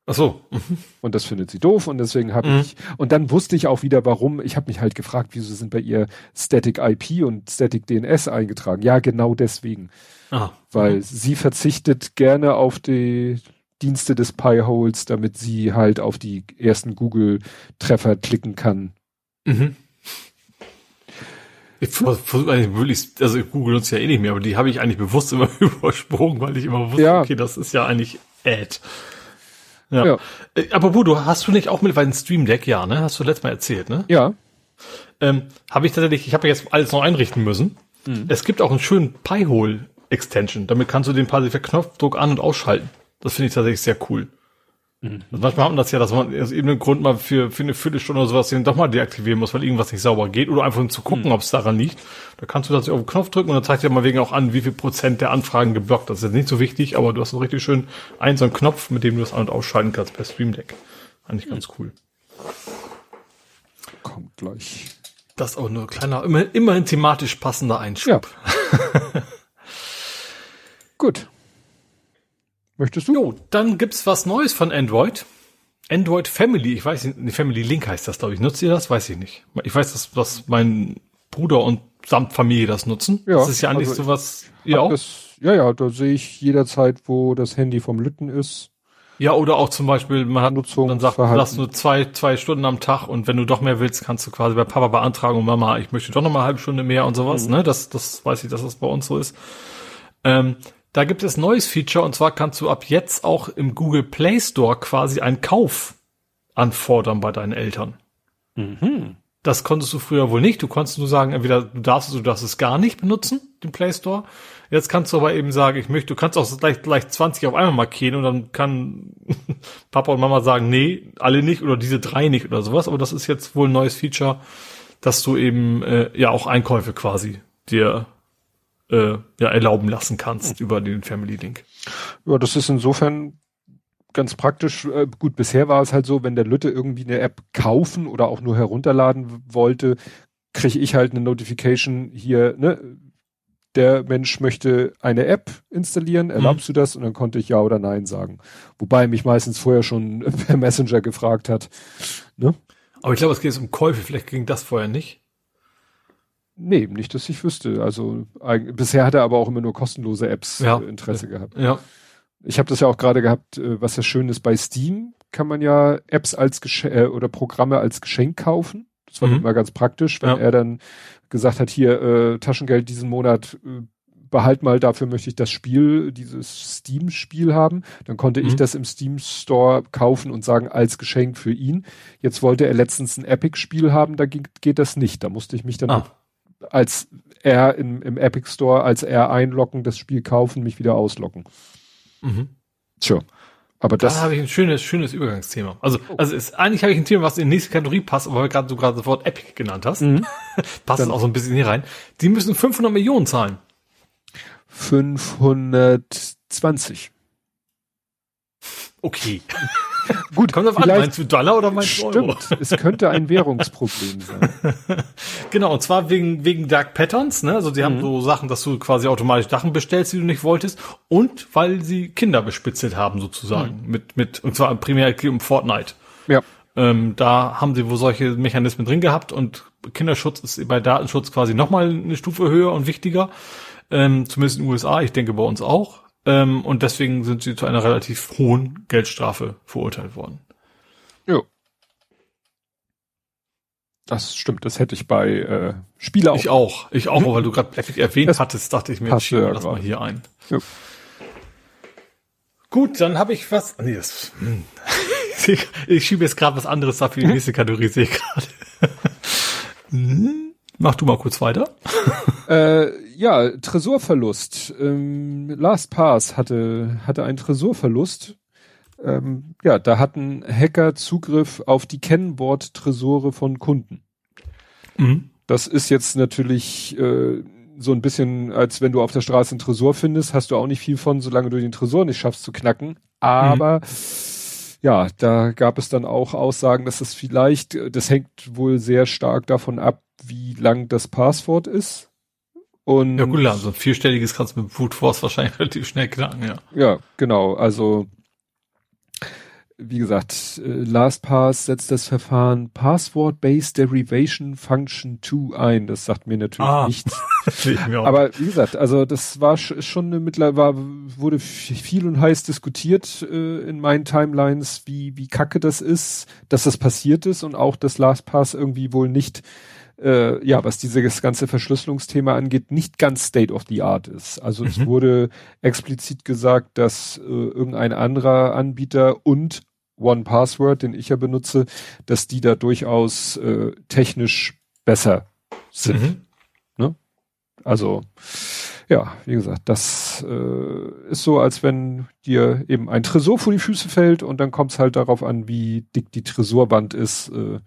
[SPEAKER 3] Ach so.
[SPEAKER 2] Und das findet sie doof und deswegen habe mhm. ich und dann wusste ich auch wieder warum. Ich habe mich halt gefragt, wieso sind bei ihr Static IP und Static DNS eingetragen? Ja, genau deswegen. Ah. Weil mhm. sie verzichtet gerne auf die Dienste des Pi-Holes, damit sie halt auf die ersten Google-Treffer klicken kann. Mhm.
[SPEAKER 3] Ich versuche eigentlich wirklich, also Google nutzt ja eh nicht mehr, aber die habe ich eigentlich bewusst immer übersprungen, weil ich immer wusste, ja. okay, das ist ja eigentlich Ad. Ja. ja. Äh, apropos, du hast du nicht auch mittlerweile ein Stream Deck? Ja, ne? Hast du letztes Mal erzählt, ne?
[SPEAKER 2] Ja.
[SPEAKER 3] Ähm, habe ich tatsächlich, ich habe jetzt alles noch einrichten müssen. Mhm. Es gibt auch einen schönen Pi-Hole Extension. Damit kannst du den quasi per Knopfdruck an- und ausschalten. Das finde ich tatsächlich sehr cool. Mhm. Also manchmal hat man das ja, dass man aus irgendeinem Grund mal für, für eine Viertelstunde oder sowas den doch mal deaktivieren muss, weil irgendwas nicht sauber geht oder einfach um zu gucken, mhm. ob es daran liegt. Da kannst du das auf den Knopf drücken und dann zeigt dir mal wegen auch an, wie viel Prozent der Anfragen geblockt. Das ist jetzt nicht so wichtig, aber du hast so richtig schön einen so einen Knopf, mit dem du das an- und ausschalten kannst per Stream Deck. Eigentlich ganz cool.
[SPEAKER 2] Kommt gleich.
[SPEAKER 3] Das ist auch nur kleiner, immer, immerhin thematisch passender Einschub. Ja.
[SPEAKER 2] Gut. Möchtest du? Jo,
[SPEAKER 3] dann gibt's was Neues von Android. Android Family, ich weiß nicht, Family Link heißt das, glaube ich. Nutzt ihr das? Weiß ich nicht. Ich weiß, dass, dass mein Bruder und samt Familie das nutzen. Ja, das ist ja eigentlich also sowas.
[SPEAKER 2] Ja, das, ja, ja, da sehe ich jederzeit, wo das Handy vom Lütten ist.
[SPEAKER 3] Ja, oder auch zum Beispiel, man hat dann sagt, du hast nur zwei, zwei Stunden am Tag und wenn du doch mehr willst, kannst du quasi bei Papa beantragen und Mama, ich möchte doch noch mal eine halbe Stunde mehr und sowas, mhm. ne? Das, das weiß ich, dass das bei uns so ist. Ähm, da gibt es neues Feature und zwar kannst du ab jetzt auch im Google Play Store quasi einen Kauf anfordern bei deinen Eltern. Mhm. Das konntest du früher wohl nicht. Du konntest nur sagen, entweder du darfst es, du darfst es gar nicht benutzen, den Play Store. Jetzt kannst du aber eben sagen, ich möchte, du kannst auch gleich, gleich 20 auf einmal markieren und dann kann Papa und Mama sagen, nee, alle nicht oder diese drei nicht oder sowas. Aber das ist jetzt wohl ein neues Feature, dass du eben äh, ja auch Einkäufe quasi dir äh, ja, erlauben lassen kannst über den Family Link.
[SPEAKER 2] Ja, das ist insofern ganz praktisch. Äh, gut, bisher war es halt so, wenn der Lütte irgendwie eine App kaufen oder auch nur herunterladen wollte, kriege ich halt eine Notification hier, ne? Der Mensch möchte eine App installieren, mhm. erlaubst mhm. du das? Und dann konnte ich ja oder nein sagen. Wobei mich meistens vorher schon per Messenger gefragt hat. Ne?
[SPEAKER 3] Aber ich glaube, es geht jetzt um Käufe, vielleicht ging das vorher nicht.
[SPEAKER 2] Nee, nicht, dass ich wüsste. Also bisher hat er aber auch immer nur kostenlose Apps ja. äh, Interesse ja. gehabt.
[SPEAKER 3] Ja.
[SPEAKER 2] Ich habe das ja auch gerade gehabt, äh, was ja schön ist, bei Steam kann man ja Apps als Geschenk äh, oder Programme als Geschenk kaufen. Das war mhm. immer ganz praktisch, wenn ja. er dann gesagt hat, hier äh, Taschengeld diesen Monat behalt mal, dafür möchte ich das Spiel, dieses Steam-Spiel haben. Dann konnte mhm. ich das im Steam Store kaufen und sagen, als Geschenk für ihn. Jetzt wollte er letztens ein Epic-Spiel haben, da geht, geht das nicht. Da musste ich mich dann ah als er im, im Epic Store, als er einloggen, das Spiel kaufen, mich wieder auslocken. Mhm.
[SPEAKER 3] Tja. Aber das da habe ich ein schönes, schönes Übergangsthema. Also, oh. also ist, eigentlich habe ich ein Thema, was in die nächste Kategorie passt, aber weil gerade du gerade sofort Epic genannt hast, mhm. passt es auch so ein bisschen hier rein. Die müssen 500 Millionen zahlen.
[SPEAKER 2] 520.
[SPEAKER 3] Okay. Gut, kommt auf an, meinst du Dollar oder meinst
[SPEAKER 2] du Euro? Stimmt, es könnte ein Währungsproblem sein.
[SPEAKER 3] genau, und zwar wegen, wegen Dark Patterns, ne? Also die mhm. haben so Sachen, dass du quasi automatisch Sachen bestellst, die du nicht wolltest, und weil sie Kinder bespitzelt haben, sozusagen. Mhm. Mit, mit, und zwar primär um Fortnite.
[SPEAKER 2] Ja.
[SPEAKER 3] Ähm, da haben sie wohl solche Mechanismen drin gehabt und Kinderschutz ist bei Datenschutz quasi nochmal eine Stufe höher und wichtiger. Ähm, zumindest in den USA, ich denke bei uns auch. Ähm, und deswegen sind sie zu einer relativ hohen Geldstrafe verurteilt worden.
[SPEAKER 2] Jo. Das stimmt, das hätte ich bei äh, Spieler
[SPEAKER 3] auch. Ich auch, ich auch, weil du gerade Epic erwähnt das hattest, dachte ich mir,
[SPEAKER 2] ich schiebe
[SPEAKER 3] das mal hier ein. Jo. Gut, dann habe ich was. Nee, das, hm. ich schiebe jetzt gerade was anderes da für die nächste Kategorie, sehe ich gerade. hm. Mach du mal kurz weiter.
[SPEAKER 2] äh, ja, Tresorverlust. Ähm, LastPass hatte, hatte einen Tresorverlust. Ähm, ja, da hatten Hacker Zugriff auf die Kennwort-Tresore von Kunden. Mhm. Das ist jetzt natürlich äh, so ein bisschen, als wenn du auf der Straße einen Tresor findest, hast du auch nicht viel von, solange du den Tresor nicht schaffst zu knacken. Aber mhm. ja, da gab es dann auch Aussagen, dass das vielleicht, das hängt wohl sehr stark davon ab, wie lang das Passwort ist. Und
[SPEAKER 3] ja gut, also ein vierstelliges kannst du mit Brute Force wahrscheinlich relativ schnell knacken, ja.
[SPEAKER 2] Ja, genau. Also wie gesagt, äh, LastPass setzt das Verfahren Password-Based Derivation Function 2 ein. Das sagt mir natürlich ah. nichts. Aber wie gesagt, also das war schon eine mittlerweile wurde viel und heiß diskutiert äh, in meinen Timelines, wie wie kacke das ist, dass das passiert ist und auch, dass LastPass irgendwie wohl nicht äh, ja, was dieses ganze Verschlüsselungsthema angeht, nicht ganz State of the Art ist. Also mhm. es wurde explizit gesagt, dass äh, irgendein anderer Anbieter und One Password, den ich ja benutze, dass die da durchaus äh, technisch besser sind. Mhm. Ne? Also ja, wie gesagt, das äh, ist so, als wenn dir eben ein Tresor vor die Füße fällt und dann kommt es halt darauf an, wie dick die Tresorwand ist. Äh,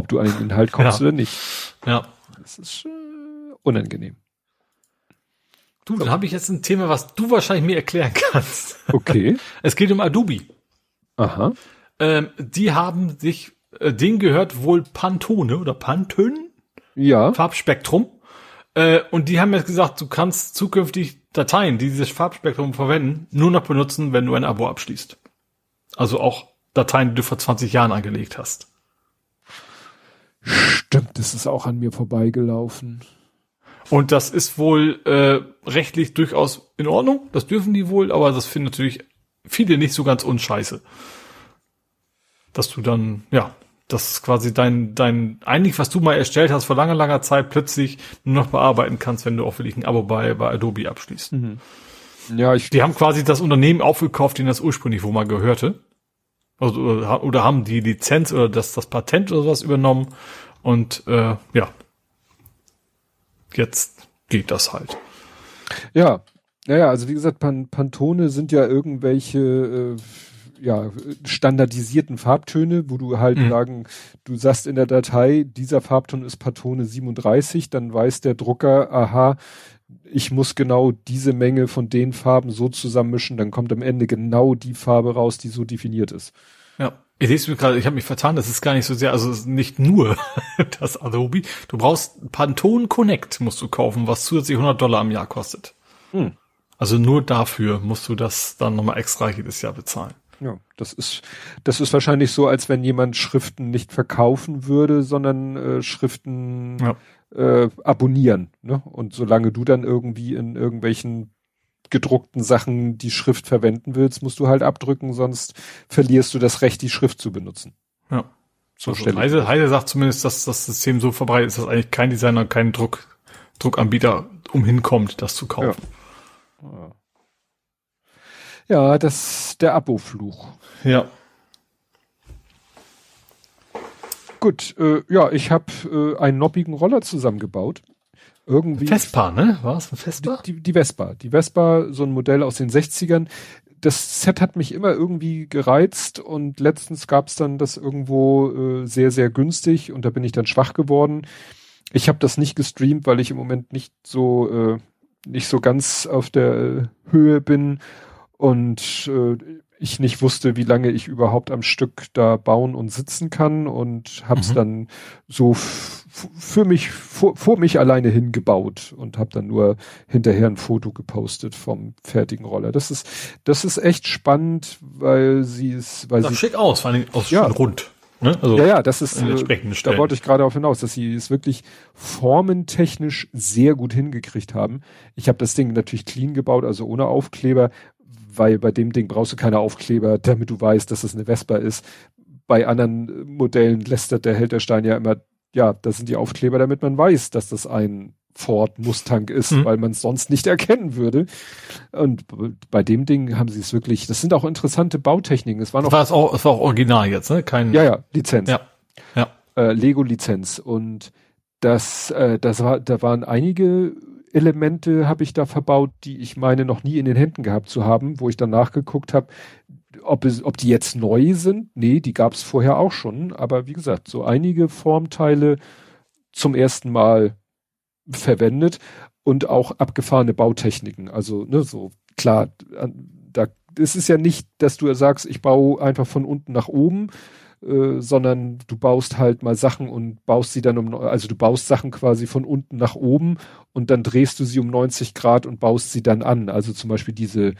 [SPEAKER 2] ob du an den Inhalt kommst ja. oder nicht.
[SPEAKER 3] Ja.
[SPEAKER 2] Das ist äh, unangenehm.
[SPEAKER 3] Du, dann habe ich jetzt ein Thema, was du wahrscheinlich mir erklären kannst.
[SPEAKER 2] Okay.
[SPEAKER 3] es geht um Adobe.
[SPEAKER 2] Aha.
[SPEAKER 3] Ähm, die haben sich, äh, denen gehört wohl Pantone oder Pantone?
[SPEAKER 2] Ja.
[SPEAKER 3] Farbspektrum. Äh, und die haben jetzt gesagt, du kannst zukünftig Dateien, die dieses Farbspektrum verwenden, nur noch benutzen, wenn du ein Abo abschließt. Also auch Dateien, die du vor 20 Jahren angelegt hast.
[SPEAKER 2] Stimmt, das ist auch an mir vorbeigelaufen.
[SPEAKER 3] Und das ist wohl äh, rechtlich durchaus in Ordnung. Das dürfen die wohl, aber das finden natürlich viele nicht so ganz unscheiße. Dass du dann, ja, das ist quasi dein, dein, eigentlich was du mal erstellt hast vor langer, langer Zeit, plötzlich nur noch bearbeiten kannst, wenn du auch wirklich ein Abo bei, bei Adobe abschließt. Mhm. Ja, ich. Die haben quasi das Unternehmen aufgekauft, denen das ursprünglich wo mal gehörte. Also, oder, oder haben die Lizenz oder das, das Patent oder sowas übernommen. Und äh, ja, jetzt geht das halt.
[SPEAKER 2] Ja, naja, also wie gesagt, Pan Pantone sind ja irgendwelche äh, ja, standardisierten Farbtöne, wo du halt mhm. sagen, du sagst in der Datei, dieser Farbton ist Pantone 37, dann weiß der Drucker, aha, ich muss genau diese Menge von den Farben so zusammenmischen, dann kommt am Ende genau die Farbe raus, die so definiert ist.
[SPEAKER 3] Ja. Ich lese mir gerade, ich habe mich vertan, das ist gar nicht so sehr, also nicht nur das Adobe. Du brauchst Pantone Connect musst du kaufen, was zusätzlich 100 Dollar im Jahr kostet. Hm. Also nur dafür musst du das dann nochmal extra jedes Jahr bezahlen.
[SPEAKER 2] Ja, das ist, das ist wahrscheinlich so, als wenn jemand Schriften nicht verkaufen würde, sondern äh, Schriften ja äh, abonnieren. Ne? Und solange du dann irgendwie in irgendwelchen gedruckten Sachen die Schrift verwenden willst, musst du halt abdrücken, sonst verlierst du das Recht, die Schrift zu benutzen.
[SPEAKER 3] Ja. So also Heise, Heise sagt zumindest, dass das System so verbreitet ist, dass eigentlich kein Designer, kein Druck, Druckanbieter umhinkommt, das zu kaufen.
[SPEAKER 2] Ja, ja das der Abo-Fluch.
[SPEAKER 3] Ja.
[SPEAKER 2] Gut, äh, ja, ich habe äh, einen noppigen Roller zusammengebaut. Irgendwie.
[SPEAKER 3] Vespa, ne? War es ein
[SPEAKER 2] Vespa? Die, die, die Vespa. Die Vespa, so ein Modell aus den 60ern. das Set hat mich immer irgendwie gereizt und letztens gab es dann das irgendwo äh, sehr, sehr günstig und da bin ich dann schwach geworden. Ich habe das nicht gestreamt, weil ich im Moment nicht so äh, nicht so ganz auf der äh, Höhe bin und äh, ich nicht wusste, wie lange ich überhaupt am Stück da bauen und sitzen kann und habe es mhm. dann so für mich vor, vor mich alleine hingebaut und habe dann nur hinterher ein Foto gepostet vom fertigen Roller. Das ist das ist echt spannend, weil sie es weil
[SPEAKER 3] das
[SPEAKER 2] sie
[SPEAKER 3] schick aus, vor allem aus ja, rund. Ne?
[SPEAKER 2] Also ja, ja, das ist, äh, da wollte ich gerade auf hinaus, dass sie es wirklich formentechnisch sehr gut hingekriegt haben. Ich habe das Ding natürlich clean gebaut, also ohne Aufkleber, weil bei dem Ding brauchst du keine Aufkleber, damit du weißt, dass es eine Vespa ist. Bei anderen Modellen lästert der Held ja immer, ja, das sind die Aufkleber, damit man weiß, dass das ein Ford Mustang ist, mhm. weil man es sonst nicht erkennen würde. Und bei dem Ding haben sie es wirklich, das sind auch interessante Bautechniken. Es war noch.
[SPEAKER 3] War es auch, es war auch original jetzt, ne?
[SPEAKER 2] Kein. Ja, ja, Lizenz.
[SPEAKER 3] Ja. Ja.
[SPEAKER 2] Äh, Lego Lizenz. Und das, äh, das war, da waren einige Elemente habe ich da verbaut, die ich meine noch nie in den Händen gehabt zu haben, wo ich dann nachgeguckt habe, ob, ob die jetzt neu sind. Nee, die gab es vorher auch schon. Aber wie gesagt, so einige Formteile zum ersten Mal verwendet und auch abgefahrene Bautechniken. Also, ne, so klar, da es ist ja nicht, dass du sagst, ich baue einfach von unten nach oben, äh, sondern du baust halt mal Sachen und baust sie dann um, also du baust Sachen quasi von unten nach oben und dann drehst du sie um 90 Grad und baust sie dann an. Also zum Beispiel diese,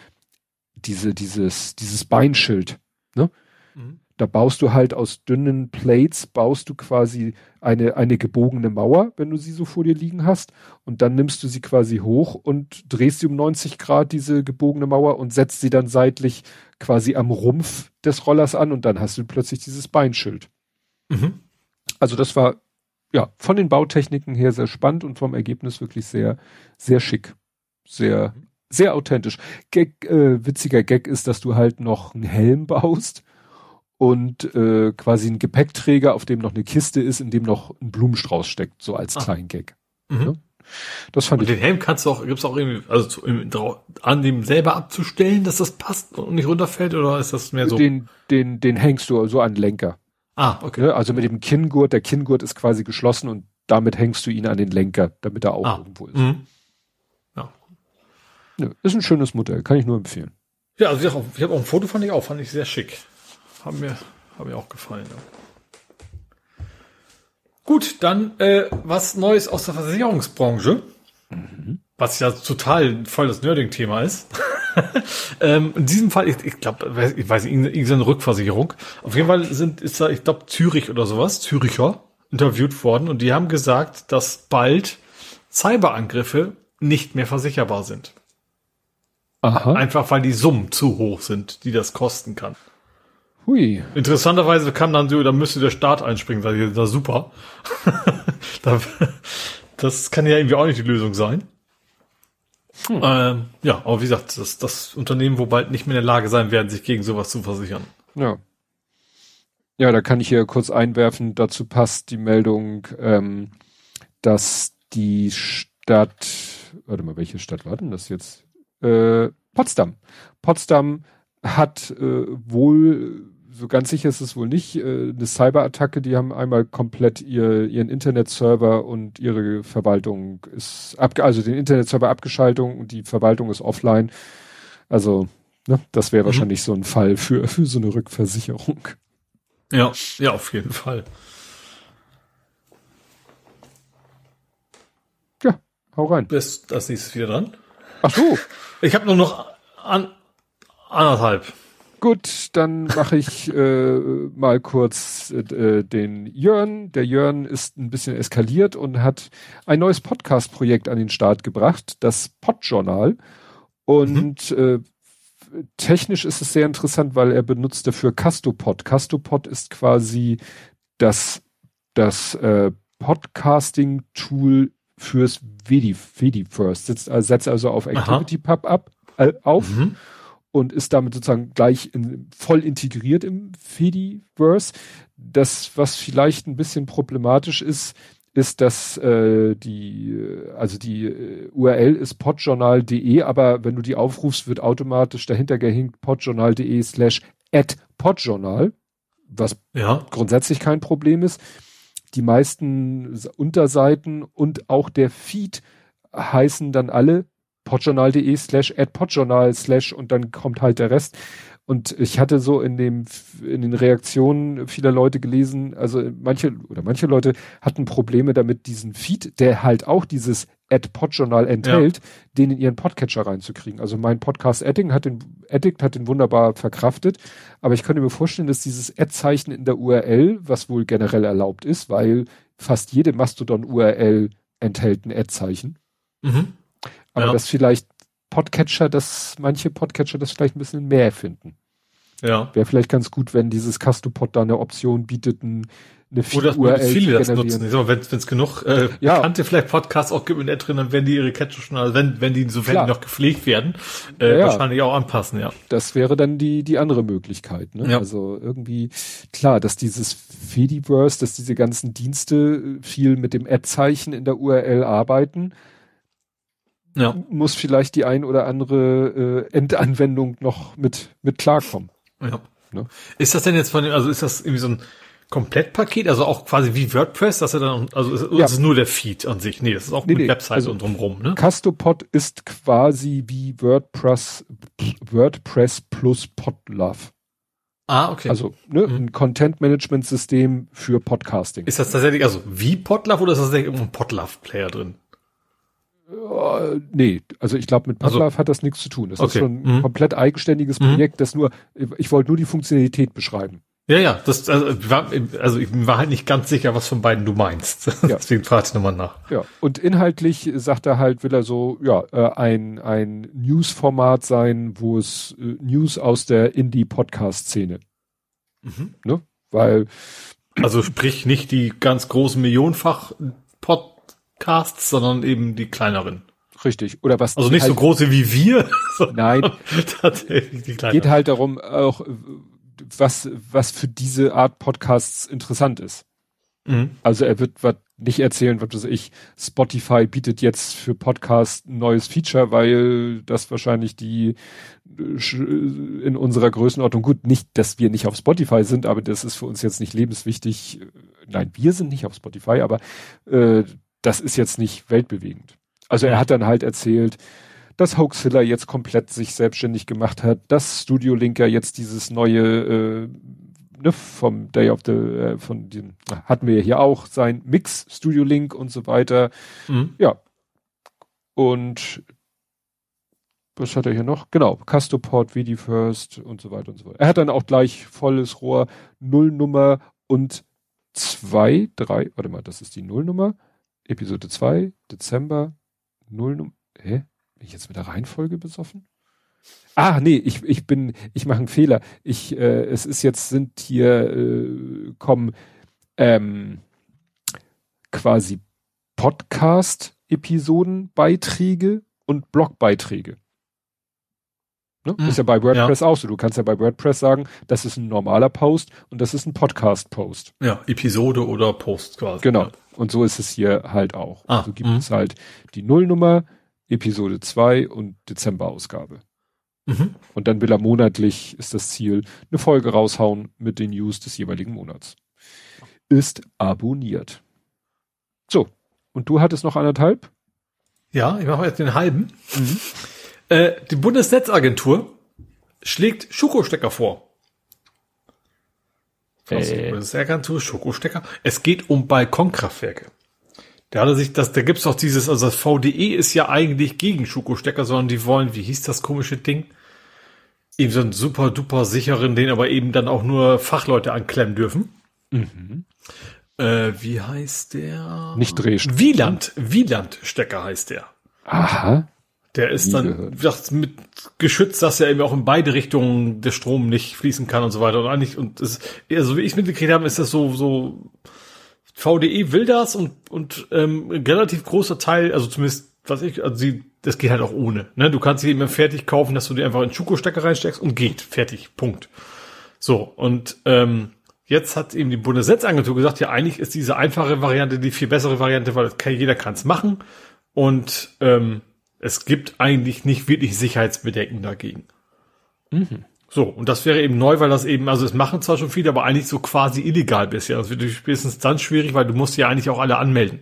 [SPEAKER 2] diese, dieses, dieses Beinschild, ne? Mhm. Da baust du halt aus dünnen Plates, baust du quasi eine, eine gebogene Mauer, wenn du sie so vor dir liegen hast. Und dann nimmst du sie quasi hoch und drehst sie um 90 Grad, diese gebogene Mauer, und setzt sie dann seitlich quasi am Rumpf des Rollers an und dann hast du plötzlich dieses Beinschild. Mhm. Also das war ja von den Bautechniken her sehr spannend und vom Ergebnis wirklich sehr, sehr schick. Sehr, sehr authentisch. Gag, äh, witziger Gag ist, dass du halt noch einen Helm baust und äh, quasi ein Gepäckträger, auf dem noch eine Kiste ist, in dem noch ein Blumenstrauß steckt, so als ah. kleinen Gag. Mhm. Ja?
[SPEAKER 3] Das fand und ich. Den Helm kannst du auch, gibt's auch irgendwie, also zu, im, an dem selber abzustellen, dass das passt und nicht runterfällt, oder ist das mehr so?
[SPEAKER 2] Den, den, den hängst du so an den Lenker.
[SPEAKER 3] Ah, okay.
[SPEAKER 2] Ja, also mit dem Kinngurt, der Kinngurt ist quasi geschlossen und damit hängst du ihn an den Lenker, damit er auch ah. irgendwo ist. Mhm. Ja. ja. Ist ein schönes Modell, kann ich nur empfehlen.
[SPEAKER 3] Ja, also ich habe auch, hab auch ein Foto fand ich auch, fand ich sehr schick. Haben mir, haben mir auch gefallen. Ja. Gut, dann äh, was Neues aus der Versicherungsbranche. Mhm. Was ja total voll das Nerding-Thema ist. ähm, in diesem Fall, ich, ich glaube, ich weiß nicht, irgendeine Rückversicherung. Auf jeden Fall sind, ist da, ich glaube, Zürich oder sowas, Züricher, interviewt worden und die haben gesagt, dass bald Cyberangriffe nicht mehr versicherbar sind. Aha. Einfach weil die Summen zu hoch sind, die das kosten kann. Hui. Interessanterweise kam dann so, da müsste der Staat einspringen, ich, das super. das kann ja irgendwie auch nicht die Lösung sein. Hm. Ähm, ja, aber wie gesagt, das, das Unternehmen, wo bald nicht mehr in der Lage sein werden, sich gegen sowas zu versichern.
[SPEAKER 2] Ja. Ja, da kann ich hier kurz einwerfen, dazu passt die Meldung, ähm, dass die Stadt, warte mal, welche Stadt war denn das jetzt? Äh, Potsdam. Potsdam hat äh, wohl, so ganz sicher ist es wohl nicht, äh, eine Cyberattacke, die haben einmal komplett ihr, ihren Internetserver und ihre Verwaltung ist ab, also den Internetserver abgeschaltet und die Verwaltung ist offline. Also, ne, das wäre mhm. wahrscheinlich so ein Fall für, für so eine Rückversicherung.
[SPEAKER 3] Ja, ja, auf jeden Fall.
[SPEAKER 2] Ja, hau rein.
[SPEAKER 3] Bist das nächste wieder dran?
[SPEAKER 2] Ach so.
[SPEAKER 3] Ich habe nur noch an, Anderthalb.
[SPEAKER 2] Gut, dann mache ich äh, mal kurz äh, den Jörn. Der Jörn ist ein bisschen eskaliert und hat ein neues Podcast-Projekt an den Start gebracht, das Podjournal. Und mhm. äh, technisch ist es sehr interessant, weil er benutzt dafür Castopod. Castopod ist quasi das, das äh, Podcasting-Tool fürs Vedi, Vediverse. Setzt, also setzt also auf ActivityPub ab, äh, auf. Mhm und ist damit sozusagen gleich in, voll integriert im Fediverse. Das, was vielleicht ein bisschen problematisch ist, ist, dass äh, die, also die äh, URL ist podjournal.de, aber wenn du die aufrufst, wird automatisch dahinter gehinkt podjournal.de slash at podjournal, was ja. grundsätzlich kein Problem ist. Die meisten Unterseiten und auch der Feed heißen dann alle podjournal.de slash at podjournal slash und dann kommt halt der Rest. Und ich hatte so in dem, in den Reaktionen vieler Leute gelesen, also manche oder manche Leute hatten Probleme damit, diesen Feed, der halt auch dieses Ad-Pod-Journal enthält, ja. den in ihren Podcatcher reinzukriegen. Also mein Podcast Addict hat den, Addict hat den wunderbar verkraftet, aber ich könnte mir vorstellen, dass dieses Ad-Zeichen in der URL, was wohl generell erlaubt ist, weil fast jede Mastodon-URL enthält ein Ad-Zeichen. Mhm. Aber ja. dass vielleicht Podcatcher, dass manche Podcatcher das vielleicht ein bisschen mehr finden. Ja. Wäre vielleicht ganz gut, wenn dieses Castopod da eine Option bietet, ein, eine
[SPEAKER 3] Oder URL viele das nutzen. Ich sag mal, wenn es genug äh, ja. bekannte vielleicht Podcasts auch gibt in der drin, dann werden die ihre Catcher schon, also wenn, wenn die sofern die noch gepflegt werden, äh, ja, wahrscheinlich auch anpassen, ja.
[SPEAKER 2] Das wäre dann die, die andere Möglichkeit. Ne? Ja. Also irgendwie, klar, dass dieses Fediverse, dass diese ganzen Dienste viel mit dem Ad-Zeichen in der URL arbeiten, ja. muss vielleicht die ein oder andere äh, Endanwendung noch mit, mit klarkommen.
[SPEAKER 3] Ja. Ne? Ist das denn jetzt von dem, also ist das irgendwie so ein Komplettpaket, also auch quasi wie WordPress, dass er dann, also ist, ja. ist nur der Feed an sich? Nee, das ist auch nee, mit nee, Webseite also und drumrum, ne?
[SPEAKER 2] Castopod ist quasi wie WordPress, WordPress plus Podlove.
[SPEAKER 3] Ah, okay.
[SPEAKER 2] Also ne, mhm. ein Content-Management-System für Podcasting.
[SPEAKER 3] Ist das tatsächlich also wie Podlove oder ist das tatsächlich ein Podlove-Player drin?
[SPEAKER 2] Uh, nee, also ich glaube, mit Podlove also, hat das nichts zu tun. Das okay. ist schon ein mhm. komplett eigenständiges mhm. Projekt, das nur, ich wollte nur die Funktionalität beschreiben.
[SPEAKER 3] Ja, ja, das, also, war, also ich war halt nicht ganz sicher, was von beiden du meinst. Ja. Deswegen frage ich nochmal nach.
[SPEAKER 2] Ja, und inhaltlich sagt er halt, will er so, ja, äh, ein, ein News-Format sein, wo es äh, News aus der Indie-Podcast-Szene. Mhm. Ne? Weil.
[SPEAKER 3] Also sprich nicht die ganz großen Millionenfach Pod Casts, sondern eben die kleineren.
[SPEAKER 2] Richtig. Oder was?
[SPEAKER 3] Also nicht halt, so große wie wir.
[SPEAKER 2] Nein. Tatsächlich die kleineren. Geht halt darum, auch was, was für diese Art Podcasts interessant ist. Mhm. Also er wird was nicht erzählen, was weiß ich, Spotify bietet jetzt für Podcast ein neues Feature, weil das wahrscheinlich die in unserer Größenordnung gut, nicht, dass wir nicht auf Spotify sind, aber das ist für uns jetzt nicht lebenswichtig. Nein, wir sind nicht auf Spotify, aber äh, das ist jetzt nicht weltbewegend. Also er hat dann halt erzählt, dass Hoaxilla jetzt komplett sich selbstständig gemacht hat, dass Studio Linker jetzt dieses neue äh, ne, vom Day of the äh, von dem hatten wir ja hier auch sein Mix Studio Link und so weiter. Mhm. Ja. Und was hat er hier noch? Genau, Castoport, VD First und so weiter und so weiter. Er hat dann auch gleich volles Rohr, Nullnummer und zwei, drei, warte mal, das ist die Nullnummer. Episode 2, Dezember, 0, hä? Bin ich jetzt mit der Reihenfolge besoffen? Ah, nee, ich, ich bin, ich mache einen Fehler. Ich, äh, es ist jetzt, sind hier, äh, kommen, ähm, quasi Podcast-Episoden-Beiträge und Blogbeiträge. Ne? Mhm. Ist ja bei WordPress ja. auch so. Du kannst ja bei WordPress sagen, das ist ein normaler Post und das ist ein Podcast-Post.
[SPEAKER 3] Ja, Episode oder Post quasi.
[SPEAKER 2] Genau.
[SPEAKER 3] Ja.
[SPEAKER 2] Und so ist es hier halt auch. Ah, also gibt mh. es halt die Nullnummer, Episode 2 und Dezemberausgabe. Mhm. Und dann will er monatlich, ist das Ziel, eine Folge raushauen mit den News des jeweiligen Monats. Ist abonniert. So. Und du hattest noch anderthalb?
[SPEAKER 3] Ja, ich mache jetzt den halben. Mhm. Äh, die Bundesnetzagentur schlägt Schokostecker vor. Äh. Bundesnetzagentur, Schokostecker. Es geht um Balkonkraftwerke. Da hat er sich, das, da gibt's doch dieses, also das VDE ist ja eigentlich gegen Schokostecker, sondern die wollen, wie hieß das komische Ding? Eben so einen super duper sicheren, den aber eben dann auch nur Fachleute anklemmen dürfen. Mhm. Äh, wie heißt der?
[SPEAKER 2] Nicht Drehstecker.
[SPEAKER 3] Wieland, Wieland-Stecker heißt der.
[SPEAKER 2] Aha.
[SPEAKER 3] Der ist dann gesagt, mit geschützt, dass ja eben auch in beide Richtungen der Strom nicht fließen kann und so weiter. Und eigentlich, und das, also wie ich mitgekriegt habe, ist das so, so, VDE will das und, und ähm, ein relativ großer Teil, also zumindest, was ich, also sie, das geht halt auch ohne. Ne? Du kannst sie immer fertig kaufen, dass du dir einfach in Schuko-Stecker reinsteckst und geht. Fertig. Punkt. So, und ähm, jetzt hat eben die Bundesnetzagentur gesagt, ja, eigentlich ist diese einfache Variante die viel bessere Variante, weil kann, jeder kann es machen. Und ähm, es gibt eigentlich nicht wirklich Sicherheitsbedenken dagegen. Mhm. So, und das wäre eben neu, weil das eben, also es machen zwar schon viele, aber eigentlich so quasi illegal bisher. Das wird spätestens dann schwierig, weil du musst ja eigentlich auch alle anmelden.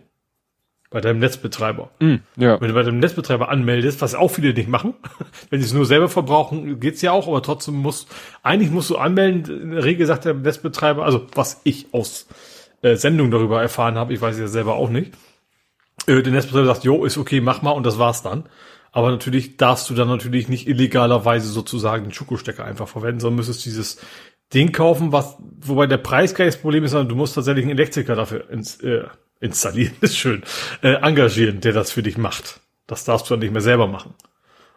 [SPEAKER 3] Bei deinem Netzbetreiber. Mm, ja. Wenn du bei deinem Netzbetreiber anmeldest, was auch viele nicht machen, wenn sie es nur selber verbrauchen, geht's ja auch, aber trotzdem musst, eigentlich musst du anmelden. In der Regel sagt der Netzbetreiber, also was ich aus äh, Sendung darüber erfahren habe, ich weiß ja selber auch nicht. Äh, der Netzbetreiber sagt, jo, ist okay, mach mal und das war's dann. Aber natürlich darfst du dann natürlich nicht illegalerweise sozusagen den Schuko-Stecker einfach verwenden, sondern müsstest dieses Ding kaufen, was, wobei der Preis gar Problem ist, sondern du musst tatsächlich einen Elektriker dafür ins, äh, installieren, ist schön, äh, engagieren, der das für dich macht. Das darfst du dann nicht mehr selber machen.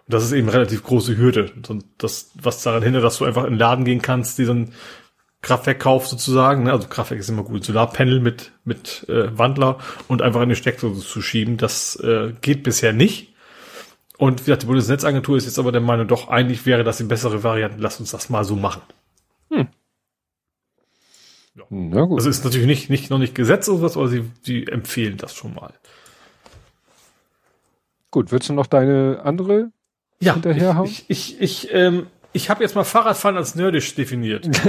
[SPEAKER 3] Und das ist eben relativ große Hürde. Und das, was daran hindert, dass du einfach in den Laden gehen kannst, diesen Kraftwerk kaufst sozusagen, ne? also Kraftwerk ist immer gut, Solarpanel mit, mit äh, Wandler und einfach in die Steckdose zu schieben, das äh, geht bisher nicht. Und wie gesagt, die Bundesnetzagentur ist jetzt aber der Meinung, doch eigentlich wäre das die bessere Variante, lass uns das mal so machen. Hm. Ja. Na gut. Also ist natürlich nicht, nicht, noch nicht Gesetz oder was, aber sie, sie empfehlen das schon mal.
[SPEAKER 2] Gut, willst du noch deine andere
[SPEAKER 3] ja, hinterherhauen? Ich, ich, ich, ich, ähm, ich habe jetzt mal Fahrradfahren als nerdisch definiert.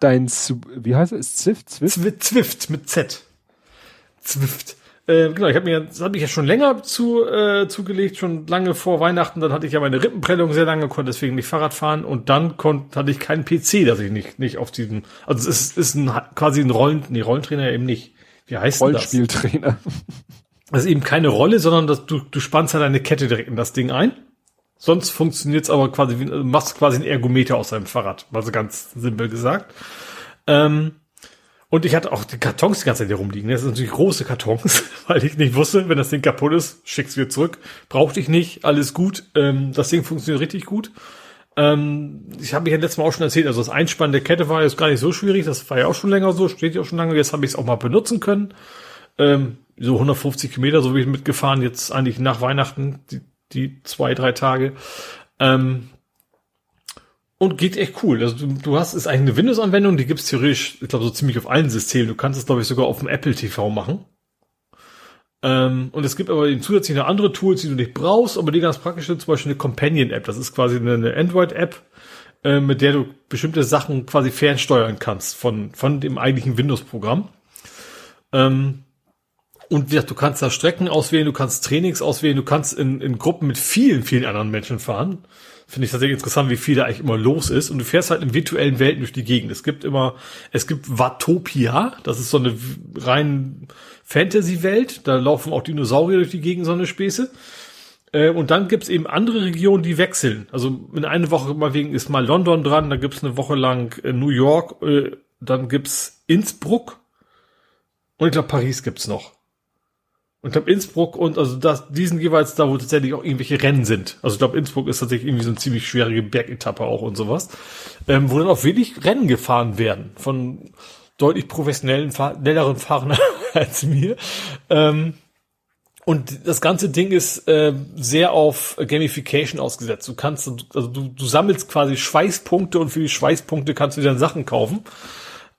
[SPEAKER 2] Dein, wie heißt es? Zwift?
[SPEAKER 3] Zwift? Zwift mit Z. Zwift. Äh, genau, ich habe mir, das habe ich ja schon länger zu, äh, zugelegt, schon lange vor Weihnachten. Dann hatte ich ja meine Rippenprellung sehr lange, konnte deswegen nicht Fahrrad fahren und dann konnte, hatte ich keinen PC, dass ich nicht, nicht auf diesem, also es ist, ist ein, quasi ein Rollen, nee, Rollentrainer eben nicht. Wie heißt
[SPEAKER 2] Rollenspieltrainer.
[SPEAKER 3] das? Das ist eben keine Rolle, sondern dass du, du spannst halt eine Kette direkt in das Ding ein. Sonst funktioniert's aber quasi, wie, machst quasi ein Ergometer aus deinem Fahrrad, also ganz simpel gesagt. Ähm, und ich hatte auch die Kartons die ganze Zeit hier rumliegen. Das sind natürlich große Kartons, weil ich nicht wusste, wenn das Ding kaputt ist, schick's wieder zurück. Brauchte ich nicht, alles gut. Ähm, das Ding funktioniert richtig gut. Ähm, ich habe mich ja letztes Mal auch schon erzählt, also das Einspannen der Kette war jetzt gar nicht so schwierig. Das war ja auch schon länger so, steht ja auch schon lange. Jetzt habe ich es auch mal benutzen können. Ähm, so 150 Kilometer, so wie ich mitgefahren, jetzt eigentlich nach Weihnachten, die, die zwei, drei Tage. Ähm, und geht echt cool. Also du, du hast, ist eigentlich eine Windows-Anwendung, die gibt's theoretisch, ich glaube, so ziemlich auf allen Systemen. Du kannst es, glaube ich, sogar auf dem Apple TV machen. Ähm, und es gibt aber eben zusätzlich noch andere Tools, die du nicht brauchst, aber die ganz praktisch sind, zum Beispiel eine Companion-App. Das ist quasi eine, eine Android-App, äh, mit der du bestimmte Sachen quasi fernsteuern kannst von, von dem eigentlichen Windows-Programm. Ähm, und du kannst da Strecken auswählen, du kannst Trainings auswählen, du kannst in, in Gruppen mit vielen, vielen anderen Menschen fahren. Finde ich tatsächlich interessant, wie viel da eigentlich immer los ist. Und du fährst halt in virtuellen Welten durch die Gegend. Es gibt immer, es gibt Watopia, das ist so eine rein Fantasy-Welt. Da laufen auch Dinosaurier durch die Gegend, so eine Späße. Äh, und dann gibt's eben andere Regionen, die wechseln. Also in einer Woche mal wegen ist mal London dran, dann gibt's eine Woche lang äh, New York, äh, dann gibt's Innsbruck und ich glaube Paris gibt's noch. Und ich glaube Innsbruck und also das, diesen jeweils da, wo tatsächlich auch irgendwelche Rennen sind. Also ich glaube Innsbruck ist tatsächlich irgendwie so eine ziemlich schwierige Bergetappe auch und sowas. Ähm, wo dann auch wirklich Rennen gefahren werden von deutlich professionellen, schnelleren Fahrern als mir. Ähm, und das ganze Ding ist äh, sehr auf Gamification ausgesetzt. Du kannst, also du, du sammelst quasi Schweißpunkte und für die Schweißpunkte kannst du dann Sachen kaufen.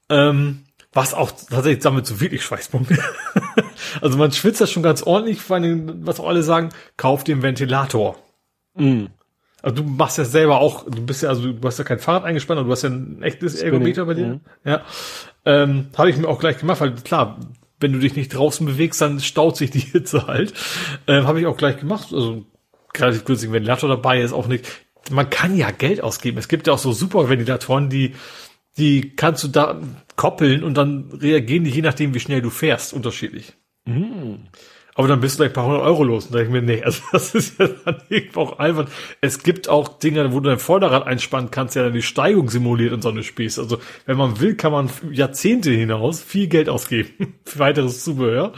[SPEAKER 3] Ähm, was auch tatsächlich sammelt so wirklich Schweißpunkte. also man schwitzt das schon ganz ordentlich, vor allem, was auch alle sagen, kauf den Ventilator. Mm. Also du machst ja selber auch, du bist ja, also du hast ja kein Fahrrad eingespannt, aber du hast ja ein echtes Ergometer bei dir. Mm. Ja. Ähm, Habe ich mir auch gleich gemacht, weil klar, wenn du dich nicht draußen bewegst, dann staut sich die Hitze halt. Ähm, Habe ich auch gleich gemacht. Also relativ günstig Ventilator dabei ist auch nicht. Man kann ja Geld ausgeben. Es gibt ja auch so super Ventilatoren, die die kannst du da koppeln und dann reagieren die je nachdem, wie schnell du fährst, unterschiedlich. Mm. Aber dann bist du gleich ein paar hundert Euro los. Und da denke ich mir, nee, also das ist ja dann irgendwo auch albern. Es gibt auch Dinge, wo du dein Vorderrad einspannen kannst, ja dann die Steigung simuliert und so eine Spieß. Also wenn man will, kann man Jahrzehnte hinaus viel Geld ausgeben für weiteres Zubehör.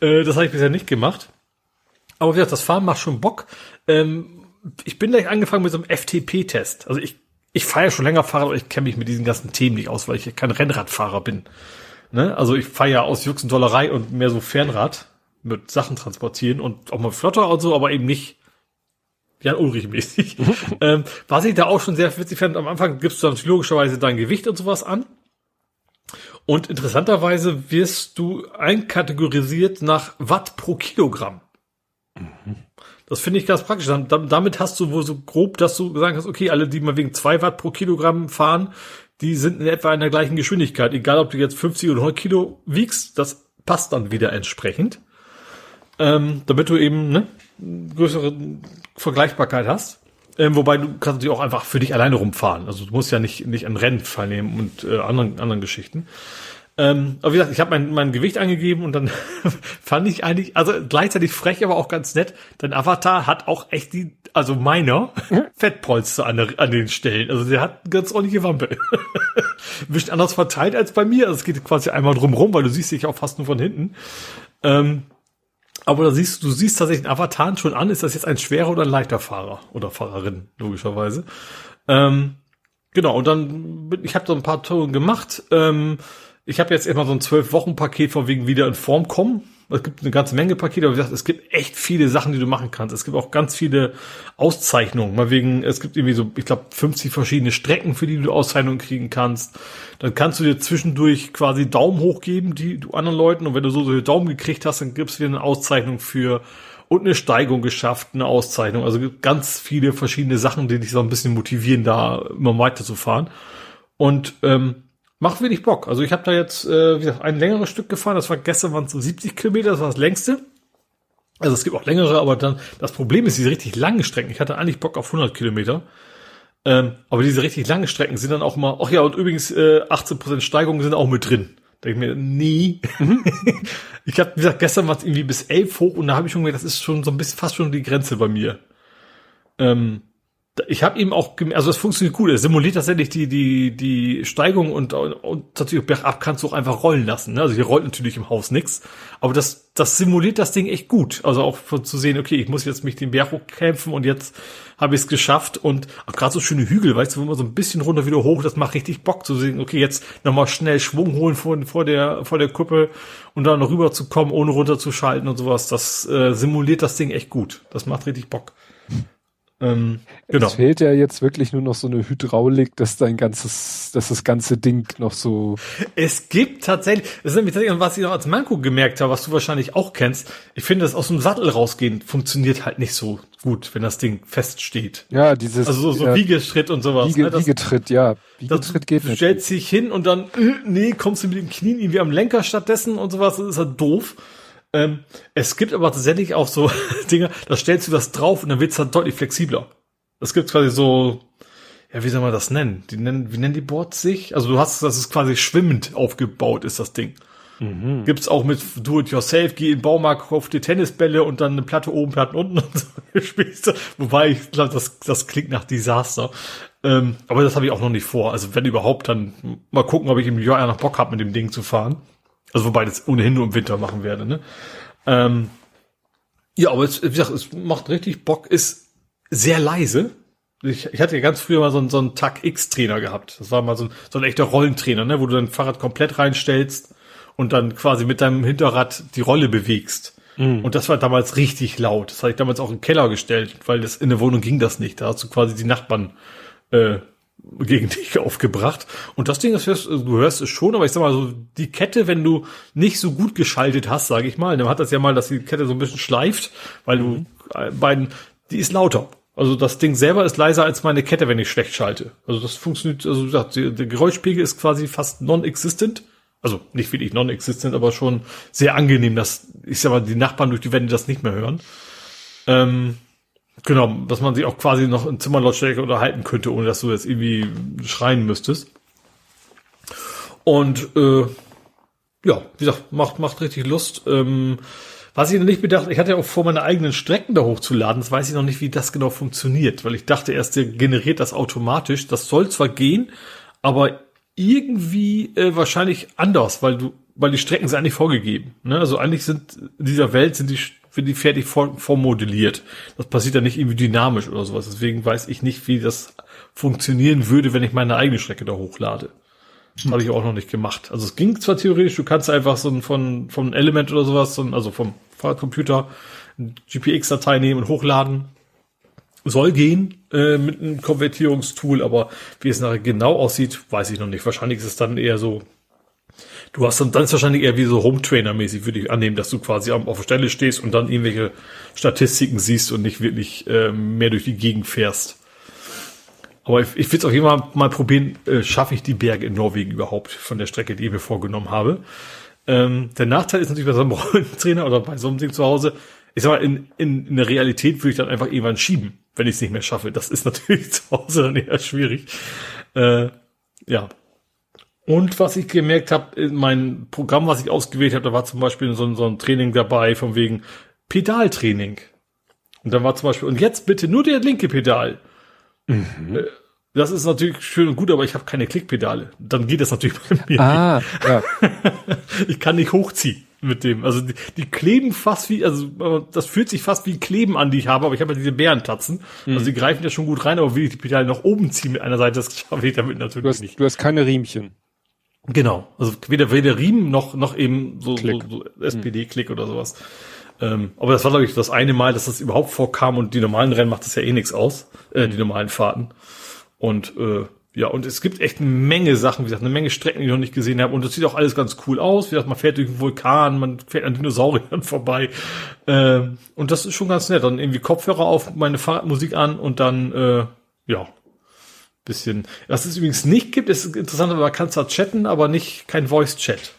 [SPEAKER 3] Äh, das habe ich bisher nicht gemacht. Aber wie gesagt, das Fahren macht schon Bock. Ähm, ich bin gleich angefangen mit so einem FTP-Test. Also ich ich fahre ja schon länger Fahrrad, aber ich kenne mich mit diesen ganzen Themen nicht aus, weil ich kein Rennradfahrer bin. Ne? Also ich fahre ja aus Jux und Dollerei und mehr so Fernrad mit Sachen transportieren und auch mal flotter und so, aber eben nicht Jan Ulrich mäßig. ähm, was ich da auch schon sehr witzig fand, am Anfang gibst du dann logischerweise dein Gewicht und sowas an. Und interessanterweise wirst du einkategorisiert nach Watt pro Kilogramm. Mhm. Das finde ich ganz praktisch. damit hast du wohl so grob, dass du gesagt hast, okay, alle, die mal wegen zwei Watt pro Kilogramm fahren, die sind in etwa in der gleichen Geschwindigkeit. Egal, ob du jetzt 50 oder 100 Kilo wiegst, das passt dann wieder entsprechend. Ähm, damit du eben ne, größere Vergleichbarkeit hast. Ähm, wobei du kannst natürlich auch einfach für dich alleine rumfahren. Also du musst ja nicht, nicht an Rennen teilnehmen und äh, anderen, anderen Geschichten. Ähm, aber wie gesagt, ich habe mein, mein Gewicht angegeben und dann fand ich eigentlich, also gleichzeitig frech, aber auch ganz nett, dein Avatar hat auch echt die, also meiner, Fettpolster an, der, an den Stellen. Also der hat ganz ordentliche Wampe. Ein bisschen anders verteilt als bei mir. Also es geht quasi einmal drumrum, weil du siehst dich auch fast nur von hinten. Ähm, aber da siehst du, siehst tatsächlich den Avatar schon an, ist das jetzt ein schwerer oder ein leichter Fahrer oder Fahrerin, logischerweise. Ähm, genau, und dann, ich habe so ein paar Touren gemacht. Ähm, ich habe jetzt immer so ein zwölf Wochen Paket von wegen wieder in Form kommen. Es gibt eine ganze Menge Pakete, aber wie gesagt, es gibt echt viele Sachen, die du machen kannst. Es gibt auch ganz viele Auszeichnungen. Mal wegen, es gibt irgendwie so, ich glaube, 50 verschiedene Strecken, für die du Auszeichnungen kriegen kannst. Dann kannst du dir zwischendurch quasi Daumen hochgeben, die du anderen Leuten. Und wenn du so, so Daumen gekriegt hast, dann gibst du dir eine Auszeichnung für und eine Steigung geschafft, eine Auszeichnung. Also ganz viele verschiedene Sachen, die dich so ein bisschen motivieren, da immer weiterzufahren. Und ähm, macht wenig Bock. Also ich habe da jetzt, äh, wie gesagt, ein längeres Stück gefahren. Das war gestern waren es so 70 Kilometer, das war das längste. Also es gibt auch längere, aber dann das Problem ist diese richtig langen Strecken. Ich hatte eigentlich Bock auf 100 Kilometer. Ähm, aber diese richtig langen Strecken sind dann auch immer, ach ja, und übrigens äh, 18% Steigerungen sind auch mit drin. Da denke ich mir, nee. Mhm. ich habe, wie gesagt, gestern war es irgendwie bis 11 hoch und da habe ich schon gedacht, das ist schon so ein bisschen fast schon die Grenze bei mir. Ähm, ich habe ihm auch, also es funktioniert gut. Er simuliert tatsächlich die die die Steigung und und natürlich bergab kannst du auch einfach rollen lassen. Ne? Also hier rollt natürlich im Haus nix, aber das das simuliert das Ding echt gut. Also auch von, zu sehen, okay, ich muss jetzt mich den Berg hochkämpfen und jetzt habe ich es geschafft und gerade so schöne Hügel, weißt du, wo man so ein bisschen runter wieder hoch, das macht richtig Bock zu sehen. Okay, jetzt nochmal schnell Schwung holen vor vor der vor der Kuppe und dann noch rüber zu kommen, ohne runterzuschalten und sowas. Das äh, simuliert das Ding echt gut. Das macht richtig Bock.
[SPEAKER 2] Ähm, genau. Es fehlt ja jetzt wirklich nur noch so eine Hydraulik, dass dein ganzes, dass das ganze Ding noch so.
[SPEAKER 3] Es gibt tatsächlich, das ist nämlich tatsächlich, was ich noch als Manko gemerkt habe, was du wahrscheinlich auch kennst. Ich finde, das aus dem Sattel rausgehen funktioniert halt nicht so gut, wenn das Ding feststeht.
[SPEAKER 2] Ja, dieses.
[SPEAKER 3] Also so, so ja, Wiegeschritt und sowas.
[SPEAKER 2] Wiege, ne? das, Wiegetritt, ja.
[SPEAKER 3] Wiegetritt das, geht nicht. Du stellst dich hin und dann, äh, nee, kommst du mit den Knien irgendwie am Lenker stattdessen und sowas, das ist halt doof. Ähm, es gibt aber tatsächlich auch so Dinge, da stellst du das drauf und dann wird es dann deutlich flexibler. Es gibt quasi so, ja, wie soll man das nennen? Die nennen, wie nennen die Boards sich? Also du hast, das ist quasi schwimmend aufgebaut, ist das Ding. Mhm. Gibt's auch mit Do-it-yourself, geh in den Baumarkt, kauf dir Tennisbälle und dann eine Platte oben, Platten unten und so spielst du. Wobei, ich glaube, das, das klingt nach Desaster. Ähm, aber das habe ich auch noch nicht vor. Also wenn überhaupt, dann mal gucken, ob ich im Jahr noch Bock habe, mit dem Ding zu fahren. Also wobei das ohnehin nur im Winter machen werde, ne? Ähm, ja, aber es, wie gesagt, es macht richtig Bock, ist sehr leise. Ich, ich hatte ja ganz früher mal so einen, so einen Tag X-Trainer gehabt. Das war mal so ein, so ein echter Rollentrainer, ne, wo du dein Fahrrad komplett reinstellst und dann quasi mit deinem Hinterrad die Rolle bewegst. Mhm. Und das war damals richtig laut. Das hatte ich damals auch im Keller gestellt, weil das in der Wohnung ging das nicht. Da hast du quasi die Nachbarn äh, gegen dich aufgebracht. Und das Ding, das hörst, du hörst es schon, aber ich sag mal so, die Kette, wenn du nicht so gut geschaltet hast, sage ich mal, dann hat das ja mal, dass die Kette so ein bisschen schleift, weil du mhm. äh, beiden, die ist lauter. Also das Ding selber ist leiser als meine Kette, wenn ich schlecht schalte. Also das funktioniert, also wie gesagt, der Geräuschpegel ist quasi fast non-existent. Also nicht wirklich non-existent, aber schon sehr angenehm, dass ich sag mal, die Nachbarn durch die Wände das nicht mehr hören. Ähm, Genau, dass man sich auch quasi noch in Zimmerlautstärke unterhalten könnte, ohne dass du jetzt irgendwie schreien müsstest. Und äh, ja, wie gesagt, macht, macht richtig Lust. Ähm, was ich noch nicht bedacht, ich hatte ja auch vor, meine eigenen Strecken da hochzuladen. Das weiß ich noch nicht, wie das genau funktioniert, weil ich dachte erst, der generiert das automatisch. Das soll zwar gehen, aber irgendwie äh, wahrscheinlich anders, weil du, weil die Strecken sind eigentlich vorgegeben. Ne? Also eigentlich sind in dieser Welt sind die für die fertig vormodelliert. Das passiert ja nicht irgendwie dynamisch oder sowas. Deswegen weiß ich nicht, wie das funktionieren würde, wenn ich meine eigene Strecke da hochlade. Hm. Habe ich auch noch nicht gemacht. Also es ging zwar theoretisch, du kannst einfach so ein von, von Element oder sowas, so ein, also vom Fahrradcomputer, GPX-Datei nehmen und hochladen. Soll gehen äh, mit einem Konvertierungstool, aber wie es nachher genau aussieht, weiß ich noch nicht. Wahrscheinlich ist es dann eher so Du hast dann, dann ist wahrscheinlich eher wie so Home-Trainer-mäßig, würde ich annehmen, dass du quasi auf der Stelle stehst und dann irgendwelche Statistiken siehst und nicht wirklich äh, mehr durch die Gegend fährst. Aber ich, ich will es auch immer mal probieren, äh, schaffe ich die Berge in Norwegen überhaupt von der Strecke, die ich mir vorgenommen habe. Ähm, der Nachteil ist natürlich bei so einem Rollentrainer oder bei so einem Ding zu Hause, ich sag mal, in, in, in der Realität würde ich dann einfach irgendwann schieben, wenn ich es nicht mehr schaffe. Das ist natürlich zu Hause dann eher schwierig. Äh, ja. Und was ich gemerkt habe, in meinem Programm, was ich ausgewählt habe, da war zum Beispiel so, so ein Training dabei, von wegen Pedaltraining. Und dann war zum Beispiel, und jetzt bitte nur der linke Pedal. Mhm. Äh, das ist natürlich schön und gut, aber ich habe keine Klickpedale. Dann geht das natürlich bei mir. Ah, ja. ich kann nicht hochziehen mit dem. Also die, die, kleben fast wie, also das fühlt sich fast wie Kleben an, die ich habe, aber ich habe ja diese Bärentatzen. Mhm. Also die greifen ja schon gut rein, aber will ich die Pedale nach oben ziehen mit einer Seite, das schaffe ich damit natürlich
[SPEAKER 2] du hast,
[SPEAKER 3] nicht.
[SPEAKER 2] Du hast keine Riemchen.
[SPEAKER 3] Genau. Also weder, weder Riemen noch, noch eben so, so, so SPD-Klick mhm. oder sowas. Ähm, aber das war, glaube ich, das eine Mal, dass das überhaupt vorkam und die normalen Rennen macht das ja eh nichts aus, äh, die normalen Fahrten. Und äh, ja, und es gibt echt eine Menge Sachen, wie gesagt, eine Menge Strecken, die ich noch nicht gesehen habe. Und das sieht auch alles ganz cool aus. Wie gesagt, man fährt durch einen Vulkan, man fährt an Dinosauriern vorbei. Ähm, und das ist schon ganz nett. Dann irgendwie Kopfhörer auf, meine Fahrradmusik an und dann, äh, ja, bisschen. Was es übrigens nicht gibt, ist interessant, man kann zwar chatten, aber nicht kein Voice-Chat.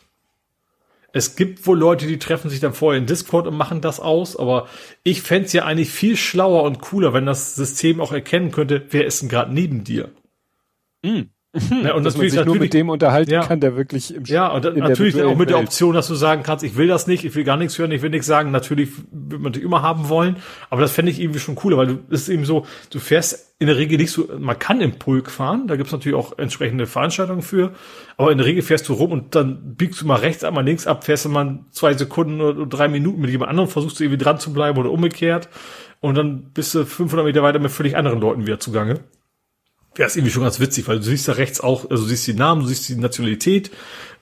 [SPEAKER 3] Es gibt wohl Leute, die treffen sich dann vorher in Discord und machen das aus, aber ich fände ja eigentlich viel schlauer und cooler, wenn das System auch erkennen könnte, wer ist denn gerade neben dir.
[SPEAKER 2] Mm. Ja, und dass man sich nur mit dem unterhalten ja, kann, der wirklich
[SPEAKER 3] im Ja, und natürlich auch mit der Option, dass du sagen kannst, ich will das nicht, ich will gar nichts hören, ich will nichts sagen. Natürlich wird man die immer haben wollen, aber das fände ich irgendwie schon cooler, weil du ist eben so, du fährst in der Regel nicht so, man kann im Pulk fahren, da gibt's natürlich auch entsprechende Veranstaltungen für, aber in der Regel fährst du rum und dann biegst du mal rechts, einmal links ab, fährst du mal zwei Sekunden oder drei Minuten mit jemand anderem, versuchst du irgendwie dran zu bleiben oder umgekehrt und dann bist du 500 Meter weiter mit völlig anderen Leuten wieder zugange wäre es irgendwie schon ganz witzig, weil du siehst da rechts auch, also du siehst die Namen, du siehst die Nationalität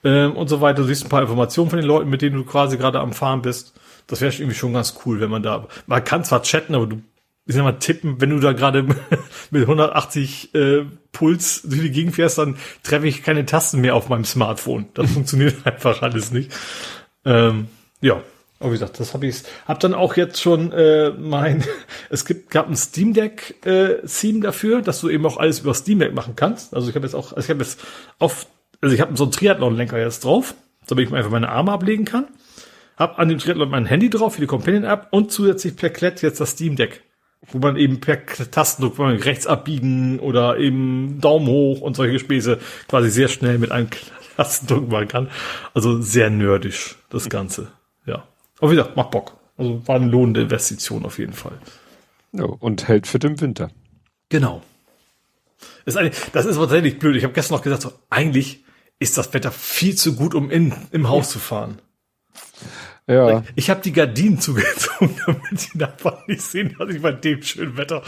[SPEAKER 3] ähm, und so weiter, du siehst ein paar Informationen von den Leuten, mit denen du quasi gerade am Fahren bist. Das wäre irgendwie schon ganz cool, wenn man da, man kann zwar chatten, aber du, ich sag mal, tippen, wenn du da gerade mit 180 äh, Puls durch die Gegend fährst, dann treffe ich keine Tasten mehr auf meinem Smartphone. Das funktioniert einfach alles nicht. Ähm, ja, aber wie gesagt, das habe ich, hab dann auch jetzt schon äh, mein, es gibt gab ein Steam Deck äh, Theme dafür, dass du eben auch alles über Steam Deck machen kannst. Also ich habe jetzt auch, also ich habe jetzt auf, also ich habe so einen Triathlon Lenker jetzt drauf, damit ich mir einfach meine Arme ablegen kann. Hab an dem Triathlon mein Handy drauf für die Companion App und zusätzlich per Klett jetzt das Steam Deck, wo man eben per Tastendruck, man rechts abbiegen oder eben Daumen hoch und solche Späße quasi sehr schnell mit einem Tastendruck machen kann. Also sehr nerdisch das Ganze. Aber wie gesagt, macht Bock. Also war eine lohnende Investition auf jeden Fall.
[SPEAKER 2] Ja, und hält fit im Winter.
[SPEAKER 3] Genau. Das ist, das ist tatsächlich blöd. Ich habe gestern noch gesagt, so, eigentlich ist das Wetter viel zu gut, um in, im Haus ja. zu fahren. Ja. Ich habe die Gardinen zugezogen, damit die Nachbarn nicht sehen, dass ich bei dem schönen Wetter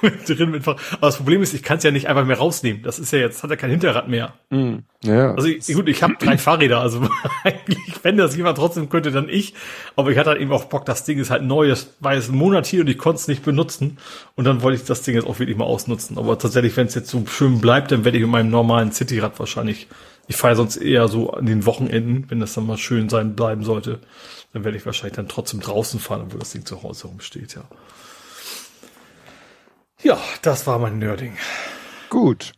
[SPEAKER 3] mit drin bin. Aber das Problem ist, ich kann es ja nicht einfach mehr rausnehmen. Das ist ja jetzt, hat ja kein Hinterrad mehr. Mm, ja. Also ich, gut, ich habe drei Fahrräder, also eigentlich, wenn das jemand trotzdem könnte, dann ich. Aber ich hatte halt eben auch Bock, das Ding ist halt neu, das war jetzt ein Monat hier und ich konnte es nicht benutzen. Und dann wollte ich das Ding jetzt auch wirklich mal ausnutzen. Aber tatsächlich, wenn es jetzt so schön bleibt, dann werde ich mit meinem normalen Cityrad wahrscheinlich ich fahre sonst eher so an den Wochenenden, wenn das dann mal schön sein bleiben sollte dann werde ich wahrscheinlich dann trotzdem draußen fahren, obwohl das Ding zu Hause rumsteht, ja. Ja, das war mein Nerding.
[SPEAKER 2] Gut.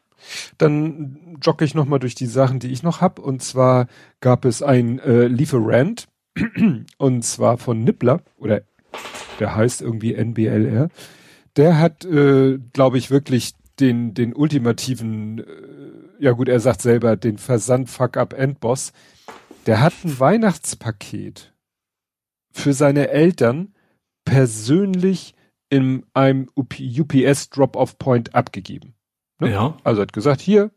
[SPEAKER 2] Dann jogge ich nochmal durch die Sachen, die ich noch hab. Und zwar gab es ein äh, Lieferant, und zwar von Nippler, oder der heißt irgendwie NBLR. Der hat, äh, glaube ich, wirklich den, den ultimativen, äh, ja gut, er sagt selber, den Versand-Fuck-Up-Endboss. Der hat ein Weihnachtspaket für seine Eltern persönlich in einem UPS Drop-off-Point abgegeben. Ne? Ja. Also hat gesagt, hier,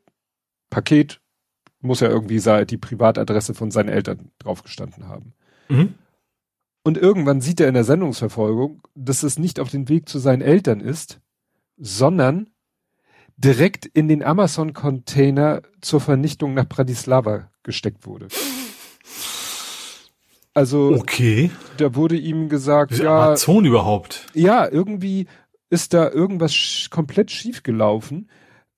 [SPEAKER 2] Paket, muss ja irgendwie die Privatadresse von seinen Eltern draufgestanden haben. Mhm. Und irgendwann sieht er in der Sendungsverfolgung, dass es nicht auf den Weg zu seinen Eltern ist, sondern direkt in den Amazon-Container zur Vernichtung nach Bratislava gesteckt wurde. Also
[SPEAKER 3] okay.
[SPEAKER 2] da wurde ihm gesagt,
[SPEAKER 3] ja, Amazon überhaupt.
[SPEAKER 2] Ja, irgendwie ist da irgendwas sch komplett schief gelaufen.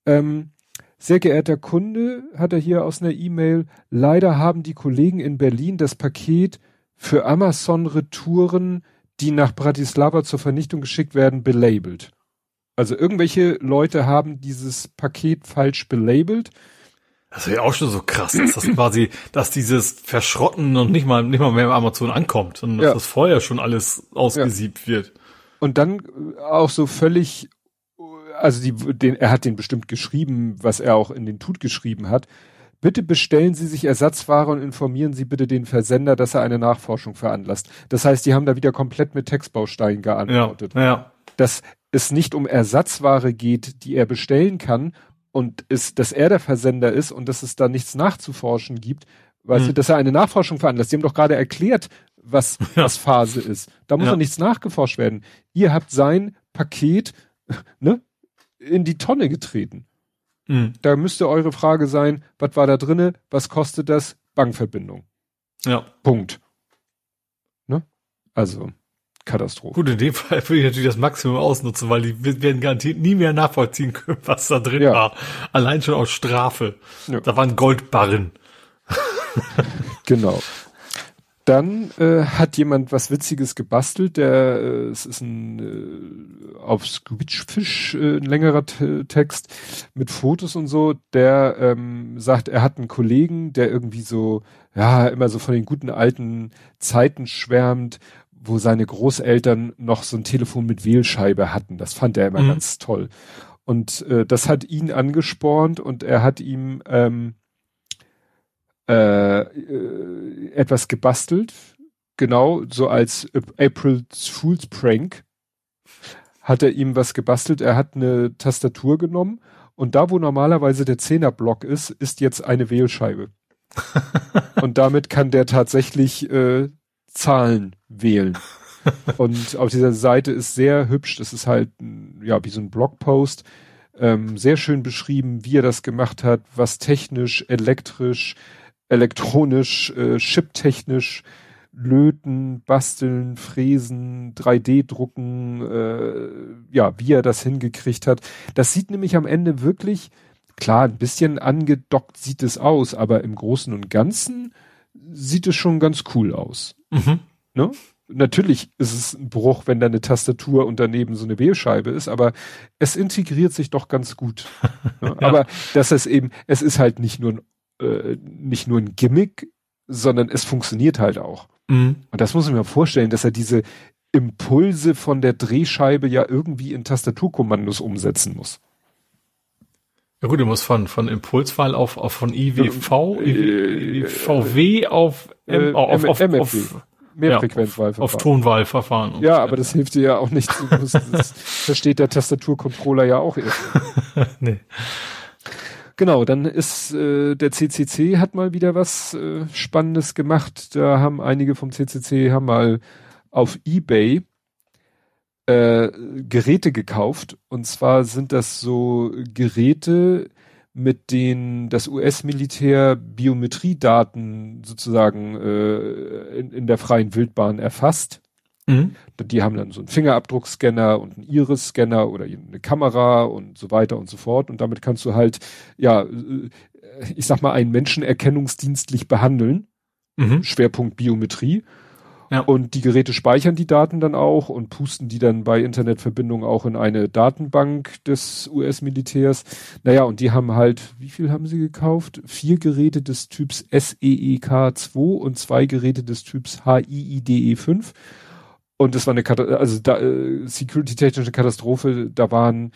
[SPEAKER 2] Ähm, Sehr geehrter Kunde, hat er hier aus einer E-Mail, leider haben die Kollegen in Berlin das Paket für Amazon Retouren, die nach Bratislava zur Vernichtung geschickt werden, belabelt. Also irgendwelche Leute haben dieses Paket falsch belabelt.
[SPEAKER 3] Das wäre auch schon so krass, dass das quasi, dass dieses Verschrotten noch nicht mal, nicht mal mehr bei Amazon ankommt, sondern dass ja. das vorher schon alles ausgesiebt ja. wird.
[SPEAKER 2] Und dann auch so völlig also die, den, er hat den bestimmt geschrieben, was er auch in den Tut geschrieben hat. Bitte bestellen Sie sich Ersatzware und informieren Sie bitte den Versender, dass er eine Nachforschung veranlasst. Das heißt, die haben da wieder komplett mit Textbausteinen geantwortet.
[SPEAKER 3] Ja, ja.
[SPEAKER 2] Dass es nicht um Ersatzware geht, die er bestellen kann und ist, dass er der Versender ist und dass es da nichts nachzuforschen gibt, weißt mhm. du, dass er eine Nachforschung veranlasst. Sie haben doch gerade erklärt, was, ja. was Phase ist. Da muss ja. doch nichts nachgeforscht werden. Ihr habt sein Paket, ne, in die Tonne getreten. Mhm. Da müsste eure Frage sein, was war da drinne, was kostet das? Bankverbindung.
[SPEAKER 3] Ja.
[SPEAKER 2] Punkt. Ne? Also, Katastrophe.
[SPEAKER 3] Gut, in dem Fall würde ich natürlich das Maximum ausnutzen, weil die werden garantiert nie mehr nachvollziehen können, was da drin ja. war. Allein schon aus Strafe. Ja. Da waren Goldbarren.
[SPEAKER 2] genau. Dann äh, hat jemand was Witziges gebastelt. Der, äh, es ist ein äh, auf Squidgefish äh, ein längerer T Text mit Fotos und so. Der ähm, sagt, er hat einen Kollegen, der irgendwie so, ja, immer so von den guten alten Zeiten schwärmt, wo seine Großeltern noch so ein Telefon mit Wählscheibe hatten. Das fand er immer mhm. ganz toll. Und äh, das hat ihn angespornt und er hat ihm ähm, äh, äh, etwas gebastelt, genau so als April Fool's Prank hat er ihm was gebastelt. Er hat eine Tastatur genommen und da, wo normalerweise der Zehnerblock ist, ist jetzt eine Wählscheibe. und damit kann der tatsächlich äh, Zahlen wählen. und auf dieser Seite ist sehr hübsch. Das ist halt ja wie so ein Blogpost. Ähm, sehr schön beschrieben, wie er das gemacht hat, was technisch, elektrisch, elektronisch, äh, chiptechnisch löten, basteln, fräsen, 3D-drucken, äh, ja, wie er das hingekriegt hat. Das sieht nämlich am Ende wirklich, klar, ein bisschen angedockt sieht es aus, aber im Großen und Ganzen sieht es schon ganz cool aus. Mhm. Ne? Natürlich ist es ein Bruch, wenn da eine Tastatur und daneben so eine Wählscheibe ist, aber es integriert sich doch ganz gut. Ne? ja. Aber das ist eben, es ist halt nicht nur ein äh, nicht nur ein Gimmick, sondern es funktioniert halt auch. Mhm. Und das muss ich mir vorstellen, dass er diese Impulse von der Drehscheibe ja irgendwie in Tastaturkommandos umsetzen muss.
[SPEAKER 3] Ja gut, du musst von, von Impulswahl auf, auf von IWV, äh, IWV auf, M, äh, auf, auf, auf, auf
[SPEAKER 2] Mehrfrequenzwahlverfahren.
[SPEAKER 3] Auf, auf Tonwahlverfahren.
[SPEAKER 2] Ja, aber das hilft dir ja auch nicht. das versteht der Tastaturcontroller ja auch erst. nee. Genau, dann ist äh, der CCC hat mal wieder was äh, Spannendes gemacht. Da haben einige vom CCC haben mal auf eBay äh, Geräte gekauft. Und zwar sind das so Geräte, mit denen das US-Militär Biometriedaten sozusagen äh, in, in der freien Wildbahn erfasst. Mhm. Die haben dann so einen Fingerabdruckscanner und einen Iris-Scanner oder eine Kamera und so weiter und so fort. Und damit kannst du halt, ja, äh, ich sag mal, einen Menschen erkennungsdienstlich behandeln. Mhm. Schwerpunkt Biometrie. Ja. Und die Geräte speichern die Daten dann auch und pusten die dann bei Internetverbindung auch in eine Datenbank des US-Militärs. Naja, und die haben halt, wie viel haben sie gekauft? Vier Geräte des Typs SEEK2 und zwei Geräte des Typs HIIDE5 und es war eine also da, äh, security-technische Katastrophe, da waren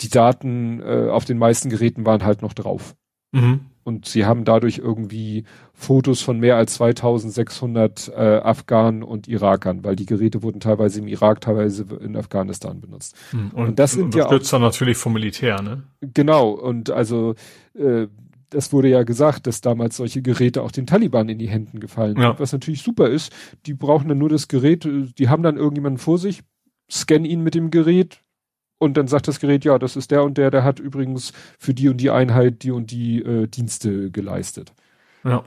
[SPEAKER 2] die Daten äh, auf den meisten Geräten waren halt noch drauf. Mhm. Und sie haben dadurch irgendwie Fotos von mehr als 2600 äh, Afghanen und Irakern, weil die Geräte wurden teilweise im Irak, teilweise in Afghanistan benutzt.
[SPEAKER 3] Mhm. Und, und, das sind ja auch, dann natürlich vom Militär, ne?
[SPEAKER 2] Genau. Und also äh, das wurde ja gesagt, dass damals solche Geräte auch den Taliban in die Händen gefallen sind, ja. was natürlich super ist. Die brauchen dann nur das Gerät, die haben dann irgendjemanden vor sich, scannen ihn mit dem Gerät und dann sagt das Gerät, ja, das ist der und der, der hat übrigens für die und die Einheit die und die äh, Dienste geleistet.
[SPEAKER 3] Ja.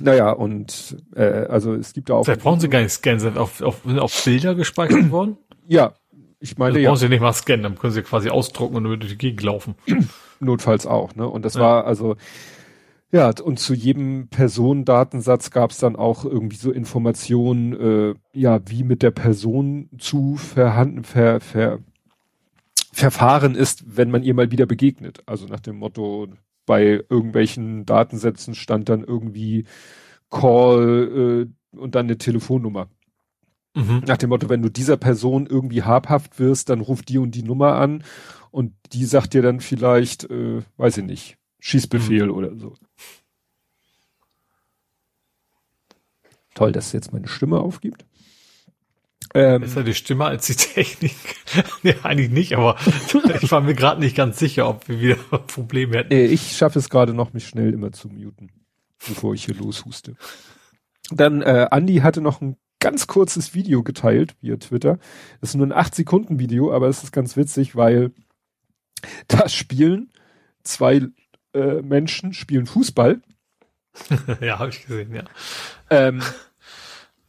[SPEAKER 2] Naja, und äh, also es gibt da auch.
[SPEAKER 3] Vielleicht brauchen sie gar nicht scannen, sind auf, auf, sind auf Bilder gespeichert worden?
[SPEAKER 2] Ja, ich meine
[SPEAKER 3] das ja. Brauchen Sie nicht mal scannen, dann können Sie quasi ausdrucken und durch die Gegend laufen.
[SPEAKER 2] Notfalls auch, ne? Und das ja. war also, ja, und zu jedem Personendatensatz gab es dann auch irgendwie so Informationen, äh, ja, wie mit der Person zu verhanden, ver, ver, verfahren ist, wenn man ihr mal wieder begegnet. Also nach dem Motto, bei irgendwelchen Datensätzen stand dann irgendwie Call äh, und dann eine Telefonnummer. Mhm. Nach dem Motto, wenn du dieser Person irgendwie habhaft wirst, dann ruft die und die Nummer an und die sagt dir dann vielleicht, äh, weiß ich nicht, Schießbefehl mhm. oder so. Toll, dass jetzt meine Stimme aufgibt.
[SPEAKER 3] Ähm, Besser die Stimme als die Technik. nee, eigentlich nicht, aber ich war mir gerade nicht ganz sicher, ob wir wieder Probleme hätten.
[SPEAKER 2] Ich schaffe es gerade noch, mich schnell immer zu muten, bevor ich hier loshuste. Dann, äh, Andi hatte noch ein ganz kurzes Video geteilt via Twitter. Das ist nur ein 8 Sekunden Video, aber es ist ganz witzig, weil da spielen zwei äh, Menschen, spielen Fußball.
[SPEAKER 3] ja, habe ich gesehen, ja.
[SPEAKER 2] Ähm,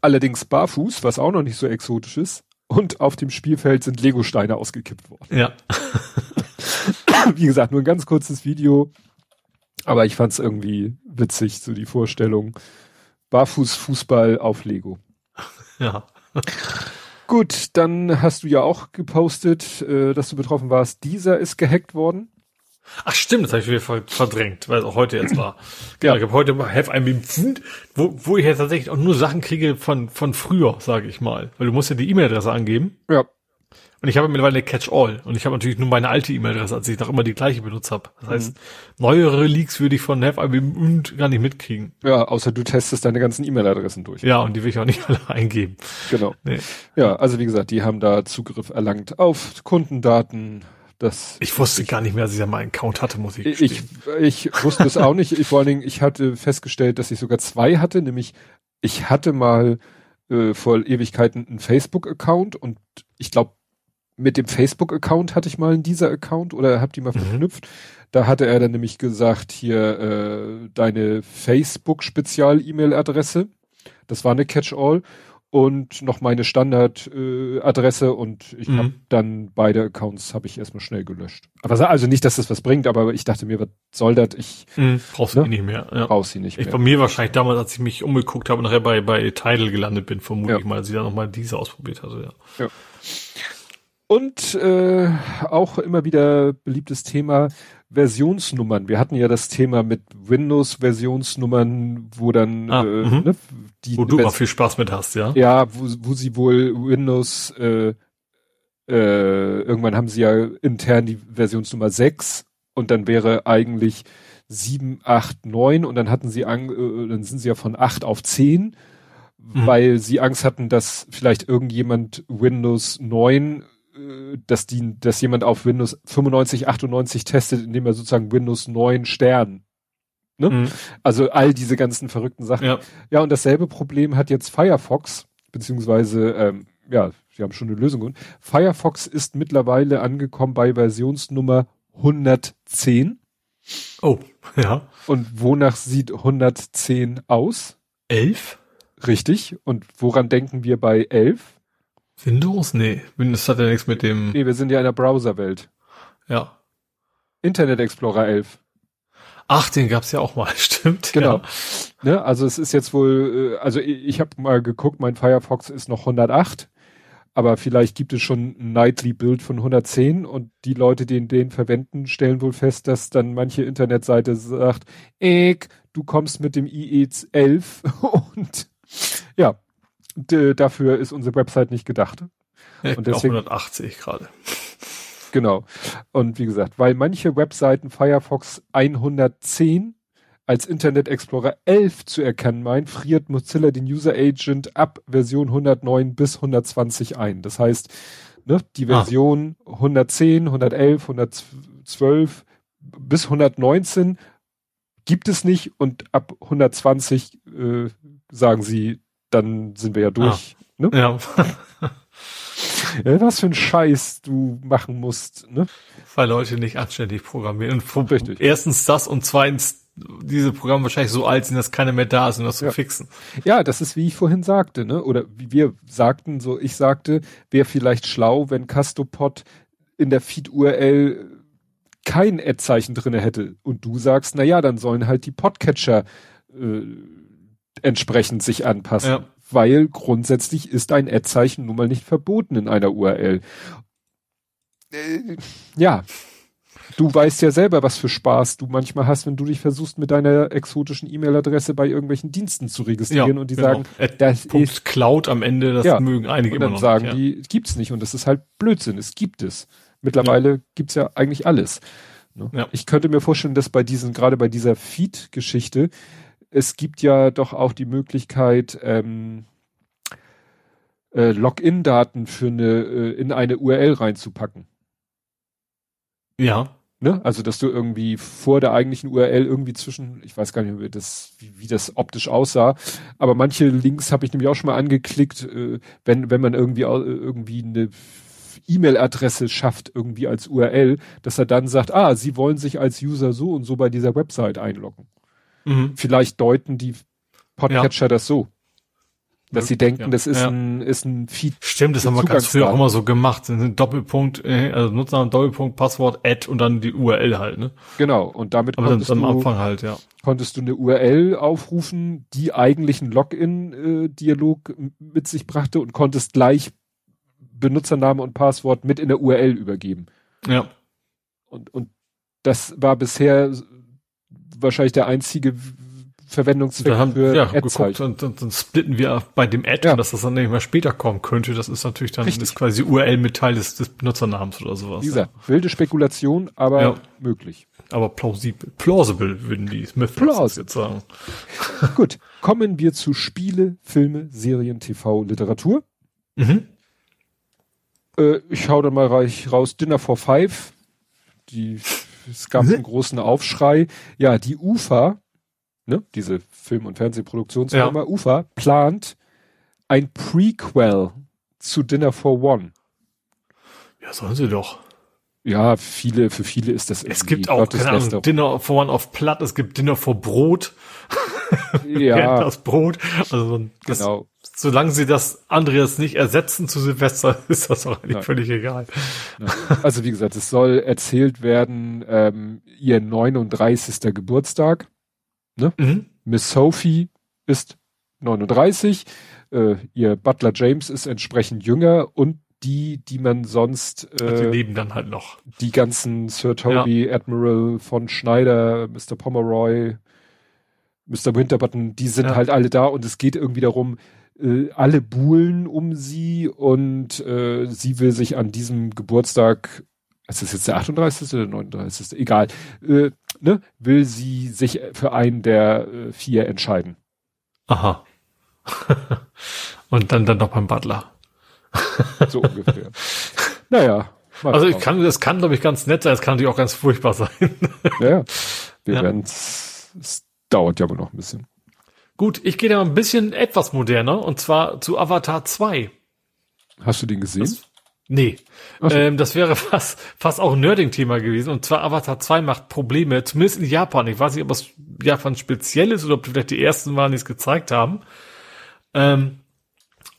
[SPEAKER 2] allerdings barfuß, was auch noch nicht so exotisch ist. Und auf dem Spielfeld sind Legosteine ausgekippt worden.
[SPEAKER 3] Ja.
[SPEAKER 2] Wie gesagt, nur ein ganz kurzes Video. Aber ich fand es irgendwie witzig, so die Vorstellung. Barfuß-Fußball auf Lego.
[SPEAKER 3] Ja.
[SPEAKER 2] Gut, dann hast du ja auch gepostet, äh, dass du betroffen warst. Dieser ist gehackt worden.
[SPEAKER 3] Ach stimmt, das habe ich wieder verdrängt, weil es auch heute jetzt war. Genau, ja. ich habe heute mal Have ein wo, wo ich ja tatsächlich auch nur Sachen kriege von, von früher, sage ich mal. Weil du musst ja die E-Mail-Adresse angeben.
[SPEAKER 2] Ja.
[SPEAKER 3] Und ich habe mittlerweile eine Catch-all. Und ich habe natürlich nur meine alte E-Mail-Adresse, als ich noch immer die gleiche benutzt habe. Das heißt, mhm. neuere Leaks würde ich von Have und gar nicht mitkriegen.
[SPEAKER 2] Ja, außer du testest deine ganzen E-Mail-Adressen durch.
[SPEAKER 3] Ja, und die will ich auch nicht alle eingeben.
[SPEAKER 2] Genau. Nee. Ja, also wie gesagt, die haben da Zugriff erlangt auf Kundendaten, das
[SPEAKER 3] ich wusste ich, gar nicht mehr, dass ich da mal einen Account hatte, muss ich
[SPEAKER 2] gestehen. Ich, ich wusste es auch nicht. Ich, vor allen Dingen, ich hatte festgestellt, dass ich sogar zwei hatte, nämlich ich hatte mal äh, vor Ewigkeiten einen Facebook-Account und ich glaube, mit dem Facebook-Account hatte ich mal einen dieser Account oder habt ihr mal mhm. verknüpft. Da hatte er dann nämlich gesagt, hier äh, deine Facebook-Spezial-E-Mail-Adresse. Das war eine Catch-all und noch meine Standardadresse äh, und ich mhm. habe dann beide Accounts habe ich erstmal schnell gelöscht. Aber also nicht, dass das was bringt, aber ich dachte mir, was soll das? Ich
[SPEAKER 3] mhm, brauchst ne? du nicht mehr.
[SPEAKER 2] Ja. Brauchst sie nicht
[SPEAKER 3] ich, mehr. Bei mir wahrscheinlich damals, als ich mich umgeguckt habe und nachher bei bei Tidal gelandet bin, vermute ja. ich mal, als ich dann nochmal diese ausprobiert hatte. Ja. ja.
[SPEAKER 2] Und äh, auch immer wieder beliebtes Thema Versionsnummern. Wir hatten ja das Thema mit Windows-Versionsnummern, wo dann ah, äh, mhm. ne,
[SPEAKER 3] die wo du Vers auch viel Spaß mit hast, ja?
[SPEAKER 2] Ja, wo, wo sie wohl Windows äh, äh, irgendwann haben sie ja intern die Versionsnummer 6 und dann wäre eigentlich 7, 8, 9 und dann hatten sie an, äh, dann sind sie ja von 8 auf 10, mhm. weil sie Angst hatten, dass vielleicht irgendjemand Windows 9 äh, dass die, dass jemand auf Windows 95, 98 testet, indem er sozusagen Windows 9 Stern. Ne? Mhm. Also all diese ganzen verrückten Sachen. Ja. ja, und dasselbe Problem hat jetzt Firefox, beziehungsweise, ähm, ja, sie haben schon eine Lösung. gefunden. Firefox ist mittlerweile angekommen bei Versionsnummer 110.
[SPEAKER 3] Oh, ja.
[SPEAKER 2] Und wonach sieht 110 aus?
[SPEAKER 3] 11?
[SPEAKER 2] Richtig. Und woran denken wir bei 11?
[SPEAKER 3] Windows? Nee, Windows hat ja nichts mit dem.
[SPEAKER 2] Nee, wir sind ja in der Browserwelt.
[SPEAKER 3] Ja.
[SPEAKER 2] Internet Explorer 11.
[SPEAKER 3] Ach, den gab's ja auch mal, stimmt.
[SPEAKER 2] Genau. Ja. Ne, also es ist jetzt wohl, äh, also ich, ich habe mal geguckt, mein Firefox ist noch 108, aber vielleicht gibt es schon ein Nightly Build von 110 und die Leute, die den verwenden, stellen wohl fest, dass dann manche Internetseite sagt, Eck, du kommst mit dem IE 11 und ja, dafür ist unsere Website nicht gedacht.
[SPEAKER 3] Ja, und deswegen, 180 gerade.
[SPEAKER 2] Genau. Und wie gesagt, weil manche Webseiten Firefox 110 als Internet Explorer 11 zu erkennen meint, friert Mozilla den User Agent ab Version 109 bis 120 ein. Das heißt, ne, die ah. Version ah. 110, 111, 112 bis 119 gibt es nicht und ab 120 äh, sagen sie, dann sind wir ja durch. Ah. Ne?
[SPEAKER 3] Ja.
[SPEAKER 2] ja. Was für ein Scheiß du machen musst, ne?
[SPEAKER 3] Weil Leute nicht anständig programmieren. Und Richtig. Erstens das und zweitens diese Programme wahrscheinlich so alt sind, dass keiner mehr da ist, um das ja. zu fixen.
[SPEAKER 2] Ja, das ist wie ich vorhin sagte, ne? Oder wie wir sagten, so ich sagte, wäre vielleicht schlau, wenn Castopod in der Feed-URL kein Ad-Zeichen drinne hätte. Und du sagst, na ja, dann sollen halt die Podcatcher äh, entsprechend sich anpassen. Ja. Weil grundsätzlich ist ein Ad-Zeichen nun mal nicht verboten in einer URL. Äh, ja, du weißt ja selber, was für Spaß du manchmal hast, wenn du dich versuchst, mit deiner exotischen E-Mail-Adresse bei irgendwelchen Diensten zu registrieren ja, und die genau. sagen,
[SPEAKER 3] das ist Cloud am Ende, das ja, mögen einige
[SPEAKER 2] und dann immer noch sagen nicht, ja. die, gibt's nicht und das ist halt Blödsinn, es gibt es. Mittlerweile ja. gibt's ja eigentlich alles. Ne? Ich könnte mir vorstellen, dass bei diesen, gerade bei dieser Feed-Geschichte, es gibt ja doch auch die Möglichkeit, ähm, äh, Login-Daten für eine äh, in eine URL reinzupacken.
[SPEAKER 3] Ja.
[SPEAKER 2] Ne? Also, dass du irgendwie vor der eigentlichen URL irgendwie zwischen, ich weiß gar nicht, wie das, wie, wie das optisch aussah, aber manche Links habe ich nämlich auch schon mal angeklickt, äh, wenn, wenn man irgendwie, äh, irgendwie eine E-Mail-Adresse schafft, irgendwie als URL, dass er dann sagt, ah, Sie wollen sich als User so und so bei dieser Website einloggen. Mhm. Vielleicht deuten die Podcatcher ja. das so. Dass sie denken, ja. das ist ja. ein, ist ein Feed.
[SPEAKER 3] Stimmt, das haben wir ganz früher auch immer so gemacht. Ein Doppelpunkt, äh, also Nutzernamen, Doppelpunkt, Passwort, Add und dann die URL halt, ne?
[SPEAKER 2] Genau. Und damit
[SPEAKER 3] Aber konntest dann, am Anfang halt, ja.
[SPEAKER 2] Konntest du eine URL aufrufen, die eigentlich einen Login-Dialog äh, mit sich brachte und konntest gleich Benutzername und Passwort mit in der URL übergeben.
[SPEAKER 3] Ja.
[SPEAKER 2] Und, und das war bisher wahrscheinlich der einzige Verwendungszweck
[SPEAKER 3] haben, für ja, geguckt und, und, dann splitten wir bei dem Ad, ja. dass das dann nicht mehr später kommen könnte. Das ist natürlich dann ist quasi URL mit Teil des, des Benutzernamens oder sowas.
[SPEAKER 2] Wie gesagt, ja. wilde Spekulation, aber ja. möglich.
[SPEAKER 3] Aber plausibel, plausible würden die Smith jetzt sagen.
[SPEAKER 2] Gut, kommen wir zu Spiele, Filme, Serien, TV, Literatur. Mhm. Äh, ich hau da mal raus Dinner for Five. Die, es gab einen großen Aufschrei. Ja, die UFA ne, diese Film- und Fernsehproduktionsfirma ja. UFA, plant ein Prequel zu Dinner for One.
[SPEAKER 3] Ja, sollen sie doch.
[SPEAKER 2] Ja, viele, für viele ist das
[SPEAKER 3] Es gibt auch, keine Ahnung, Dinner for One auf Platt, es gibt Dinner for Brot.
[SPEAKER 2] ja.
[SPEAKER 3] das Brot. Also, das, genau. Solange sie das andere jetzt nicht ersetzen zu Silvester, ist das auch eigentlich ja. völlig egal.
[SPEAKER 2] Ja. Also, wie gesagt, es soll erzählt werden, ähm, ihr 39. Geburtstag. Ne? Mhm. Miss Sophie ist 39, äh, ihr Butler James ist entsprechend jünger und die, die man sonst
[SPEAKER 3] äh, die leben dann halt noch.
[SPEAKER 2] Die ganzen Sir Toby, ja. Admiral von Schneider, Mr. Pomeroy, Mr. Winterbutton, die sind ja. halt alle da und es geht irgendwie darum, äh, alle buhlen um sie und äh, sie will sich an diesem Geburtstag, ist das jetzt der 38. oder 39. Egal, äh, ne, will sie sich für einen der äh, vier entscheiden.
[SPEAKER 3] Aha. Und dann dann noch beim Butler.
[SPEAKER 2] so ungefähr. Naja.
[SPEAKER 3] Also ich kann, das kann, glaube ich, ganz nett sein, es kann natürlich auch ganz furchtbar sein.
[SPEAKER 2] ja, wir ja. werden es dauert ja wohl noch ein bisschen.
[SPEAKER 3] Gut, ich gehe da ein bisschen etwas moderner und zwar zu Avatar 2.
[SPEAKER 2] Hast du den gesehen? Das,
[SPEAKER 3] Nee. So. Ähm, das wäre fast, fast auch ein Nerding-Thema gewesen. Und zwar Avatar 2 macht Probleme, zumindest in Japan. Ich weiß nicht, ob es Japan speziell ist oder ob vielleicht die ersten waren, die es gezeigt haben. Ähm,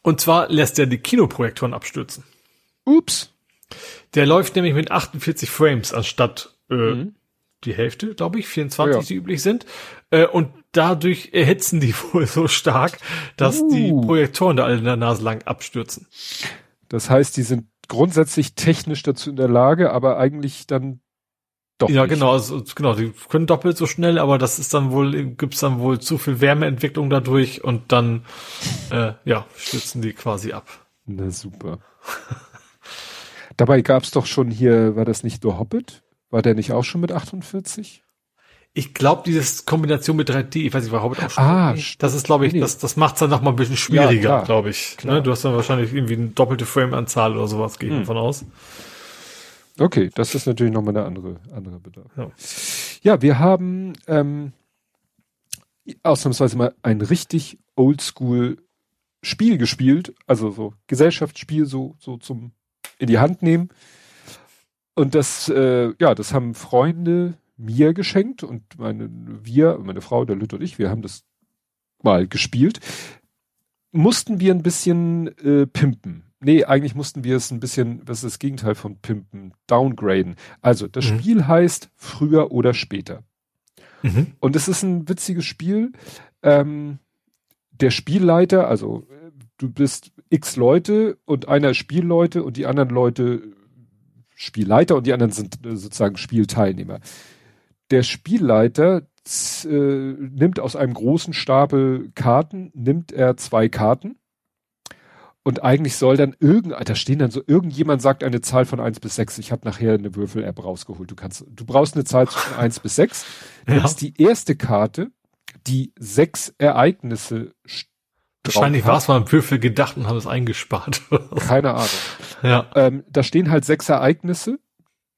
[SPEAKER 3] und zwar lässt er die Kinoprojektoren abstürzen.
[SPEAKER 2] Ups.
[SPEAKER 3] Der läuft nämlich mit 48 Frames anstatt äh, mhm. Die Hälfte, glaube ich, 24, ja. die üblich sind. Äh, und dadurch erhitzen die wohl so stark, dass uh. die Projektoren da alle in der Nase lang abstürzen.
[SPEAKER 2] Das heißt, die sind grundsätzlich technisch dazu in der Lage, aber eigentlich dann
[SPEAKER 3] doch. Ja, nicht. genau, also, genau, die können doppelt so schnell, aber das ist dann wohl, gibt's dann wohl zu viel Wärmeentwicklung dadurch und dann, äh, ja, stürzen die quasi ab.
[SPEAKER 2] Na super. Dabei gab's doch schon hier, war das nicht The Hobbit? War der nicht auch schon mit 48?
[SPEAKER 3] Ich glaube, diese Kombination mit 3D, ich weiß nicht, war Hobbit auch schon. Ah, das ist, glaube ich, das, das macht's dann noch mal ein bisschen schwieriger, ja, glaube ich. Ne? Du hast dann wahrscheinlich irgendwie eine doppelte Frame-Anzahl oder sowas, gehe ich hm. davon aus.
[SPEAKER 2] Okay, das ist natürlich nochmal eine andere, andere Bedarf. Ja. ja, wir haben ähm, ausnahmsweise mal ein richtig oldschool Spiel gespielt, also so Gesellschaftsspiel, so, so zum in die Hand nehmen. Und das, äh, ja, das haben Freunde mir geschenkt und meine, wir, meine Frau, der Lüt und ich, wir haben das mal gespielt. Mussten wir ein bisschen äh, pimpen. Nee, eigentlich mussten wir es ein bisschen, was ist das Gegenteil von pimpen? Downgraden. Also, das mhm. Spiel heißt früher oder später. Mhm. Und es ist ein witziges Spiel. Ähm, der Spielleiter, also du bist x Leute und einer Spielleute und die anderen Leute Spielleiter und die anderen sind äh, sozusagen Spielteilnehmer. Der Spielleiter äh, nimmt aus einem großen Stapel Karten, nimmt er zwei Karten und eigentlich soll dann irgend, da stehen dann so, irgendjemand sagt eine Zahl von eins bis sechs. Ich habe nachher eine Würfel-App rausgeholt. Du kannst, du brauchst eine Zahl von eins bis sechs. Ja. Nimmst die erste Karte, die sechs Ereignisse
[SPEAKER 3] Wahrscheinlich war es mal im Würfel gedacht und haben es eingespart.
[SPEAKER 2] Keine Ahnung. Ja. Ähm, da stehen halt sechs Ereignisse.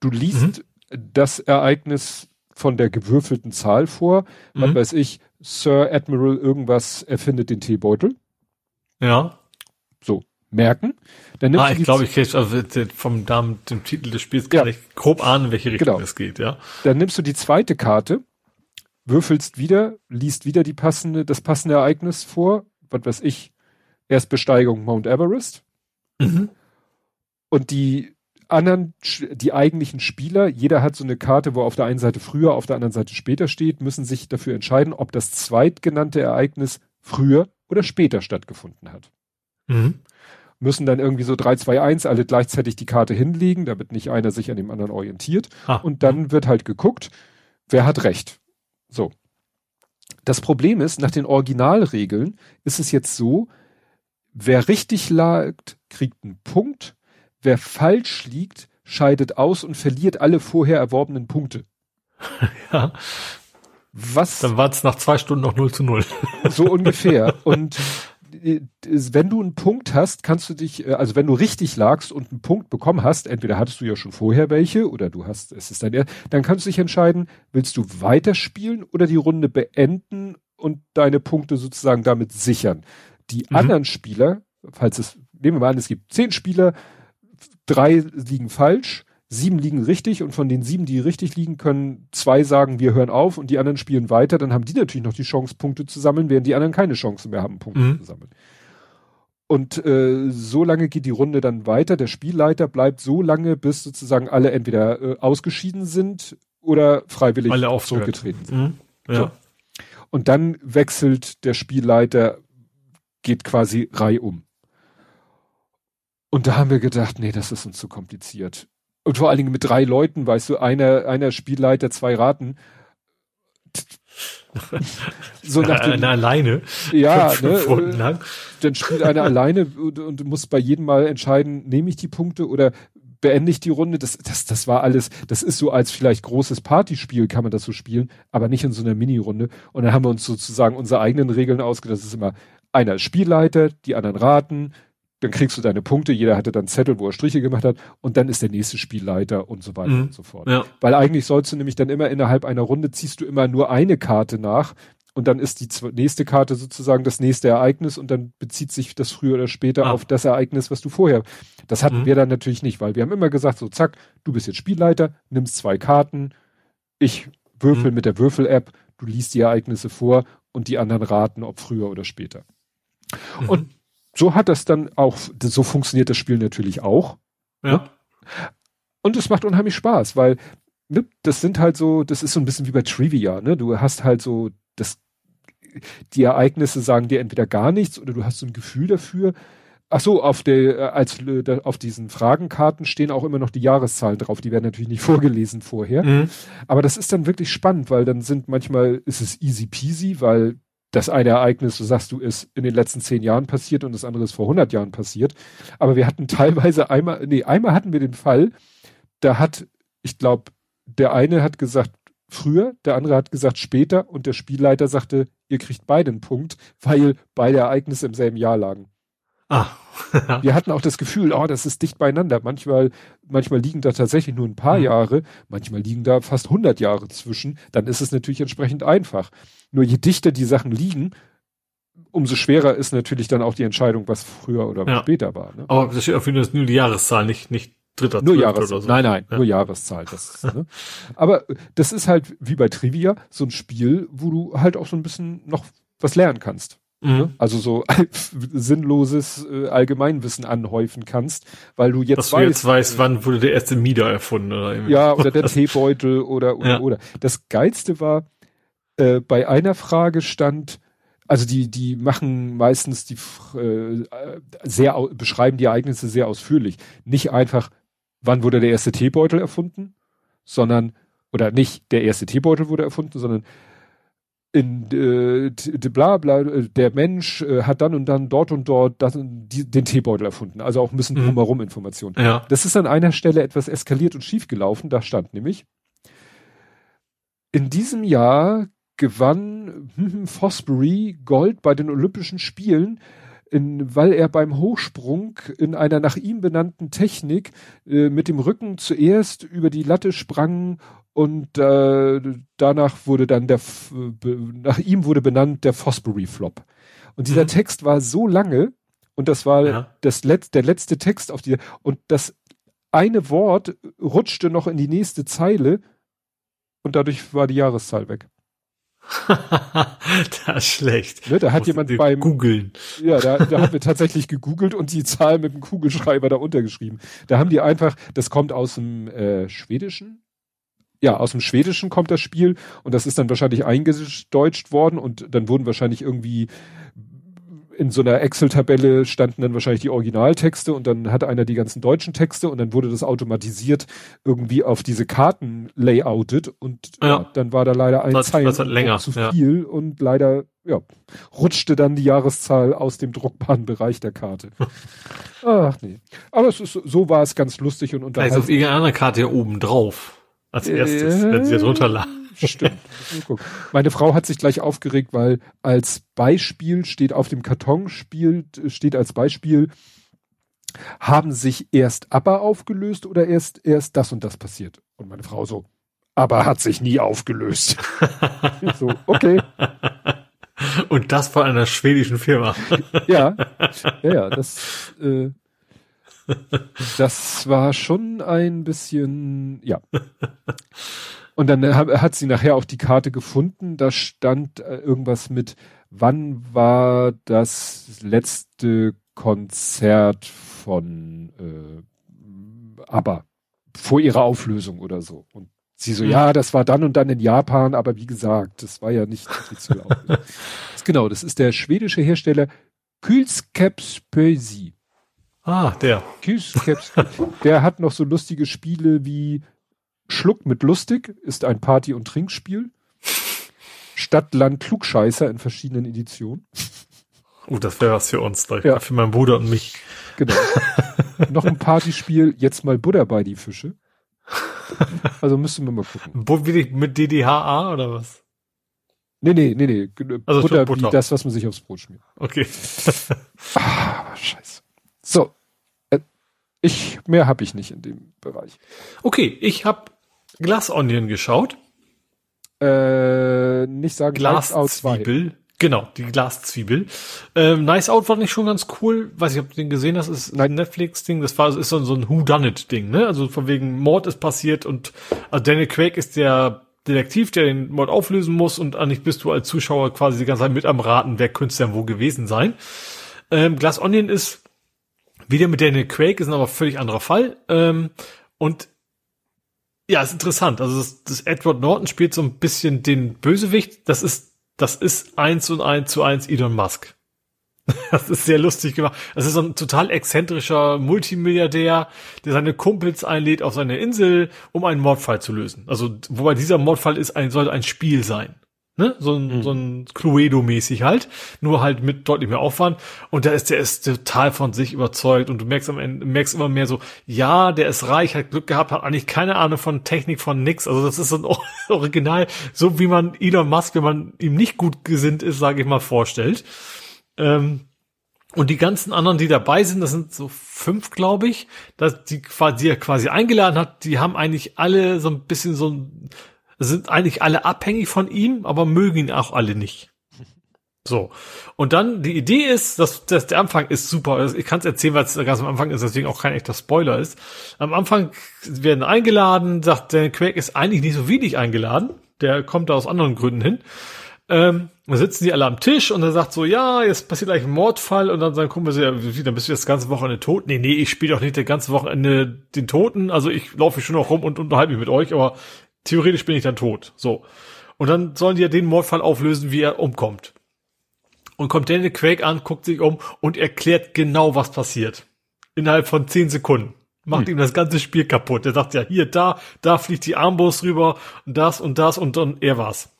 [SPEAKER 2] Du liest mhm. das Ereignis von der gewürfelten Zahl vor. Mhm. Was weiß ich, Sir Admiral irgendwas erfindet den Teebeutel.
[SPEAKER 3] Ja.
[SPEAKER 2] So, merken.
[SPEAKER 3] Dann nimmst ah, ich glaube, ich kriege also vom Namen, dem Titel des Spiels kann ja. ich grob ahnen, in welche Richtung genau. es geht, ja.
[SPEAKER 2] Dann nimmst du die zweite Karte, würfelst wieder, liest wieder die passende, das passende Ereignis vor, was weiß ich, Erstbesteigung Mount Everest. Mhm. Und die anderen, die eigentlichen Spieler, jeder hat so eine Karte, wo auf der einen Seite früher, auf der anderen Seite später steht, müssen sich dafür entscheiden, ob das zweitgenannte Ereignis früher oder später stattgefunden hat. Mhm. Müssen dann irgendwie so 3, 2, 1 alle gleichzeitig die Karte hinlegen, damit nicht einer sich an dem anderen orientiert. Ah. Und dann wird halt geguckt, wer hat recht. So. Das Problem ist, nach den Originalregeln ist es jetzt so, wer richtig lag, kriegt einen Punkt, wer falsch liegt, scheidet aus und verliert alle vorher erworbenen Punkte.
[SPEAKER 3] ja. Was? Dann war es nach zwei Stunden noch 0 zu 0.
[SPEAKER 2] so ungefähr. Und wenn du einen Punkt hast, kannst du dich, äh, also wenn du richtig lagst und einen Punkt bekommen hast, entweder hattest du ja schon vorher welche oder du hast, es ist dein, dann kannst du dich entscheiden, willst du weiterspielen oder die Runde beenden und deine Punkte sozusagen damit sichern. Die mhm. anderen Spieler, falls es, nehmen wir mal an, es gibt zehn Spieler, drei liegen falsch, sieben liegen richtig und von den sieben, die richtig liegen, können zwei sagen, wir hören auf und die anderen spielen weiter, dann haben die natürlich noch die Chance, Punkte zu sammeln, während die anderen keine Chance mehr haben, Punkte mhm. zu sammeln. Und äh, so lange geht die Runde dann weiter. Der Spielleiter bleibt so lange, bis sozusagen alle entweder äh, ausgeschieden sind oder freiwillig alle zurückgetreten sind. Mhm. Ja. So. Und dann wechselt der Spielleiter, geht quasi reihum. Und da haben wir gedacht, nee, das ist uns zu kompliziert. Und vor allen Dingen mit drei Leuten, weißt du, einer, einer Spielleiter, zwei Raten.
[SPEAKER 3] so nach dem, einer alleine.
[SPEAKER 2] Ja, ne, lang. dann spielt einer alleine und, und muss bei jedem Mal entscheiden, nehme ich die Punkte oder beende ich die Runde. Das, das, das war alles, das ist so als vielleicht großes Partyspiel kann man das so spielen, aber nicht in so einer Mini-Runde. Und dann haben wir uns sozusagen unsere eigenen Regeln ausgedacht. Das ist immer einer Spielleiter, die anderen raten, dann kriegst du deine Punkte, jeder hatte dann Zettel, wo er Striche gemacht hat und dann ist der nächste Spielleiter und so weiter mhm. und so fort. Ja. Weil eigentlich sollst du nämlich dann immer innerhalb einer Runde ziehst du immer nur eine Karte nach und dann ist die nächste Karte sozusagen das nächste Ereignis und dann bezieht sich das früher oder später ah. auf das Ereignis, was du vorher. Das hatten mhm. wir dann natürlich nicht, weil wir haben immer gesagt, so zack, du bist jetzt Spielleiter, nimmst zwei Karten, ich würfel mhm. mit der Würfel-App, du liest die Ereignisse vor und die anderen raten, ob früher oder später. Mhm. Und so hat das dann auch, so funktioniert das Spiel natürlich auch. Ja. Ne? Und es macht unheimlich Spaß, weil ne, das sind halt so, das ist so ein bisschen wie bei Trivia, ne? Du hast halt so das, die Ereignisse sagen dir entweder gar nichts oder du hast so ein Gefühl dafür. Ach so, auf der, äh, als, äh, auf diesen Fragenkarten stehen auch immer noch die Jahreszahlen drauf. Die werden natürlich nicht vorgelesen vorher. Mhm. Aber das ist dann wirklich spannend, weil dann sind manchmal ist es easy peasy, weil das eine Ereignis, so sagst du, ist in den letzten zehn Jahren passiert und das andere ist vor 100 Jahren passiert. Aber wir hatten teilweise einmal, nee, einmal hatten wir den Fall, da hat, ich glaube, der eine hat gesagt früher, der andere hat gesagt später und der Spielleiter sagte, ihr kriegt beide einen Punkt, weil beide Ereignisse im selben Jahr lagen. Ah. wir hatten auch das Gefühl, oh, das ist dicht beieinander. Manchmal, manchmal liegen da tatsächlich nur ein paar mhm. Jahre, manchmal liegen da fast 100 Jahre zwischen. Dann ist es natürlich entsprechend einfach. Nur je dichter die Sachen liegen, umso schwerer ist natürlich dann auch die Entscheidung, was früher oder ja. später war. Ne?
[SPEAKER 3] Aber das steht auf jeden Fall nur die Jahreszahl, nicht, nicht
[SPEAKER 2] dritter nur Jahreszahl. So. Nein, nein, ja. nur Jahreszahl. Das, ne? Aber das ist halt wie bei Trivia so ein Spiel, wo du halt auch so ein bisschen noch was lernen kannst. Mhm. Also so sinnloses äh, Allgemeinwissen anhäufen kannst, weil du jetzt
[SPEAKER 3] Dass weißt, du jetzt weißt, wann wurde der erste Mieder erfunden oder
[SPEAKER 2] Ja, oder der Teebeutel oder oder ja. oder. Das geilste war äh, bei einer Frage stand also die, die machen meistens die äh, sehr beschreiben die Ereignisse sehr ausführlich. Nicht einfach, wann wurde der erste Teebeutel erfunden, sondern oder nicht der erste Teebeutel wurde erfunden, sondern in äh, bla bla äh, der Mensch äh, hat dann und dann dort und dort das, die, den Teebeutel erfunden. Also auch ein bisschen mhm. drumherum Informationen. Ja. Das ist an einer Stelle etwas eskaliert und schief gelaufen. Da stand nämlich in diesem Jahr gewann hm, Fosbury Gold bei den Olympischen Spielen, in, weil er beim Hochsprung in einer nach ihm benannten Technik äh, mit dem Rücken zuerst über die Latte sprang und äh, danach wurde dann der nach ihm wurde benannt der Fosbury Flop. Und dieser mhm. Text war so lange und das war ja. das Let der letzte Text auf die und das eine Wort rutschte noch in die nächste Zeile und dadurch war die Jahreszahl weg.
[SPEAKER 3] das ist schlecht.
[SPEAKER 2] Ne, da hat jemand beim
[SPEAKER 3] googeln.
[SPEAKER 2] Ja, da, da haben wir tatsächlich gegoogelt und die Zahl mit dem Kugelschreiber da untergeschrieben. Da haben die einfach, das kommt aus dem äh, Schwedischen. Ja, aus dem Schwedischen kommt das Spiel und das ist dann wahrscheinlich eingedeutscht worden und dann wurden wahrscheinlich irgendwie in so einer Excel-Tabelle standen dann wahrscheinlich die Originaltexte und dann hatte einer die ganzen deutschen Texte und dann wurde das automatisiert irgendwie auf diese Karten layoutet und ja. ja dann war da leider ein
[SPEAKER 3] das, Zeilen das
[SPEAKER 2] länger, zu viel ja. und leider ja, rutschte dann die Jahreszahl aus dem druckbaren Bereich der Karte. Ach nee. Aber ist, so war es ganz lustig und
[SPEAKER 3] unterhaltsam. Vielleicht auf irgendeiner Karte ja oben drauf. Als erstes, äh, wenn sie jetzt runterladen.
[SPEAKER 2] Stimmt. Meine Frau hat sich gleich aufgeregt, weil als Beispiel steht auf dem Karton spielt, steht als Beispiel, haben sich erst Aber aufgelöst oder erst, erst das und das passiert? Und meine Frau so, aber hat sich nie aufgelöst. so, okay.
[SPEAKER 3] Und das von einer schwedischen Firma.
[SPEAKER 2] ja, ja, ja, das, äh, das war schon ein bisschen, ja. Und dann hat sie nachher auch die Karte gefunden. Da stand äh, irgendwas mit, wann war das letzte Konzert von äh, ABBA vor ihrer Auflösung oder so. Und sie so, mhm. ja, das war dann und dann in Japan, aber wie gesagt, das war ja nicht offiziell genau, das ist der schwedische Hersteller Kylskepspösi.
[SPEAKER 3] Ah, der.
[SPEAKER 2] Der hat noch so lustige Spiele wie Schluck mit lustig ist ein Party- und Trinkspiel. Stadt, Land, Klugscheißer in verschiedenen Editionen.
[SPEAKER 3] Oh, das wäre was für uns, ja. für meinen Bruder und mich.
[SPEAKER 2] Genau. Noch ein Partyspiel, jetzt mal Butter bei die Fische. Also müssen wir mal gucken.
[SPEAKER 3] Mit DDHA oder was?
[SPEAKER 2] Nee, nee, nee, nee. Also Butter, Butter, wie das, was man sich aufs Brot schmiert.
[SPEAKER 3] Okay.
[SPEAKER 2] ah, scheiße. So. Äh, ich, mehr habe ich nicht in dem Bereich.
[SPEAKER 3] Okay, ich habe Glass Onion geschaut.
[SPEAKER 2] Äh, nicht sagen
[SPEAKER 3] Glaszwiebel. Genau, die Glaszwiebel. Ähm, nice Out war nicht schon ganz cool. Weiß ich, ob du den gesehen hast, ist ein Netflix-Ding. Das war, ist so, so ein Who-Done-It-Ding, ne? Also von wegen Mord ist passiert und also Daniel Craig ist der Detektiv, der den Mord auflösen muss und eigentlich bist du als Zuschauer quasi die ganze Zeit mit am Raten, wer könnte denn wo gewesen sein. Ähm, Glass Onion ist wieder mit Daniel Craig, ist ein aber völlig anderer Fall. Ähm, und ja, ist interessant. Also das, das Edward Norton spielt so ein bisschen den Bösewicht. Das ist, das ist eins und eins zu eins Elon Musk. Das ist sehr lustig gemacht. Das ist so ein total exzentrischer Multimilliardär, der seine Kumpels einlädt auf seine Insel, um einen Mordfall zu lösen. Also, wobei dieser Mordfall ist ein, soll ein Spiel sein. Ne? So ein, mhm. so ein Cluedo-mäßig halt, nur halt mit deutlich mehr Aufwand. Und da ist der ist total von sich überzeugt und du merkst am Ende, merkst immer mehr so, ja, der ist reich, hat Glück gehabt, hat eigentlich keine Ahnung von Technik, von nix. Also das ist so ein Original, so wie man Elon Musk, wenn man ihm nicht gut gesinnt ist, sage ich mal, vorstellt. Ähm, und die ganzen anderen, die dabei sind, das sind so fünf, glaube ich, dass die, die er quasi eingeladen hat, die haben eigentlich alle so ein bisschen so ein sind eigentlich alle abhängig von ihm, aber mögen ihn auch alle nicht. So. Und dann, die Idee ist, dass, dass der Anfang ist super. Ich kann es erzählen, weil es ganz am Anfang ist, deswegen auch kein echter Spoiler ist. Am Anfang werden eingeladen, sagt, der Quake ist eigentlich nicht so wenig eingeladen. Der kommt da aus anderen Gründen hin. Ähm, dann sitzen die alle am Tisch und er sagt so, ja, jetzt passiert gleich ein Mordfall und dann sagen Kumpel so, ja, dann bist du jetzt ganze Wochenende tot. Nee, nee, ich spiele doch nicht der ganze Wochenende den Toten. Also ich laufe schon noch rum und unterhalte mich mit euch, aber theoretisch bin ich dann tot. So. Und dann sollen die ja den Mordfall auflösen, wie er umkommt. Und kommt Daniel Quake an, guckt sich um und erklärt genau, was passiert. Innerhalb von zehn Sekunden. Macht hm. ihm das ganze Spiel kaputt. Er sagt ja, hier, da, da fliegt die Armbrust rüber und das und das und dann er war's.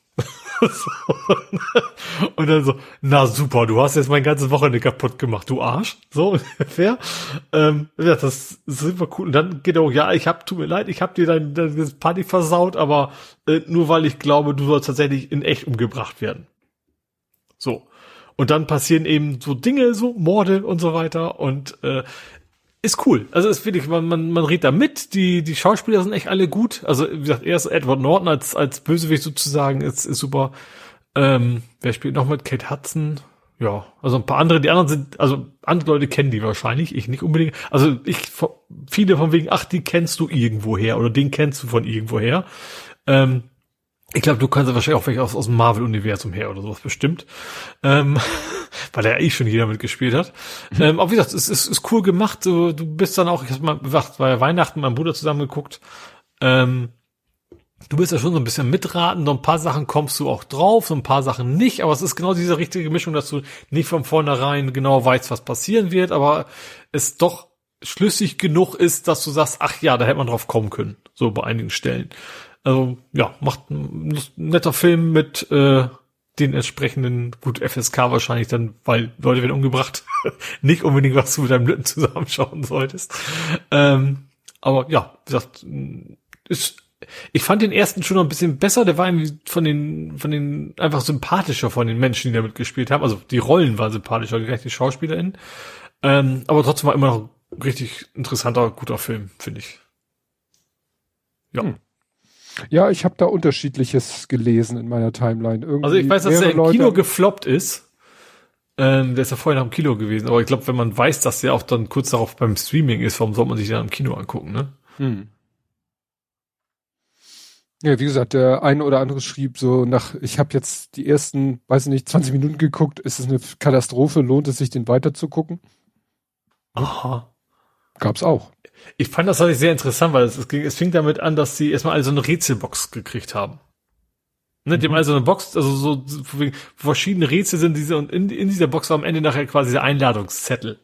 [SPEAKER 3] und dann so, na super, du hast jetzt mein ganzes Wochenende kaputt gemacht, du Arsch. So ungefähr. Ähm, ja, das ist super cool. Und dann geht er auch, ja, ich hab, tut mir leid, ich hab dir dein, dein Party versaut, aber äh, nur weil ich glaube, du sollst tatsächlich in echt umgebracht werden. So. Und dann passieren eben so Dinge, so Morde und so weiter. Und äh, ist cool. Also ist wirklich, man, man, man redet da mit, die, die Schauspieler sind echt alle gut. Also, wie gesagt, erst Edward Norton als, als Bösewicht sozusagen ist, ist super. Ähm, wer spielt noch mit? Kate Hudson. Ja, also ein paar andere, die anderen sind, also andere Leute kennen die wahrscheinlich, ich nicht unbedingt. Also ich, viele von wegen, ach, die kennst du irgendwoher oder den kennst du von irgendwoher. Ähm, ich glaube, du kannst wahrscheinlich auch welche aus, aus dem Marvel-Universum her oder sowas bestimmt. Ähm, weil da ja eh schon jeder mitgespielt hat. Mhm. Ähm, aber wie gesagt, es ist, ist cool gemacht. Du, du bist dann auch, ich hab mal gesagt, bei Weihnachten mit meinem Bruder zusammen geguckt. Ähm, du bist ja schon so ein bisschen mitraten, so ein paar Sachen kommst du auch drauf, so ein paar Sachen nicht, aber es ist genau diese richtige Mischung, dass du nicht von vornherein genau weißt, was passieren wird, aber es doch schlüssig genug ist, dass du sagst, ach ja, da hätte man drauf kommen können, so bei einigen Stellen. Also ja, macht ein netter Film mit äh, den entsprechenden, gut, FSK wahrscheinlich dann, weil Leute werden umgebracht, nicht unbedingt was du mit deinem Lütten zusammenschauen solltest. Ähm, aber ja, wie gesagt, ist, ich fand den ersten schon noch ein bisschen besser, der war irgendwie von den, von den, einfach sympathischer von den Menschen, die damit gespielt haben. Also die Rollen waren sympathischer, die SchauspielerInnen. Ähm, aber trotzdem war immer noch richtig interessanter, guter Film, finde ich.
[SPEAKER 2] Ja. Hm. Ja, ich habe da unterschiedliches gelesen in meiner Timeline.
[SPEAKER 3] Irgendwie also ich weiß, dass der im Kino gefloppt ist. Ähm, der ist ja vorher noch im Kino gewesen, aber ich glaube, wenn man weiß, dass der auch dann kurz darauf beim Streaming ist, warum soll man sich dann im Kino angucken, ne? Hm.
[SPEAKER 2] Ja, wie gesagt, der eine oder andere schrieb so nach, ich habe jetzt die ersten, weiß ich nicht, 20 Minuten geguckt, ist es eine Katastrophe, lohnt es sich, den weiter zu gucken?
[SPEAKER 3] Aha.
[SPEAKER 2] Gab's auch.
[SPEAKER 3] Ich fand das halt sehr interessant, weil es, es, ging, es fing damit an, dass sie erstmal alle so eine Rätselbox gekriegt haben. Ne, die haben mhm. also eine Box, also so verschiedene Rätsel sind diese und in, in dieser Box war am Ende nachher quasi der Einladungszettel.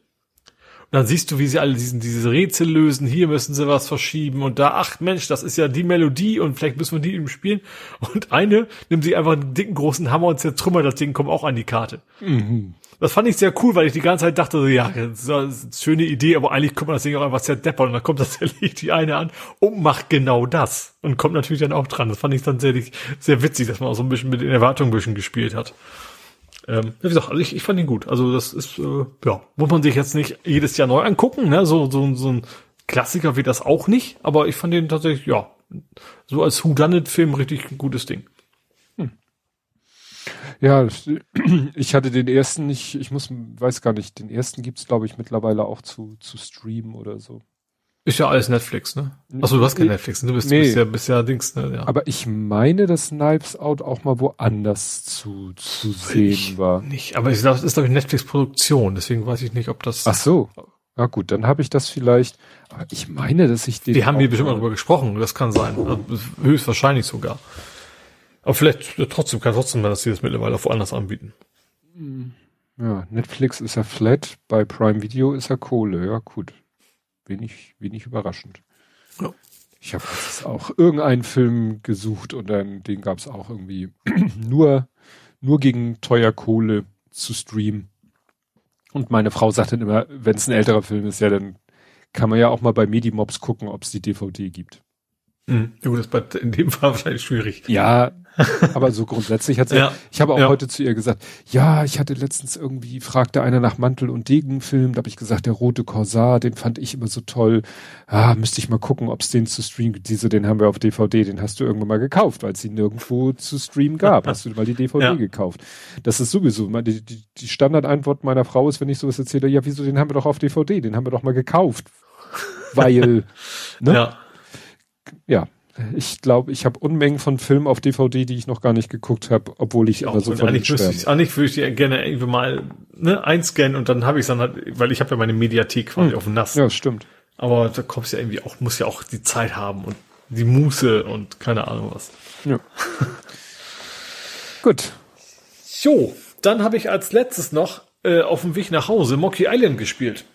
[SPEAKER 3] Und dann siehst du, wie sie alle diesen, diese Rätsel lösen. Hier müssen sie was verschieben und da, ach Mensch, das ist ja die Melodie und vielleicht müssen wir die eben spielen. Und eine nimmt sich einfach einen dicken großen Hammer und zertrümmert das Ding, kommt auch an die Karte. Mhm. Das fand ich sehr cool, weil ich die ganze Zeit dachte, so, ja, das ist eine schöne Idee, aber eigentlich kommt man das Ding auch einfach zerdeppern und dann kommt tatsächlich die eine an und macht genau das und kommt natürlich dann auch dran. Das fand ich dann sehr, sehr witzig, dass man auch so ein bisschen mit den Erwartungen ein bisschen gespielt hat. Ähm, wie gesagt, also ich, ich fand ihn gut. Also das ist, äh, ja, muss man sich jetzt nicht jedes Jahr neu angucken, ne? So, so, so ein Klassiker wie das auch nicht, aber ich fand den tatsächlich, ja, so als Whodunit-Film richtig ein gutes Ding.
[SPEAKER 2] Ja, ich hatte den ersten nicht, ich muss, weiß gar nicht, den ersten gibt's glaube ich mittlerweile auch zu, zu streamen oder so.
[SPEAKER 3] Ist ja alles Netflix, ne? Achso, du hast kein Netflix, ne? du bist, nee. bist ja, bist ja Dings, ne? Ja.
[SPEAKER 2] Aber ich meine, dass Knives Out auch mal woanders zu, zu sehen ich war.
[SPEAKER 3] Nicht, aber ich glaube, das ist glaube ich Netflix-Produktion, deswegen weiß ich nicht, ob das.
[SPEAKER 2] Ach so. Ja gut, dann habe ich das vielleicht. Aber ich meine, dass ich
[SPEAKER 3] den. Wir haben hier bestimmt mal drüber gesprochen, das kann sein. Höchstwahrscheinlich sogar. Aber vielleicht trotzdem kann trotzdem sein, dass sie das mittlerweile auch woanders anbieten.
[SPEAKER 2] Ja, Netflix ist ja flat, bei Prime Video ist ja Kohle, ja gut. Wenig, wenig überraschend. Ja. Ich habe auch irgendeinen Film gesucht und dann den gab es auch irgendwie nur, nur gegen teuer Kohle zu streamen. Und meine Frau sagt dann immer, wenn es ein älterer Film ist, ja, dann kann man ja auch mal bei Medimobs gucken, ob es die DVD gibt.
[SPEAKER 3] Mhm. Ja, gut, das bleibt in dem Fall wahrscheinlich schwierig.
[SPEAKER 2] Ja, aber so grundsätzlich hat sie, ja. ich habe auch ja. heute zu ihr gesagt, ja, ich hatte letztens irgendwie, fragte einer nach Mantel- und Degenfilm, da habe ich gesagt, der rote Korsar, den fand ich immer so toll. Ah, müsste ich mal gucken, ob es den zu streamen gibt. Diese, den haben wir auf DVD, den hast du irgendwann mal gekauft, weil es ihn nirgendwo zu streamen gab. hast du mal die DVD ja. gekauft. Das ist sowieso, die, die, die Standardantwort meiner Frau ist, wenn ich sowas erzähle, ja, wieso, den haben wir doch auf DVD, den haben wir doch mal gekauft. Weil, ne? Ja. Ja, ich glaube, ich habe Unmengen von Filmen auf DVD, die ich noch gar nicht geguckt habe, obwohl ich aber so von
[SPEAKER 3] eigentlich müsste ich, eigentlich würde ich die gerne irgendwie mal ne, einscannen und dann habe ich dann halt, weil ich habe ja meine Mediathek quasi hm. auf dem Nass.
[SPEAKER 2] Ja, stimmt.
[SPEAKER 3] Aber da kommst ja irgendwie auch, muss ja auch die Zeit haben und die Muße und keine Ahnung was. Ja.
[SPEAKER 2] Gut.
[SPEAKER 3] So, dann habe ich als letztes noch äh, auf dem Weg nach Hause Monkey Island gespielt.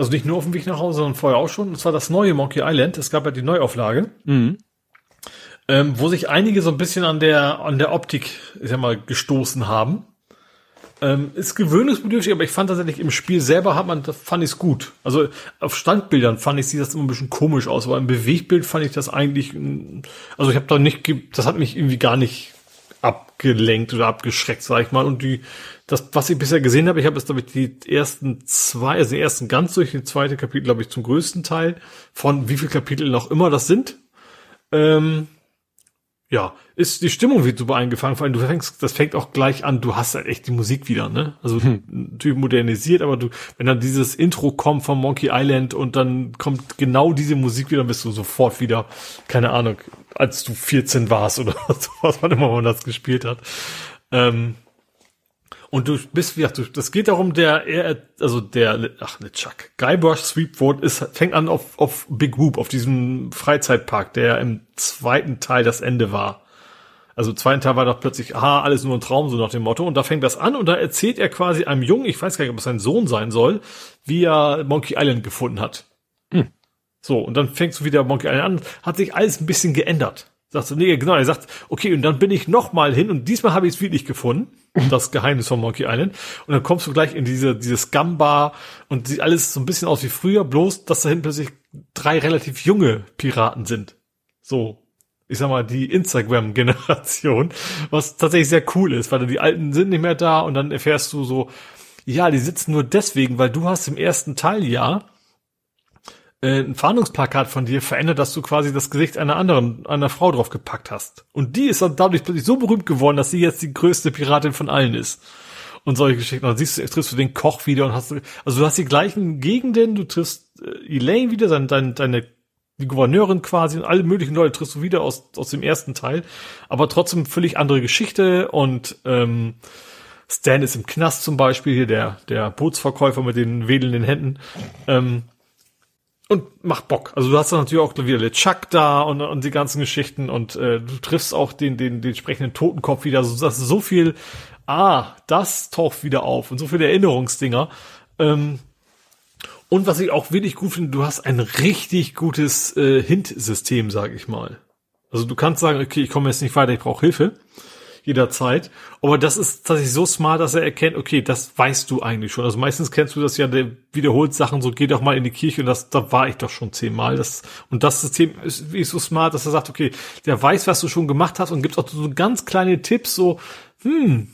[SPEAKER 3] Also nicht nur auf dem Weg nach Hause, sondern vorher auch schon. Und zwar das neue Monkey Island. Es gab ja die Neuauflage. Mhm ähm, wo sich einige so ein bisschen an der, an der Optik, ich sag mal, gestoßen haben. Ähm, ist gewöhnungsbedürftig, aber ich fand tatsächlich im Spiel selber hat man, das fand ich es gut. Also auf Standbildern fand ich, sieht das immer ein bisschen komisch aus, aber im Bewegtbild fand ich das eigentlich, also ich habe da nicht, das hat mich irgendwie gar nicht abgelenkt oder abgeschreckt, sag ich mal. Und die, das, was ich bisher gesehen habe, ich habe jetzt, glaube ich, die ersten zwei, also den ersten ganz durch, die zweite Kapitel, glaube ich, zum größten Teil, von wie viel Kapitel noch immer das sind. Ähm, ja, ist die Stimmung wird super eingefangen, vor allem du fängst, das fängt auch gleich an, du hast halt echt die Musik wieder, ne? Also hm. natürlich modernisiert, aber du, wenn dann dieses Intro kommt vom Monkey Island und dann kommt genau diese Musik wieder, bist du sofort wieder, keine Ahnung, als du 14 warst oder was man immer man das gespielt hat. Ähm, und du bist, wie gesagt, das geht darum, der, er, also der, ach ne Chuck, Guybrush Sweepwood ist, fängt an auf, auf Big Whoop, auf diesem Freizeitpark, der im zweiten Teil das Ende war. Also im zweiten Teil war doch plötzlich, aha, alles nur ein Traum, so nach dem Motto. Und da fängt das an und da erzählt er quasi einem Jungen, ich weiß gar nicht, ob es sein Sohn sein soll, wie er Monkey Island gefunden hat. Hm. So, und dann fängst du wieder Monkey Island an, hat sich alles ein bisschen geändert. Sagst du, nee, genau, er sagt, okay, und dann bin ich noch mal hin und diesmal habe ich es wirklich gefunden das Geheimnis von Monkey Island. Und dann kommst du gleich in diese, diese Scum-Bar und sieht alles so ein bisschen aus wie früher, bloß, dass da hinten plötzlich drei relativ junge Piraten sind. So. Ich sag mal, die Instagram-Generation, was tatsächlich sehr cool ist, weil die Alten sind nicht mehr da und dann erfährst du so, ja, die sitzen nur deswegen, weil du hast im ersten Teil ja äh, ein Fahndungsplakat von dir verändert, dass du quasi das Gesicht einer anderen, einer Frau drauf gepackt hast. Und die ist dann dadurch plötzlich so berühmt geworden, dass sie jetzt die größte Piratin von allen ist. Und solche Geschichten. Und dann siehst du, triffst du den Koch wieder und hast, also du hast die gleichen Gegenden, du triffst äh, Elaine wieder, deine, deine, deine die Gouverneurin quasi und alle möglichen Leute triffst du wieder aus, aus dem ersten Teil. Aber trotzdem völlig andere Geschichte und, ähm, Stan ist im Knast zum Beispiel, hier der, der Bootsverkäufer mit den wedelnden Händen. Ähm, und macht Bock. Also du hast dann natürlich auch wieder Le Chuck da und, und die ganzen Geschichten und äh, du triffst auch den, den, den entsprechenden Totenkopf wieder. Also das ist so viel, ah, das taucht wieder auf und so viele Erinnerungsdinger. Ähm, und was ich auch wirklich gut finde, du hast ein richtig gutes äh, Hint-System, sag ich mal. Also du kannst sagen, okay, ich komme jetzt nicht weiter, ich brauche Hilfe jederzeit. Aber das ist tatsächlich so smart, dass er erkennt, okay, das weißt du eigentlich schon. Also meistens kennst du das ja, der wiederholt Sachen, so geh doch mal in die Kirche und das, da war ich doch schon zehnmal. Das, und das System ist wie so smart, dass er sagt, okay, der weiß, was du schon gemacht hast und gibt auch so ganz kleine Tipps, so, hm,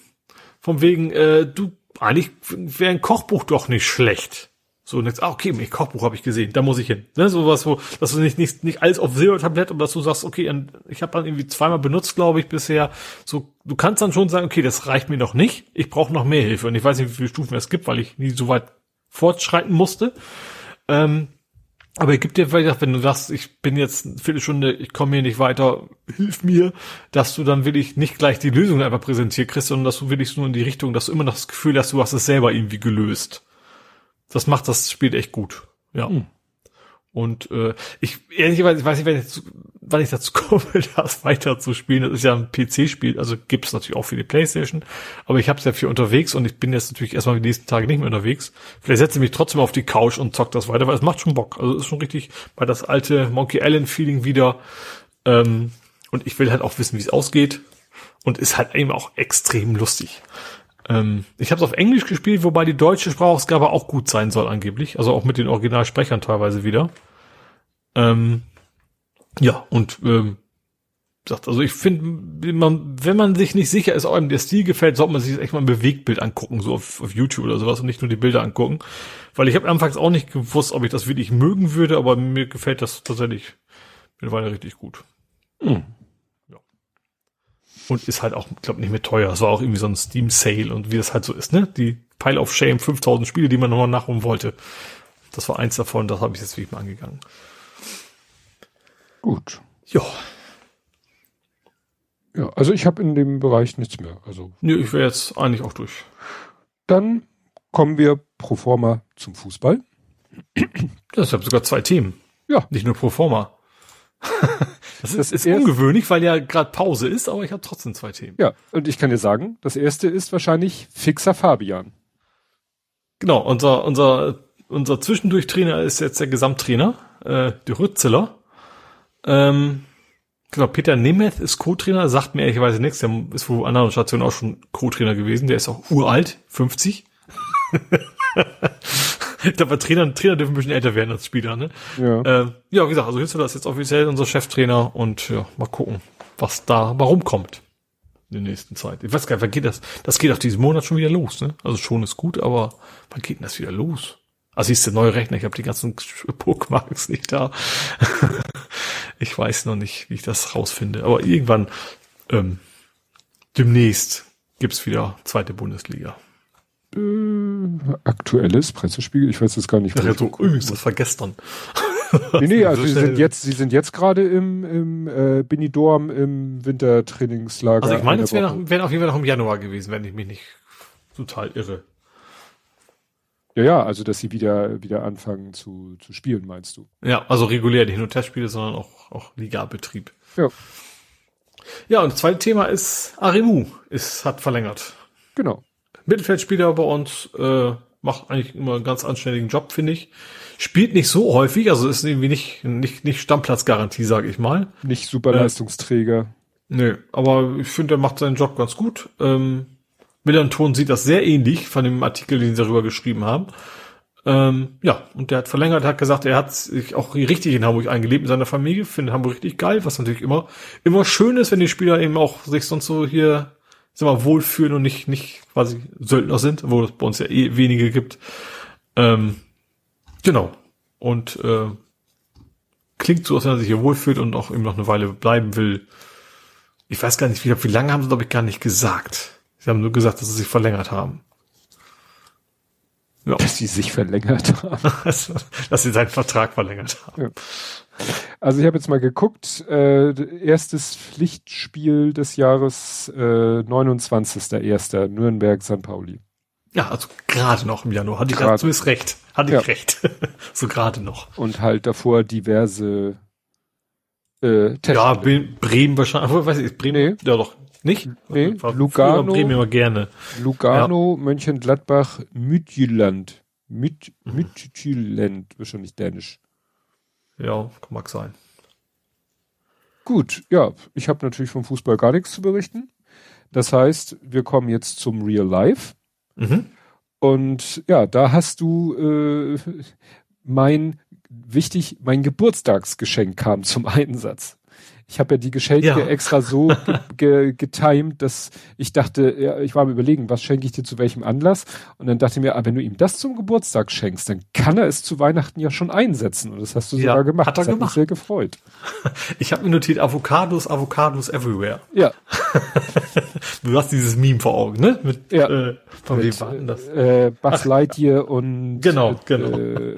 [SPEAKER 3] von wegen, äh, du, eigentlich wäre ein Kochbuch doch nicht schlecht. So, und jetzt, ah, okay, mein Kochbuch habe ich gesehen, da muss ich hin. Ne, sowas, wo, dass du nicht, nicht, nicht alles auf Silbertablett und dass du sagst, okay, ich habe dann irgendwie zweimal benutzt, glaube ich, bisher. So, du kannst dann schon sagen, okay, das reicht mir noch nicht, ich brauche noch mehr Hilfe. Und ich weiß nicht, wie viele Stufen es gibt, weil ich nie so weit fortschreiten musste. Ähm, aber er gibt dir vielleicht, wenn du sagst, ich bin jetzt eine Viertelstunde, ich komme hier nicht weiter, hilf mir, dass du dann wirklich nicht gleich die Lösung einfach präsentiert kriegst, sondern dass du wirklich nur in die Richtung, dass du immer noch das Gefühl hast, du hast es selber irgendwie gelöst das macht das Spiel echt gut. Ja. Hm. Und äh, ich ehrlicherweise, ich weiß nicht, wann ich, dazu, wann ich dazu komme, das weiter zu spielen. Das ist ja ein PC-Spiel, also gibt's natürlich auch für die Playstation. Aber ich habe es ja für unterwegs und ich bin jetzt natürlich erstmal die nächsten Tage nicht mehr unterwegs. Vielleicht setze ich mich trotzdem auf die Couch und zock das weiter, weil es macht schon Bock. Also es ist schon richtig bei das alte Monkey Island-Feeling wieder. Ähm, und ich will halt auch wissen, wie es ausgeht. Und ist halt eben auch extrem lustig. Ähm, ich habe es auf Englisch gespielt, wobei die deutsche Sprachausgabe auch gut sein soll angeblich. Also auch mit den Originalsprechern teilweise wieder. Ähm, Ja, und ähm, sagt, also ich finde, man, wenn man sich nicht sicher ist, ob einem der Stil gefällt, sollte man sich echt mal ein Bewegtbild angucken, so auf, auf YouTube oder sowas und nicht nur die Bilder angucken. Weil ich habe anfangs auch nicht gewusst, ob ich das wirklich mögen würde, aber mir gefällt das tatsächlich mittlerweile richtig gut. Mhm. Und ist halt auch, glaube nicht mehr teuer. Es war auch irgendwie so ein Steam Sale und wie das halt so ist, ne? Die Pile of Shame 5000 Spiele, die man nochmal nachholen wollte. Das war eins davon, das habe ich jetzt wirklich mal angegangen.
[SPEAKER 2] Gut. Ja. Ja, also ich habe in dem Bereich nichts mehr. Also.
[SPEAKER 3] Nö, ich wäre jetzt eigentlich auch durch.
[SPEAKER 2] Dann kommen wir pro forma zum Fußball.
[SPEAKER 3] Das habe sogar zwei Themen.
[SPEAKER 2] Ja.
[SPEAKER 3] Nicht nur pro forma. das ist, das ist ungewöhnlich, weil ja gerade Pause ist, aber ich habe trotzdem zwei Themen.
[SPEAKER 2] Ja, und ich kann dir sagen, das erste ist wahrscheinlich Fixer Fabian.
[SPEAKER 3] Genau, unser, unser, unser Zwischendurchtrainer ist jetzt der Gesamttrainer, äh, der Rützeler. Ähm, genau, Peter Nemeth ist Co-Trainer, sagt mir ehrlicherweise nichts, der ist wohl anderen Stationen auch schon Co-Trainer gewesen, der ist auch uralt, 50. ich glaube, Trainer, Trainer dürfen ein bisschen älter werden als Spieler, ne? Ja. Äh, ja, wie gesagt, also Hützler ist jetzt offiziell unser Cheftrainer und ja, mal gucken, was da, warum kommt in der nächsten Zeit. Ich weiß gar nicht, wann geht das? Das geht auch diesen Monat schon wieder los, ne? Also schon ist gut, aber wann geht denn das wieder los? Also ist der neue Rechner, ich habe die ganzen Bookmarks nicht da. ich weiß noch nicht, wie ich das rausfinde. Aber irgendwann ähm, demnächst gibt's wieder zweite Bundesliga.
[SPEAKER 2] Äh, aktuelles Pressespiegel, ich weiß jetzt gar nicht.
[SPEAKER 3] Ja, so, übrigens, das war gestern.
[SPEAKER 2] nee, nee, also sie sind jetzt, sie sind jetzt gerade im, im äh, Benidorm im Wintertrainingslager.
[SPEAKER 3] Also ich meine, es wäre wär auf jeden Fall noch im Januar gewesen, wenn ich mich nicht total irre.
[SPEAKER 2] Ja, ja, also dass sie wieder wieder anfangen zu, zu spielen, meinst du?
[SPEAKER 3] Ja, also regulär, nicht nur Testspiele, sondern auch, auch Ligabetrieb.
[SPEAKER 2] Ja.
[SPEAKER 3] Ja, und das zweite Thema ist Arimu, ist, hat verlängert.
[SPEAKER 2] Genau.
[SPEAKER 3] Mittelfeldspieler bei uns, äh, macht eigentlich immer einen ganz anständigen Job, finde ich. Spielt nicht so häufig, also ist irgendwie nicht, nicht, nicht Stammplatzgarantie, sage ich mal.
[SPEAKER 2] Nicht super Leistungsträger. Äh,
[SPEAKER 3] nö, aber ich finde, er macht seinen Job ganz gut. Ähm, Millanton sieht das sehr ähnlich von dem Artikel, den sie darüber geschrieben haben. Ähm, ja, und der hat verlängert, hat gesagt, er hat sich auch richtig in Hamburg eingelebt in seiner Familie, findet Hamburg richtig geil, was natürlich immer, immer schön ist, wenn die Spieler eben auch sich sonst so hier, sag mal, wohlfühlen und nicht, nicht quasi Söldner sind, wo es bei uns ja eh wenige gibt. Ähm, genau. Und äh, klingt so, als wenn er sich hier wohlfühlt und auch eben noch eine Weile bleiben will. Ich weiß gar nicht, wie, wie lange haben sie, glaube ich, gar nicht gesagt. Sie haben nur gesagt, dass sie sich verlängert haben.
[SPEAKER 2] Ja. Dass sie sich verlängert haben.
[SPEAKER 3] dass sie seinen Vertrag verlängert haben. Ja.
[SPEAKER 2] Also ich habe jetzt mal geguckt, äh, erstes Pflichtspiel des Jahres äh, 29.01. Nürnberg St. Pauli.
[SPEAKER 3] Ja, also gerade noch im Januar. Hatte grade. ich ist recht. Hatte ja. ich recht. so gerade noch.
[SPEAKER 2] Und halt davor diverse äh,
[SPEAKER 3] Testspiele. Ja, Bremen wahrscheinlich. Weiß ich, Bremen. Nee. Ja doch. Nicht?
[SPEAKER 2] Nee, Lugano.
[SPEAKER 3] Bremen immer gerne.
[SPEAKER 2] Lugano, ja. Mönchengladbach, Midtjylland. Mid, Midtjylland, wahrscheinlich dänisch.
[SPEAKER 3] Ja, mag sein.
[SPEAKER 2] Gut, ja, ich habe natürlich vom Fußball gar nichts zu berichten. Das heißt, wir kommen jetzt zum Real Life. Mhm. Und ja, da hast du äh, mein wichtig, mein Geburtstagsgeschenk kam zum Einsatz. Ich habe ja die Geschenke ja. extra so ge getimed, dass ich dachte, ja, ich war am überlegen, was schenke ich dir zu welchem Anlass? Und dann dachte ich mir, ah, wenn du ihm das zum Geburtstag schenkst, dann kann er es zu Weihnachten ja schon einsetzen. Und das hast du ja, sogar gemacht.
[SPEAKER 3] Hat er
[SPEAKER 2] das
[SPEAKER 3] gemacht.
[SPEAKER 2] Hat mich sehr gefreut.
[SPEAKER 3] Ich habe mir notiert, Avocados, Avocados everywhere.
[SPEAKER 2] Ja.
[SPEAKER 3] du hast dieses Meme vor Augen, ne?
[SPEAKER 2] Mit, ja. Äh, von wem war denn das? Äh, Buzz Lightyear und
[SPEAKER 3] genau, genau. Äh,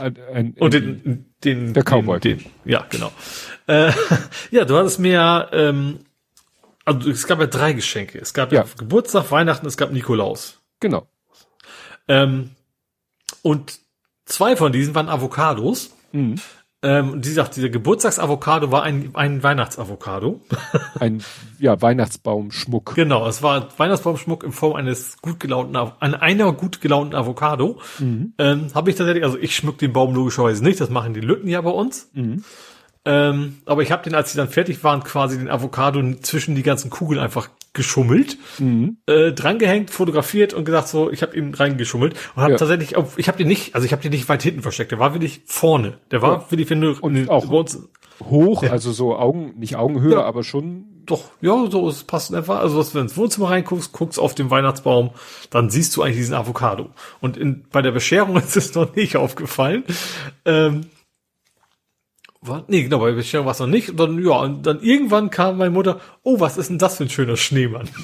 [SPEAKER 3] ein, ein, und den, den,
[SPEAKER 2] der Cowboy.
[SPEAKER 3] Den, den, ja, genau. Äh, ja, du hattest mir ja, ähm, also es gab ja drei Geschenke. Es gab ja, ja Geburtstag, Weihnachten, es gab Nikolaus.
[SPEAKER 2] Genau.
[SPEAKER 3] Ähm, und zwei von diesen waren Avocados. Mhm. Ähm, die sagt, dieser Geburtstagsavocado war ein, ein Weihnachtsavocado.
[SPEAKER 2] ein ja, Weihnachtsbaumschmuck.
[SPEAKER 3] Genau, es war Weihnachtsbaumschmuck in Form eines gut gelaunten, an einer gut gelaunten Avocado. Mhm. Ähm, Habe ich tatsächlich, also ich schmück den Baum logischerweise nicht, das machen die Lütten ja bei uns. Mhm. Ähm, aber ich habe den, als sie dann fertig waren, quasi den Avocado zwischen die ganzen Kugeln einfach geschummelt, mhm. äh, drangehängt, fotografiert und gesagt so, ich habe ihn reingeschummelt und habe ja. tatsächlich, ich habe den nicht, also ich habe den nicht weit hinten versteckt, der war wirklich vorne, der war ja. wirklich, wenn du
[SPEAKER 2] und auch bei uns, hoch, ja. also so Augen, nicht Augenhöhe, ja. aber schon.
[SPEAKER 3] Doch, ja, so es passt einfach. Also wenn du ins Wohnzimmer reinguckst, guckst auf den Weihnachtsbaum, dann siehst du eigentlich diesen Avocado. Und in, bei der Bescherung ist es noch nicht aufgefallen. Ähm, war, nee, genau, bei Bescherung war es noch nicht. Und dann, ja, und dann irgendwann kam meine Mutter, oh, was ist denn das für ein schöner Schneemann?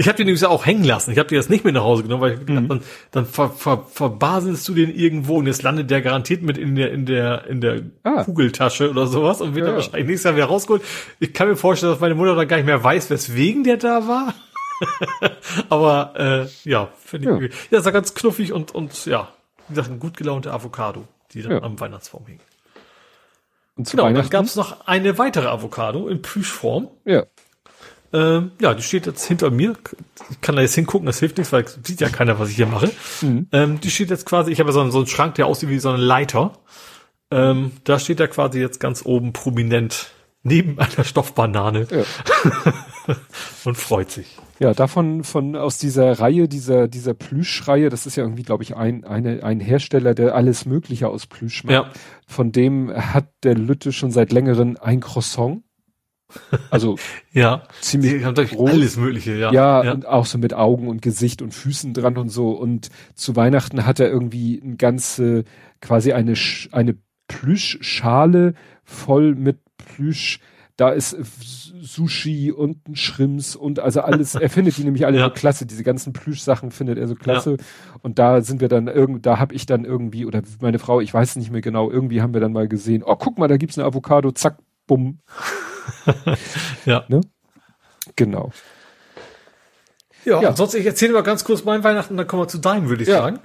[SPEAKER 3] Ich habe den übrigens auch hängen lassen. Ich habe den jetzt nicht mit nach Hause genommen, weil ich gedacht, mhm. dann, dann ver, ver, verbaselst du den irgendwo und jetzt landet der garantiert mit in der in der in der ah. Kugeltasche oder sowas und wird ja, dann wahrscheinlich nächstes Jahr wieder rausgeholt. Ich kann mir vorstellen, dass meine Mutter dann gar nicht mehr weiß, weswegen der da war. Aber äh, ja, finde ich. Ja. ja, ist ja ganz knuffig und und ja, wie gesagt, ein gut gelaunte Avocado, die dann ja. am Weihnachtsbaum hing. Und zu genau, dann gab es noch eine weitere Avocado in Plüschform.
[SPEAKER 2] Ja.
[SPEAKER 3] Ähm, ja, die steht jetzt hinter mir. Ich kann da jetzt hingucken, das hilft nichts, weil sieht ja keiner, was ich hier mache. Mhm. Ähm, die steht jetzt quasi, ich habe ja so einen, so einen Schrank, der aussieht wie so eine Leiter. Ähm, da steht er quasi jetzt ganz oben prominent neben einer Stoffbanane ja. und freut sich.
[SPEAKER 2] Ja, davon von aus dieser Reihe, dieser dieser Plüschreihe, das ist ja irgendwie, glaube ich, ein eine, ein Hersteller, der alles Mögliche aus Plüsch macht. Ja. Von dem hat der Lütte schon seit längerem ein Croissant. Also
[SPEAKER 3] ja,
[SPEAKER 2] ziemlich
[SPEAKER 3] groß. alles Mögliche, ja.
[SPEAKER 2] ja. Ja, und auch so mit Augen und Gesicht und Füßen dran und so. Und zu Weihnachten hat er irgendwie ein ganze, quasi eine eine Plüschschale voll mit Plüsch. Da ist Sushi und ein Shrimps und also alles. er findet die nämlich alle ja. so klasse. Diese ganzen Plüschsachen findet er so klasse. Ja. Und da sind wir dann irgend, da habe ich dann irgendwie oder meine Frau, ich weiß nicht mehr genau. Irgendwie haben wir dann mal gesehen. Oh, guck mal, da gibt's eine Avocado. Zack, bumm.
[SPEAKER 3] ja.
[SPEAKER 2] Ne? Genau.
[SPEAKER 3] Ja, ja. ansonsten, ich erzähle mal ganz kurz meinen Weihnachten, dann kommen wir zu deinem, würde ich ja. sagen.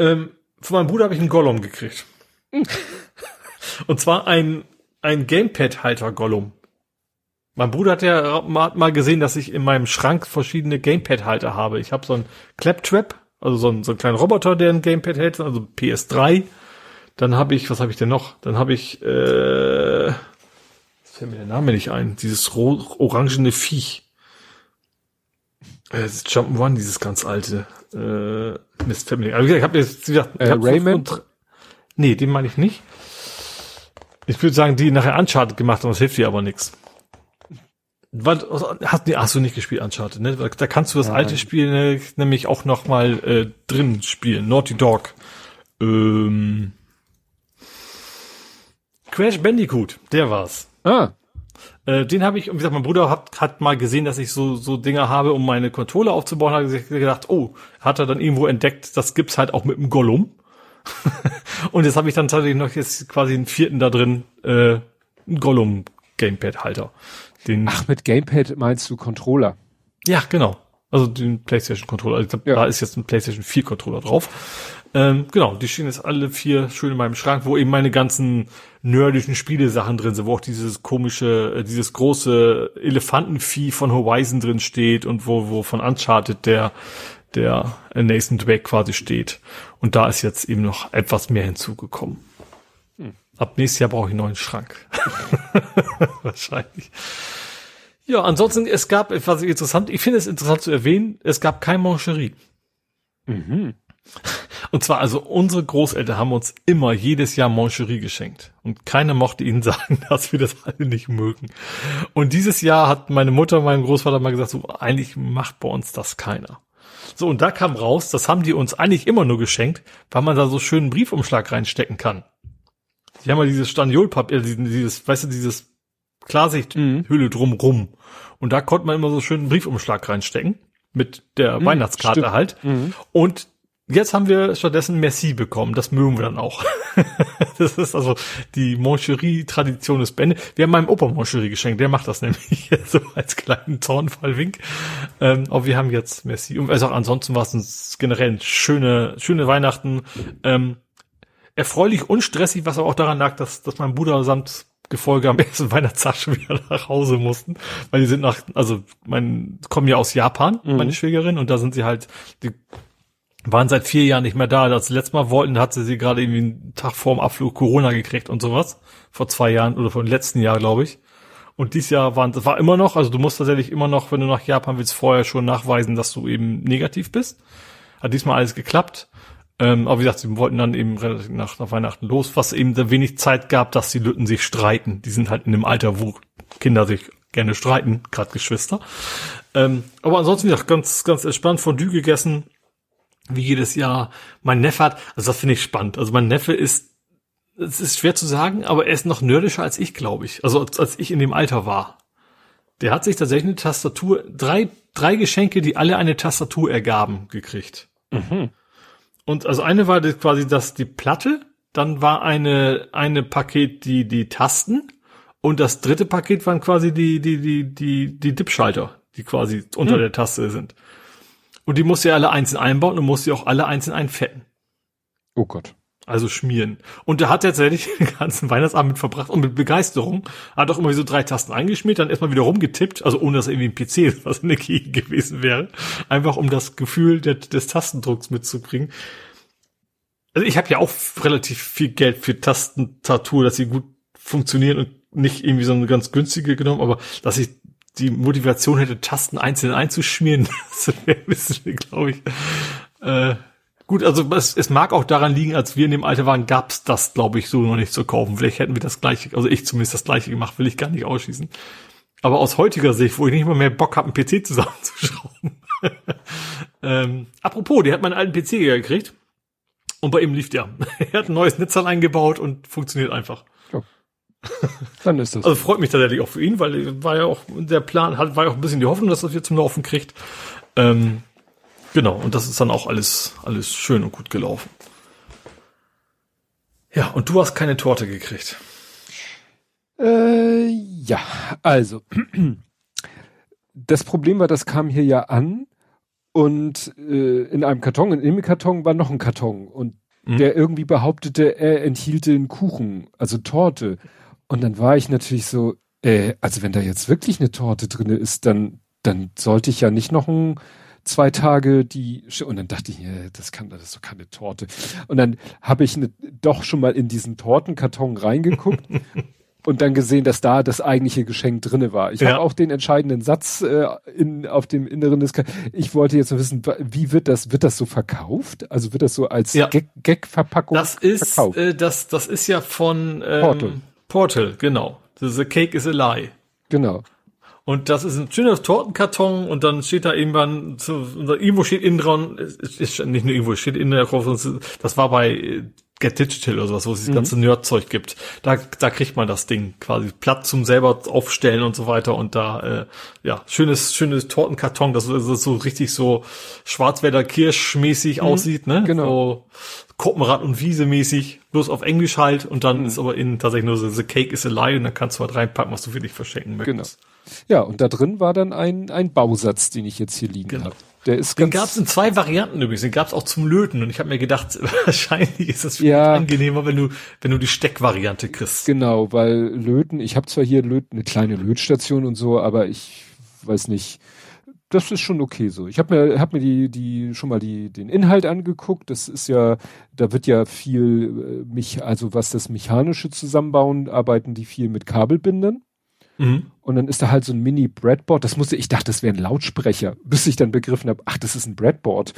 [SPEAKER 3] Ähm, von meinem Bruder habe ich einen Gollum gekriegt. Und zwar ein, ein Gamepad-Halter-Gollum. Mein Bruder hat ja mal gesehen, dass ich in meinem Schrank verschiedene Gamepad-Halter habe. Ich habe so einen Claptrap, also so einen, so einen kleinen Roboter, der ein Gamepad hält, also PS3. Dann habe ich, was habe ich denn noch? Dann habe ich äh, fällt mir der Name nicht ein. Dieses orangene Viech. Äh, das Jump'n'Run, dieses ganz alte. Äh, Mist, fällt mir nicht. Aber ich habe jetzt gesagt,
[SPEAKER 2] ich äh, Raymond?
[SPEAKER 3] Nee, den meine ich nicht. Ich würde sagen, die nachher Uncharted gemacht haben, das hilft dir aber nichts. Was, hast, nee, hast du nicht gespielt, Uncharted, ne? Da kannst du das Nein. alte Spiel ne, nämlich auch noch mal äh, drin spielen. Naughty Dog. Ähm, Crash Bandicoot, der war's.
[SPEAKER 2] Ah.
[SPEAKER 3] Äh, den habe ich, wie gesagt, mein Bruder hat, hat mal gesehen, dass ich so, so Dinger habe, um meine Controller aufzubauen, hat gedacht, oh, hat er dann irgendwo entdeckt, das gibt's halt auch mit dem Gollum. und jetzt habe ich dann tatsächlich noch jetzt quasi einen vierten da drin, äh, einen Gollum Gamepad Halter.
[SPEAKER 2] Den Ach, mit Gamepad meinst du Controller?
[SPEAKER 3] Ja, genau. Also den PlayStation Controller. Ich glaub, ja. Da ist jetzt ein PlayStation 4 Controller drauf. Ähm, genau, die stehen jetzt alle vier schön in meinem Schrank, wo eben meine ganzen nerdischen Spielesachen drin sind, wo auch dieses komische, äh, dieses große Elefantenvieh von Horizon drin steht und wo, wo von Uncharted der, der Nathan Drake quasi steht. Und da ist jetzt eben noch etwas mehr hinzugekommen. Ab nächstes Jahr brauche ich einen neuen Schrank. Wahrscheinlich. Ja, ansonsten, es gab etwas interessant, ich finde es interessant zu erwähnen, es gab kein Mancherie. Mhm. Und zwar, also unsere Großeltern haben uns immer jedes Jahr Moncherie geschenkt. Und keiner mochte ihnen sagen, dass wir das alle nicht mögen. Und dieses Jahr hat meine Mutter meinem Großvater mal gesagt, so, eigentlich macht bei uns das keiner. So, und da kam raus, das haben die uns eigentlich immer nur geschenkt, weil man da so schönen Briefumschlag reinstecken kann. Die haben ja dieses Staniolpapier, äh, dieses, weißt du, dieses Klarsichthülle mhm. drumrum. Und da konnte man immer so schönen Briefumschlag reinstecken mit der mhm, Weihnachtskarte stimmt. halt. Mhm. Und Jetzt haben wir stattdessen Merci bekommen. Das mögen wir dann auch. das ist also die Moncherie-Tradition des Bände. Wir haben meinem Opa Moncherie geschenkt. Der macht das nämlich so als kleinen Zornfallwink. Ähm, aber wir haben jetzt Merci. Und also auch ansonsten war es generell schöne, schöne Weihnachten. Ähm, erfreulich und stressig, was aber auch daran lag, dass, dass mein Bruder samt Gefolge am ersten Weihnachtstag schon wieder nach Hause mussten, weil die sind nach, also mein, kommen ja aus Japan, mhm. meine Schwägerin, und da sind sie halt, die waren seit vier Jahren nicht mehr da. Das letzte Mal wollten, hatte sie gerade irgendwie einen Tag vorm Abflug Corona gekriegt und sowas. Vor zwei Jahren oder vor dem letzten Jahr, glaube ich. Und dieses Jahr waren, das war immer noch, also du musst tatsächlich immer noch, wenn du nach Japan willst, vorher schon nachweisen, dass du eben negativ bist. Hat diesmal alles geklappt. Ähm, aber wie gesagt, sie wollten dann eben relativ nach, nach Weihnachten los, was eben da wenig Zeit gab, dass die Lütten sich streiten. Die sind halt in dem Alter, wo Kinder sich gerne streiten, gerade Geschwister. Ähm, aber ansonsten ja ganz, ganz entspannt Fondue gegessen, wie jedes Jahr. Mein Neffe hat, also das finde ich spannend. Also mein Neffe ist, es ist schwer zu sagen, aber er ist noch nerdischer als ich, glaube ich. Also als, als ich in dem Alter war. Der hat sich tatsächlich eine Tastatur, drei, drei Geschenke, die alle eine Tastatur ergaben, gekriegt. Mhm. Und also eine war das quasi das die Platte, dann war eine eine Paket die die Tasten und das dritte Paket waren quasi die die die die die Dip-Schalter, die quasi unter hm. der Taste sind. Und die musste er alle einzeln einbauen und musste auch alle einzeln einfetten.
[SPEAKER 2] Oh Gott.
[SPEAKER 3] Also schmieren. Und da hat er tatsächlich den ganzen Weihnachtsabend mit verbracht und mit Begeisterung. Hat auch immer so drei Tasten eingeschmiert, dann erstmal wieder rumgetippt, also ohne dass irgendwie ein PC was in der Key gewesen wäre. Einfach um das Gefühl der, des Tastendrucks mitzukriegen. Also ich habe ja auch relativ viel Geld für Tastentatur, dass sie gut funktionieren und nicht irgendwie so eine ganz günstige genommen, aber dass ich die Motivation hätte, Tasten einzeln einzuschmieren, das wäre ein bisschen, glaube ich, äh, Gut, also es, es mag auch daran liegen, als wir in dem Alter waren, gab's das, glaube ich, so noch nicht zu kaufen. Vielleicht hätten wir das gleiche, also ich zumindest das gleiche gemacht, will ich gar nicht ausschließen. Aber aus heutiger Sicht, wo ich nicht mal mehr Bock habe, einen PC zusammenzuschrauben. ähm, apropos, der hat meinen alten PC gekriegt. Und bei ihm lief der. er hat ein neues Netzteil eingebaut und funktioniert einfach. Ja. Dann ist das. Also freut mich tatsächlich auch für ihn, weil war ja auch der Plan, hat, war ja auch ein bisschen die Hoffnung, dass das jetzt zum Laufen kriegt. Ähm, Genau, und das ist dann auch alles, alles schön und gut gelaufen. Ja, und du hast keine Torte gekriegt.
[SPEAKER 2] Äh, ja, also. Das Problem war, das kam hier ja an und äh, in einem Karton, in dem Karton war noch ein Karton und mhm. der irgendwie behauptete, er enthielt den Kuchen, also Torte. Und dann war ich natürlich so, äh, also wenn da jetzt wirklich eine Torte drinne ist, dann, dann sollte ich ja nicht noch ein zwei Tage die und dann dachte ich, das kann das ist doch keine Torte. Und dann habe ich ne, doch schon mal in diesen Tortenkarton reingeguckt und dann gesehen, dass da das eigentliche Geschenk drinne war. Ich ja. habe auch den entscheidenden Satz äh, in auf dem Inneren des. Ich wollte jetzt wissen, wie wird das wird das so verkauft? Also wird das so als ja. Gag-Verpackung
[SPEAKER 3] das ist, verkauft? Äh, das das ist ja von ähm, Portal. Portal, genau. The Cake is a Lie.
[SPEAKER 2] Genau.
[SPEAKER 3] Und das ist ein schöner Tortenkarton und dann steht da irgendwann, so, irgendwo steht innen dran, ist, ist nicht nur irgendwo, steht innen drauf, das war bei äh, Get Digital oder sowas, wo es das mhm. ganze Nerdzeug gibt. Da, da kriegt man das Ding quasi platt zum selber aufstellen und so weiter und da, äh, ja, schönes, schönes Tortenkarton, das, das so richtig so Schwarzwälder Kirschmäßig mhm. aussieht, ne?
[SPEAKER 2] Genau.
[SPEAKER 3] So Koppenrad und Wiese mäßig, bloß auf Englisch halt und dann mhm. ist aber innen tatsächlich nur so, the cake is a lie und dann kannst du halt reinpacken, was du für dich verschenken möchtest. Genau.
[SPEAKER 2] Ja, und da drin war dann ein, ein Bausatz, den ich jetzt hier liegen genau. habe.
[SPEAKER 3] Der ist Den gab es in zwei Varianten übrigens. Den gab es auch zum Löten. Und ich habe mir gedacht, wahrscheinlich ist das
[SPEAKER 2] ja,
[SPEAKER 3] angenehmer, wenn du, wenn du die Steckvariante kriegst.
[SPEAKER 2] Genau, weil Löten, ich habe zwar hier Löten, eine kleine Lötstation und so, aber ich weiß nicht, das ist schon okay so. Ich habe mir, hab mir die, die schon mal die, den Inhalt angeguckt. Das ist ja, da wird ja viel äh, mich, also was das mechanische Zusammenbauen, arbeiten die viel mit Kabelbindern. Mhm. Und dann ist da halt so ein Mini-Breadboard. Das musste, ich dachte, das wäre ein Lautsprecher, bis ich dann begriffen habe, ach, das ist ein Breadboard.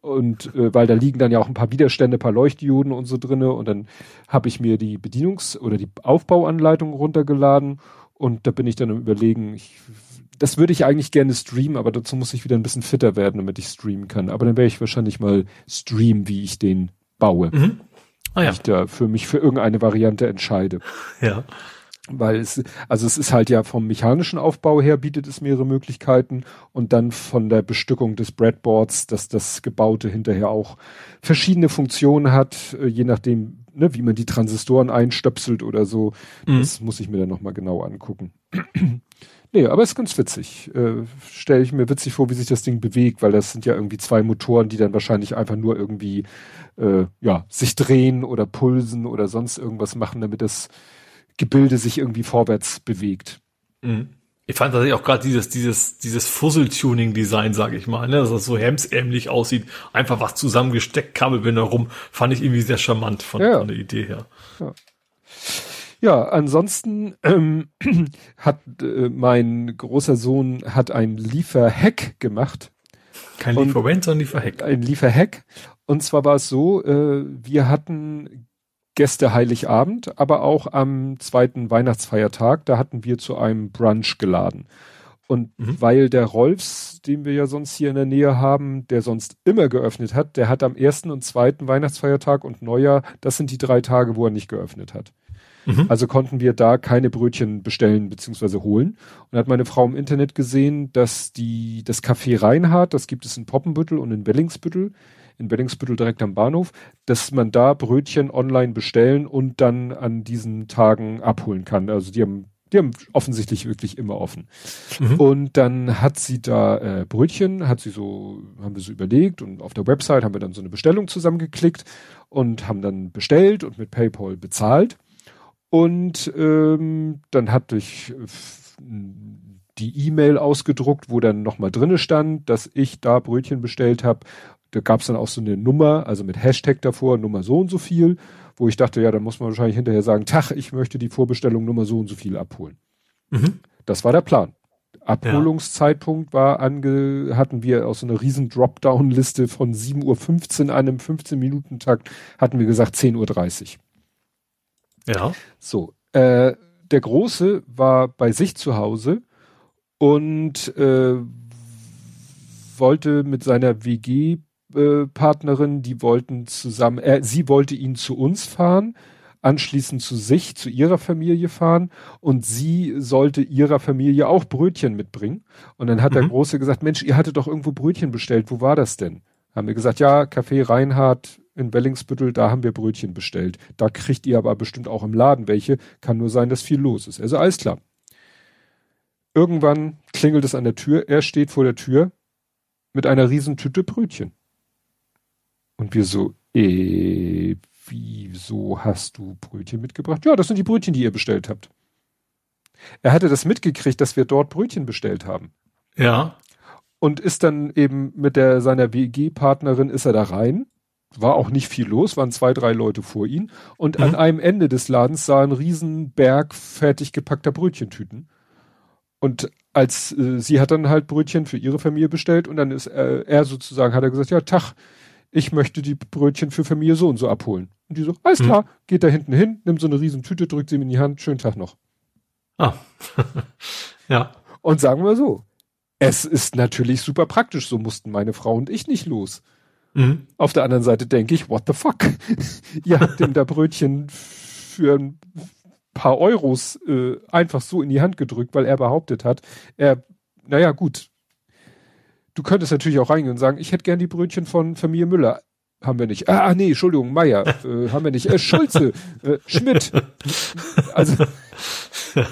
[SPEAKER 2] Und äh, weil da liegen dann ja auch ein paar Widerstände, ein paar Leuchtdioden und so drinne. Und dann habe ich mir die Bedienungs- oder die Aufbauanleitung runtergeladen. Und da bin ich dann am überlegen, ich, das würde ich eigentlich gerne streamen, aber dazu muss ich wieder ein bisschen fitter werden, damit ich streamen kann. Aber dann werde ich wahrscheinlich mal streamen, wie ich den baue. Mhm. Ah, ja. Ich da für mich für irgendeine Variante entscheide.
[SPEAKER 3] Ja
[SPEAKER 2] weil es, also es ist halt ja vom mechanischen Aufbau her bietet es mehrere Möglichkeiten und dann von der Bestückung des Breadboards, dass das Gebaute hinterher auch verschiedene Funktionen hat, äh, je nachdem, ne, wie man die Transistoren einstöpselt oder so. Mhm. Das muss ich mir dann nochmal genau angucken. nee, aber es ist ganz witzig. Äh, Stelle ich mir witzig vor, wie sich das Ding bewegt, weil das sind ja irgendwie zwei Motoren, die dann wahrscheinlich einfach nur irgendwie äh, ja, sich drehen oder pulsen oder sonst irgendwas machen, damit das Gebilde sich irgendwie vorwärts bewegt.
[SPEAKER 3] Mhm. Ich fand tatsächlich auch gerade dieses, dieses, dieses Fuzzle-Tuning-Design, sage ich mal, ne, dass das so hemsärmlich aussieht, einfach was zusammengesteckt, Kabelbinder rum, fand ich irgendwie sehr charmant von, ja. von der Idee her.
[SPEAKER 2] Ja. Ja, ansonsten ähm, hat äh, mein großer Sohn hat ein Lieferhack gemacht.
[SPEAKER 3] Kein Lieferant, sondern Lieferhack.
[SPEAKER 2] Ein Lieferhack. Und zwar war es so, äh, wir hatten Gäste Heiligabend, aber auch am zweiten Weihnachtsfeiertag, da hatten wir zu einem Brunch geladen. Und mhm. weil der Rolfs, den wir ja sonst hier in der Nähe haben, der sonst immer geöffnet hat, der hat am ersten und zweiten Weihnachtsfeiertag und Neujahr, das sind die drei Tage, wo er nicht geöffnet hat. Mhm. Also konnten wir da keine Brötchen bestellen bzw. holen. Und hat meine Frau im Internet gesehen, dass die, das Café Reinhardt, das gibt es in Poppenbüttel und in Bellingsbüttel, in Bellingsbüttel direkt am Bahnhof, dass man da Brötchen online bestellen und dann an diesen Tagen abholen kann. Also die haben die haben offensichtlich wirklich immer offen. Mhm. Und dann hat sie da äh, Brötchen, hat sie so, haben wir so überlegt und auf der Website haben wir dann so eine Bestellung zusammengeklickt und haben dann bestellt und mit PayPal bezahlt. Und ähm, dann hatte ich äh, die E-Mail ausgedruckt, wo dann nochmal drinne stand, dass ich da Brötchen bestellt habe. Da gab es dann auch so eine Nummer, also mit Hashtag davor, Nummer so und so viel wo ich dachte, ja, dann muss man wahrscheinlich hinterher sagen, Tach, ich möchte die Vorbestellung Nummer so und so viel abholen. Mhm. Das war der Plan. Abholungszeitpunkt war ange, hatten wir aus so einer riesen Dropdown-Liste von 7.15 Uhr an einem 15-Minuten-Takt, hatten wir gesagt 10.30
[SPEAKER 3] Uhr. Ja.
[SPEAKER 2] So, äh, der Große war bei sich zu Hause und äh, wollte mit seiner WG äh, Partnerin, die wollten zusammen, äh, sie wollte ihn zu uns fahren, anschließend zu sich, zu ihrer Familie fahren und sie sollte ihrer Familie auch Brötchen mitbringen. Und dann hat mhm. der Große gesagt, Mensch, ihr hattet doch irgendwo Brötchen bestellt, wo war das denn? Haben wir gesagt, ja, Café Reinhardt in Wellingsbüttel, da haben wir Brötchen bestellt. Da kriegt ihr aber bestimmt auch im Laden welche. Kann nur sein, dass viel los ist. Also alles klar. Irgendwann klingelt es an der Tür. Er steht vor der Tür mit einer riesen Tüte Brötchen. Und wir so, äh, wieso hast du Brötchen mitgebracht? Ja, das sind die Brötchen, die ihr bestellt habt. Er hatte das mitgekriegt, dass wir dort Brötchen bestellt haben.
[SPEAKER 3] Ja.
[SPEAKER 2] Und ist dann eben mit der, seiner WG-Partnerin ist er da rein. War auch nicht viel los, waren zwei, drei Leute vor ihm. Und mhm. an einem Ende des Ladens sah ein riesen Berg fertig gepackter Brötchentüten. Und als äh, sie hat dann halt Brötchen für ihre Familie bestellt und dann ist äh, er sozusagen, hat er gesagt, ja, Tag, ich möchte die Brötchen für Familie so und so abholen. Und die so, alles hm. klar, geht da hinten hin, nimmt so eine riesen Tüte, drückt sie ihm in die Hand, schönen Tag noch.
[SPEAKER 3] Ah. ja.
[SPEAKER 2] Und sagen wir so, es ist natürlich super praktisch, so mussten meine Frau und ich nicht los. Mhm. Auf der anderen Seite denke ich, what the fuck? Ihr habt dem da Brötchen für ein paar Euros äh, einfach so in die Hand gedrückt, weil er behauptet hat, er, naja gut, du könntest natürlich auch reingehen und sagen, ich hätte gern die Brötchen von Familie Müller. Haben wir nicht. Ah, nee, Entschuldigung, Meier. äh, haben wir nicht. Äh, Schulze, äh, Schmidt. Also.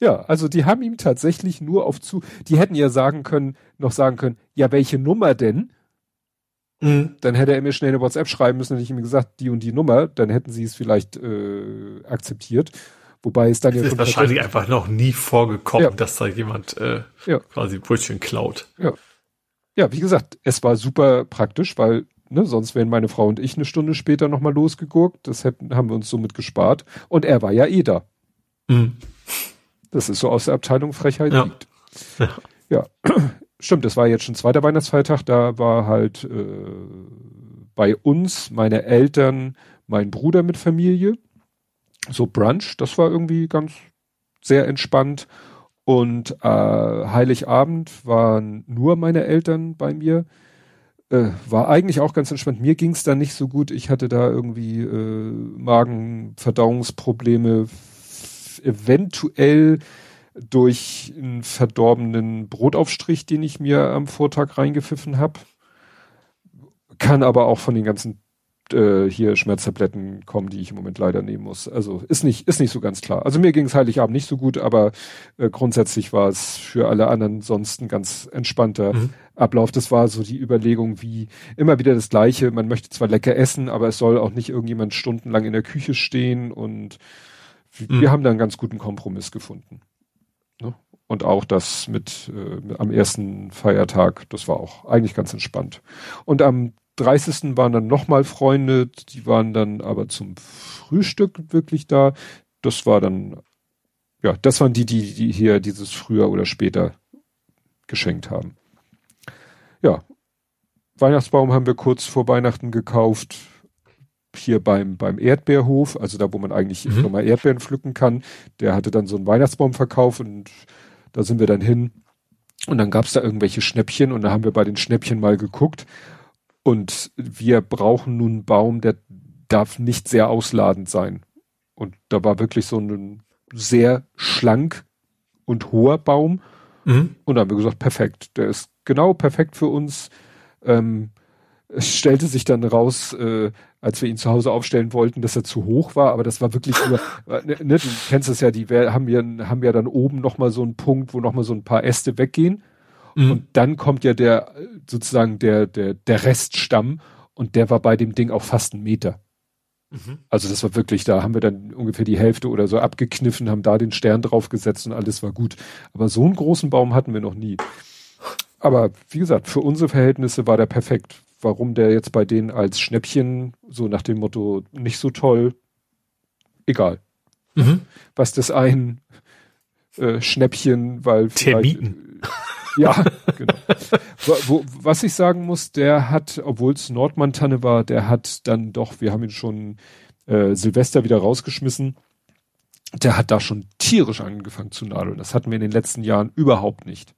[SPEAKER 2] ja, also die haben ihm tatsächlich nur auf zu, die hätten ja sagen können, noch sagen können, ja, welche Nummer denn? Mhm. Dann hätte er mir schnell eine WhatsApp schreiben müssen, hätte ich ihm gesagt, die und die Nummer, dann hätten sie es vielleicht äh, akzeptiert. Wobei es dann
[SPEAKER 3] es ja ist wahrscheinlich einfach noch nie vorgekommen, ja. dass da jemand äh, ja. quasi Brötchen klaut.
[SPEAKER 2] Ja. ja, wie gesagt, es war super praktisch, weil ne, sonst wären meine Frau und ich eine Stunde später nochmal losgeguckt. Das hätten, haben wir uns somit gespart. Und er war ja eh da. Mhm. Das ist so aus der Abteilung Frechheit ja. liegt. Ja. ja. Stimmt, das war jetzt schon zweiter Weihnachtsfeiertag. Da war halt äh, bei uns meine Eltern, mein Bruder mit Familie so Brunch, das war irgendwie ganz sehr entspannt. Und äh, Heiligabend waren nur meine Eltern bei mir. Äh, war eigentlich auch ganz entspannt. Mir ging es da nicht so gut. Ich hatte da irgendwie äh, Magenverdauungsprobleme, eventuell durch einen verdorbenen Brotaufstrich, den ich mir am Vortag reingepfiffen habe. Kann aber auch von den ganzen äh, hier Schmerztabletten kommen, die ich im Moment leider nehmen muss. Also ist nicht, ist nicht so ganz klar. Also mir ging es Heiligabend nicht so gut, aber äh, grundsätzlich war es für alle anderen sonst ein ganz entspannter mhm. Ablauf. Das war so die Überlegung, wie immer wieder das Gleiche. Man möchte zwar lecker essen, aber es soll auch nicht irgendjemand stundenlang in der Küche stehen und mhm. wir haben da einen ganz guten Kompromiss gefunden. Ne? Und auch das mit äh, am ersten Feiertag, das war auch eigentlich ganz entspannt. Und am 30. waren dann nochmal Freunde, die waren dann aber zum Frühstück wirklich da. Das war dann, ja, das waren die, die, die hier dieses früher oder später geschenkt haben. Ja, Weihnachtsbaum haben wir kurz vor Weihnachten gekauft, hier beim, beim Erdbeerhof, also da, wo man eigentlich mhm. nochmal Erdbeeren pflücken kann. Der hatte dann so einen Weihnachtsbaum verkauft und da sind wir dann hin. Und dann gab's da irgendwelche Schnäppchen und da haben wir bei den Schnäppchen mal geguckt. Und wir brauchen nun einen Baum, der darf nicht sehr ausladend sein. Und da war wirklich so ein sehr schlank und hoher Baum. Mhm. Und da haben wir gesagt, perfekt. Der ist genau perfekt für uns. Ähm, es stellte sich dann raus, äh, als wir ihn zu Hause aufstellen wollten, dass er zu hoch war, aber das war wirklich nur, äh, ne, ne, du kennst es ja, die haben ja, haben ja dann oben nochmal so einen Punkt, wo nochmal so ein paar Äste weggehen. Mhm. Und dann kommt ja der, sozusagen der, der, der Reststamm und der war bei dem Ding auch fast ein Meter. Mhm. Also das war wirklich, da haben wir dann ungefähr die Hälfte oder so abgekniffen, haben da den Stern draufgesetzt und alles war gut. Aber so einen großen Baum hatten wir noch nie. Aber wie gesagt, für unsere Verhältnisse war der perfekt. Warum der jetzt bei denen als Schnäppchen, so nach dem Motto, nicht so toll, egal. Mhm. Was das ein äh, Schnäppchen, weil
[SPEAKER 3] Termiten.
[SPEAKER 2] Ja, genau. Wo, was ich sagen muss, der hat, obwohl es Nordmantanne war, der hat dann doch, wir haben ihn schon äh, Silvester wieder rausgeschmissen, der hat da schon tierisch angefangen zu nadeln. Das hatten wir in den letzten Jahren überhaupt nicht.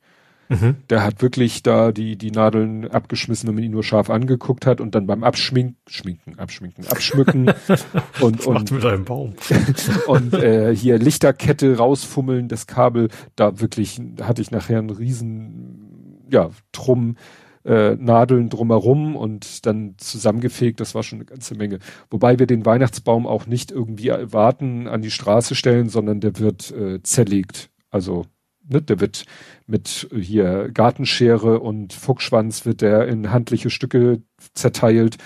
[SPEAKER 2] Mhm. Der hat wirklich da die, die Nadeln abgeschmissen, wenn man ihn nur scharf angeguckt hat und dann beim Abschminken, schminken, abschminken, abschmücken und, und,
[SPEAKER 3] mit einem Baum.
[SPEAKER 2] und äh, hier Lichterkette rausfummeln, das Kabel, da wirklich hatte ich nachher einen riesen, ja, Drum, äh, Nadeln drumherum und dann zusammengefegt, das war schon eine ganze Menge. Wobei wir den Weihnachtsbaum auch nicht irgendwie warten, an die Straße stellen, sondern der wird äh, zerlegt. Also ne, der wird mit hier Gartenschere und Fuchsschwanz wird der in handliche Stücke zerteilt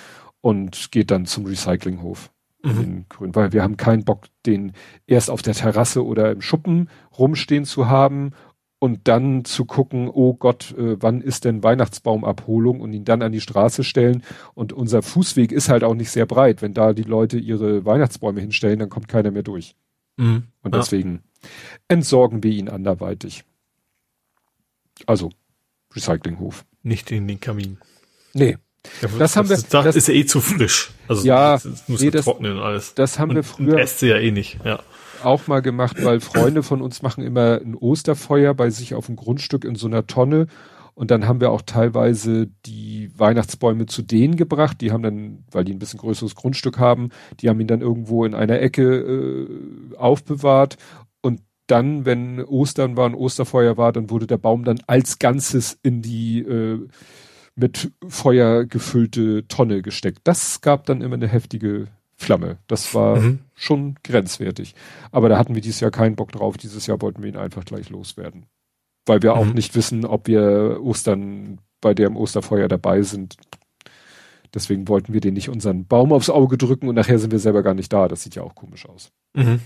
[SPEAKER 2] und geht dann zum Recyclinghof. Mhm. Grün, weil wir haben keinen Bock, den erst auf der Terrasse oder im Schuppen rumstehen zu haben und dann zu gucken, oh Gott, äh, wann ist denn Weihnachtsbaumabholung und ihn dann an die Straße stellen. Und unser Fußweg ist halt auch nicht sehr breit. Wenn da die Leute ihre Weihnachtsbäume hinstellen, dann kommt keiner mehr durch. Mhm. Und deswegen entsorgen wir ihn anderweitig. Also Recyclinghof.
[SPEAKER 3] Nicht in den Kamin.
[SPEAKER 2] Nee.
[SPEAKER 3] Ja, das, das, haben wir. Das, das ist ja eh zu frisch.
[SPEAKER 2] Also ja,
[SPEAKER 3] das muss nee, das, trocknen und alles.
[SPEAKER 2] Das haben und, wir früher.
[SPEAKER 3] Äste ja eh nicht. Ja.
[SPEAKER 2] Auch mal gemacht, weil Freunde von uns machen immer ein Osterfeuer bei sich auf dem Grundstück in so einer Tonne. Und dann haben wir auch teilweise die Weihnachtsbäume zu denen gebracht. Die haben dann, weil die ein bisschen größeres Grundstück haben, die haben ihn dann irgendwo in einer Ecke äh, aufbewahrt dann, wenn Ostern war, ein Osterfeuer war, dann wurde der Baum dann als Ganzes in die äh, mit Feuer gefüllte Tonne gesteckt. Das gab dann immer eine heftige Flamme. Das war mhm. schon grenzwertig. Aber da hatten wir dieses Jahr keinen Bock drauf. Dieses Jahr wollten wir ihn einfach gleich loswerden. Weil wir mhm. auch nicht wissen, ob wir Ostern bei dem Osterfeuer dabei sind. Deswegen wollten wir den nicht unseren Baum aufs Auge drücken und nachher sind wir selber gar nicht da. Das sieht ja auch komisch aus. Mhm.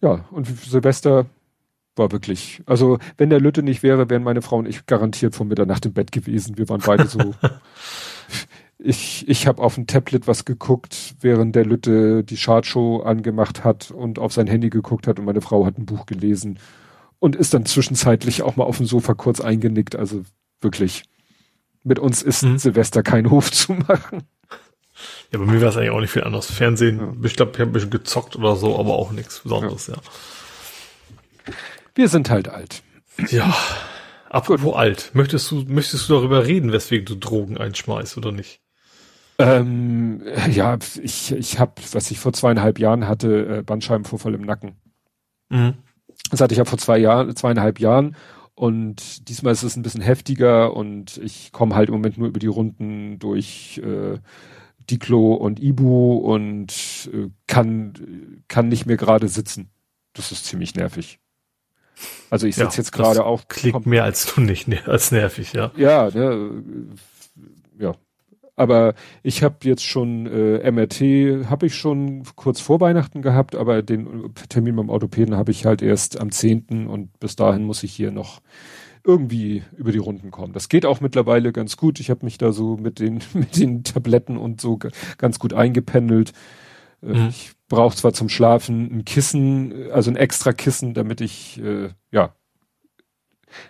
[SPEAKER 2] Ja, und Silvester war wirklich, also wenn der Lütte nicht wäre, wären meine Frau und ich garantiert vor Mitternacht im Bett gewesen. Wir waren beide so. ich ich habe auf dem Tablet was geguckt, während der Lütte die Chartshow angemacht hat und auf sein Handy geguckt hat und meine Frau hat ein Buch gelesen und ist dann zwischenzeitlich auch mal auf dem Sofa kurz eingenickt. Also wirklich, mit uns ist mhm. Silvester kein Hof zu machen.
[SPEAKER 3] Ja, bei mir war es eigentlich auch nicht viel anderes. Fernsehen, ja. ich glaube, ich habe ein bisschen gezockt oder so, aber auch nichts Besonderes, ja.
[SPEAKER 2] ja. Wir sind halt alt.
[SPEAKER 3] Ja. Apropos Gut. alt, möchtest du, möchtest du darüber reden, weswegen du Drogen einschmeißt oder nicht?
[SPEAKER 2] Ähm, ja, ich, ich habe, was ich vor zweieinhalb Jahren hatte, äh, Bandscheibenvorfall im Nacken. Mhm. Das hatte ich ja vor zwei Jahren, zweieinhalb Jahren und diesmal ist es ein bisschen heftiger und ich komme halt im Moment nur über die Runden durch äh, Diklo und Ibu und äh, kann, kann nicht mehr gerade sitzen. Das ist ziemlich nervig. Also ich sitze ja, jetzt gerade auch.
[SPEAKER 3] Klingt mehr als du nicht, als nervig, ja.
[SPEAKER 2] Ja, ne, ja. Aber ich habe jetzt schon äh, MRT, habe ich schon kurz vor Weihnachten gehabt, aber den Termin beim Orthopäden habe ich halt erst am 10. und bis dahin muss ich hier noch irgendwie über die Runden kommen. Das geht auch mittlerweile ganz gut. Ich habe mich da so mit den, mit den Tabletten und so ganz gut eingependelt. Äh, mhm. Ich brauche zwar zum Schlafen ein Kissen, also ein extra Kissen, damit ich, äh, ja,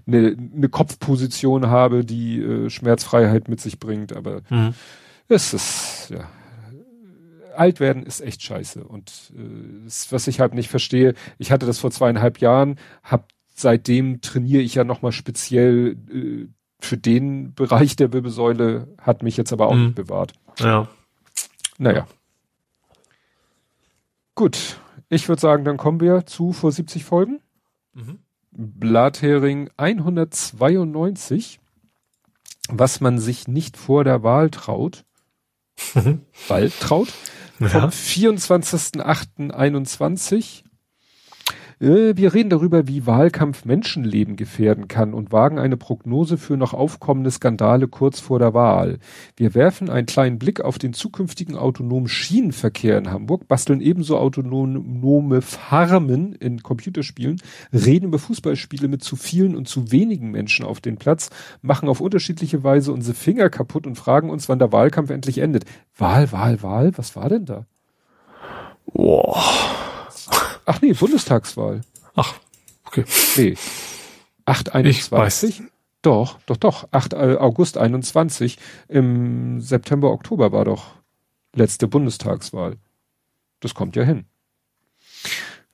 [SPEAKER 2] eine, eine Kopfposition habe, die äh, Schmerzfreiheit mit sich bringt, aber mhm. es ist, ja, alt werden ist echt scheiße. Und äh, was ich halt nicht verstehe, ich hatte das vor zweieinhalb Jahren, hab seitdem trainiere ich ja nochmal speziell äh, für den Bereich der Wirbelsäule, hat mich jetzt aber auch mhm. nicht bewahrt.
[SPEAKER 3] Ja.
[SPEAKER 2] Naja. Gut. Ich würde sagen, dann kommen wir zu vor 70 Folgen. Mhm. Blathering 192, was man sich nicht vor der Wahl traut. Bald traut. Vom ja. 24.08.21 äh, wir reden darüber, wie Wahlkampf Menschenleben gefährden kann und wagen eine Prognose für noch aufkommende Skandale kurz vor der Wahl. Wir werfen einen kleinen Blick auf den zukünftigen autonomen Schienenverkehr in Hamburg, basteln ebenso autonome Farmen in Computerspielen, reden über Fußballspiele mit zu vielen und zu wenigen Menschen auf den Platz, machen auf unterschiedliche Weise unsere Finger kaputt und fragen uns, wann der Wahlkampf endlich endet. Wahl, Wahl, Wahl, was war denn da?
[SPEAKER 3] Boah.
[SPEAKER 2] Ach nee, Bundestagswahl.
[SPEAKER 3] Ach, okay.
[SPEAKER 2] Nee. 821? Doch, doch, doch. 8 äh, August 21. Im September, Oktober war doch letzte Bundestagswahl. Das kommt ja hin.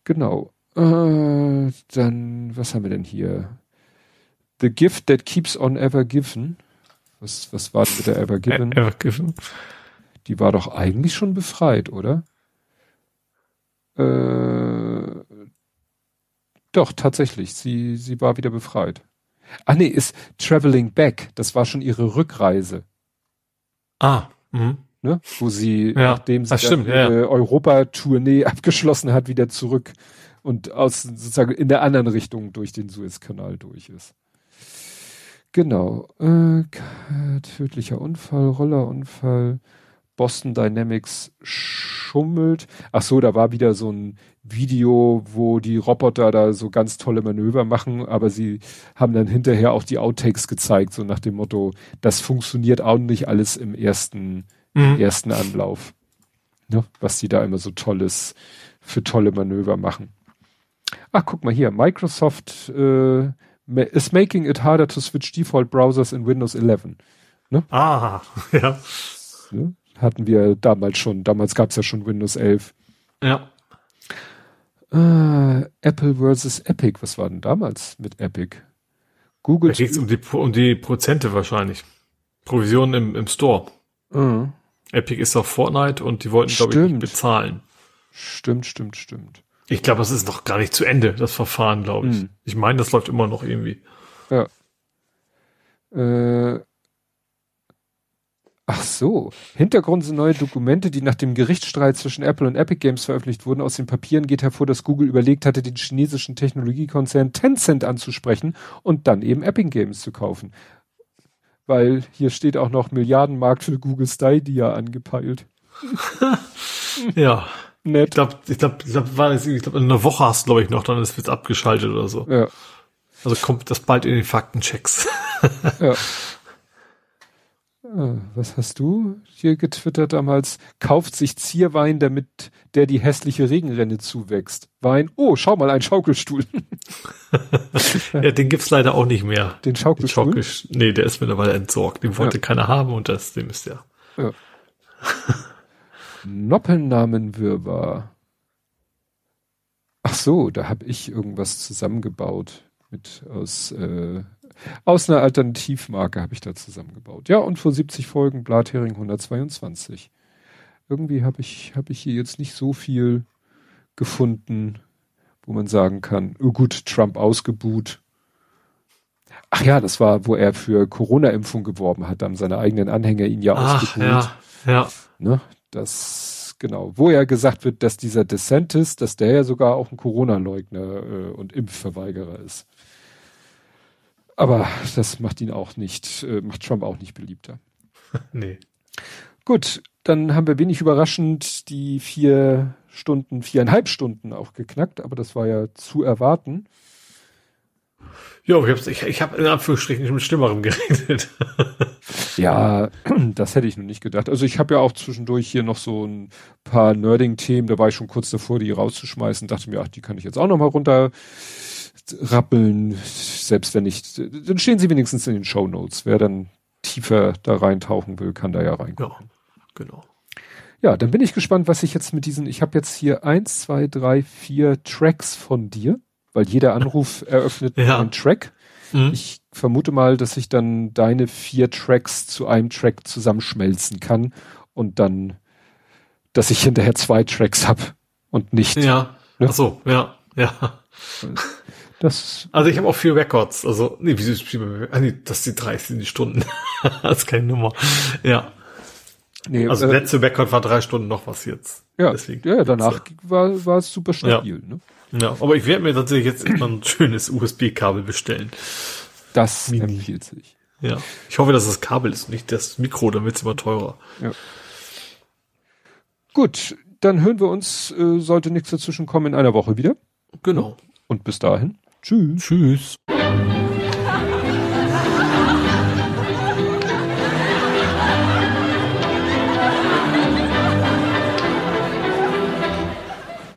[SPEAKER 2] Genau. Äh, dann, was haben wir denn hier? The gift that keeps on ever given. Was, was war denn mit der Ever Given?
[SPEAKER 3] Ever Given.
[SPEAKER 2] Die war doch eigentlich schon befreit, oder? Äh, doch, tatsächlich. Sie, sie war wieder befreit. Ah nee, ist Traveling Back. Das war schon ihre Rückreise.
[SPEAKER 3] Ah. Mhm.
[SPEAKER 2] Ne? Wo sie,
[SPEAKER 3] ja,
[SPEAKER 2] nachdem sie
[SPEAKER 3] stimmt,
[SPEAKER 2] ja, ja. Europa-Tournee abgeschlossen hat, wieder zurück und aus sozusagen in der anderen Richtung durch den Suezkanal durch ist. Genau. Äh, tödlicher Unfall, Rollerunfall. Boston Dynamics schummelt. Ach so, da war wieder so ein Video, wo die Roboter da so ganz tolle Manöver machen, aber sie haben dann hinterher auch die Outtakes gezeigt, so nach dem Motto, das funktioniert auch nicht alles im ersten, mhm. ersten Anlauf. Ne? Was die da immer so tolles, für tolle Manöver machen. Ach, guck mal hier, Microsoft äh, is making it harder to switch default browsers in Windows 11.
[SPEAKER 3] Ne? Ah, ja.
[SPEAKER 2] Ne? Hatten wir damals schon. Damals gab es ja schon Windows 11.
[SPEAKER 3] Ja.
[SPEAKER 2] Äh, Apple versus Epic. Was war denn damals mit Epic?
[SPEAKER 3] Google. Da geht um die, um die Prozente wahrscheinlich. Provisionen im, im Store. Mhm. Epic ist auf Fortnite und die wollten, glaube ich, nicht bezahlen.
[SPEAKER 2] Stimmt, stimmt, stimmt.
[SPEAKER 3] Ich glaube, das ist noch gar nicht zu Ende, das Verfahren, glaube ich. Mhm. Ich meine, das läuft immer noch irgendwie.
[SPEAKER 2] Ja. Äh, Ach so. Hintergrund sind neue Dokumente, die nach dem Gerichtsstreit zwischen Apple und Epic Games veröffentlicht wurden. Aus den Papieren geht hervor, dass Google überlegt hatte, den chinesischen Technologiekonzern Tencent anzusprechen und dann eben Epic Games zu kaufen. Weil hier steht auch noch Milliardenmarkt für Google Stadia angepeilt.
[SPEAKER 3] ja. Nett. Ich glaube, ich glaube, ich glaube, ich glaube, in einer Woche hast du, glaube ich, noch, dann ist es abgeschaltet oder so.
[SPEAKER 2] Ja.
[SPEAKER 3] Also kommt das bald in den Faktenchecks.
[SPEAKER 2] ja. Ah, was hast du hier getwittert damals? Kauft sich Zierwein, damit der die hässliche Regenrenne zuwächst. Wein, oh, schau mal, ein Schaukelstuhl.
[SPEAKER 3] ja, den gibt's leider auch nicht mehr.
[SPEAKER 2] Den Schaukelstuhl? Den Schaukel,
[SPEAKER 3] nee, der ist mittlerweile entsorgt. Den wollte ja. keiner haben und das, dem ist der. Ja.
[SPEAKER 2] Noppelnamenwirrwarr. Ach so, da habe ich irgendwas zusammengebaut mit aus äh, aus einer Alternativmarke habe ich da zusammengebaut. Ja, und vor 70 Folgen Blathering 122. Irgendwie habe ich, habe ich hier jetzt nicht so viel gefunden, wo man sagen kann, oh gut, Trump ausgebuht. Ach ja, das war, wo er für Corona-Impfung geworben hat, haben seine eigenen Anhänger ihn ja Ach, ausgebuht.
[SPEAKER 3] Ja, ja.
[SPEAKER 2] Ne, das, genau, wo ja gesagt wird, dass dieser DeSantis, dass der ja sogar auch ein Corona-Leugner äh, und Impfverweigerer ist. Aber das macht ihn auch nicht, äh, macht Trump auch nicht beliebter.
[SPEAKER 3] nee.
[SPEAKER 2] Gut, dann haben wir wenig überraschend die vier Stunden, viereinhalb Stunden auch geknackt, aber das war ja zu erwarten.
[SPEAKER 3] Ja, ich habe ich, ich hab in Anführungsstrichen mit Schlimmerem geredet.
[SPEAKER 2] ja, das hätte ich noch nicht gedacht. Also ich habe ja auch zwischendurch hier noch so ein paar Nerding-Themen, da war ich schon kurz davor, die rauszuschmeißen, dachte mir, ach, die kann ich jetzt auch noch mal runter rappeln, selbst wenn nicht, dann stehen sie wenigstens in den Show Notes. Wer dann tiefer da reintauchen will, kann da ja reingucken.
[SPEAKER 3] Ja, genau.
[SPEAKER 2] Ja, dann bin ich gespannt, was ich jetzt mit diesen, ich habe jetzt hier eins, zwei, drei, vier Tracks von dir, weil jeder Anruf eröffnet ja. einen Track. Mhm. Ich vermute mal, dass ich dann deine vier Tracks zu einem Track zusammenschmelzen kann und dann, dass ich hinterher zwei Tracks hab und nicht.
[SPEAKER 3] Ja. Ne? Ach so, ja, ja. Das also ich habe auch vier Records. Also, nee, wieso ah, nee, das sind die 30 Stunden. das ist keine Nummer. Ja. Nee, also äh, letzte Record war drei Stunden noch was jetzt.
[SPEAKER 2] Ja, Deswegen, ja danach war, war es super stabil.
[SPEAKER 3] Ja. Ne? ja, aber ich werde mir tatsächlich jetzt immer ein schönes USB-Kabel bestellen.
[SPEAKER 2] Das Mini. empfiehlt sich.
[SPEAKER 3] Ja. Ich hoffe, dass das Kabel ist, nicht das Mikro, dann wird es immer teurer. Ja.
[SPEAKER 2] Gut, dann hören wir uns, äh, sollte nichts dazwischen kommen, in einer Woche wieder.
[SPEAKER 3] Genau.
[SPEAKER 2] Und bis dahin. Tschüss.
[SPEAKER 3] Tschüss.